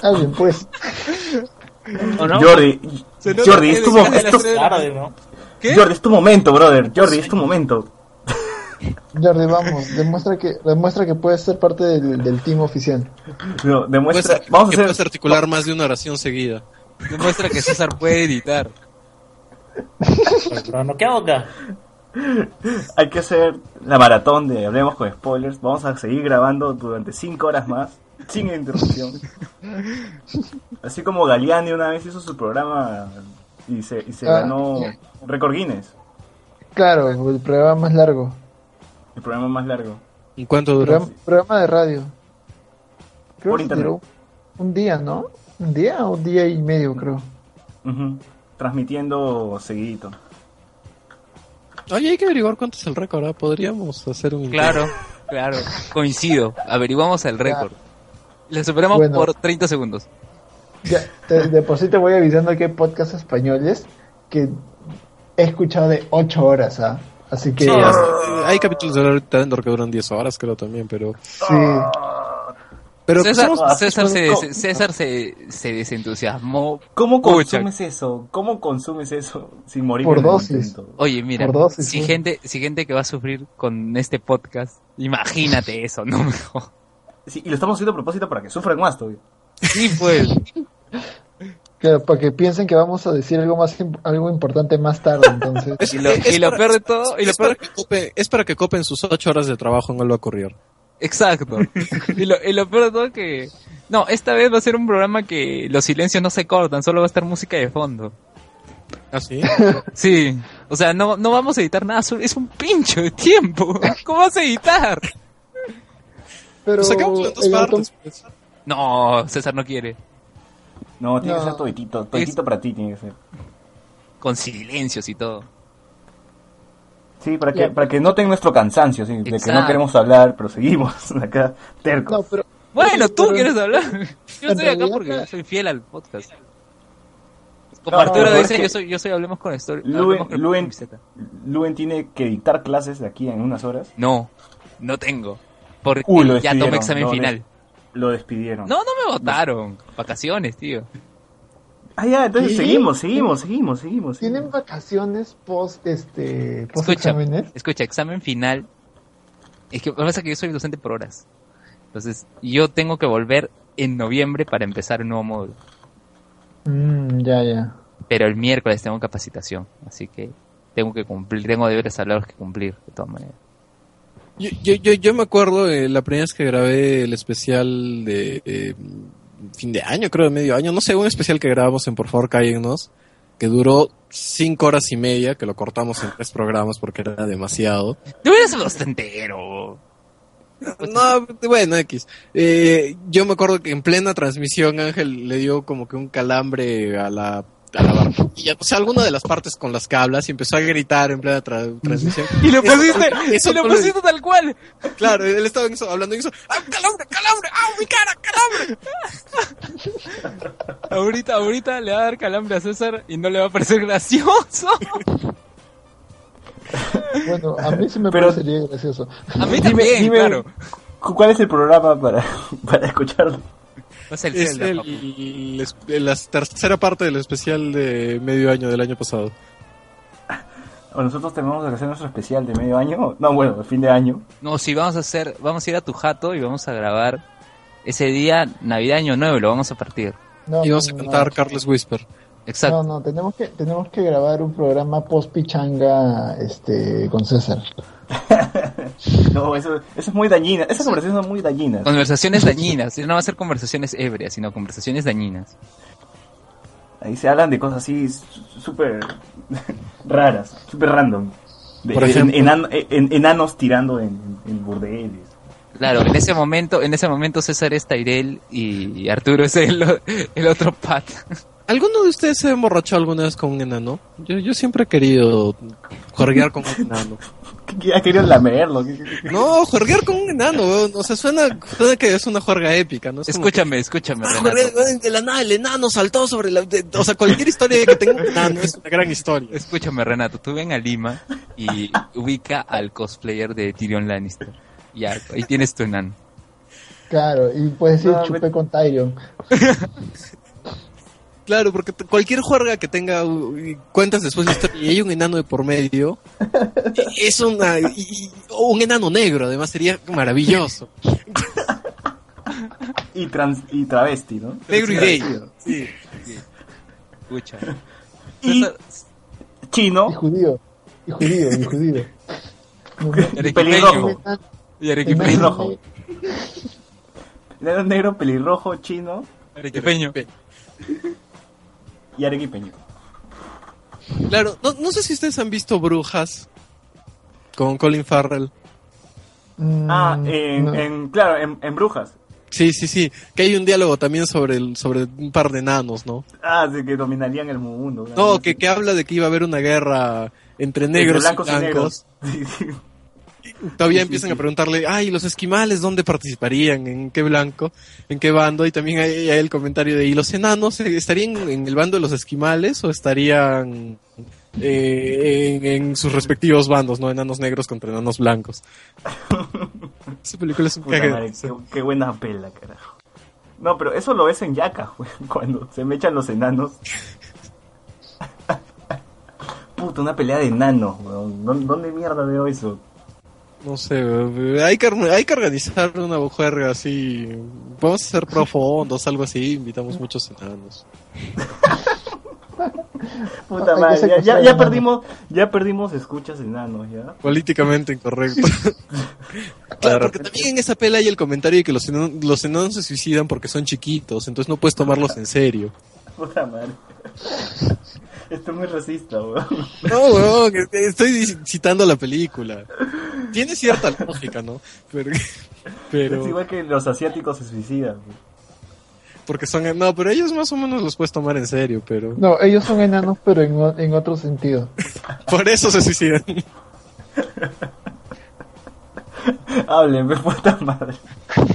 Alguien pues. ¿O no? Jordi, es tu, decías mo- de es la tu- serie- Tarde, ¿no? ¿Qué? Jordi, es tu momento, brother. Jordi, es tu momento. Jordi, vamos, demuestra que demuestra que puedes ser parte del, del team oficial. No, demuestra, vamos a que hacer, puedes articular más de una oración seguida. Demuestra que César puede editar. Pero no, ¿qué acá? Hay que hacer la maratón de Hablemos con Spoilers. Vamos a seguir grabando durante 5 horas más, sin interrupción. Así como Galeani una vez hizo su programa y se, y se Ah. ganó récord Guinness, Claro, el programa más largo. El programa más largo. ¿Y cuánto duró? Programa, programa de radio. Creo Por que internet. duró un día, ¿no? Un día o un día y medio, creo. Transmitiendo seguidito. Oye, hay que averiguar cuánto es el récord, ¿ah? Podríamos hacer un... Claro, claro. Coincido. Averiguamos el récord. Le superamos Bueno. por 30 segundos. Ya, te- de por sí te voy avisando que hay podcasts españoles que he escuchado de 8 horas, ¿ah? Así que Sí, hasta- hay capítulos de Endor que duran 10 horas, creo también, pero... sí. Pero César, somos- César, se, César se, se desentusiasmó. ¿Cómo Pucha. consumes eso? ¿Cómo consumes eso sin morir Por dosis. Oye, mira, Por dosis, si sí. gente, si gente que va a sufrir con este podcast, imagínate eso, no mejor. Sí, y lo estamos haciendo a propósito para que sufran más todavía. Sí, pues. [laughs] Claro, para que piensen que vamos a decir algo más algo importante más tarde, entonces. Y lo, y lo peor de todo, y lo es, para peor, que cope- es para que copen sus 8 horas de trabajo en Alba Corrier. exacto. [laughs] Y lo, y lo peor de todo que, no, esta vez va a ser un programa que los silencios no se cortan, solo va a estar música de fondo. ¿Ah, sí? [laughs] Sí, o sea, no, no vamos a editar nada, solo- es un pincho de tiempo. [laughs] ¿Cómo vas a editar? Pero sacamos en dos partes. pues. No, César no quiere. No, tiene que ser toditito. Toditito para ti tiene que ser. Con silencios y todo. Sí, para que, para que noten nuestro cansancio, sí, de que no queremos hablar, pero seguimos [laughs] acá tercos. No, pero Bueno, tú Pero- quieres hablar. Yo estoy acá porque soy fiel al podcast. Como No, Arturo es dice, yo soy, yo soy Hablemos con Story. Luen, con Luen. Luen tiene que dictar clases de aquí en unas horas. No, no tengo. Porque Uy, lo ya tomé examen final. Lo despidieron. No, no me votaron. Vacaciones, tío. Ah, ya, entonces ¿Sí? seguimos, seguimos, seguimos, seguimos. tienen seguimos. vacaciones post este post Escucha, exámenes. escucha, examen final. Es que lo que pasa es que yo soy docente por horas. Entonces, yo tengo que volver en noviembre para empezar un nuevo módulo. Mm, ya, ya. Pero el miércoles tengo capacitación. Así que tengo que cumplir, tengo deberes hablados que cumplir, de todas maneras. Yo, yo, yo, yo me acuerdo eh, la primera vez que grabé el especial de eh, fin de año, creo de medio año, no sé, un especial que grabamos en Por favor cállennos, que duró cinco horas y media, que lo cortamos en tres programas porque era demasiado. Te hubieras sido hasta entero. No, bueno, X. Eh, yo me acuerdo que en plena transmisión Ángel le dio como que un calambre a la a la barbilla, o sea, alguna de las partes con las que hablas y empezó a gritar en plena tra- transmisión. Y lo pusiste, eso y lo pusiste tal cual. Claro, él estaba en eso, hablando en eso. ¡Ah, calambre, calambre! ¡Ah, mi cara, calambre! Ahorita, ahorita le va a dar calambre a César y no le va a parecer gracioso. Bueno, a mí sí me Pero- parecería gracioso. A mí también, dime, claro. cu- ¿Cuál es el programa para, [laughs] para escucharlo? No es el Es Zelda, el, el la tercera parte del especial de medio año del año pasado. O nosotros tenemos que hacer nuestro especial de medio año. No, bueno, de fin de año. No, sí, vamos a hacer, vamos a ir a tu jato y vamos a grabar ese día, Navidad, Año Nuevo, lo vamos a partir. No, Y vamos a no, cantar no. Carles Whisper. Exacto. No, no, tenemos que tenemos que grabar un programa post pichanga este con César. [laughs] No, eso, eso es muy dañina. Esas conversaciones son muy dañinas. Conversaciones dañinas, no va a ser conversaciones ebrias, sino conversaciones dañinas. Ahí se hablan de cosas así súper raras, súper random. De, Por en- ejemplo. enan- en- enanos tirando en, en burdeles. Claro, en ese momento, en ese momento César es Tyrell y Arturo es el, [laughs] el otro pat. ¿Alguno de ustedes se ha emborrachado alguna vez con un enano? Yo, yo siempre he querido [laughs] juerguear con un enano. [laughs] ¿Qué- qué- Ha querido lamerlo. ¿Qué- qué- qué- No, juerguear con un enano, weón. O sea, suena, suena que es una juerga épica, ¿no? Es Escúchame, escúchame, ah, de la nada el enano saltó sobre la... de- o sea, cualquier historia que tenga un enano es una gran historia. Escúchame, Renato, tú ven a Lima y ubica al cosplayer de Tyrion Lannister. Ya, ahí tienes tu enano. Claro, y puedes decir No, chupé me- con Tyrion. [laughs] Claro, porque cualquier juerga que tenga y cuentas después de historia y hay un enano de por medio, [laughs] es una... y- y- un enano negro, además, sería maravilloso. Y, trans, y travesti, ¿no? Negro y gay. Sí. Escucha. Y César- Y chino. judío. Y judío, y judío. [laughs] Pelirrojo. Y arequipeño. Pelirrojo. Negro, negro, pelirrojo, chino Arequipeño. Y arequipeño. Claro, no, no sé si ustedes han visto Brujas con Colin Farrell. Mm, Ah, en, no. en claro, en, en Brujas. Sí, sí, sí. Que hay un diálogo también sobre el, sobre un par de enanos, ¿no? Ah, de que dominarían el mundo. No, que, que habla de que iba a haber una guerra entre negros blancos y y blancos. negros. [laughs] Sí, sí. Todavía empiezan a preguntarle, ay, los esquimales, ¿dónde participarían? ¿En qué blanco? ¿En qué bando? Y también hay, hay el comentario de, ¿y los enanos estarían en el bando de los esquimales o estarían eh, en, en sus respectivos bandos, no? Enanos negros contra enanos blancos. [laughs] Esa película es un Puta cague. madre, qué, qué buena pela, carajo. No, pero eso lo ves en Yaka, [laughs] cuando se me echan los enanos. [laughs] Puta, una pelea de enanos, weón. ¿Dónde, dónde mierda veo eso? No sé, hay que, hay que organizar una juerga así. Vamos a hacer profundos, algo así. Invitamos muchos enanos. [laughs] Puta madre, ya, ya, perdimos, ya perdimos escuchas enanos, ¿ya? Políticamente incorrecto. [laughs] claro, porque también en esa pela hay el comentario de que los enanos, los enanos se suicidan porque son chiquitos, entonces no puedes tomarlos en serio. Puta madre. Esto es muy racista, weón. No, weón, estoy citando la película. Tiene cierta lógica, ¿no? Pero, Es pero igual que los asiáticos se suicidan. porque son, no, pero ellos más o menos los puedes tomar en serio, pero No, ellos son enanos, pero en otro sentido. por eso se suicidan. Háblenme, puta madre.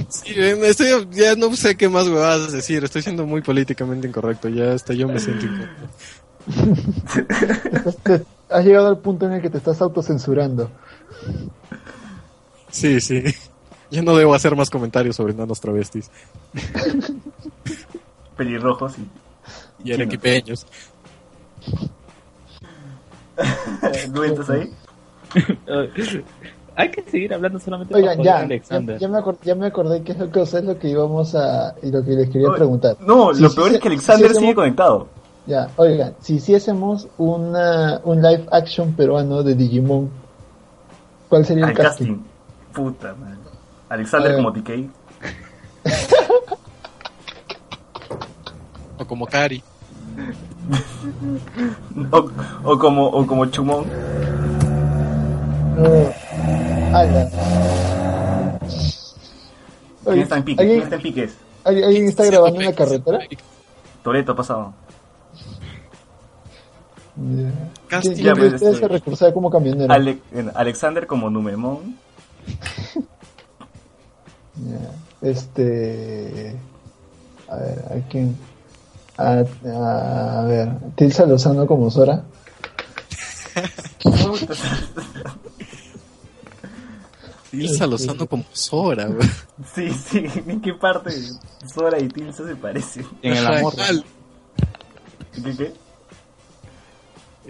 Sí, eh, estoy, ya no sé qué más me vas a decir, estoy siendo muy políticamente incorrecto, ya hasta yo me siento incorrecto. Te- has llegado al punto en el que te estás autocensurando. Sí, sí. Ya no debo hacer más comentarios sobre enanos travestis Pelirrojos y... y arequipeños. [laughs] ¿Tú estás ahí? Hay que seguir hablando solamente Oigan, ya, joder a ya, Alexander. ya me acordé, ya me acordé qué es lo que, o sea, es lo que íbamos a... y lo que les quería Oye, preguntar. No, Si lo peor es que Alexander si sigue conectado. Ya, oigan, si hiciésemos una, un live action peruano de Digimon, ¿cuál sería el casting? casting. Puta madre. Alexander como TK. O como Cari. [laughs] O, o como, o como Chumón. No. Ala. ¿Quién está en pique? ¿Quién ¿alguien, está en piques? alguien- alguien está grabando en la carretera? Toreto ha pasado. ¿Quién Ya, de ustedes se recursaba como camionero? Ale- Alexander como Numemon. [laughs] Ya. Este. A ver, ¿a quién? A, a, a ver, Tilsa Lozano como Sora. [laughs] Ilsa Lozano como Sora, güey. Sí, sí. ¿En qué parte Sora y Tilsa se parecen? En el amor. ¿Qué, qué?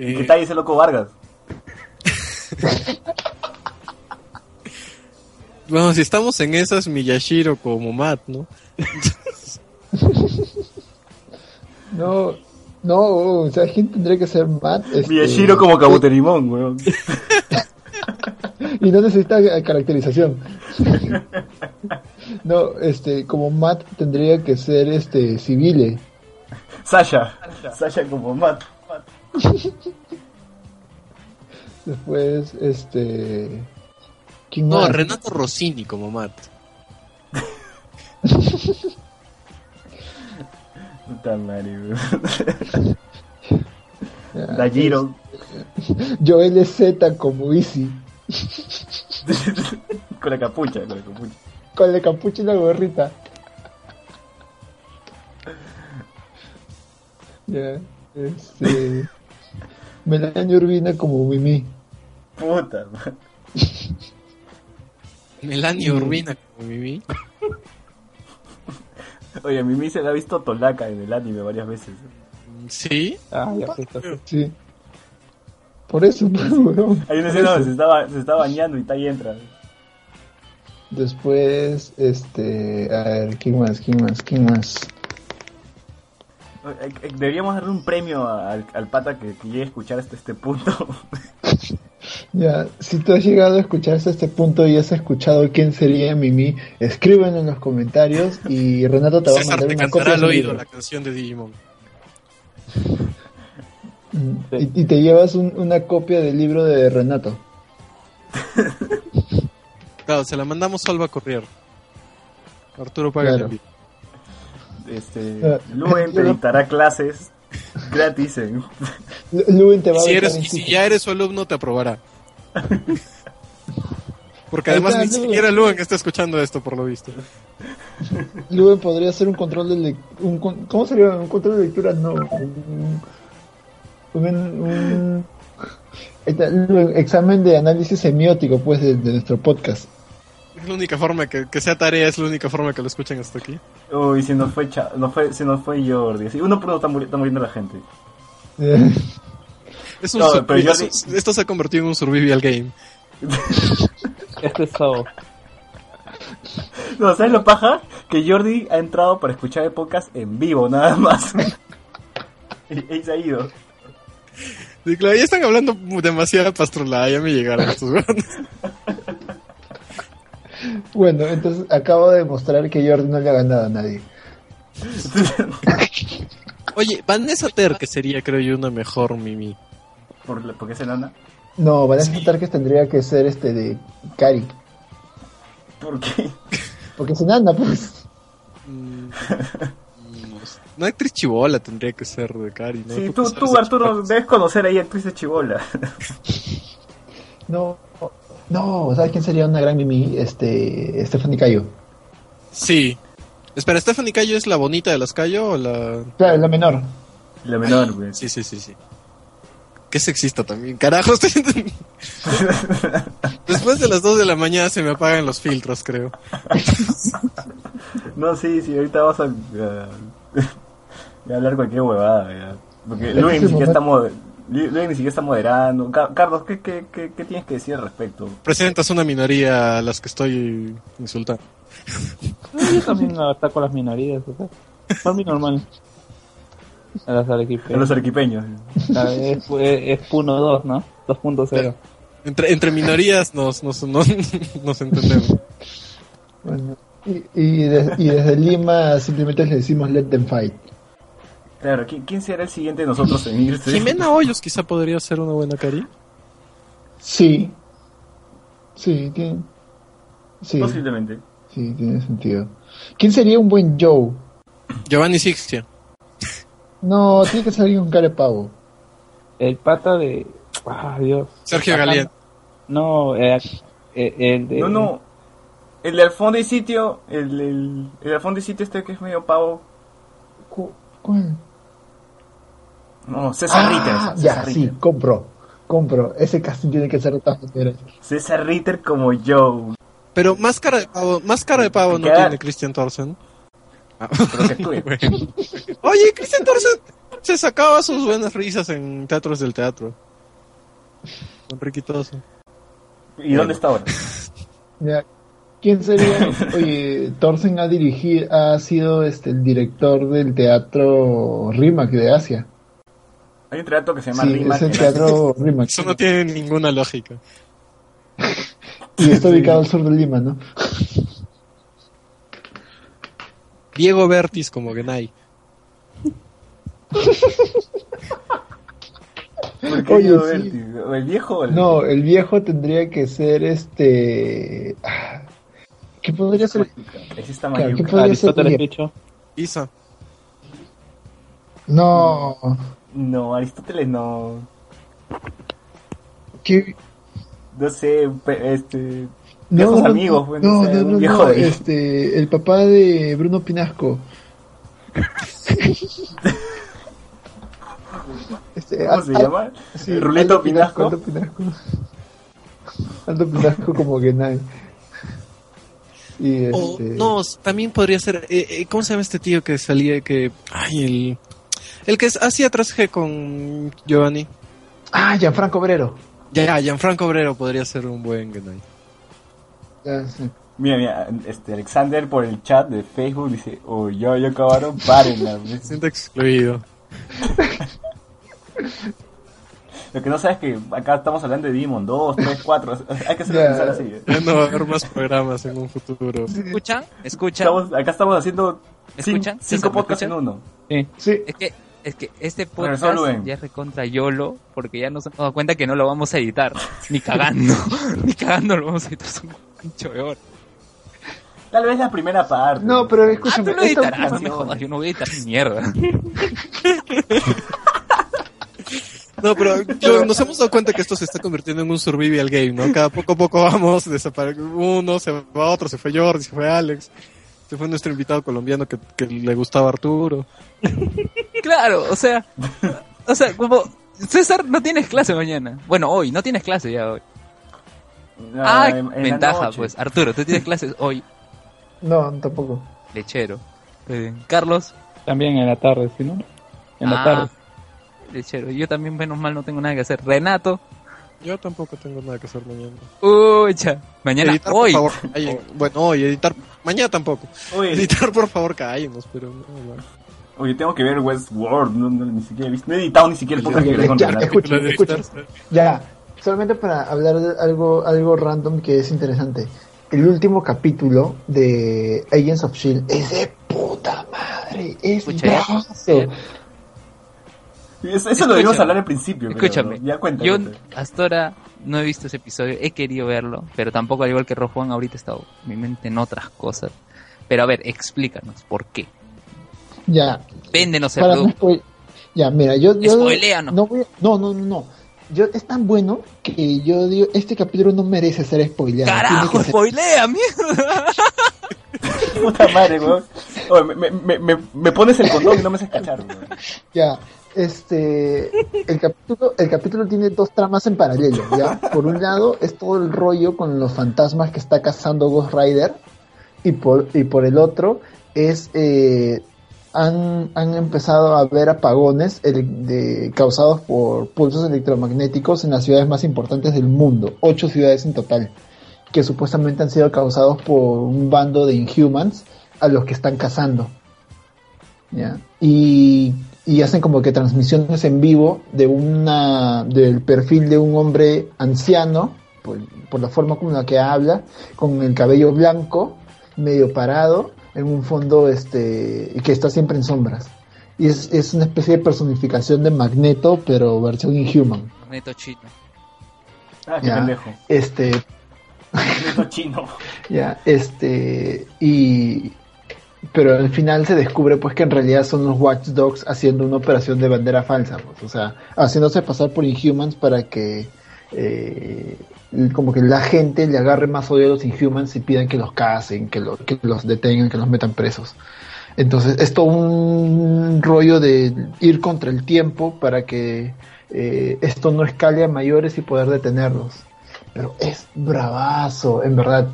Eh, ¿Qué tal ese loco Vargas? [laughs] bueno, si estamos en esas, Miyashiro como Matt, ¿no? [laughs] No, no, o sea, ¿quién tendría que ser Matt? Este, Miyashiro como Kabuterimon, weón. [laughs] Y no necesita caracterización. No, este, como Matt tendría que ser este civile. Sasha. Sasha como Matt. [laughs] Después, este. ¿Quién No, más? Renato Rossini como Matt. Puta madre, weón. [laughs] Ya, Dajiro. Joel Z como Easy. [laughs] con la capucha, con la capucha. Con la capucha y la gorrita. Ya, este. Melania Urbina como Mimi. Puta madre. Melania Urbina como Mimi. Oye, a Mimi se la ha visto Tolaka en el anime varias veces. ¿Sí? Ah, ya. Sí. Por eso, pues, weón. Hay una escena donde se está, se está bañando y está ahí entra. Después, este. A ver, ¿quién más? ¿Quién más? ¿Quién más? Eh, Deberíamos darle un premio a- al, al pata que, que llegue a escuchar hasta este punto. [laughs] Ya, si tú has llegado a escuchar hasta este punto y has escuchado quién sería Mimi, escríbenlo en los comentarios y Renato te va a César mandar te una copia al oído la canción de Digimon. Mm, Y, y te llevas un- una copia del libro de Renato. [laughs] Claro, se la mandamos a Alba Corrier. Arturo paga el Claro. envío. Este, Ah, Luen te yo- dictará clases gratis en... Luen te va a si, eres, si ya eres su alumno, te aprobará. Porque además está, ni Luen. siquiera Luen está escuchando esto, por lo visto. Luen podría hacer un control de lectura. ¿Cómo sería? ¿Un control de lectura? No. Un, un, examen de análisis semiótico pues de, de nuestro podcast. Es la única forma que, que sea tarea, es la única forma que lo escuchen hasta aquí. Uy, se nos fue, cha- no fue, se nos fue Jordi. Así, uno por uno está, muri- está muriendo la gente. [laughs] Es un No, pero yo es esto se ha convertido en un survival game. Este es todo. [laughs] No, ¿sabes lo paja? Que Jordi ha entrado para escuchar el podcast en vivo, nada más. [laughs] y, y se ha ido. Sí, claro, ya están hablando demasiada pastrulada, ya me llegaron estos. Bueno, entonces acabo de demostrar que Jordi no le ha ganado a nadie. Oye, Vanessa Ter, que sería, creo yo, una mejor Mimi. ¿Por, la- ¿Por qué es enana? No, Vanessa Tarques tendría que ser este de Cari. ¿Por qué? Porque es enana, pues. Mm, no sé. Una actriz chivola tendría que ser de Cari, ¿no? Sí, Porque tú, sabes tú Arturo, debes conocer ahí a actrices chibola. No, no, ¿sabes quién sería una gran mimi? Este, Stephanie Cayo. Sí. Espera, ¿Stephanie Cayo es la bonita de las Cayo o la...? Claro, la menor. La menor, güey. Sí, sí, sí, sí. Qué sexista también, carajo. estoy- [laughs] Después de las 2 de la mañana se me apagan los filtros, creo. No, sí, sí, ahorita vamos a, [laughs] a- a hablar cualquier huevada, ya. Porque Luis ni siquiera está, moder- Luis ni siquiera está moderando. Ca- Carlos, ¿qué, qué, qué, qué tienes que decir al respecto? Presentas una minoría a las que estoy insultando. Yo también ataco a las minorías, o sea, por mí normal. A las A arequipeñas. los arequipeños. Es, es, es Puno 2, ¿no? 2.0. Entre, entre minorías nos, nos, nos, nos entendemos. Bueno, y, y, de- y desde Lima simplemente le decimos let them fight. Claro, ¿quién, quién será el siguiente de nosotros en irse? [laughs] Jimena Hoyos quizá podría ser una buena Cari. Sí. Sí, tiene. Sí, Posiblemente. sí, tiene sentido. ¿Quién sería un buen Joe? Giovanni Sixtia. No, tiene que ser alguien con cara de pavo. El pata de. Ah, Dios. Sergio Ajá. Galeán. No, eh, eh, el de. No, no. El del fondo y sitio, el, el, el del fondo y sitio este que es medio pavo. Cu- ¿Cuál? No, César Ritter. Ah, César ya, Ritter. sí, compro. Compro. Ese casting tiene que ser maneras. César Ritter como Joe. Pero más cara de pavo, más cara de pavo no tiene Christian Thorsen. Tú. [laughs] Oye, Christian Thorsen se sacaba sus buenas risas en teatros del teatro. Con Riquitoso. ¿Y dónde está ahora? [laughs] Ya. ¿Quién sería? Oye, Thorsen ha dirigido, ha sido este el director del teatro Rimac de Asia. Hay un teatro que se llama Sí, Rimac. es el. Eso no tiene ninguna lógica. Y está ubicado al sur de Lima, ¿no? Diego Bertis como Genai. ¿Por qué Oye, sí. ¿O ¿El viejo o el.? No, el viejo tendría que ser este. ¿Qué podría ser? Ese está Claro, ¿qué podría ser? Isa. No, No, Aristóteles no. ¿qué? No sé, pe- este. No, Viejos no, amigos, pues, no no, no, viejo no, ahí. este, el papá de Bruno Pinasco. Este, ¿Cómo se llama? sí, Ruleto Aldo Pinasco. Aldo Pinasco. Aldo Pinasco como que nadie. Y O, este, no, también podría ser. eh, eh, ¿Cómo se llama este tío que salía? que Ay, el. El que es- hacía 3G con Giovanni. Ah, Gianfranco Obrero. Ya, ya, Gianfranco Obrero podría ser un buen Genai. Ya, sí. Mira, mira, este Alexander por el chat de Facebook dice, oh, yo, yo acabaron, párenla. Me siento excluido. [laughs] Lo que no sabes es que acá estamos hablando de Demon 2, 3, 4, hay que hacer Ya. pensar así. ¿eh? Ya no va a haber más programas en un futuro. ¿Escuchan? ¿Escuchan? Estamos, acá estamos haciendo cinco ¿me podcasts en uno. Sí, Es que, es que este podcast ya es recontra YOLO porque ya nos hemos dado cuenta que no lo vamos a editar. Ni cagando. [laughs] Ni cagando lo vamos a editar. Es un pincho de. Tal vez la primera parte. No, pero Ah, tú escúchame, lo esta editarás, no última- me jodas. Yo no voy a editar ni mierda. [laughs] No, pero yo- nos hemos dado cuenta que esto se está convirtiendo en un survival game, ¿no? Cada poco a poco vamos, desaparece uno, se va otro, se fue Jordi, se fue Alex, se fue nuestro invitado colombiano que, que le gustaba Arturo. [laughs] Claro, o sea. O sea, como. César, no tienes clase mañana. Bueno, hoy, no tienes clase ya hoy. No, Ah, en- ventaja, pues. Arturo, tú tienes clases hoy. No, tampoco. Lechero. Eh, Carlos. También en la tarde, ¿sí, no? En la ah, tarde. Lechero. Yo también, menos mal, no tengo nada que hacer. Renato. Yo tampoco tengo nada que hacer mañana. Ucha. Mañana, editar, hoy. por favor. Bueno, hoy, editar. Mañana tampoco. Editar, por favor, cállenos, pero no, no. Oye, tengo que ver Westworld, no, no, ni siquiera he visto, no he editado ni siquiera el podcast que Ya, solamente para hablar de algo, algo random que es interesante. El último capítulo de Agents of Shield es de puta madre, es ya. bravazo. Eso, eso lo debimos hablar al principio, Escúchame. ¿no? Ya cuenta. Yo hasta ahora no he visto ese episodio. He querido verlo. Pero tampoco, al igual que Rojuan, ahorita he estado mi mente en otras cosas. Pero a ver, explícanos por qué. Ya, Véndenos el no producto. spoil- Ya, mira, yo, yo Spoiléanos. no, voy a- no, no, no, no. Yo es tan bueno que yo digo, este capítulo no merece ser spoileado. ¡Carajo, ser- spoilea, mierda! [laughs] Puta madre, weón. Oye, me, me, me, me pones el condón y no me haces cachar, weón. Ya, este, el capítulo, el capítulo tiene dos tramas en paralelo, ¿ya? Por un lado es todo el rollo con los fantasmas que está cazando Ghost Rider y por, y por el otro es, eh, han, han empezado a haber apagones de, causados por pulsos electromagnéticos en las ciudades más importantes del mundo, ocho ciudades en total, que supuestamente han sido causados por un bando de Inhumans a los que están cazando. Y, y hacen como que transmisiones en vivo de una del perfil de un hombre anciano por, por la forma como la que habla con el cabello blanco medio parado en un fondo este que está siempre en sombras y es, es una especie de personificación de Magneto pero versión Inhuman Neto chino. Ah, qué Ya. pendejo. este Neto chino. [laughs] Ya, este, y, pero al final se descubre pues que en realidad son los Watch Dogs haciendo una operación de bandera falsa, pues, o sea, haciéndose pasar por Inhumans para que, eh, como que la gente le agarre más odio a los Inhumans y pidan que los casen, que, lo- que los detengan, que los metan presos. Entonces, es todo un rollo de ir contra el tiempo para que eh, esto no escale a mayores y poder detenerlos pero es bravazo, en verdad,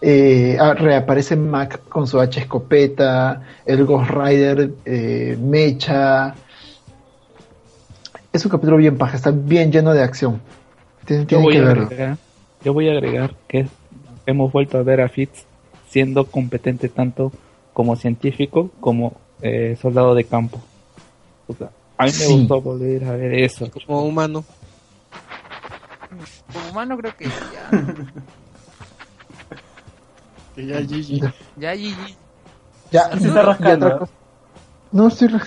eh, ah, reaparece Mac con su H escopeta, el Ghost Rider eh, mecha. Es un capítulo bien paja, está bien lleno de acción. Yo voy, que verlo. agregar, yo voy a agregar que hemos vuelto a ver a Fitz siendo competente tanto como científico como eh, soldado de campo. O sea, a mí me Sí. gustó volver a ver eso. Como humano. Como humano creo que ya. [laughs] Que ya Gigi. Ya, Gigi. Ya, Se está rascando, No estoy ra-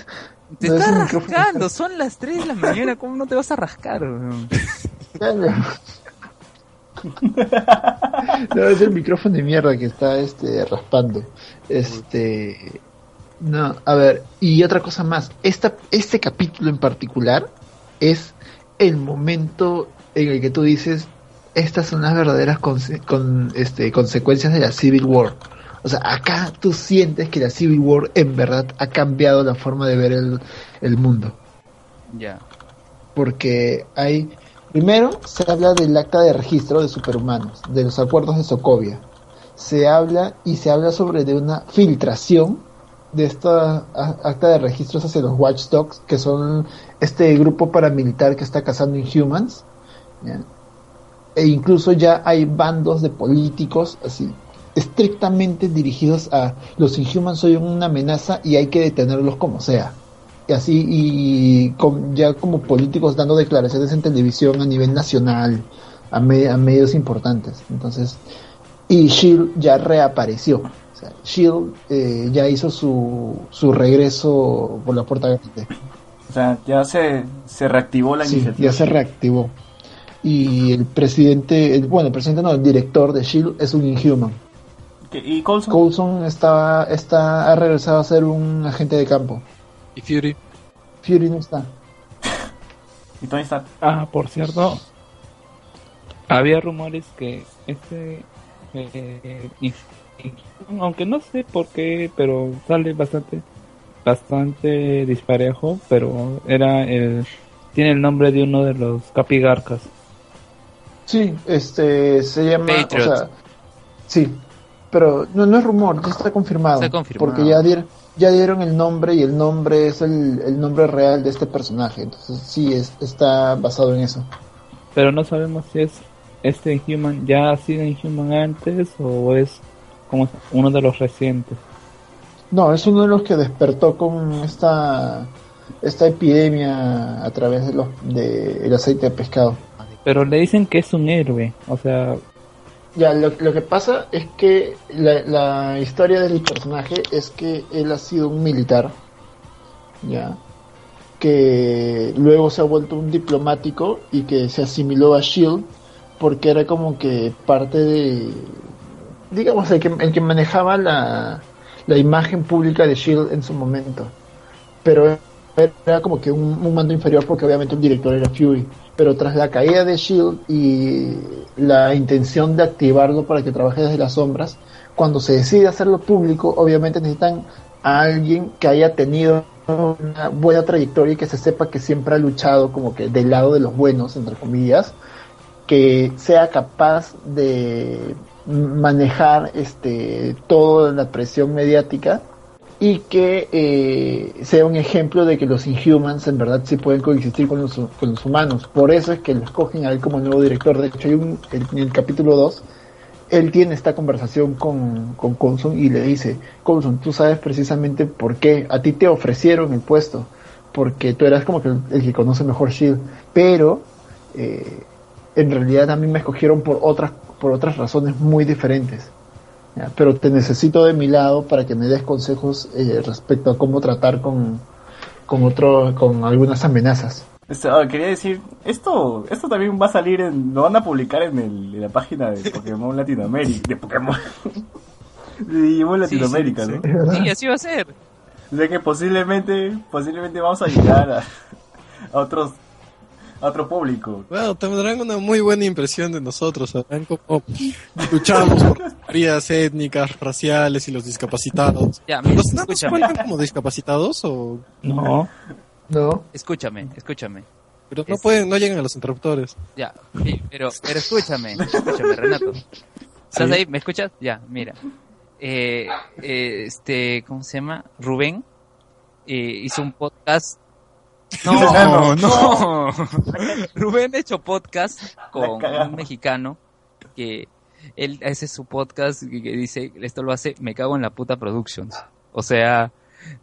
Te No, es estás rascando, son las 3 de la mañana, ¿cómo no te vas a rascar? [laughs] No, es el micrófono de mierda que está este raspando. Este no, a ver, y otra cosa más, esta, este capítulo en particular es el momento en el que tú dices estas son las verdaderas conse- con, este, consecuencias de la Civil War. O sea, acá tú sientes que la Civil War en verdad ha cambiado la forma de ver el, el mundo Ya. porque hay primero se habla del acta de registro de superhumanos, de los acuerdos de Sokovia. Se habla y se habla sobre de una filtración de esta acta de registros hacia los Watchdogs, que son este grupo paramilitar que está cazando Inhumans. e incluso ya hay bandos de políticos así estrictamente dirigidos a los Inhumans son una amenaza y hay que detenerlos como sea. Y así, y con, ya como políticos dando declaraciones en televisión a nivel nacional, a, me- a medios importantes. Entonces, y Shield ya reapareció. O sea, Shield eh, ya hizo su, su regreso por la puerta grande. O sea, ya se, se reactivó la Sí, iniciativa. ya se reactivó. Y el presidente, el- bueno, el presidente no, el director de Shield es un Inhuman. ¿Qué- ¿Y Coulson? Coulson está, está, ha regresado a ser un agente de campo. Y Fury. Fury no está. ¿Y Tony Stark? Ah, por cierto, había rumores que este, eh, aunque no sé por qué, pero sale bastante, bastante disparejo, pero era el, tiene el nombre de uno de los capigarcas. Sí, este, se llama, Patriot. o sea, sí, pero no, no es rumor, ya está confirmado. Está confirmado. Porque ya dieron, ya dieron el nombre y el nombre es el, el nombre real de este personaje. Entonces sí, es, está basado en eso. Pero no sabemos si es este Inhuman ya ha sido Inhuman antes o es como uno de los recientes. No, es uno de los que despertó con esta, esta epidemia a través de los, de el aceite de pescado. Pero le dicen que es un héroe, o sea, Ya, lo, lo que pasa es que la, la historia del personaje es que él ha sido un militar, ya, que luego se ha vuelto un diplomático y que se asimiló a Shield porque era como que parte de, digamos, el que, el que manejaba la, la imagen pública de Shield en su momento, pero era como que un, mando inferior porque obviamente el director era Fury. Pero tras la caída de Shield y la intención de activarlo para que trabaje desde las sombras, cuando se decide hacerlo público, obviamente necesitan a alguien que haya tenido una buena trayectoria y que se sepa que siempre ha luchado como que del lado de los buenos, entre comillas, que sea capaz de manejar este toda la presión mediática y que eh, sea un ejemplo de que los Inhumans en verdad sí pueden coexistir con los, con los humanos. Por eso es que lo escogen a él como nuevo director. De hecho, en el capítulo 2, él tiene esta conversación con, con Coulson y le dice, Coulson, tú sabes precisamente por qué a ti te ofrecieron el puesto, porque tú eras como que el, el que conoce mejor Shield, pero eh, en realidad a mí me escogieron por otras, por otras razones muy diferentes. Ya, pero te necesito de mi lado para que me des consejos eh, respecto a cómo tratar con, con otro, con algunas amenazas. Este, ah, quería decir, esto esto también va a salir, en, lo van a publicar en, el, en la página de Pokémon Latinoamérica, de Pokémon, [laughs] de Digimon sí, Latinoamérica, sí. ¿no? Sí, así va a ser. O sea que posiblemente, posiblemente vamos a llegar a, a otros, a otro público. Bueno, tendrán una muy buena impresión de nosotros, sabrán cómo luchamos por las minorías étnicas, raciales y los discapacitados. Ya, mira, ¿Los cuentan como discapacitados o...? no. No, Escúchame, escúchame. Pero no Es- pueden, no llegan a los interruptores. Ya, sí, pero, pero escúchame, escúchame, Renato. ¿Estás Sí. ahí? ¿Me escuchas? Ya, mira. Eh, eh, este, ¿cómo se llama? Rubén eh, hizo un podcast. [laughs] No, no. [laughs] Rubén ha hecho podcast con un mexicano que él hace su podcast y que dice, esto lo hace, me cago en la puta Productions. O sea,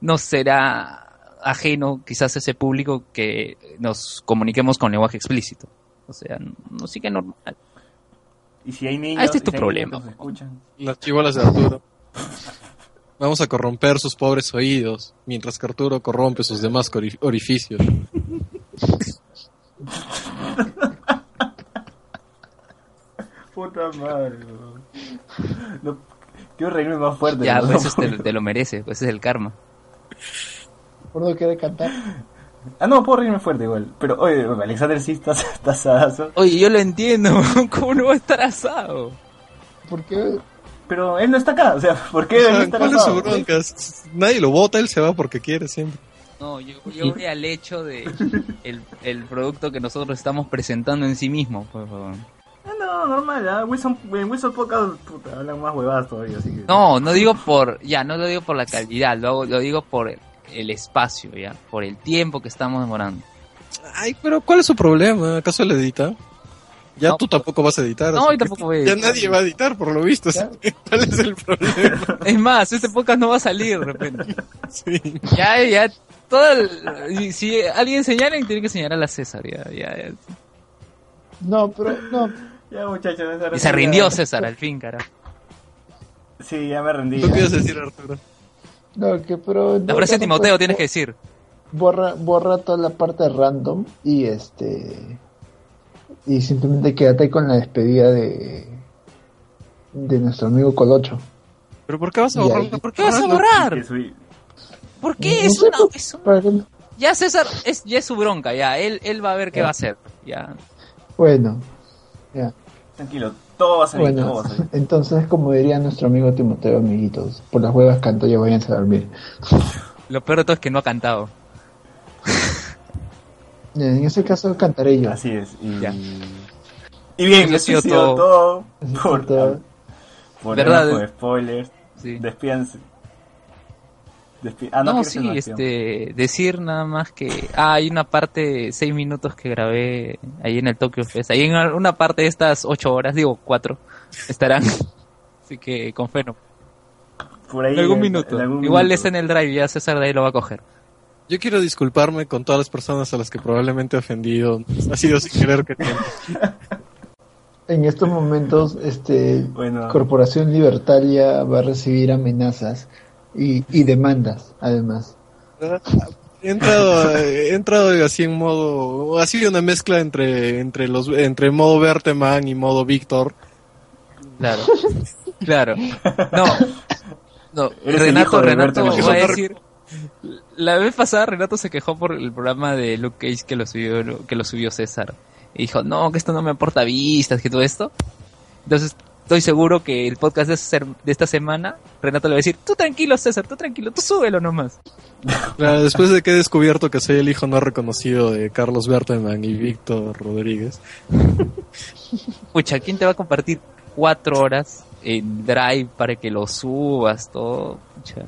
no será ajeno quizás ese público que nos comuniquemos con lenguaje explícito. O sea, no sí que normal. Y si hay niños, Ah, este es tu si problema. niños escuchan. Las chivolas de Arturo. [laughs] Vamos a corromper sus pobres oídos, mientras que Arturo corrompe sus demás orificios. [laughs] Puta madre, no, quiero reírme más fuerte. Ya, ¿no? pues eso te, [laughs] te lo merece, pues ese es el karma. por no quiere cantar. Ah, no, puedo reírme fuerte igual. Pero, oye, Alexander sí está, [laughs] está asadazo. Oye, yo lo entiendo, ¿cómo no va a estar asado? ¿Por qué? Pero él no está acá, o sea, [laughs] ¿por qué O sea, ¿Cuál es su bronca? Nadie lo vota, él se va porque quiere siempre. No, yo, yo voy al hecho de el, el producto que nosotros estamos presentando en sí mismo, por favor. Ah, no, normal, ¿ah? Wilson, en Wilson Podcast puta, hablan más huevadas todavía, así que... No, no digo por, ya, no lo digo por la calidad, lo, hago- lo digo por el, el espacio, ya, por el tiempo que estamos demorando. Ay, pero ¿cuál es su problema? ¿Acaso le edita? Ya No. tú tampoco vas a editar. No, yo tampoco voy a Ya editar. nadie va a editar, por lo visto. que [laughs] ¿Cuál es el problema? [laughs] Es más, este podcast no va a salir de repente. [laughs] Sí. Ya, ya, todo el- si alguien señala, tiene que señalar a César, ya, ya, ya. No, pero no. Ya, muchachos. esa Y se ya- rindió César al fin, cara. Sí, ya me rendí. ¿Tú a decir, Arturo? No, que pero. La frase de Timoteo pues, tienes que decir. borra, borra toda la parte random y este y simplemente quédate con la despedida de de nuestro amigo Colocho. ¿Pero por qué vas a y- ¿Por ¿Qué vas a borrar? ¿Por qué? No Es sé, una, pues, es un- para que- Ya César, es, ya es su bronca, ya. Él, él va a ver qué va a hacer. Ya. Bueno, ya. Tranquilo, todo va a salir, todo Bueno, va a salir. entonces como diría nuestro amigo Timoteo, amiguitos, por las huevas canto ya váyanse a dormir. Lo peor de todo es que no ha cantado. En ese caso cantaré yo. Así es. Y, Ya. y bien, Eso ha sido todo. Por, todo. por ¿Verdad? con spoilers. Sí. Despídanse. Despi- ah, no, No, ¿quieres hacer sí, este, decir nada más que ah, hay una parte, seis minutos que grabé ahí en el Tokyo Fest. Ahí en una parte de estas ocho horas, digo cuatro, estarán. [laughs] Así que con fe no. Por ahí, En algún minuto. en algún Igual minuto. es en el drive, ya César de ahí lo va a coger. Yo quiero disculparme con todas las personas a las que probablemente he ofendido. Ha sido sin querer que [laughs] En estos momentos, este Bueno. Corporación Libertaria va a recibir amenazas y, y demandas, además. He entrado, he entrado así en modo, ha sido una mezcla entre, entre los, entre modo Berteman y modo Víctor. Claro. Claro. No. No, Renato, Renato va a decir. La vez pasada Renato se quejó por el programa de Luke Cage que lo subió, que lo subió César. Y dijo, no, que esto no me aporta vistas, que todo esto. Entonces, estoy seguro que el podcast de, esta semana, Renato le va a decir, tú tranquilo César, tú tranquilo, tú súbelo nomás. [laughs] Claro, después de que he descubierto que soy el hijo no reconocido de Carlos Berteman y Víctor Rodríguez. [laughs] Pucha, ¿quién te va a compartir cuatro horas en Drive para que lo subas, todo? Pucha.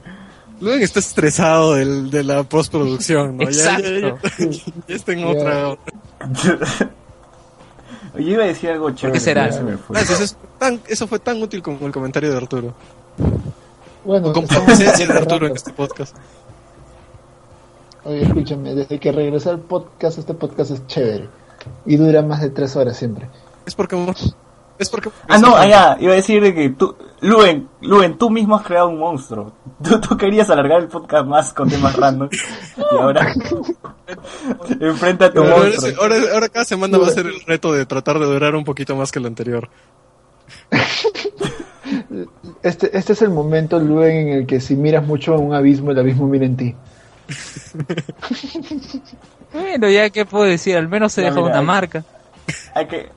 Luego está estresado del, de la postproducción, ¿no? Ya- ya- ya- Exacto. ya está en otra. [laughs] Oye, iba a decir algo chévere. qué será? ya se me fue. Gracias, es tan- eso fue tan útil como el comentario de Arturo. Bueno, estamos presencia de Arturo en este podcast. Oye, escúchame, desde que regresé al podcast, este podcast es chévere. Y dura más de tres horas siempre. Es porque. Es porque. Ah, no, allá, iba a decir de que tú, Luen, Luen, tú mismo has creado un monstruo. Tú, tú querías alargar el podcast más con temas random. Y ahora. [laughs] enfrenta a tu Ahora, monstruo. ahora, ahora cada semana va a ser el reto de tratar de durar un poquito más que el anterior. [laughs] Este, este es el momento, Luen, en el que si miras mucho a un abismo, el abismo mira en ti. [laughs] Bueno, ya qué puedo decir, al menos se dejó mira, una hay- marca. Hay que.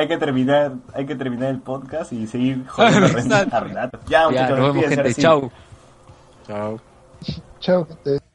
Hay que terminar, hay que terminar el podcast y seguir jodiendo [laughs] a Renato. Exacto. a Renato. Ya, Ya, muchachos, nos vemos despídense, gente, chau. Chao. Chao, gente.